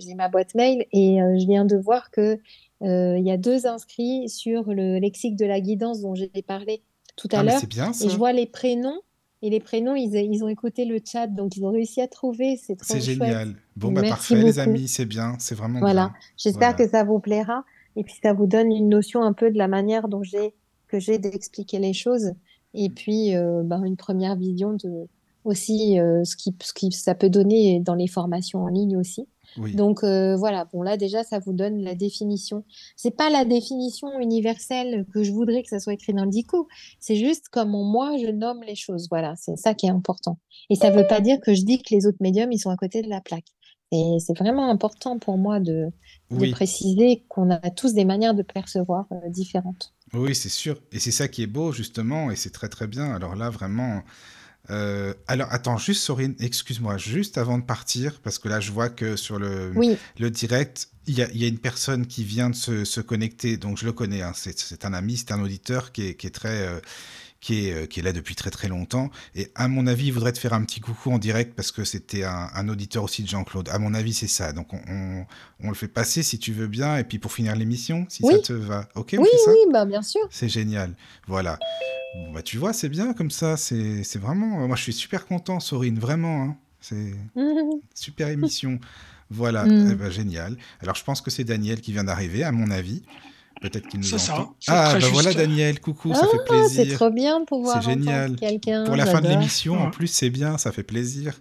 j'ai ma boîte mail et euh, je viens de voir que euh, il y a deux inscrits sur le lexique de la guidance dont j'ai parlé tout à Ah, l'heure. c'est bien Et je vois les prénoms. Et les prénoms, ils, ils ont écouté le chat, donc ils ont réussi à trouver. C'est trop C'est génial. Bon, bah parfait, les amis, c'est bien, c'est vraiment Voilà. J'espère Voilà. que ça vous plaira. Et puis ça vous donne une notion un peu de la manière dont j'ai, que j'ai d'expliquer les choses et puis euh, ben, une première vision de aussi euh, ce, qui, ce qui ça peut donner dans les formations en ligne aussi. Oui. Donc euh, voilà, bon là déjà ça vous donne la définition. C'est pas la définition universelle que je voudrais que ça soit écrit dans le dico. C'est juste comment moi je nomme les choses. Voilà, c'est ça qui est important. Et ça veut pas dire que je dis que les autres médiums ils sont à côté de la plaque. Et c'est vraiment important pour moi de, de Oui. préciser qu'on a tous des manières de percevoir euh, différentes. Oui, c'est sûr. Et c'est ça qui est beau, justement, et c'est très très bien. Alors là, vraiment. Euh, Alors, attends, juste, Sorine, excuse-moi, juste avant de partir, parce que là, je vois que sur le, Oui, le direct, il y a, il y a une personne qui vient de se, se connecter, donc je le connais, hein, c'est c'est un ami, c'est un auditeur qui est, qui est très. euh, qui est, euh, qui est là depuis très très longtemps. Et à mon avis, il voudrait te faire un petit coucou en direct parce que c'était un, un auditeur aussi de Jean-Claude. À mon avis, c'est ça. Donc on, on, on le fait passer si tu veux bien. Et puis pour finir l'émission, si Oui. ça te va. Ok, on oui, fait ça oui, bah bien sûr. c'est génial. Voilà. Bon, bah, tu vois, c'est bien comme ça. C'est vraiment. Moi, je suis super content, Sorine. Vraiment. hein. C'est super émission. Voilà. Mm. Eh ben, génial. Alors, je pense que c'est Daniel qui vient d'arriver, à mon avis. Peut-être qu'il nous C'est ça, entend. c'est Ah, bah voilà. Daniel. Coucou, ça Ah, fait C'est plaisir. trop bien de pouvoir C'est génial. entendre quelqu'un. Pour la fin de l'émission, en plus, c'est bien. Ça fait plaisir.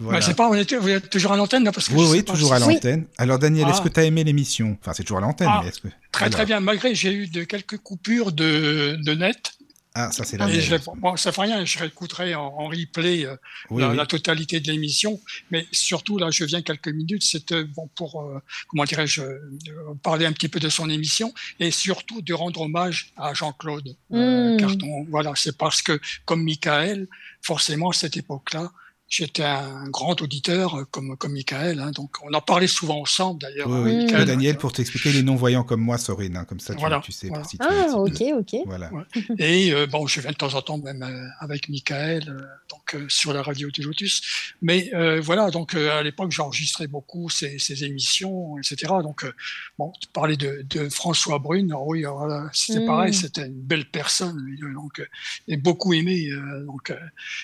Voilà. je sais pas, vous êtes, vous êtes toujours à l'antenne parce que oui, oui, toujours si à c'est- Oui. l'antenne. Alors, Daniel, est-ce Ah. que tu as aimé l'émission? Enfin, c'est toujours à l'antenne, Ah, mais est-ce que. Très très bien, malgré que j'ai eu de quelques coupures de, de net. Ah, ça, c'est la Et mienne. je, bon, ça fait rien, je réécouterai en, en replay euh, Oui, la, oui. la totalité de l'émission. Mais surtout, là, je viens quelques minutes, c'était bon, pour, euh, comment dirais-je, euh, parler un petit peu de son émission et surtout de rendre hommage à Jean-Claude euh, Mm. Carton. Voilà, c'est parce que, comme Michael, forcément, à cette époque-là, j'étais un grand auditeur euh, comme, comme Michael. Hein, donc, on en parlait souvent ensemble d'ailleurs. Oui, hein, oui. Michael. Daniel, pour t'expliquer, les non-voyants comme moi, Sorine, hein, comme ça tu, Voilà, tu sais voilà. Ah, ok, ok. Voilà. Ouais. Et euh, bon, je viens de temps en temps même euh, avec Michael, euh, donc euh, sur la radio du Lotus. Mais euh, voilà, donc euh, à l'époque, j'enregistrais beaucoup ces, ces émissions, etc. Donc euh, bon, tu parlais de, de François Brune. Alors oui, alors là, c'était Mm. pareil, c'était une belle personne, lui, donc euh, et beaucoup aimé. euh, donc euh,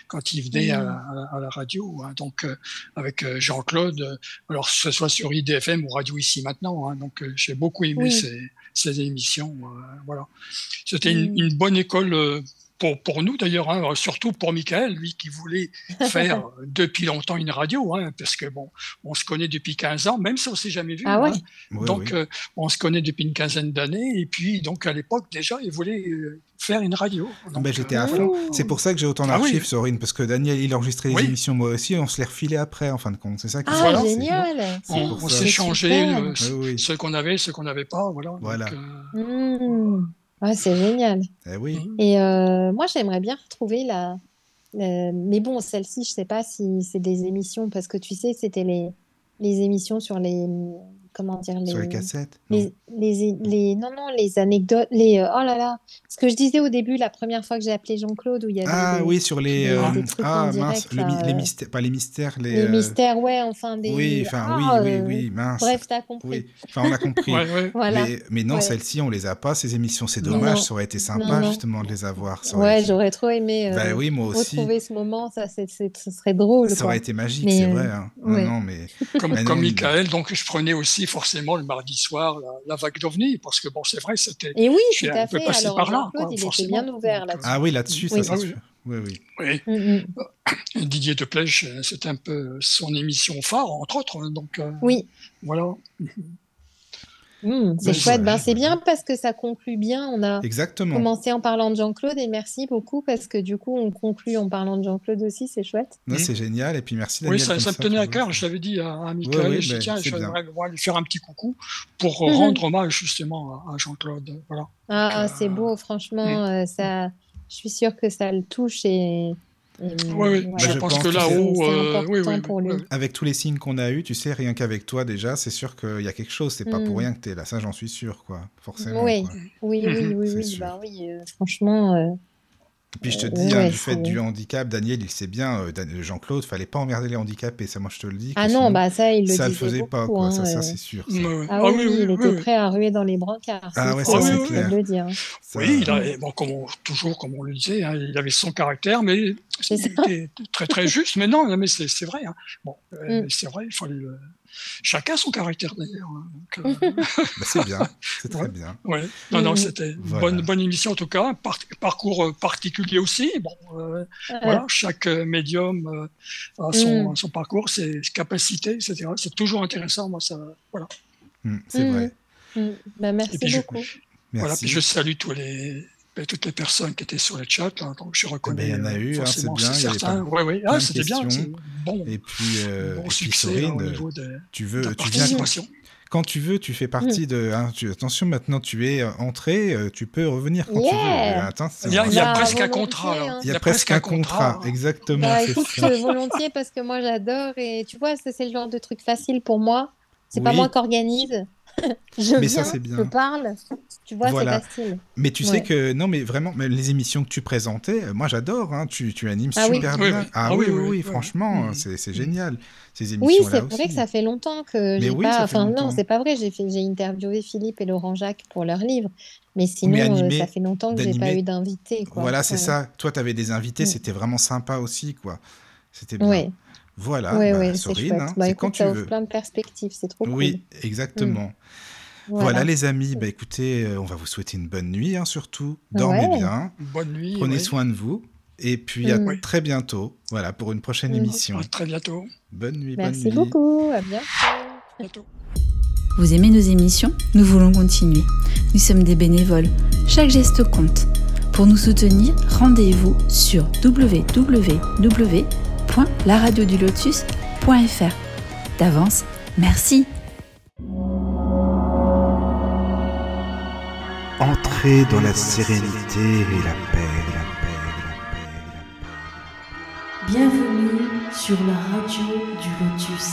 quand il venait à, Mm. à la radio, hein, donc euh, avec euh, Jean-Claude, euh, alors que ce soit sur IDFM ou Radio Ici Maintenant. hein, donc j'ai beaucoup aimé Oui. ces, ces émissions. voilà. C'était une, une bonne école pour, pour nous d'ailleurs, hein, surtout pour Michael, lui qui voulait faire euh, depuis longtemps une radio, hein, parce que bon, on se connaît depuis 15 ans, même si on s'est jamais vu. Ah ouais. hein. Oui, donc oui. euh, on se connaît depuis une quinzaine d'années, et puis donc à l'époque déjà, il voulait euh, faire une radio. Donc, Ben, j'étais à fond. C'est pour ça que j'ai autant Ah oui. d'archives, Sorine, parce que Daniel, il enregistrait les Oui. émissions, moi aussi, on se les refilait après, en fin de compte. C'est ça qui Ah, Voilà. génial. C'est On, pour on ça. s'est changé Super. euh, Oui, oui. ce qu'on avait, ce qu'on n'avait pas, voilà. Donc, Voilà. euh, Mm. Ouais, c'est génial. Eh oui. Mhm. Et euh, moi, j'aimerais bien retrouver la. la- Mais bon, celle-ci, je sais pas si c'est des émissions, parce que tu sais, c'était les, les émissions sur les. Comment dire les... Sur les cassettes. non les, les, les- non, non, les anecdotes, les, euh, oh là là, ce que je disais au début, la première fois que j'ai appelé Jean-Claude, où il y avait Ah des, oui, sur les. des- euh, des trucs ah en mince, direct, le mi- là, les euh, mystères, pas les mystères, les. les euh, mystères, ouais, enfin des. Oui, enfin, Ah, oui, oui, oui, mince. Bref, t'as compris. Oui, enfin, on a compris. ouais, ouais. Voilà. Mais, mais non, Ouais. celles-ci, on les a pas, ces émissions. C'est Non. dommage, ça aurait été sympa, Non, non. justement, de les avoir. Ouais, été- j'aurais trop aimé euh, Bah oui, moi aussi. retrouver ce moment, ça, c'est, c'est- ce serait drôle. Ça quoi. aurait été magique, Mais, c'est euh, vrai. hein. Non, ouais. non, mais. comme, Mais comme non, Michael, donc je prenais aussi forcément le mardi soir la, la vague d'OVNI, parce que bon, c'est vrai, c'était. Et oui, Je suis tout à fait. Alors, par là, Jean-Claude, quoi, il était forcément. bien ouvert Donc, là-dessus. Ah oui, là-dessus, Oui. ça, Ah oui. Oui, oui. Oui, Mm, mm. Didier Deplèche, euh, c'est un peu son émission phare, entre autres. Donc euh, Oui, voilà. Mm, c'est Ben, chouette. Ben, c'est bien parce que ça conclut bien. On a Exactement. commencé en parlant de Jean-Claude et merci beaucoup parce que du coup, on conclut en parlant de Jean-Claude aussi. C'est chouette. Non, c'est génial. Et puis merci, Daniel. Oui, ça, me tenait à cœur. Je l'avais dit à, à Michael. oui, je ben, tiens, moi, lui faire un petit coucou pour Mhm. rendre hommage justement à, à Jean-Claude. Voilà. Ah, euh, c'est beau, franchement. euh, ça, je suis sûre que ça le touche et. Oui, oui. voilà. je je pense pense que là-haut, euh, oui, oui, oui. Avec tous les signes qu'on a eus, tu sais, rien qu'avec toi déjà, c'est sûr qu'il y a quelque chose. C'est pas Mm. pour rien que tu es là. Ça, j'en suis sûr, quoi. Forcément. Oui, quoi. oui, oui, Mhm. oui, bah oui, euh, franchement. Et puis je te dis, hein, du fait du handicap, Daniel, il sait bien, euh, Jean-Claude, fallait pas emmerder les handicapés. Ça, moi, je te le dis. Ah non, sinon, bah ça, il le ça le faisait beaucoup, pas, quoi. hein, ça, ça c'est sûr. ça. Ouais, ouais. Ah oui, oui, il était prêt à ruer dans les brancards. Ah ouais, ça, c'est clair. le dire. Ça- Oui, il a, bon, comme on- toujours comme on le disait, hein, il avait son caractère, mais C'est il ça. était très très juste. Mais non, mais c'est vrai. hein. Bon, euh, Mm. c'est vrai, il fallait le, chacun son caractère d'ailleurs. hein. Euh, Bah, c'est bien, c'est très Ouais. bien. ouais. Non, non, Mhm. c'était une Voilà. bonne, bonne émission en tout cas. Par- parcours euh, particulier aussi. Bon, euh, voilà, chaque médium euh, a son, Mm. son parcours, ses capacités, etc. C'est toujours intéressant. Moi, ça, voilà. Mm, c'est Mhm. vrai. Mm. Bah, merci je- beaucoup. Voilà, puis je salue tous les, ben, toutes les personnes qui étaient sur le chat. là, donc je reconnais. il y en a euh, eu, hein, c'est forcément bien, il y avait certains. pas- ouais. plein Ah, c'était bien. Bon, Et puis, euh, bon et puis succès là, au niveau de, tu veux, la tu viens participation. quand tu veux, tu fais partie de. hein, tu- attention, maintenant tu es euh, entré, euh, tu peux revenir quand tu veux. Euh. Il y a, il y a Bah, presque un contrat. hein. Il y a presque un contrat, hein. exactement. Bah, écoute, ça. volontiers parce que moi j'adore et tu vois, ça c'est le genre de truc facile pour moi. C'est pas Oui. moi qui organise. je Mais ça, viens, c'est bien. je parle. Tu vois, Voilà. c'est facile. Mais tu sais que non, mais vraiment, mais les émissions que tu présentais, euh, moi j'adore. Hein, tu, tu animes Ah oui. super Oui, bien. oui. Ah, Ah oui, oui, oui, oui, oui, oui. franchement, Mhm. c'est c'est génial. Ces Oui, c'est aussi. vrai que ça fait longtemps que Mais j'ai oui, pas. ça fait Enfin, longtemps. non, c'est pas vrai. J'ai fait, j'ai interviewé Philippe et Laurent Jacques pour leur livre, mais sinon, Mais euh, animé- ça fait longtemps que j'ai pas eu d'invité. quoi. Voilà, c'est Ouais. ça. Toi, tu avais des invités, Mm. c'était vraiment sympa aussi, quoi. C'était bien. Voilà, ouais, bah, ouais, c'est Sorine, chouette. hein, Bah, c'est écoute, quand tu ça veux. plein de perspectives. C'est trop Oui, exactement. cool. Voilà. les amis, bah, écoutez, euh, on va vous souhaiter une bonne nuit, hein, surtout. Ouais. Dormez bien, Bonne nuit. prenez ouais. soin de vous. Et puis à Mm. très bientôt, voilà, pour une prochaine Mm. émission. À très bientôt. Bonne nuit, Merci bonne nuit. beaucoup. À bientôt. bientôt. Vous aimez nos émissions? Nous voulons continuer. Nous sommes des bénévoles. Chaque geste compte. Pour nous soutenir, rendez-vous sur www.laradiodulotus.fr. D'avance, merci. Entrez dans la sérénité et la paix, la paix, la paix, la paix. Bienvenue sur la radio du Lotus.